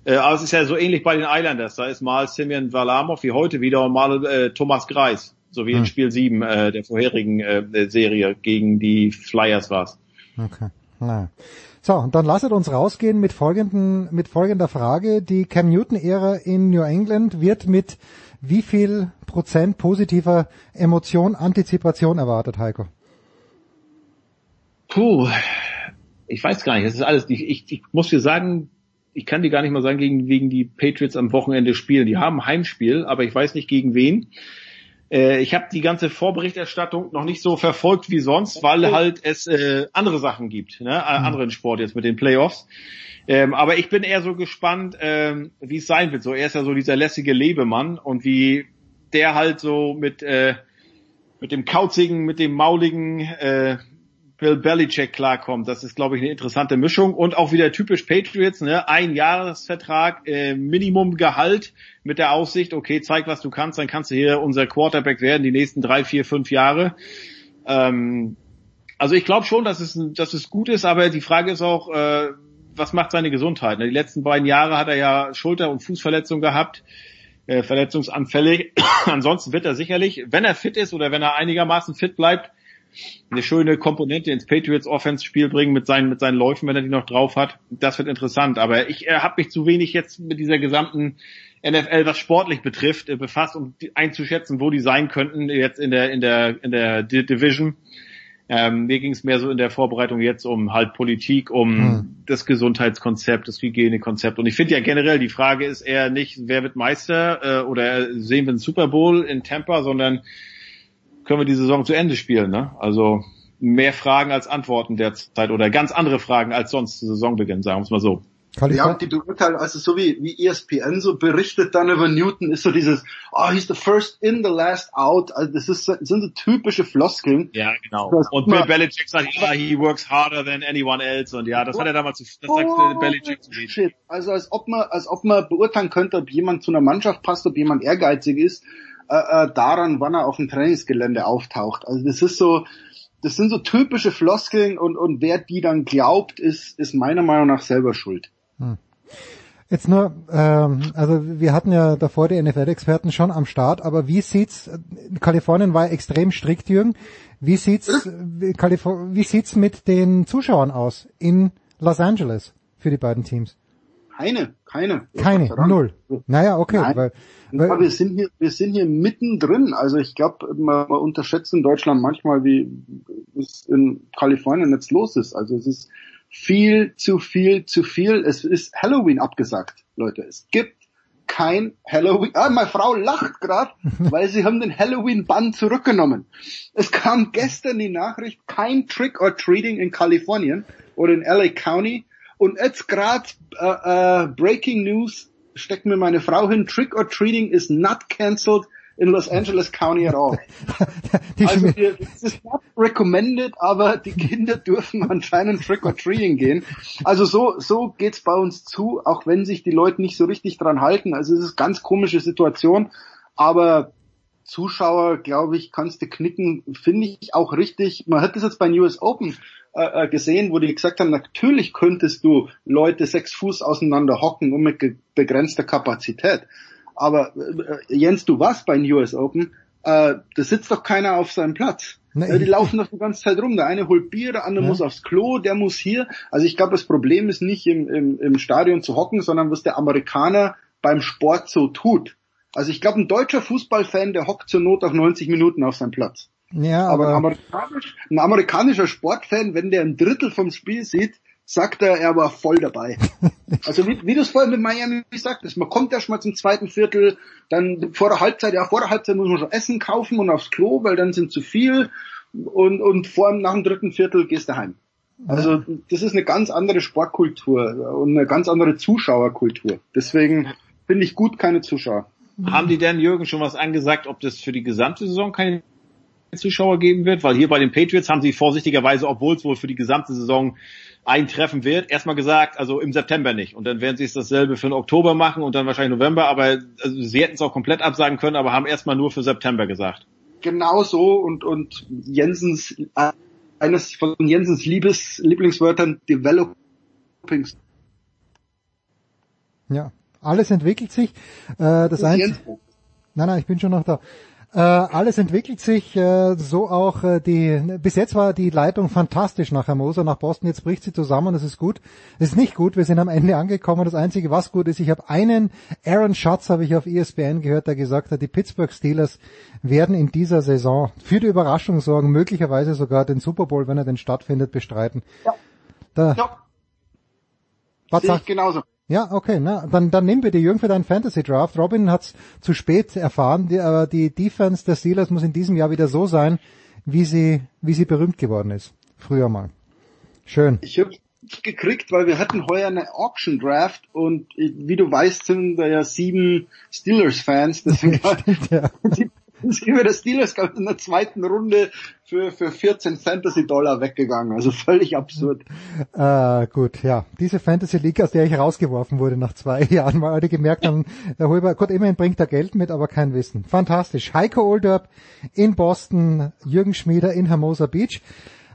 Äh, aber es ist ja so ähnlich bei den Islanders. Da ist mal Simeon Valamov wie heute wieder und mal äh, Thomas Greis, so wie in Hm. Spiel 7 äh, der vorherigen äh, Serie gegen die Flyers war's. Okay. Na. So, und dann lasset uns rausgehen mit folgenden, mit folgender Frage. Die Cam Newton-Ära in New England wird mit wie viel Prozent positiver Emotion, Antizipation erwartet, Heiko? Puh, ich weiß gar nicht. Das ist alles. Ich, ich, ich muss dir sagen, ich kann dir gar nicht mal sagen, gegen, gegen die Patriots am Wochenende spielen. Die haben Heimspiel, aber ich weiß nicht gegen wen. Äh, ich habe die ganze Vorberichterstattung noch nicht so verfolgt wie sonst, weil halt es äh, andere Sachen gibt, ne? Äh, anderen Sport jetzt mit den Playoffs. Ähm, aber ich bin eher so gespannt, ähm, wie es sein wird. So, er ist ja so dieser lässige Lebemann und wie der halt so mit äh, mit dem kauzigen, mit dem mauligen äh, Bill Belichick klarkommt. Das ist, glaube ich, eine interessante Mischung und auch wieder typisch Patriots, ne? Ein Jahresvertrag, äh, Minimumgehalt mit der Aussicht, okay, zeig, was du kannst, dann kannst du hier unser Quarterback werden die nächsten drei, vier, fünf Jahre. Ähm, also ich glaube schon, dass es, dass es gut ist, aber die Frage ist auch, äh, was macht seine Gesundheit? Die letzten beiden Jahre hat er ja Schulter- und Fußverletzungen gehabt, äh, verletzungsanfällig. *coughs* Ansonsten wird er sicherlich, wenn er fit ist oder wenn er einigermaßen fit bleibt, eine schöne Komponente ins Patriots Offense Spiel bringen mit seinen mit seinen Läufen, wenn er die noch drauf hat. Das wird interessant. Aber ich äh, habe mich zu wenig jetzt mit dieser gesamten NFL, was sportlich betrifft, äh, befasst, um die, einzuschätzen, wo die sein könnten jetzt in der in der in der D Division. Ähm, mir ging es mehr so in der Vorbereitung jetzt um halt Politik, um hm. das Gesundheitskonzept, das Hygienekonzept. Und ich finde ja generell, die Frage ist eher nicht, wer wird Meister äh, oder sehen wir einen Super Bowl in Tampa, sondern können wir die Saison zu Ende spielen. Ne? Also mehr Fragen als Antworten derzeit oder ganz andere Fragen als sonst zu Saisonbeginn, sagen wir es mal so. Ja, und die Beurteilung, also so wie, wie ESPN so berichtet dann über Newton, ist so dieses, oh, he's the first in, the last out. Also das ist, sind so typische Floskeln. Ja, genau. Und Bill Belichick sagt, ja, he works harder than anyone else. Und ja, das hat er damals, das sagt oh, Belichick zu Shit. Also als ob man, als ob man beurteilen könnte, ob jemand zu einer Mannschaft passt, ob jemand ehrgeizig ist, äh, äh, daran, wann er auf dem Trainingsgelände auftaucht. Also das ist so, das sind so typische Floskeln und, und wer die dann glaubt, ist, ist meiner Meinung nach selber schuld. Hm. Jetzt nur, ähm, also wir hatten ja davor die NFL-Experten schon am Start, aber wie sieht's? Kalifornien war extrem strikt, Jürgen. Wie sieht's? Wie, wie sieht's mit den Zuschauern aus in Los Angeles für die beiden Teams? Keine, keine. Keine, null. Naja, okay. Nein. Weil, weil ja, wir sind hier, wir sind hier mittendrin. Also ich glaube, man, man unterschätzt in Deutschland manchmal, wie es in Kalifornien jetzt los ist. Also es ist viel zu viel zu viel. Es ist Halloween abgesagt, Leute. Es gibt kein Halloween. Ah, meine Frau lacht gerade, *laughs* weil sie haben den Halloween-Bann zurückgenommen. Es kam gestern die Nachricht, kein Trick or Treating in Kalifornien oder in LA County. Und jetzt gerade äh, äh, Breaking News steckt mir meine Frau hin. Trick or Treating is not cancelled in Los Angeles County at all. *laughs* also es ist not recommended, aber die Kinder dürfen *laughs* anscheinend Trick or Treating gehen. Also so so geht's bei uns zu, auch wenn sich die Leute nicht so richtig dran halten. Also es ist eine ganz komische Situation, aber Zuschauer, glaube ich, kannst du knicken, finde ich auch richtig. Man hat das jetzt beim US Open äh, äh, gesehen, wo die gesagt haben, natürlich könntest du Leute sechs Fuß auseinander hocken und mit begrenzter Kapazität. Aber äh, Jens, du warst beim US Open, äh, da sitzt doch keiner auf seinem Platz. Nee. Die laufen doch die ganze Zeit rum. Der eine holt Bier, der andere ja. muss aufs Klo, der muss hier. Also ich glaube, das Problem ist nicht im, im, im Stadion zu hocken, sondern was der Amerikaner beim Sport so tut. Also ich glaube, ein deutscher Fußballfan, der hockt zur Not auch 90 Minuten auf seinem Platz. Ja, aber, aber ein, amerikanisch, ein amerikanischer Sportfan, wenn der ein Drittel vom Spiel sieht, sagt er, er war voll dabei. *laughs* also wie, wie du es vorhin mit Miami sagtest, man kommt erst mal zum zweiten Viertel, dann vor der Halbzeit, ja vor der Halbzeit muss man schon Essen kaufen und aufs Klo, weil dann sind zu viel und, und vor nach dem dritten Viertel gehst du heim. Also das ist eine ganz andere Sportkultur und eine ganz andere Zuschauerkultur. Deswegen finde ich gut keine Zuschauer. Haben die denn Jürgen schon was angesagt, ob das für die gesamte Saison keine Zuschauer geben wird? Weil hier bei den Patriots haben sie vorsichtigerweise, obwohl es wohl für die gesamte Saison eintreffen wird, erstmal gesagt, also im September nicht. Und dann werden sie es dasselbe für den Oktober machen und dann wahrscheinlich November, aber also sie hätten es auch komplett absagen können, aber haben erstmal nur für September gesagt. Genau so und, und Jensens, äh, eines von Jensens Liebes, Lieblingswörtern, Developing. Ja, alles entwickelt sich. Äh, das Einzige. Nein, nein, ich bin schon noch da. Äh, alles entwickelt sich, äh, so auch äh, die, bis jetzt war die Leitung fantastisch nach Hermosa, nach Boston, jetzt bricht sie zusammen, das ist gut. Das ist nicht gut, wir sind am Ende angekommen. Das Einzige, was gut ist, ich habe einen, Aaron Schatz habe ich auf ESPN gehört, der gesagt hat, die Pittsburgh Steelers werden in dieser Saison für die Überraschung sorgen, möglicherweise sogar den Super Bowl, wenn er denn stattfindet, bestreiten. Ja. Da, ja. Was Sehe ich genauso. Ja, okay, na, dann, dann nimm bitte Jürgen für deinen Fantasy Draft. Robin hat's zu spät erfahren, die, aber die Defense der Steelers muss in diesem Jahr wieder so sein, wie sie, wie sie berühmt geworden ist. Früher mal. Schön. Ich habe gekriegt, weil wir hatten heuer eine Auction Draft und wie du weißt, sind da ja sieben Steelers-Fans. *laughs* Deswegen Stimmt, ja. *laughs* sind wir der Steelers in der zweiten Runde für, für 14 Fantasy-Dollar weggegangen. Also völlig absurd. Äh, gut, ja. Diese Fantasy League, aus der ich rausgeworfen wurde nach zwei *laughs* Jahren, weil alle gemerkt haben, der Holber, gut, immerhin bringt er Geld mit, aber kein Wissen. Fantastisch. Heiko Olderb in Boston, Jürgen Schmieder in Hermosa Beach.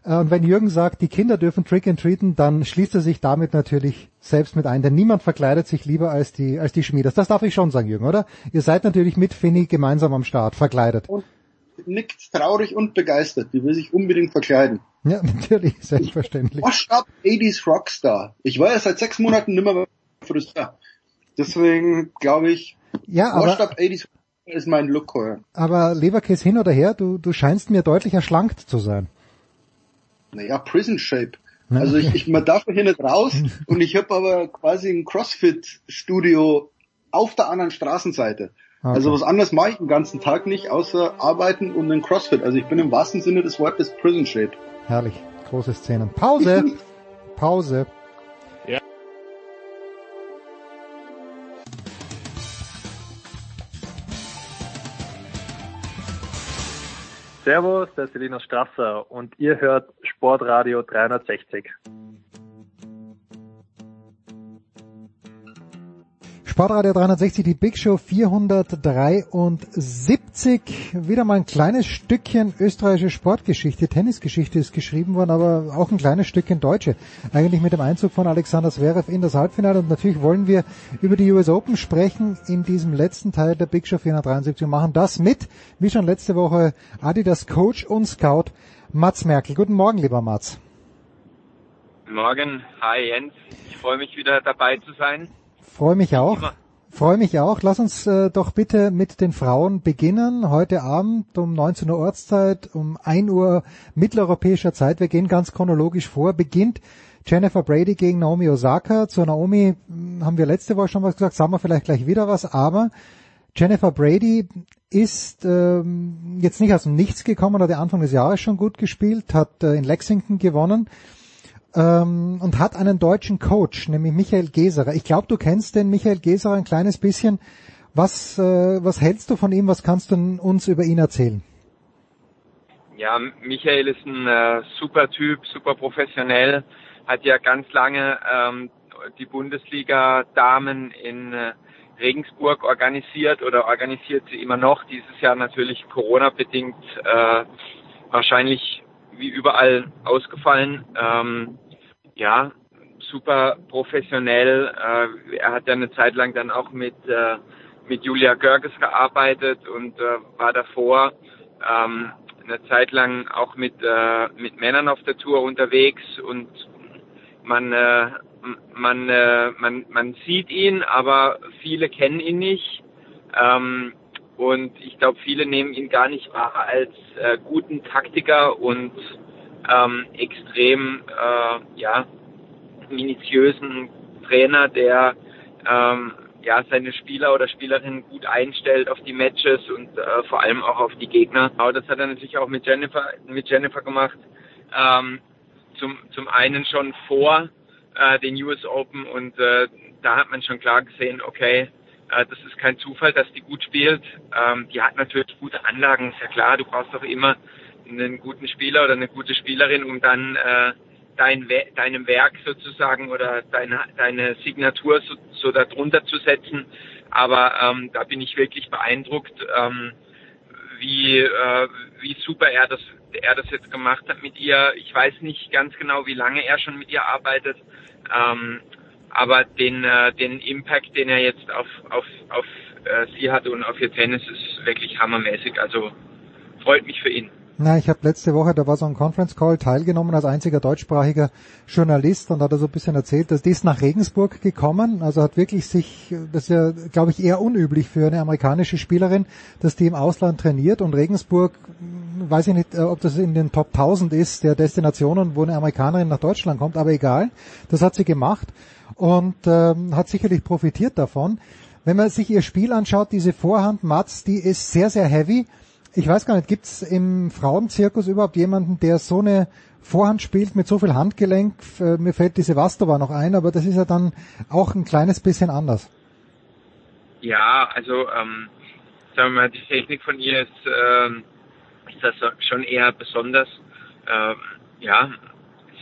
Äh, Und wenn Jürgen sagt, die Kinder dürfen Trick and Treaten, dann schließt er sich damit natürlich selbst mit ein, denn niemand verkleidet sich lieber als die, als die Schmieders. Das darf ich schon sagen, Jürgen, oder? Ihr seid natürlich mit Finny gemeinsam am Start, verkleidet. Und nickt traurig und begeistert. Die will sich unbedingt verkleiden. Ja, *laughs* natürlich, selbstverständlich. Washed up 80s Rockstar. Ich war ja seit sechs Monaten nimmer mehr Friseur. Deswegen glaube ich, Ja, Washed aber, up 80s Rockstar ist mein Look heuer. aber Leberkäse hin oder her, du, du scheinst mir deutlich erschlankt zu sein. Naja, Prison Shape. Also ich, ich man darf hier nicht raus *laughs* und ich habe aber quasi ein CrossFit-Studio auf der anderen Straßenseite. Okay. Also was anderes mache ich den ganzen Tag nicht, außer arbeiten und ein CrossFit. Also ich bin im wahrsten Sinne des Wortes Prison Shape. Herrlich, große Szenen. Pause, *laughs* Pause. Servus, der ist Selina Strasser und ihr hört Sportradio 360. Sportradio 360, die Big Show 473. Wieder mal ein kleines Stückchen österreichische Sportgeschichte, Tennisgeschichte ist geschrieben worden, aber auch ein kleines Stückchen deutsche. Eigentlich mit dem Einzug von Alexander Zverev in das Halbfinale und natürlich wollen wir über die US Open sprechen in diesem letzten Teil der Big Show 473 und machen das mit, wie schon letzte Woche, Adidas Coach und Scout Mats Merkel. Guten Morgen, lieber Mats. Morgen, hi Jens. Ich freue mich wieder dabei zu sein. Freue mich auch. Freue mich auch. Lass uns äh, doch bitte mit den Frauen beginnen. Heute Abend um 19 Uhr Ortszeit, um 1 Uhr mitteleuropäischer Zeit. Wir gehen ganz chronologisch vor. Beginnt Jennifer Brady gegen Naomi Osaka. Zu Naomi mh, haben wir letzte Woche schon was gesagt, sagen wir vielleicht gleich wieder was. Aber Jennifer Brady ist ähm, jetzt nicht aus dem Nichts gekommen, hat Anfang des Jahres schon gut gespielt, hat äh, in Lexington gewonnen ähm, und hat einen deutschen Coach, nämlich Michael Geserer. Ich glaube, du kennst den Michael Geserer ein kleines bisschen. Was, äh, was hältst du von ihm? Was kannst du uns über ihn erzählen? Ja, Michael ist ein äh, super Typ, super professionell, hat ja ganz lange ähm, die Bundesliga-Damen in äh, Regensburg organisiert oder organisiert sie immer noch. Dieses Jahr natürlich Corona-bedingt äh, wahrscheinlich wie überall ausgefallen. Ähm, ja, super professionell. Äh, er hat ja eine Zeit lang dann auch mit äh, mit Julia Görges gearbeitet und äh, war davor ähm, eine Zeit lang auch mit äh, mit Männern auf der Tour unterwegs und man äh, man äh, man man sieht ihn, aber viele kennen ihn nicht. Ähm, und ich glaube, viele nehmen ihn gar nicht wahr als äh, guten Taktiker und ähm, extrem äh, ja minutiösen Trainer, der ähm, ja seine Spieler oder Spielerinnen gut einstellt auf die Matches und äh, vor allem auch auf die Gegner. Aber das hat er natürlich auch mit Jennifer mit Jennifer gemacht. Ähm, zum zum einen schon vor äh, den US Open und äh, da hat man schon klar gesehen, okay, äh, das ist kein Zufall, dass die gut spielt. Ähm, die hat natürlich gute Anlagen, ist ja klar. Du brauchst doch immer einen guten Spieler oder eine gute Spielerin, um dann äh, dein, deinem Werk sozusagen oder deine, deine Signatur so, so darunter zu setzen. Aber ähm, da bin ich wirklich beeindruckt, ähm, wie, äh, wie super er das, er das jetzt gemacht hat mit ihr. Ich weiß nicht ganz genau, wie lange er schon mit ihr arbeitet. Ähm, aber den, äh, den Impact, den er jetzt auf, auf, auf äh, sie hat und auf ihr Tennis, ist wirklich hammermäßig. Also freut mich für ihn. Na, ich habe letzte Woche, da war so ein Conference Call teilgenommen als einziger deutschsprachiger Journalist und hat er so ein bisschen erzählt, dass die ist nach Regensburg gekommen, also hat wirklich sich, das ist ja, glaube ich, eher unüblich für eine amerikanische Spielerin, dass die im Ausland trainiert und Regensburg, weiß ich nicht, äh, ob das in den Top 1000 ist der Destinationen, wo eine Amerikanerin nach Deutschland kommt, aber egal, das hat sie gemacht und ähm, hat sicherlich profitiert davon. Wenn man sich ihr Spiel anschaut, diese Vorhand Mats, die ist sehr, sehr heavy. Ich weiß gar nicht, gibt's im Frauenzirkus überhaupt jemanden, der so eine Vorhand spielt mit so viel Handgelenk? Äh, Mir fällt diese Vastova noch ein, aber das ist ja dann auch ein kleines bisschen anders. Ja, also ähm, sagen wir mal, die Technik von ihr ist, ähm, ist das schon eher besonders. Ähm, ja,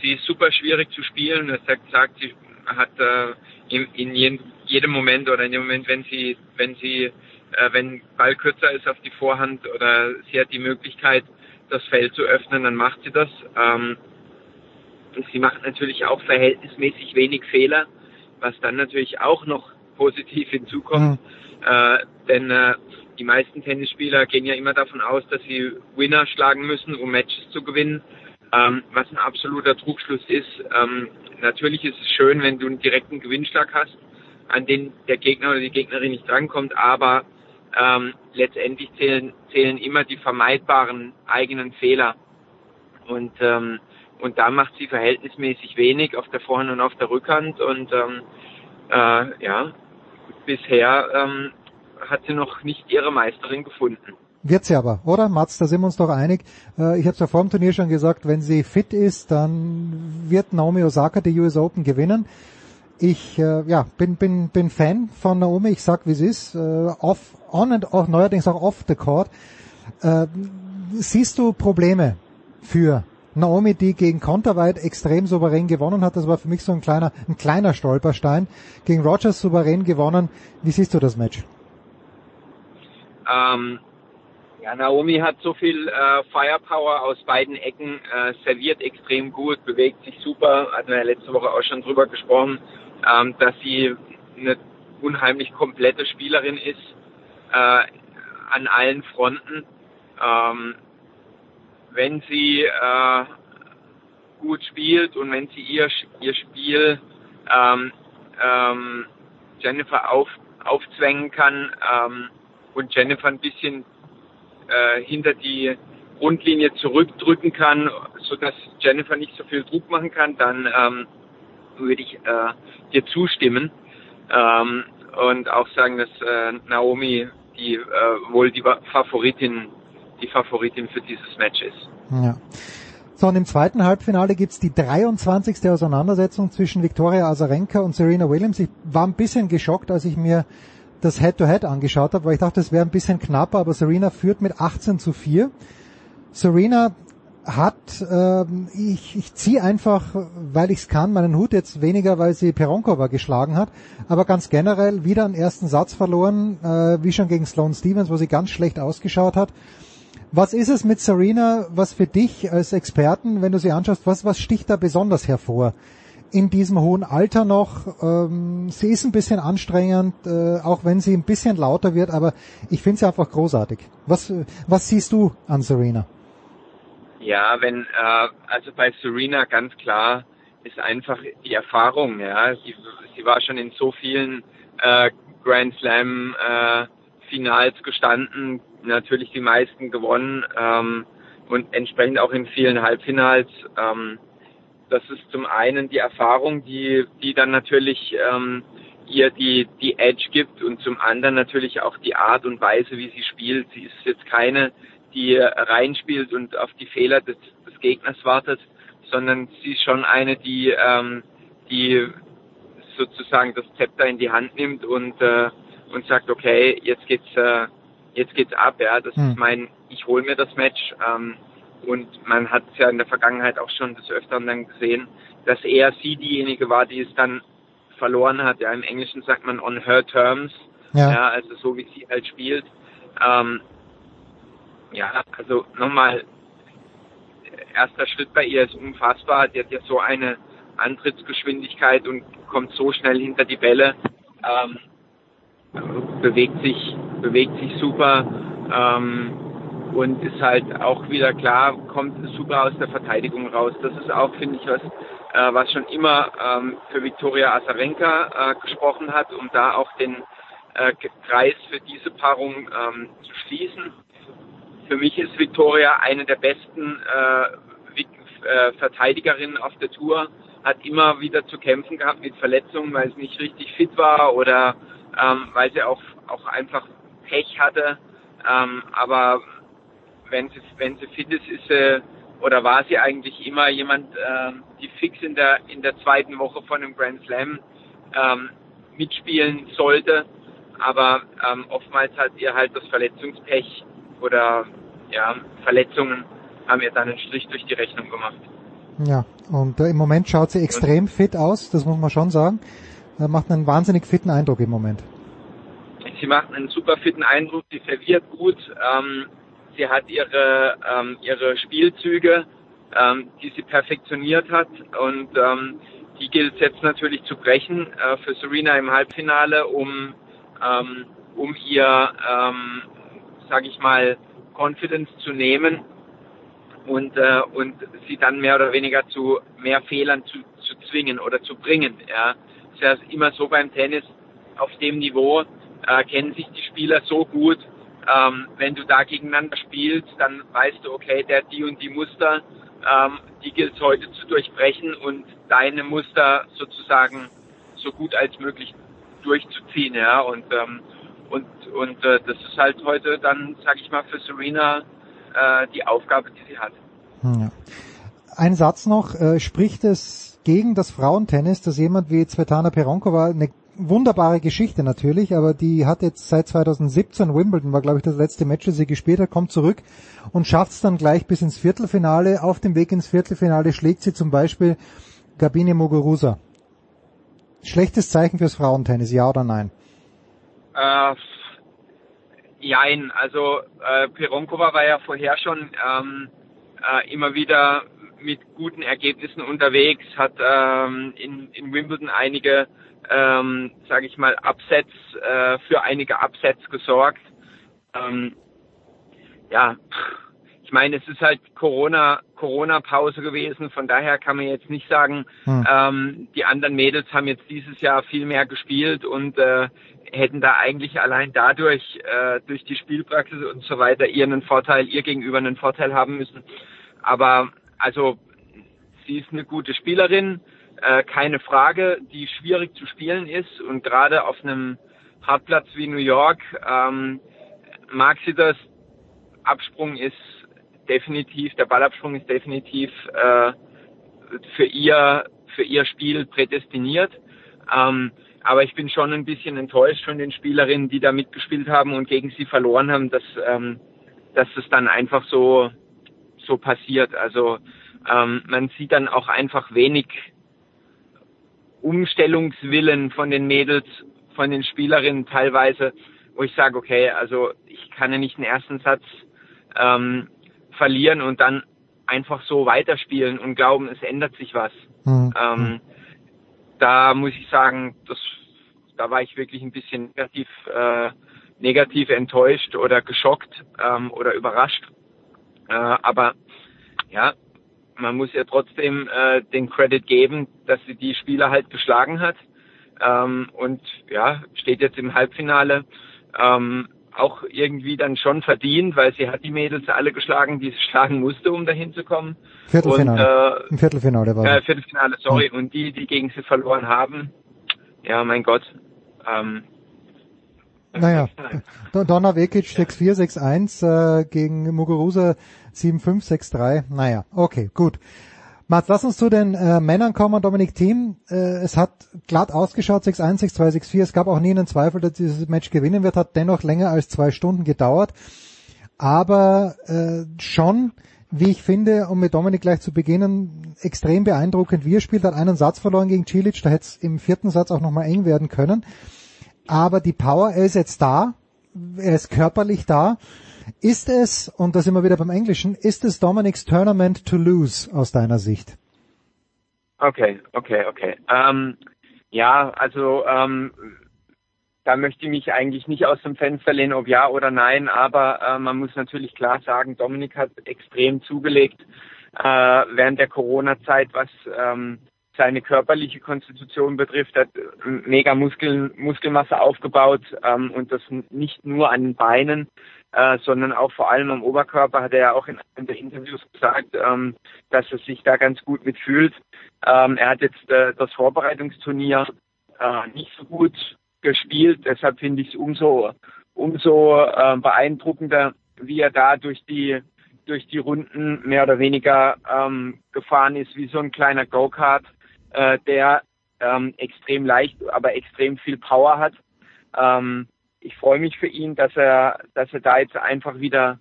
sie ist super schwierig zu spielen. Es hat gesagt, sie hat äh, in, in jedem Moment oder in dem Moment, wenn sie, wenn sie, äh, wenn Ball kürzer ist auf die Vorhand oder sie hat die Möglichkeit, das Feld zu öffnen, dann macht sie das. Ähm, sie macht natürlich auch verhältnismäßig wenig Fehler, was dann natürlich auch noch positiv hinzukommt. Mhm. Äh, denn äh, die meisten Tennisspieler gehen ja immer davon aus, dass sie Winner schlagen müssen, um Matches zu gewinnen, ähm, was ein absoluter Trugschluss ist. Ähm, natürlich ist es schön, wenn du einen direkten Gewinnschlag hast, an den der Gegner oder die Gegnerin nicht drankommt, aber ähm, letztendlich zählen, zählen immer die vermeidbaren eigenen Fehler. Und, ähm, und da macht sie verhältnismäßig wenig auf der Vorhand und auf der Rückhand. Und ähm, äh, ja, bisher ähm, hat sie noch nicht ihre Meisterin gefunden. Wird sie aber, oder? Mats, da sind wir uns doch einig. Äh, ich habe es ja vor dem Turnier schon gesagt, wenn sie fit ist, dann wird Naomi Osaka die US Open gewinnen. Ich äh, ja, bin, bin, bin Fan von Naomi, ich sag wie es ist, äh, off, on and off, neuerdings auch off the court. Äh, siehst du Probleme für Naomi, die gegen Konterweit extrem souverän gewonnen hat? Das war für mich so ein kleiner, ein kleiner Stolperstein. Gegen Rogers souverän gewonnen. Wie siehst du das Match? Ähm, ja, Naomi hat so viel äh, Firepower aus beiden Ecken, äh, serviert extrem gut, bewegt sich super, hatten wir ja letzte Woche auch schon drüber gesprochen, ähm, dass sie eine unheimlich komplette Spielerin ist äh, an allen Fronten. Ähm, wenn sie äh, gut spielt und wenn sie ihr, ihr Spiel ähm, ähm, Jennifer auf, aufzwängen kann ähm, und Jennifer ein bisschen äh, hinter die Grundlinie zurückdrücken kann, so dass Jennifer nicht so viel Druck machen kann, dann ähm, würde ich äh, dir zustimmen ähm, und auch sagen, dass äh, Naomi die äh, wohl die Favoritin, die Favoritin für dieses Match ist. Ja. So, und im zweiten Halbfinale gibt's die 23. Auseinandersetzung zwischen Viktoria Azarenka und Serena Williams. Ich war ein bisschen geschockt, als ich mir das Head-to-Head -Head angeschaut habe, weil ich dachte, es wäre ein bisschen knapper, aber Serena führt mit 18 zu 4. Serena hat, ähm, ich, ich ziehe einfach, weil ich es kann, meinen Hut jetzt weniger, weil sie Peronkova geschlagen hat, aber ganz generell wieder einen ersten Satz verloren, äh, wie schon gegen Sloane Stevens, wo sie ganz schlecht ausgeschaut hat. Was ist es mit Serena, was für dich als Experten, wenn du sie anschaust, was, was sticht da besonders hervor? in diesem hohen Alter noch. Ähm, sie ist ein bisschen anstrengend, äh, auch wenn sie ein bisschen lauter wird, aber ich finde sie einfach großartig. Was, was siehst du an Serena? Ja, wenn, äh, also bei Serena ganz klar ist einfach die Erfahrung, ja. Sie, sie war schon in so vielen äh, Grand Slam äh, Finals gestanden, natürlich die meisten gewonnen ähm, und entsprechend auch in vielen Halbfinals. Ähm, das ist zum einen die Erfahrung, die, die dann natürlich ähm, ihr die, die Edge gibt und zum anderen natürlich auch die Art und Weise, wie sie spielt. Sie ist jetzt keine, die reinspielt und auf die Fehler des, des Gegners wartet, sondern sie ist schon eine, die, ähm, die sozusagen das Zepter in die Hand nimmt und, äh, und sagt, okay, jetzt geht's, äh, jetzt geht's ab, ja, das hm. ist mein, ich hole mir das Match. Ähm, und man hat es ja in der Vergangenheit auch schon des Öfteren dann gesehen, dass eher sie diejenige war, die es dann verloren hat. Ja, im Englischen sagt man on her terms. Ja, ja also so wie sie halt spielt. Ähm, ja, also nochmal, erster Schritt bei ihr ist unfassbar. Die hat ja so eine Antrittsgeschwindigkeit und kommt so schnell hinter die Bälle. Ähm, bewegt sich, bewegt sich super. Ähm, und ist halt auch wieder klar, kommt super aus der Verteidigung raus. Das ist auch, finde ich, was, äh, was schon immer ähm, für Viktoria Azarenka äh, gesprochen hat, um da auch den äh, Kreis für diese Paarung ähm, zu schließen. Für mich ist Viktoria eine der besten äh, äh, Verteidigerinnen auf der Tour, hat immer wieder zu kämpfen gehabt mit Verletzungen, weil sie nicht richtig fit war oder ähm, weil sie auch, auch einfach Pech hatte. Ähm, aber wenn sie, wenn sie fit ist, ist sie oder war sie eigentlich immer jemand, ähm, die fix in der, in der zweiten Woche von einem Grand Slam ähm, mitspielen sollte. Aber ähm, oftmals hat ihr halt das Verletzungspech oder ja, Verletzungen haben ihr dann einen Strich durch die Rechnung gemacht. Ja, und äh, im Moment schaut sie extrem fit aus, das muss man schon sagen. Er macht einen wahnsinnig fitten Eindruck im Moment. Sie macht einen super fitten Eindruck, sie serviert gut, ähm, sie hat ihre, ähm, ihre Spielzüge, ähm, die sie perfektioniert hat und ähm, die gilt es jetzt natürlich zu brechen äh, für Serena im Halbfinale, um, ähm, um ihr, ähm, sage ich mal, Confidence zu nehmen und, äh, und sie dann mehr oder weniger zu mehr Fehlern zu, zu zwingen oder zu bringen. Ja. Ist ja immer so beim Tennis auf dem Niveau, äh, kennen sich die Spieler so gut, ähm, wenn du da gegeneinander spielst, dann weißt du, okay, der die und die Muster, ähm, die gilt es heute zu durchbrechen und deine Muster sozusagen so gut als möglich durchzuziehen, ja. Und ähm, und und äh, das ist halt heute dann, sag ich mal, für Serena äh, die Aufgabe, die sie hat. Hm, ja. Ein Satz noch, äh, spricht es gegen das Frauentennis, dass jemand wie Svetlana Peronkova eine wunderbare Geschichte natürlich, aber die hat jetzt seit 2017 Wimbledon war glaube ich das letzte Match, das sie gespielt hat, kommt zurück und schafft es dann gleich bis ins Viertelfinale. Auf dem Weg ins Viertelfinale schlägt sie zum Beispiel Gabine Muguruza. Schlechtes Zeichen fürs Frauentennis, ja oder nein? Äh, Jein, also äh, Peronkova war ja vorher schon ähm, äh, immer wieder mit guten Ergebnissen unterwegs, hat ähm, in, in Wimbledon einige, ähm, sage ich mal, Upsets, äh, für einige Upsets gesorgt. Ähm, ja, ich meine, es ist halt Corona, Corona-Pause gewesen, von daher kann man jetzt nicht sagen, hm. ähm, die anderen Mädels haben jetzt dieses Jahr viel mehr gespielt und äh, hätten da eigentlich allein dadurch, äh, durch die Spielpraxis und so weiter, ihren Vorteil, ihr gegenüber einen Vorteil haben müssen. Aber also sie ist eine gute Spielerin, äh, keine Frage, die schwierig zu spielen ist und gerade auf einem Hartplatz wie New York ähm, mag sie das. Absprung ist definitiv, der Ballabsprung ist definitiv äh, für ihr für ihr Spiel prädestiniert. Ähm, aber ich bin schon ein bisschen enttäuscht von den Spielerinnen, die da mitgespielt haben und gegen sie verloren haben, dass, ähm, dass es dann einfach so, so passiert. Also ähm, man sieht dann auch einfach wenig Umstellungswillen von den Mädels, von den Spielerinnen teilweise, wo ich sage, okay, also ich kann ja nicht den ersten Satz ähm, verlieren und dann einfach so weiterspielen und glauben, es ändert sich was. Mhm. Ähm, da muss ich sagen, das, da war ich wirklich ein bisschen negativ, äh, negativ enttäuscht oder geschockt ähm, oder überrascht. Äh, aber ja, man muss ja trotzdem äh, den Credit geben, dass sie die Spieler halt geschlagen hat. Ähm, und ja, steht jetzt im Halbfinale. Ähm, auch irgendwie dann schon verdient, weil sie hat die Mädels alle geschlagen, die sie *laughs* schlagen musste, um dahin zu kommen. Viertelfinale. Und, äh, Im Viertelfinale war äh, Viertelfinale, sorry. Und die, die gegen sie verloren haben, ja, mein Gott. Ähm, naja, Donna Vekic 6-4, 6-1 äh, gegen Muguruza 7-5, 6-3. Naja, okay, gut. Mats, lass uns zu den äh, Männern kommen, Dominik Thiem. Äh, es hat glatt ausgeschaut, 6-1, 6-2, 6-4. Es gab auch nie einen Zweifel, dass dieses Match gewinnen wird, hat dennoch länger als zwei Stunden gedauert. Aber äh, schon, wie ich finde, um mit Dominik gleich zu beginnen, extrem beeindruckend, wie er spielt, hat einen Satz verloren gegen Cilic, da hätte es im vierten Satz auch nochmal eng werden können. Aber die Power, er ist jetzt da, er ist körperlich da. Ist es, und da sind wir wieder beim Englischen, ist es Dominic's Tournament to lose aus deiner Sicht? Okay, okay, okay. Ähm, ja, also ähm, da möchte ich mich eigentlich nicht aus dem Fenster lehnen, ob ja oder nein, aber äh, man muss natürlich klar sagen, Dominik hat extrem zugelegt äh, während der Corona-Zeit, was ähm, seine körperliche Konstitution betrifft, hat mega Muskeln, Muskelmasse aufgebaut ähm, und das nicht nur an den Beinen, äh, sondern auch vor allem am Oberkörper hat er ja auch in einem der Interviews gesagt, ähm, dass er sich da ganz gut mitfühlt. Ähm, er hat jetzt äh, das Vorbereitungsturnier äh, nicht so gut gespielt, deshalb finde ich es umso umso äh, beeindruckender, wie er da durch die durch die Runden mehr oder weniger ähm, gefahren ist, wie so ein kleiner Go-Kart, äh, der ähm, extrem leicht, aber extrem viel Power hat. Ähm, ich freue mich für ihn, dass er, dass er da jetzt einfach wieder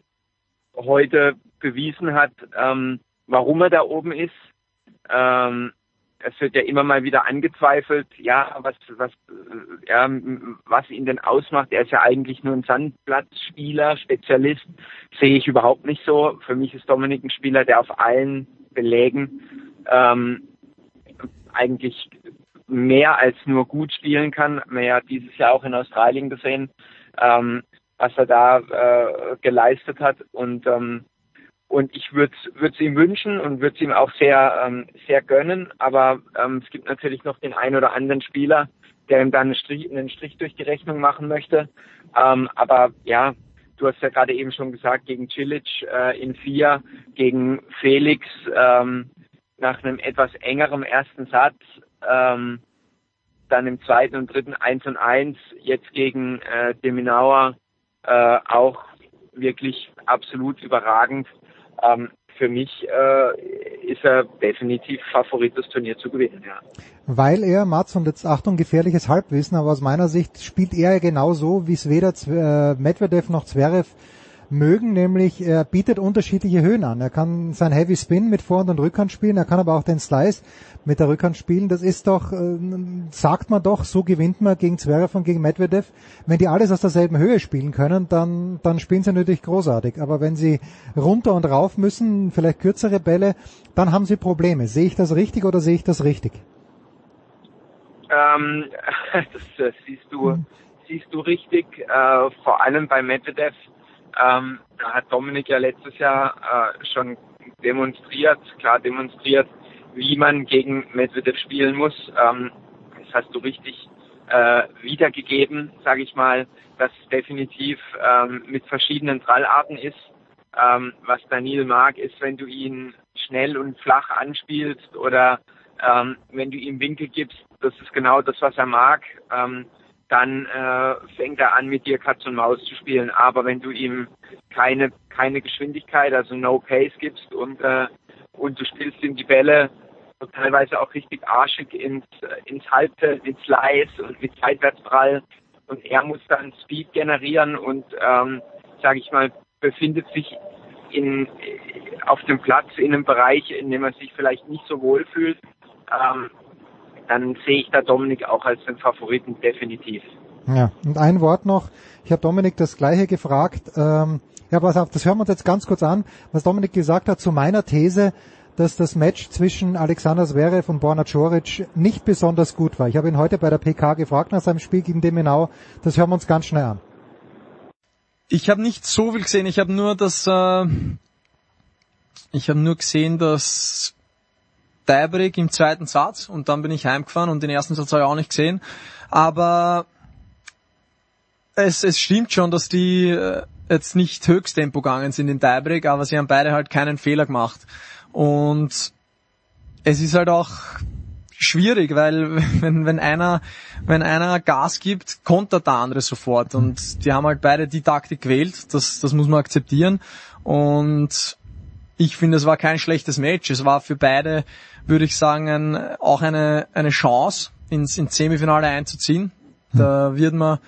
heute bewiesen hat, ähm, warum er da oben ist. Ähm, es wird ja immer mal wieder angezweifelt, ja, was, was, äh, ja, was ihn denn ausmacht. Er ist ja eigentlich nur ein Sandplatzspieler, Spezialist. Sehe ich überhaupt nicht so. Für mich ist Dominik ein Spieler, der auf allen Belägen ähm, eigentlich mehr als nur gut spielen kann. Mehr dieses Jahr auch in Australien gesehen, ähm, was er da äh, geleistet hat. Und ähm, und ich würde es ihm wünschen und würde es ihm auch sehr, ähm, sehr gönnen. Aber ähm, es gibt natürlich noch den einen oder anderen Spieler, der ihm dann einen Strich, einen Strich durch die Rechnung machen möchte. Ähm, aber ja, du hast ja gerade eben schon gesagt, gegen Cilic äh, in vier, gegen Felix ähm, nach einem etwas engeren ersten Satz, ähm, dann im zweiten und dritten eins und eins, jetzt gegen äh, Deminauer äh, auch wirklich absolut überragend. Ähm, für mich äh, ist er definitiv Favorit, das Turnier zu gewinnen, ja. Weil er, Mats, und jetzt Achtung, gefährliches Halbwissen, aber aus meiner Sicht spielt er genau so, wie es weder äh, Medvedev noch Zverev mögen, nämlich er bietet unterschiedliche Höhen an. Er kann sein Heavy Spin mit Vorhand und Rückhand spielen, er kann aber auch den Slice mit der Rückhand spielen. Das ist doch, äh, sagt man doch, so gewinnt man gegen Zverev und gegen Medvedev. Wenn die alles aus derselben Höhe spielen können, dann, dann spielen sie natürlich großartig. Aber wenn sie runter und rauf müssen, vielleicht kürzere Bälle, dann haben sie Probleme. Sehe ich das richtig oder sehe ich das richtig? Ähm, *laughs* das, das siehst du, hm. siehst du richtig. Äh, vor allem bei Medvedev ähm, da hat Dominik ja letztes Jahr äh, schon demonstriert, klar demonstriert, wie man gegen Medvedev spielen muss. Ähm, das hast du richtig äh, wiedergegeben, sage ich mal, dass es definitiv ähm, mit verschiedenen Trallarten ist. Ähm, was Daniel mag, ist, wenn du ihn schnell und flach anspielst oder ähm, wenn du ihm Winkel gibst, das ist genau das, was er mag. Ähm, dann äh, fängt er an, mit dir Katz und Maus zu spielen. Aber wenn du ihm keine, keine Geschwindigkeit, also no pace gibst und, äh, und du spielst ihm die Bälle teilweise auch richtig arschig ins, ins Halbfeld, ins Slice und mit Seitwärtsprall und er muss dann Speed generieren und, ähm, sage ich mal, befindet sich in, auf dem Platz in einem Bereich, in dem er sich vielleicht nicht so wohl fühlt. Ähm, dann sehe ich da Dominik auch als den Favoriten definitiv. Ja, und ein Wort noch. Ich habe Dominik das gleiche gefragt. Ähm, ja, pass auf, das hören wir uns jetzt ganz kurz an, was Dominik gesagt hat zu meiner These, dass das Match zwischen Alexander Zverev und Borna Coric nicht besonders gut war. Ich habe ihn heute bei der PK gefragt nach seinem Spiel gegen Demenau. Das hören wir uns ganz schnell an. Ich habe nicht so viel gesehen. Ich habe nur das, äh, ich habe nur gesehen, dass Tiebreak im zweiten Satz und dann bin ich heimgefahren und den ersten Satz habe ich auch nicht gesehen. Aber es, es stimmt schon, dass die äh, jetzt nicht Höchsttempo gegangen sind in Tiebreak, aber sie haben beide halt keinen Fehler gemacht. Und es ist halt auch schwierig, weil *laughs* wenn, wenn einer, wenn einer Gas gibt, kontert der andere sofort. Und die haben halt beide die Taktik gewählt, das, das muss man akzeptieren. Und ich finde, es war kein schlechtes Match. Es war für beide, würde ich sagen, auch eine, eine Chance, ins, ins Semifinale einzuziehen. Da wird man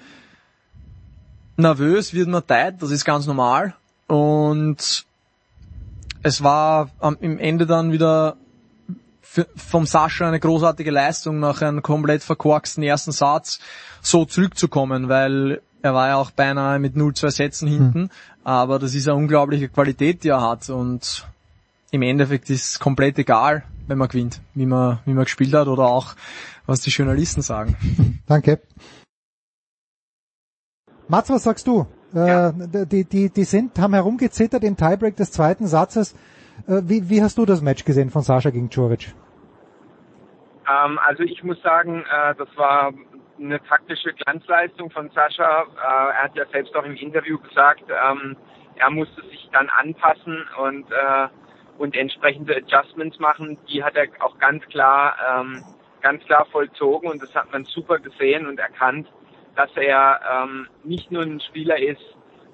nervös, wird man tight, das ist ganz normal. Und es war am, im Ende dann wieder für, vom Sascha eine großartige Leistung, nach einem komplett verkorksten ersten Satz so zurückzukommen, weil er war ja auch beinahe mit 0-2 Sätzen hinten, mhm. Aber das ist eine unglaubliche Qualität, die er hat und im Endeffekt ist es komplett egal, wenn man gewinnt, wie man, wie man gespielt hat oder auch was die Journalisten sagen. *laughs* Danke. Mats, was sagst du? Äh, ja. Äh, die, die, die sind, haben herumgezittert im Tiebreak des zweiten Satzes. Äh, wie, wie hast du das Match gesehen von Sascha gegen Coric? Ähm, also ich muss sagen, äh, das war eine taktische Glanzleistung von Sascha. Äh, er hat ja selbst auch im Interview gesagt, ähm, er musste sich dann anpassen und äh, und entsprechende Adjustments machen. Die hat er auch ganz klar ähm, ganz klar vollzogen und das hat man super gesehen und erkannt, dass er ähm, nicht nur ein Spieler ist,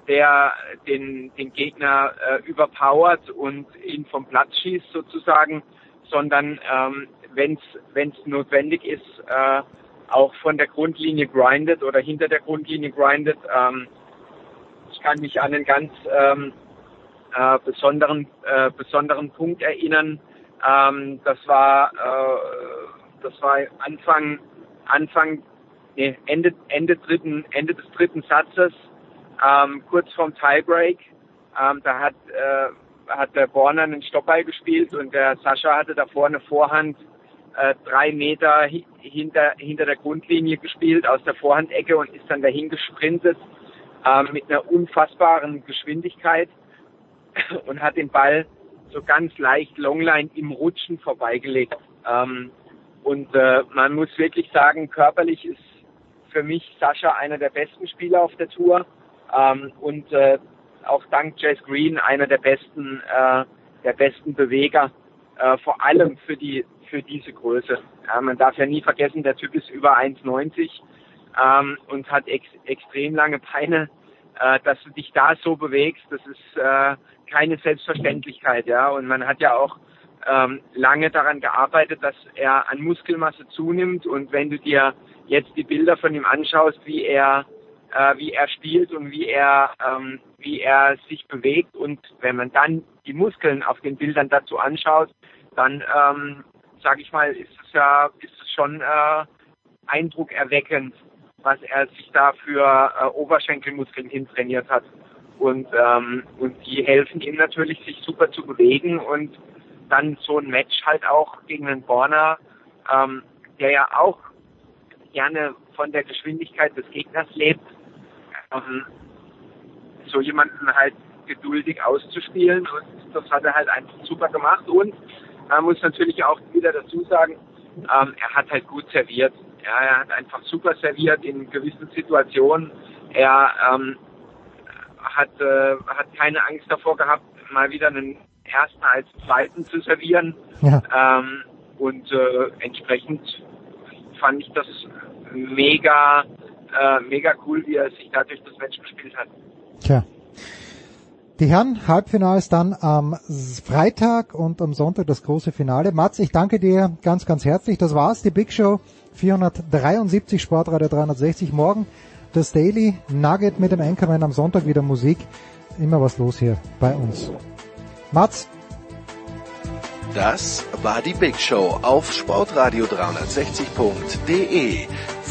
der den, den Gegner äh, überpowert und ihn vom Platz schießt sozusagen, sondern ähm, wenn es notwendig ist, äh, auch von der Grundlinie grindet oder hinter der Grundlinie grindet. Ähm, ich kann mich an einen ganz ähm, äh, besonderen äh, besonderen Punkt erinnern. Ähm, das war äh, das war Anfang Anfang nee, Ende Ende dritten Ende des dritten Satzes ähm, kurz vorm Tiebreak. Ähm, da hat äh, hat der Borner einen Stoppball gespielt und der Sascha hatte davor eine Vorhand äh, drei Meter hinter, hinter der Grundlinie gespielt aus der Vorhandecke und ist dann dahin gesprintet äh, mit einer unfassbaren Geschwindigkeit *clears throat* und hat den Ball so ganz leicht Longline im Rutschen vorbeigelegt. Ähm, und äh, man muss wirklich sagen, körperlich ist für mich Sascha einer der besten Spieler auf der Tour ähm, und äh, auch dank Jess Green einer der besten, äh, der besten Beweger, äh, vor allem für die für diese Größe. Ja, man darf ja nie vergessen, der Typ ist über 1,90 ähm, und hat ex extrem lange Beine. Äh, dass du dich da so bewegst, das ist äh, keine Selbstverständlichkeit, ja. Und man hat ja auch ähm, lange daran gearbeitet, dass er an Muskelmasse zunimmt. Und wenn du dir jetzt die Bilder von ihm anschaust, wie er äh, wie er spielt und wie er ähm, wie er sich bewegt und wenn man dann die Muskeln auf den Bildern dazu anschaut, dann ähm, sage ich mal, ist es ja, ist es schon äh, eindruckerweckend, was er sich da für äh, Oberschenkelmuskeln hintrainiert hat. Und, ähm, und die helfen ihm natürlich, sich super zu bewegen und dann so ein Match halt auch gegen einen Borner, ähm, der ja auch gerne von der Geschwindigkeit des Gegners lebt, ähm, so jemanden halt geduldig auszuspielen und das hat er halt einfach super gemacht und man muss natürlich auch wieder dazu sagen, ähm, er hat halt gut serviert. Ja, er hat einfach super serviert in gewissen Situationen. Er ähm, hat, äh, hat keine Angst davor gehabt, mal wieder einen ersten als zweiten zu servieren. Ja. Ähm, und äh, entsprechend fand ich das mega, äh, mega cool, wie er sich dadurch das Match gespielt hat. Tja. Die Herren Halbfinals dann am Freitag und am Sonntag das große Finale. Mats, ich danke dir ganz, ganz herzlich. Das war's, die Big Show 473 Sportradio 360. Morgen das Daily Nugget mit dem Anchorman am Sonntag wieder Musik. Immer was los hier bei uns. Mats. Das war die Big Show auf sportradio360.de.